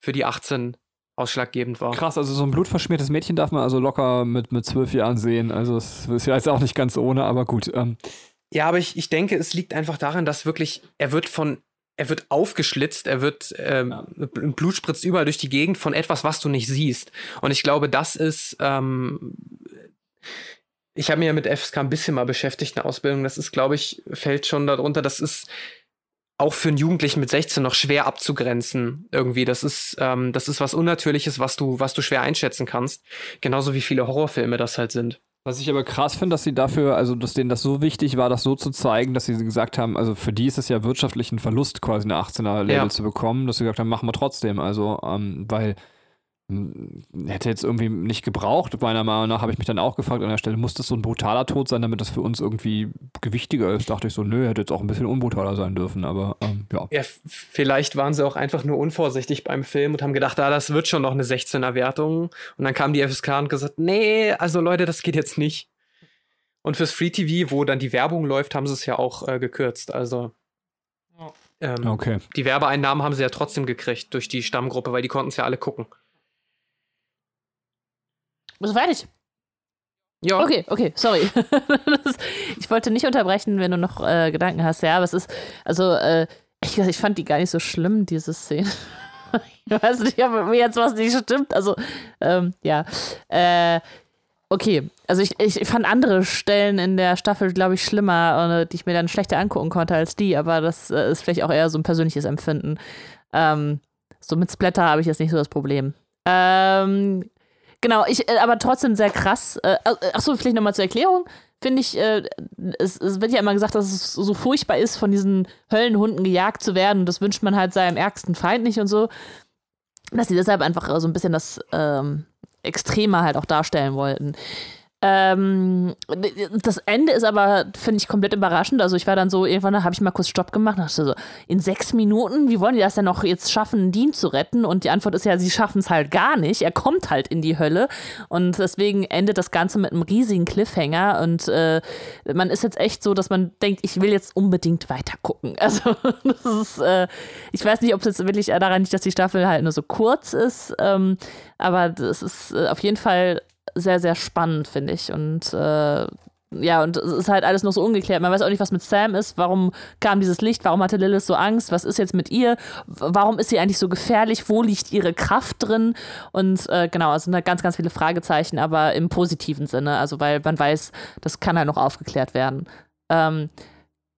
E: für die 18 ausschlaggebend war.
B: Krass, also so ein blutverschmiertes Mädchen darf man also locker mit, mit zwölf Jahren sehen. Also es ist ja jetzt auch nicht ganz ohne, aber gut. Ähm.
E: Ja, aber ich, ich denke, es liegt einfach daran, dass wirklich, er wird von, er wird aufgeschlitzt, er wird, ähm, ja. Blut spritzt überall durch die Gegend von etwas, was du nicht siehst. Und ich glaube, das ist, ähm, ich habe mich ja mit FSK ein bisschen mal beschäftigt in der Ausbildung. Das ist, glaube ich, fällt schon darunter. Das ist auch für einen Jugendlichen mit 16 noch schwer abzugrenzen irgendwie. Das ist, ähm, das ist was Unnatürliches, was du, was du schwer einschätzen kannst. Genauso wie viele Horrorfilme das halt sind.
B: Was ich aber krass finde, dass sie dafür, also dass denen das so wichtig war, das so zu zeigen, dass sie gesagt haben, also für die ist es ja wirtschaftlich ein Verlust, quasi eine 18er-Label ja. zu bekommen, dass sie gesagt haben, machen wir trotzdem. Also, ähm, weil hätte jetzt irgendwie nicht gebraucht. Meiner Meinung nach habe ich mich dann auch gefragt an der Stelle, muss das so ein brutaler Tod sein, damit das für uns irgendwie gewichtiger ist? Dachte ich so, nö, hätte jetzt auch ein bisschen unbrutaler sein dürfen, aber ähm, ja.
E: Ja, vielleicht waren sie auch einfach nur unvorsichtig beim Film und haben gedacht, ah, das wird schon noch eine 16er-Wertung. Und dann kam die FSK und gesagt, nee, also Leute, das geht jetzt nicht. Und fürs Free TV, wo dann die Werbung läuft, haben sie es ja auch äh, gekürzt. Also ähm,
B: okay.
E: die Werbeeinnahmen haben sie ja trotzdem gekriegt durch die Stammgruppe, weil die konnten es ja alle gucken.
C: Bist du fertig?
E: Ja.
C: Okay, okay, sorry. ich wollte nicht unterbrechen, wenn du noch äh, Gedanken hast. Ja, aber es ist, also, äh, ich, ich fand die gar nicht so schlimm, diese Szene. ich weiß nicht, ob mir jetzt was nicht stimmt. Also, ähm, ja. Äh, okay, also ich, ich fand andere Stellen in der Staffel, glaube ich, schlimmer, äh, die ich mir dann schlechter angucken konnte als die, aber das äh, ist vielleicht auch eher so ein persönliches Empfinden. Ähm, so mit Splatter habe ich jetzt nicht so das Problem. Ähm, Genau, ich, äh, aber trotzdem sehr krass. Äh, äh achso, vielleicht nochmal zur Erklärung. Finde ich, äh, es, es, wird ja immer gesagt, dass es so furchtbar ist, von diesen Höllenhunden gejagt zu werden. Und das wünscht man halt seinem ärgsten Feind nicht und so. Dass sie deshalb einfach so ein bisschen das ähm, Extremer halt auch darstellen wollten. Ähm, das Ende ist aber, finde ich, komplett überraschend. Also ich war dann so, irgendwann habe ich mal kurz Stopp gemacht und dachte so, in sechs Minuten, wie wollen die das denn noch jetzt schaffen, Dean zu retten? Und die Antwort ist ja, sie schaffen es halt gar nicht. Er kommt halt in die Hölle. Und deswegen endet das Ganze mit einem riesigen Cliffhanger. Und äh, man ist jetzt echt so, dass man denkt, ich will jetzt unbedingt weiter gucken. Also das ist, äh, ich weiß nicht, ob es jetzt wirklich daran liegt, dass die Staffel halt nur so kurz ist. Ähm, aber das ist äh, auf jeden Fall sehr, sehr spannend, finde ich. Und äh, ja, und es ist halt alles noch so ungeklärt. Man weiß auch nicht, was mit Sam ist. Warum kam dieses Licht? Warum hatte Lilith so Angst? Was ist jetzt mit ihr? Warum ist sie eigentlich so gefährlich? Wo liegt ihre Kraft drin? Und äh, genau, also sind ganz, ganz viele Fragezeichen, aber im positiven Sinne. Also, weil man weiß, das kann halt noch aufgeklärt werden. Ähm,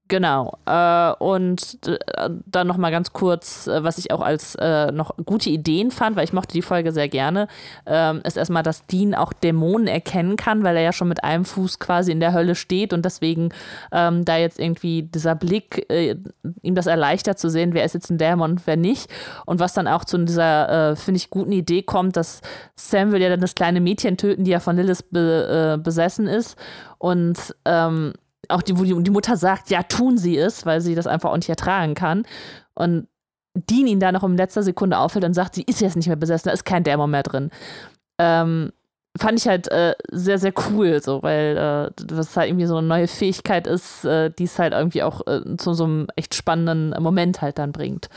C: Genau. Äh, und äh, dann noch mal ganz kurz, äh, was ich auch als äh, noch gute Ideen fand, weil ich mochte die Folge sehr gerne, ähm, ist erstmal, dass Dean auch Dämonen erkennen kann, weil er ja schon mit einem Fuß quasi in der Hölle steht und deswegen ähm, da jetzt irgendwie dieser Blick äh, ihm das erleichtert zu sehen, wer ist jetzt ein Dämon und wer nicht. Und was dann auch zu dieser, finde ich, guten Idee kommt, dass Sam will ja dann das kleine Mädchen töten, die ja von Lilith be besessen ist. Und ähm, auch die, wo die, die Mutter sagt, ja, tun sie es, weil sie das einfach auch nicht ertragen kann. Und Dean ihn da noch in letzter Sekunde auffällt und sagt, sie ist jetzt nicht mehr besessen, da ist kein Dämon mehr drin. Ähm, fand ich halt äh, sehr, sehr cool, so, weil äh, das halt irgendwie so eine neue Fähigkeit ist, äh, die es halt irgendwie auch äh, zu so einem echt spannenden Moment halt dann bringt.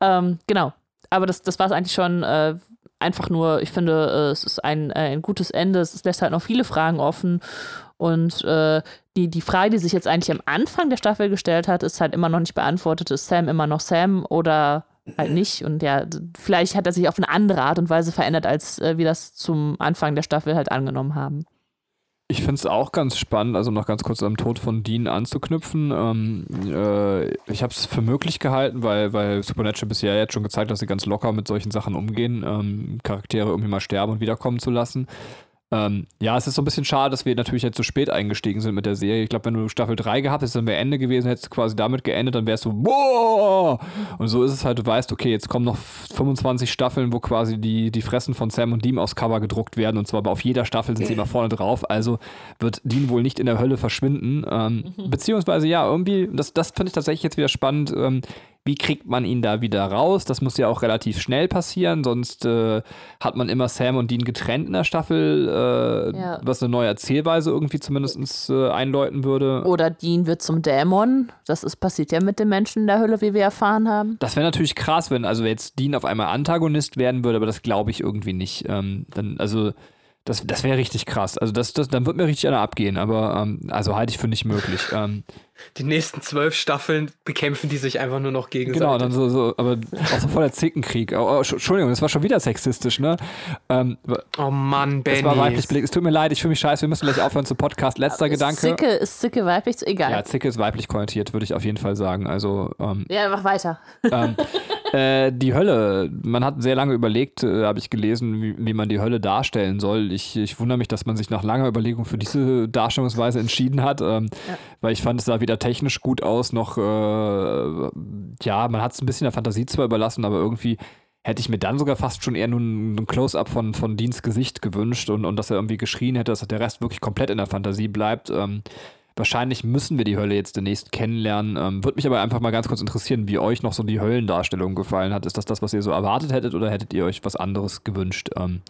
C: Ähm, genau. Aber das, das war es eigentlich schon. Äh, einfach nur, ich finde, äh, es ist ein, ein gutes Ende. Es lässt halt noch viele Fragen offen. Und die, die Frage, die sich jetzt eigentlich am Anfang der Staffel gestellt hat, ist halt immer noch nicht beantwortet. Ist Sam immer noch Sam oder halt nicht. Und ja, vielleicht hat er sich auf eine andere Art und Weise verändert, als äh, wir das zum Anfang der Staffel halt angenommen haben.
B: Ich finde es auch ganz spannend, also noch ganz kurz am Tod von Dean anzuknüpfen. Ähm, äh, ich habe es für möglich gehalten, weil, weil Supernatural bisher jetzt schon gezeigt hat, dass sie ganz locker mit solchen Sachen umgehen, ähm, Charaktere irgendwie mal sterben und wiederkommen zu lassen. Ähm, ja, es ist so ein bisschen schade, dass wir natürlich jetzt so spät eingestiegen sind mit der Serie. Ich glaube, wenn du Staffel 3 gehabt hättest, dann wäre Ende gewesen, hättest du quasi damit geendet, dann wärst du, boah! Und so ist es halt, du weißt, okay, jetzt kommen noch 25 Staffeln, wo quasi die, die Fressen von Sam und Dean aufs Cover gedruckt werden und zwar auf jeder Staffel sind sie immer vorne drauf, also wird Dean wohl nicht in der Hölle verschwinden. Ähm, mhm. Beziehungsweise, ja, irgendwie, das, das finde ich tatsächlich jetzt wieder spannend. Ähm, wie kriegt man ihn da wieder raus? Das muss ja auch relativ schnell passieren, sonst äh, hat man immer Sam und Dean getrennt in der Staffel, äh, ja. was eine neue Erzählweise irgendwie zumindest äh, einläuten würde.
C: Oder Dean wird zum Dämon. Das ist passiert ja mit den Menschen in der Hölle, wie wir erfahren haben.
B: Das wäre natürlich krass, wenn also jetzt Dean auf einmal Antagonist werden würde, aber das glaube ich irgendwie nicht. Ähm, dann, also das, das wäre richtig krass. Also das, das, dann wird mir richtig einer abgehen, aber ähm, also halte ich für nicht möglich. Ähm,
E: die nächsten zwölf Staffeln bekämpfen die sich einfach nur noch gegenseitig.
B: Genau, dann so, so aber auch so voller Zickenkrieg. Oh, oh, Entschuldigung, das war schon wieder sexistisch, ne?
E: Ähm, oh Mann, Benny.
B: Das war weiblich belegt. Es tut mir leid, ich fühle mich scheiße, wir müssen gleich aufhören zum Podcast. Letzter aber Gedanke.
C: Zicke, ist Zicke weiblich? Egal.
B: Ja, Zicke ist weiblich konnotiert, würde ich auf jeden Fall sagen. Also, ähm,
C: ja, mach weiter.
B: Äh, die Hölle. Man hat sehr lange überlegt, äh, habe ich gelesen, wie, wie, man die Hölle darstellen soll. Ich, ich wundere mich, dass man sich nach langer Überlegung für diese Darstellungsweise entschieden hat, ähm, ja. weil ich fand, es sah weder technisch gut aus, noch, äh, ja, man hat es ein bisschen der Fantasie zwar überlassen, aber irgendwie hätte ich mir dann sogar fast schon eher nur ein, Close-up von, von Deans Gesicht gewünscht und, und dass er irgendwie geschrien hätte, dass der Rest wirklich komplett in der Fantasie bleibt. Ähm, Wahrscheinlich müssen wir die Hölle jetzt demnächst kennenlernen. Ähm, Würde mich aber einfach mal ganz kurz interessieren, wie euch noch so die Höllendarstellung gefallen hat. Ist das das, was ihr so erwartet hättet oder hättet ihr euch was anderes gewünscht, ähm,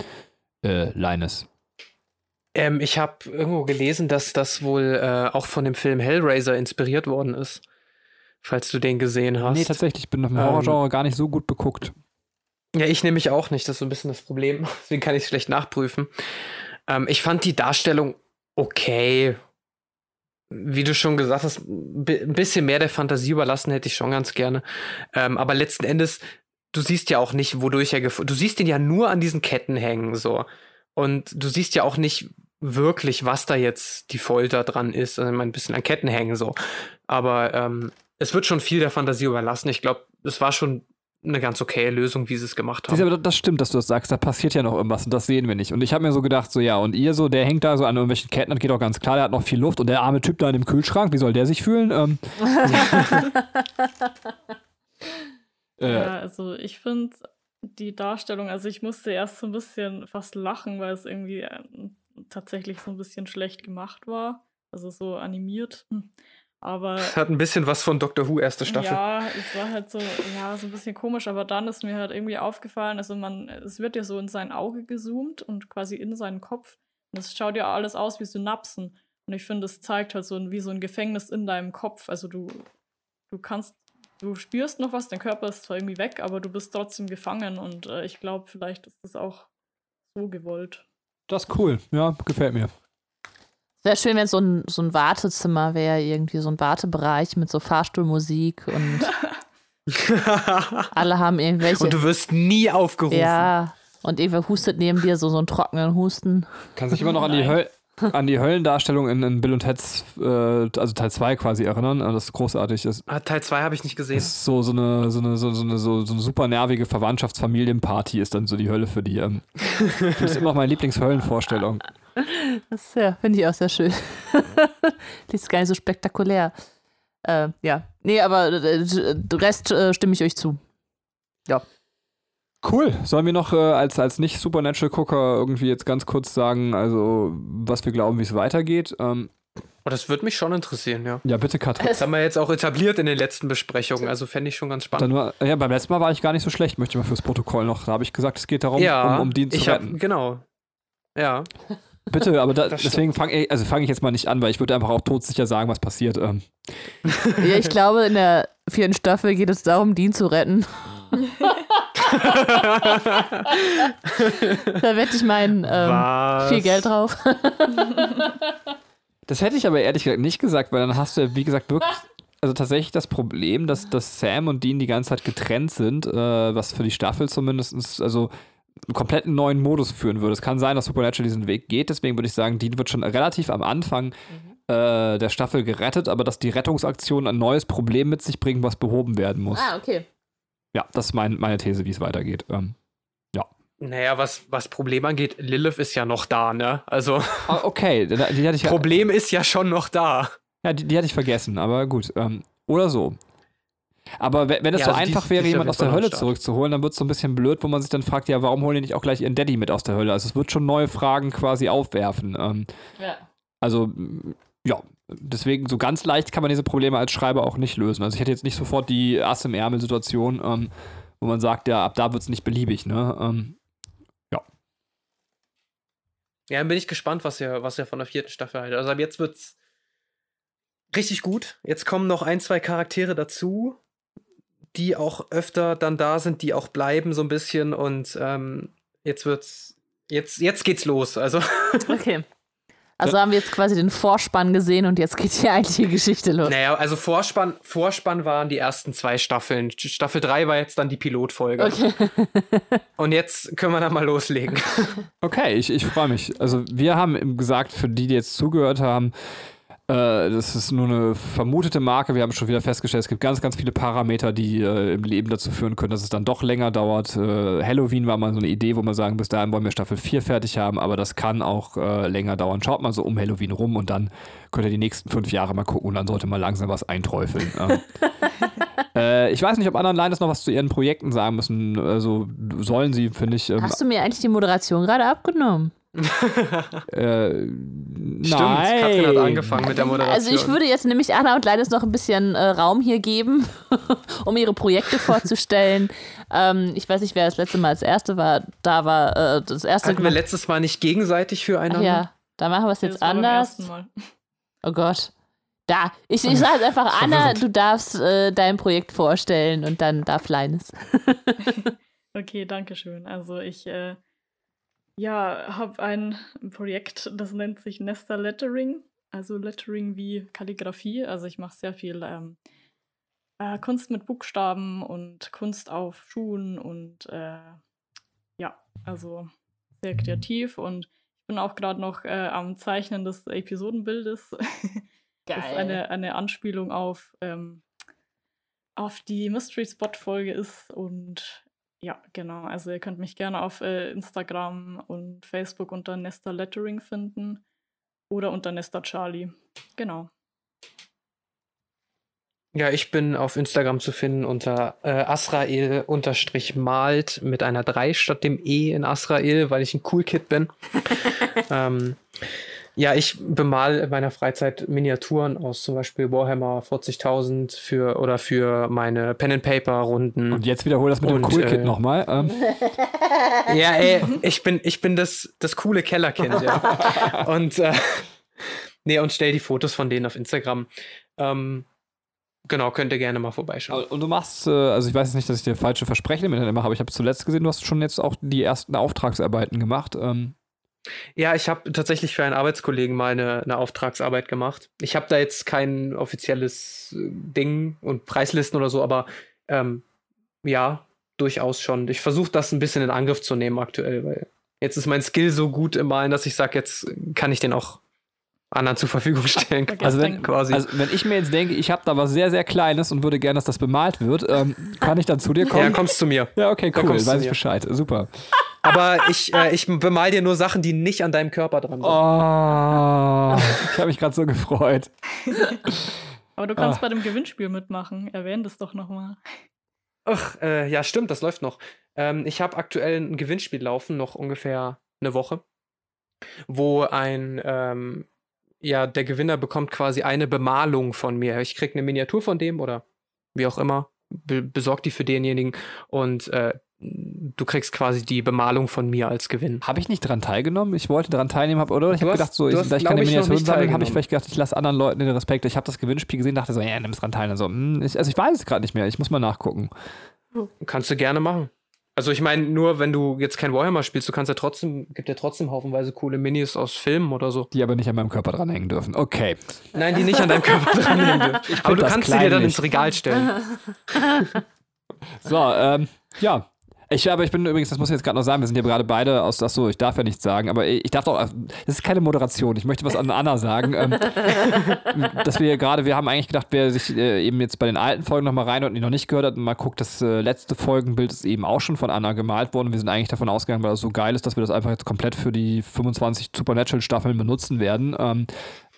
B: äh, Linus?
E: Ähm, ich habe irgendwo gelesen, dass das wohl äh, auch von dem Film Hellraiser inspiriert worden ist. Falls du den gesehen hast.
B: Nee, tatsächlich, ich bin noch im Horrorgenre ähm, gar nicht so gut beguckt.
E: Ja, ich nämlich auch nicht. Das ist so ein bisschen das Problem. Deswegen kann ich es schlecht nachprüfen. Ähm, ich fand die Darstellung okay wie du schon gesagt hast, ein bisschen mehr der Fantasie überlassen hätte ich schon ganz gerne. Ähm, aber letzten Endes, du siehst ja auch nicht, wodurch er Du siehst ihn ja nur an diesen Ketten hängen, so. Und du siehst ja auch nicht wirklich, was da jetzt die Folter dran ist. Also ein bisschen an Ketten hängen, so. Aber ähm, es wird schon viel der Fantasie überlassen. Ich glaube, es war schon eine ganz okay Lösung, wie sie es gemacht haben.
B: Aber das stimmt, dass du das sagst, da passiert ja noch irgendwas und das sehen wir nicht. Und ich habe mir so gedacht, so ja, und ihr so, der hängt da so an irgendwelchen Ketten, das geht doch ganz klar, der hat noch viel Luft und der arme Typ da in dem Kühlschrank, wie soll der sich fühlen? Ähm,
D: ja, also ich finde die Darstellung, also ich musste erst so ein bisschen fast lachen, weil es irgendwie äh, tatsächlich so ein bisschen schlecht gemacht war. Also so animiert. Aber.
E: Hat ein bisschen was von Doctor Who erste Staffel.
D: Ja, es war halt so, ja, so ein bisschen komisch, aber dann ist mir halt irgendwie aufgefallen, also man, es wird ja so in sein Auge gezoomt und quasi in seinen Kopf. Und es schaut ja alles aus wie Synapsen. Und ich finde, es zeigt halt so ein, wie so ein Gefängnis in deinem Kopf. Also du, du kannst, du spürst noch was, dein Körper ist zwar irgendwie weg, aber du bist trotzdem gefangen und äh, ich glaube, vielleicht ist das auch so gewollt.
B: Das ist cool, ja, gefällt mir.
C: Wäre schön, wenn so ein, so ein Wartezimmer wäre, irgendwie so ein Wartebereich mit so Fahrstuhlmusik und alle haben irgendwelche.
E: Und du wirst nie aufgerufen.
C: Ja, und irgendwer hustet neben dir so, so einen trockenen Husten.
B: Kann sich immer noch an die, Höl an die Höllendarstellung in, in Bill und Ted's, äh, also Teil 2 quasi erinnern, das großartig ist.
E: Ah, Teil 2 habe ich nicht gesehen. Das
B: ist so, so, eine, so, eine, so, so, eine, so, so eine super nervige Verwandtschaftsfamilienparty ist dann so die Hölle für die. Ähm, das ist immer noch meine Lieblingshöllenvorstellung.
C: Das ja, finde ich auch sehr schön. die ist gar nicht so spektakulär. Äh, ja. Nee, aber äh, Rest äh, stimme ich euch zu. Ja.
B: Cool. Sollen wir noch äh, als, als Nicht-Supernatural-Gucker irgendwie jetzt ganz kurz sagen, also was wir glauben, wie es weitergeht? Ähm,
E: oh, das würde mich schon interessieren, ja.
B: Ja, bitte, Katrin.
E: Das haben wir jetzt auch etabliert in den letzten Besprechungen, also fände ich schon ganz spannend.
B: War, ja, beim letzten Mal war ich gar nicht so schlecht, möchte ich mal fürs Protokoll noch. Da habe ich gesagt, es geht darum,
E: ja,
B: um, um den zu
E: ich
B: retten.
E: Hab, genau. Ja.
B: Bitte, aber da, deswegen fange ich, also fang ich jetzt mal nicht an, weil ich würde einfach auch todsicher sagen, was passiert. Ähm.
C: Ja, ich glaube, in der vierten Staffel geht es darum, Dean zu retten. Da wette ich mein ähm, viel Geld drauf.
B: das hätte ich aber ehrlich gesagt nicht gesagt, weil dann hast du ja, wie gesagt, wirklich also tatsächlich das Problem, dass, dass Sam und Dean die ganze Zeit getrennt sind, äh, was für die Staffel zumindest, also einen kompletten neuen Modus führen würde. Es kann sein, dass Supernatural diesen Weg geht, deswegen würde ich sagen, Dean wird schon relativ am Anfang mhm. äh, der Staffel gerettet, aber dass die Rettungsaktion ein neues Problem mit sich bringen, was behoben werden muss.
C: Ah, okay.
B: Ja, das ist mein, meine These, wie es weitergeht. Ähm, ja.
E: Naja, was, was Problem angeht, Lilith ist ja noch da, ne? Also.
B: Ah, okay, die, die hatte ich
E: Problem ist ja schon noch da.
B: Ja, die, die hatte ich vergessen, aber gut. Ähm, oder so. Aber wenn, wenn es ja, so also einfach wäre, jemand aus der Hölle zurückzuholen, dann wird es so ein bisschen blöd, wo man sich dann fragt, ja, warum holen die nicht auch gleich ihren Daddy mit aus der Hölle? Also es wird schon neue Fragen quasi aufwerfen. Ähm, ja. Also, ja, deswegen so ganz leicht kann man diese Probleme als Schreiber auch nicht lösen. Also ich hätte jetzt nicht sofort die Ass im Ärmel-Situation, ähm, wo man sagt, ja, ab da wird es nicht beliebig, ne? Ähm, ja.
E: Ja, dann bin ich gespannt, was ihr, was ihr von der vierten Staffel haltet. Also ab jetzt wird's richtig gut. Jetzt kommen noch ein, zwei Charaktere dazu, die auch öfter dann da sind, die auch bleiben so ein bisschen und ähm, jetzt wird's jetzt jetzt geht's los. Also
C: okay. Also haben wir jetzt quasi den Vorspann gesehen und jetzt geht die eigentliche Geschichte los.
E: Naja, also Vorspann, Vorspann waren die ersten zwei Staffeln. Staffel 3 war jetzt dann die Pilotfolge. Okay. und jetzt können wir dann mal loslegen.
B: Okay, ich, ich freue mich. Also wir haben gesagt, für die, die jetzt zugehört haben, das ist nur eine vermutete Marke. Wir haben schon wieder festgestellt, es gibt ganz, ganz viele Parameter, die äh, im Leben dazu führen können, dass es dann doch länger dauert. Äh, Halloween war mal so eine Idee, wo wir sagen, bis dahin wollen wir Staffel 4 fertig haben, aber das kann auch äh, länger dauern. Schaut mal so um Halloween rum und dann könnt ihr die nächsten fünf Jahre mal gucken und dann sollte mal langsam was einträufeln. Äh, ich weiß nicht, ob anderen Lines noch was zu ihren Projekten sagen müssen. Also sollen sie, finde ich. Ähm,
C: Hast du mir eigentlich die Moderation gerade abgenommen?
B: Äh,
E: Stimmt, nein. Katrin hat angefangen mit der Moderation.
C: Also ich würde jetzt nämlich Anna und Linus noch ein bisschen äh, Raum hier geben, um ihre Projekte vorzustellen. ähm, ich weiß nicht, wer das letzte Mal als Erste war. Da war äh, das erste.
E: Hatten wir letztes Mal nicht gegenseitig füreinander? Ach
C: ja, da machen wir es jetzt anders. Oh Gott. Da, ich, ich sage einfach, Anna, du darfst äh, dein Projekt vorstellen und dann darf Linus.
D: okay, danke schön. Also ich äh, ja, habe ein Projekt, das nennt sich Nester Lettering. Also Lettering wie Kalligrafie. Also ich mache sehr viel ähm, äh, Kunst mit Buchstaben und Kunst auf Schuhen und äh, ja, also sehr kreativ und ich bin auch gerade noch äh, am Zeichnen des Episodenbildes. Geil. Das eine, eine Anspielung auf, ähm, auf die Mystery Spot Folge ist und ja, genau. Also ihr könnt mich gerne auf äh, Instagram und Facebook unter Nesta Lettering finden oder unter Nesta Charlie. Genau.
E: Ja, ich bin auf Instagram zu finden unter äh, Asrael-malt mit einer 3 statt dem E in Asrael, weil ich ein Cool Kid bin. ähm, ja, ich bemal in meiner Freizeit Miniaturen aus zum Beispiel Warhammer 40.000 für oder für meine Pen and Paper Runden.
B: Und jetzt wiederhole das mit und, dem Cool Kid äh, nochmal. Ähm.
E: Ja, ey, ich bin ich bin das das coole Kellerkind. ja. Und äh, nee und stell die Fotos von denen auf Instagram. Ähm, Genau, könnt ihr gerne mal vorbeischauen.
B: Und du machst, äh, also ich weiß jetzt nicht, dass ich dir falsche Versprechen im Internet mache, aber ich habe zuletzt gesehen, du hast schon jetzt auch die ersten Auftragsarbeiten gemacht. Ähm,
E: ja, ich habe tatsächlich für einen Arbeitskollegen mal eine, eine Auftragsarbeit gemacht. Ich habe da jetzt kein offizielles äh, Ding und Preislisten oder so, aber ähm, ja, durchaus schon. Ich versuche das ein bisschen in Angriff zu nehmen aktuell, weil jetzt ist mein Skill so gut im Malen, dass ich sage, jetzt kann ich den auch anderen zur Verfügung stellen.
B: Also wenn, quasi. also wenn ich mir jetzt denke, ich habe da was sehr, sehr Kleines und würde gerne, dass das bemalt wird, ähm, kann ich dann zu dir kommen?
E: Ja, kommst zu mir.
B: Ja, okay, cool, weiß ich Bescheid. Super.
E: Aber ich, äh, ich bemal dir nur Sachen, die nicht an deinem Körper dran sind.
B: Oh, ich habe mich gerade so gefreut.
D: Aber du kannst ah. bei dem Gewinnspiel mitmachen. Erwähne das doch nochmal.
E: Ach, äh, ja, stimmt, das läuft noch. Ähm, ich habe aktuell ein Gewinnspiel laufen, noch ungefähr eine Woche, wo ein, ähm, ja, der Gewinner bekommt quasi eine Bemalung von mir. Ich kriege eine Miniatur von dem oder wie auch immer, be besorgt die für denjenigen und äh, du kriegst quasi die Bemalung von mir als Gewinn.
B: Habe ich nicht dran teilgenommen? Ich wollte daran teilnehmen, hab, oder? Ich habe gedacht, so, ich,
E: hast,
B: ich
E: noch
B: Miniaturen
E: nicht
B: sammeln, habe ich vielleicht gedacht, ich lasse anderen Leuten den Respekt. Ich habe das Gewinnspiel gesehen, dachte so, ja, nimm es dran teil. Und so, hm, ich, also ich weiß es gerade nicht mehr. Ich muss mal nachgucken.
E: Kannst du gerne machen. Also ich meine, nur wenn du jetzt kein Warhammer spielst, du kannst ja trotzdem, gibt ja trotzdem haufenweise coole Minis aus Filmen oder so.
B: Die aber nicht an meinem Körper dranhängen dürfen. Okay.
E: Nein, die nicht an deinem Körper dranhängen dürfen. Aber du kannst sie dir dann
B: kleinlich.
E: ins Regal stellen.
B: So, ähm, ja. Ich, aber ich bin übrigens, das muss ich jetzt gerade noch sagen, wir sind ja gerade beide aus, ach so, ich darf ja nichts sagen, aber ich darf doch, das ist keine Moderation, ich möchte was an Anna sagen, ähm, dass wir gerade, wir haben eigentlich gedacht, wer sich äh, eben jetzt bei den alten Folgen nochmal rein und die noch nicht gehört hat und mal guckt, das äh, letzte Folgenbild ist eben auch schon von Anna gemalt worden. Wir sind eigentlich davon ausgegangen, weil das so geil ist, dass wir das einfach jetzt komplett für die 25 Supernatural-Staffeln benutzen werden. Ähm,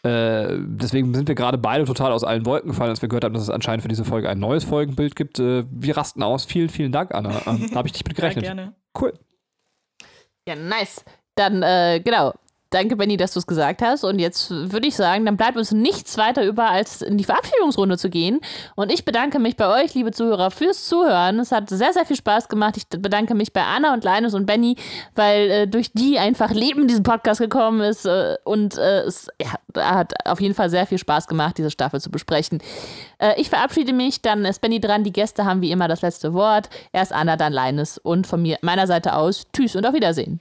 B: äh, deswegen sind wir gerade beide total aus allen Wolken gefallen, als wir gehört haben, dass es anscheinend für diese Folge ein neues Folgenbild gibt. Äh, wir rasten aus. Vielen, vielen Dank, Anna. Ähm, da habe ich nicht mit
D: Ja,
B: gerechnet.
D: gerne.
B: cool.
C: Ja, nice. Dann, äh, genau. Danke, Benny, dass du es gesagt hast. Und jetzt würde ich sagen, dann bleibt uns nichts weiter über, als in die Verabschiedungsrunde zu gehen. Und ich bedanke mich bei euch, liebe Zuhörer, fürs Zuhören. Es hat sehr, sehr viel Spaß gemacht. Ich bedanke mich bei Anna und Linus und Benny, weil äh, durch die einfach Leben diesen Podcast gekommen ist. Äh, und äh, es ja, hat auf jeden Fall sehr viel Spaß gemacht, diese Staffel zu besprechen. Äh, ich verabschiede mich, dann ist Benny dran. Die Gäste haben wie immer das letzte Wort. Erst Anna, dann Linus. Und von mir, meiner Seite aus, tschüss und auf Wiedersehen.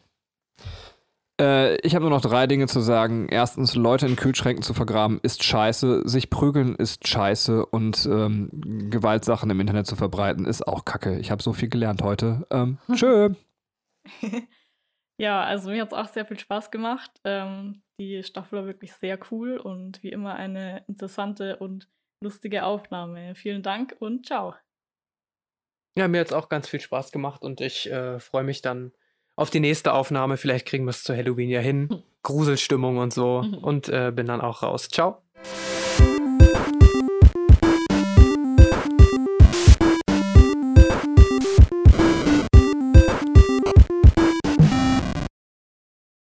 B: Äh, ich habe nur noch drei Dinge zu sagen. Erstens, Leute in Kühlschränken zu vergraben ist scheiße. Sich prügeln ist scheiße. Und ähm, Gewaltsachen im Internet zu verbreiten ist auch kacke. Ich habe so viel gelernt heute. Ähm, tschö.
D: Ja, also mir hat es auch sehr viel Spaß gemacht. Ähm, die Staffel war wirklich sehr cool und wie immer eine interessante und lustige Aufnahme. Vielen Dank und ciao.
E: Ja, mir hat es auch ganz viel Spaß gemacht und ich äh, freue mich dann auf die nächste Aufnahme. Vielleicht kriegen wir es zu Halloween ja hin. Gruselstimmung und so. Und äh, bin dann auch raus. Ciao.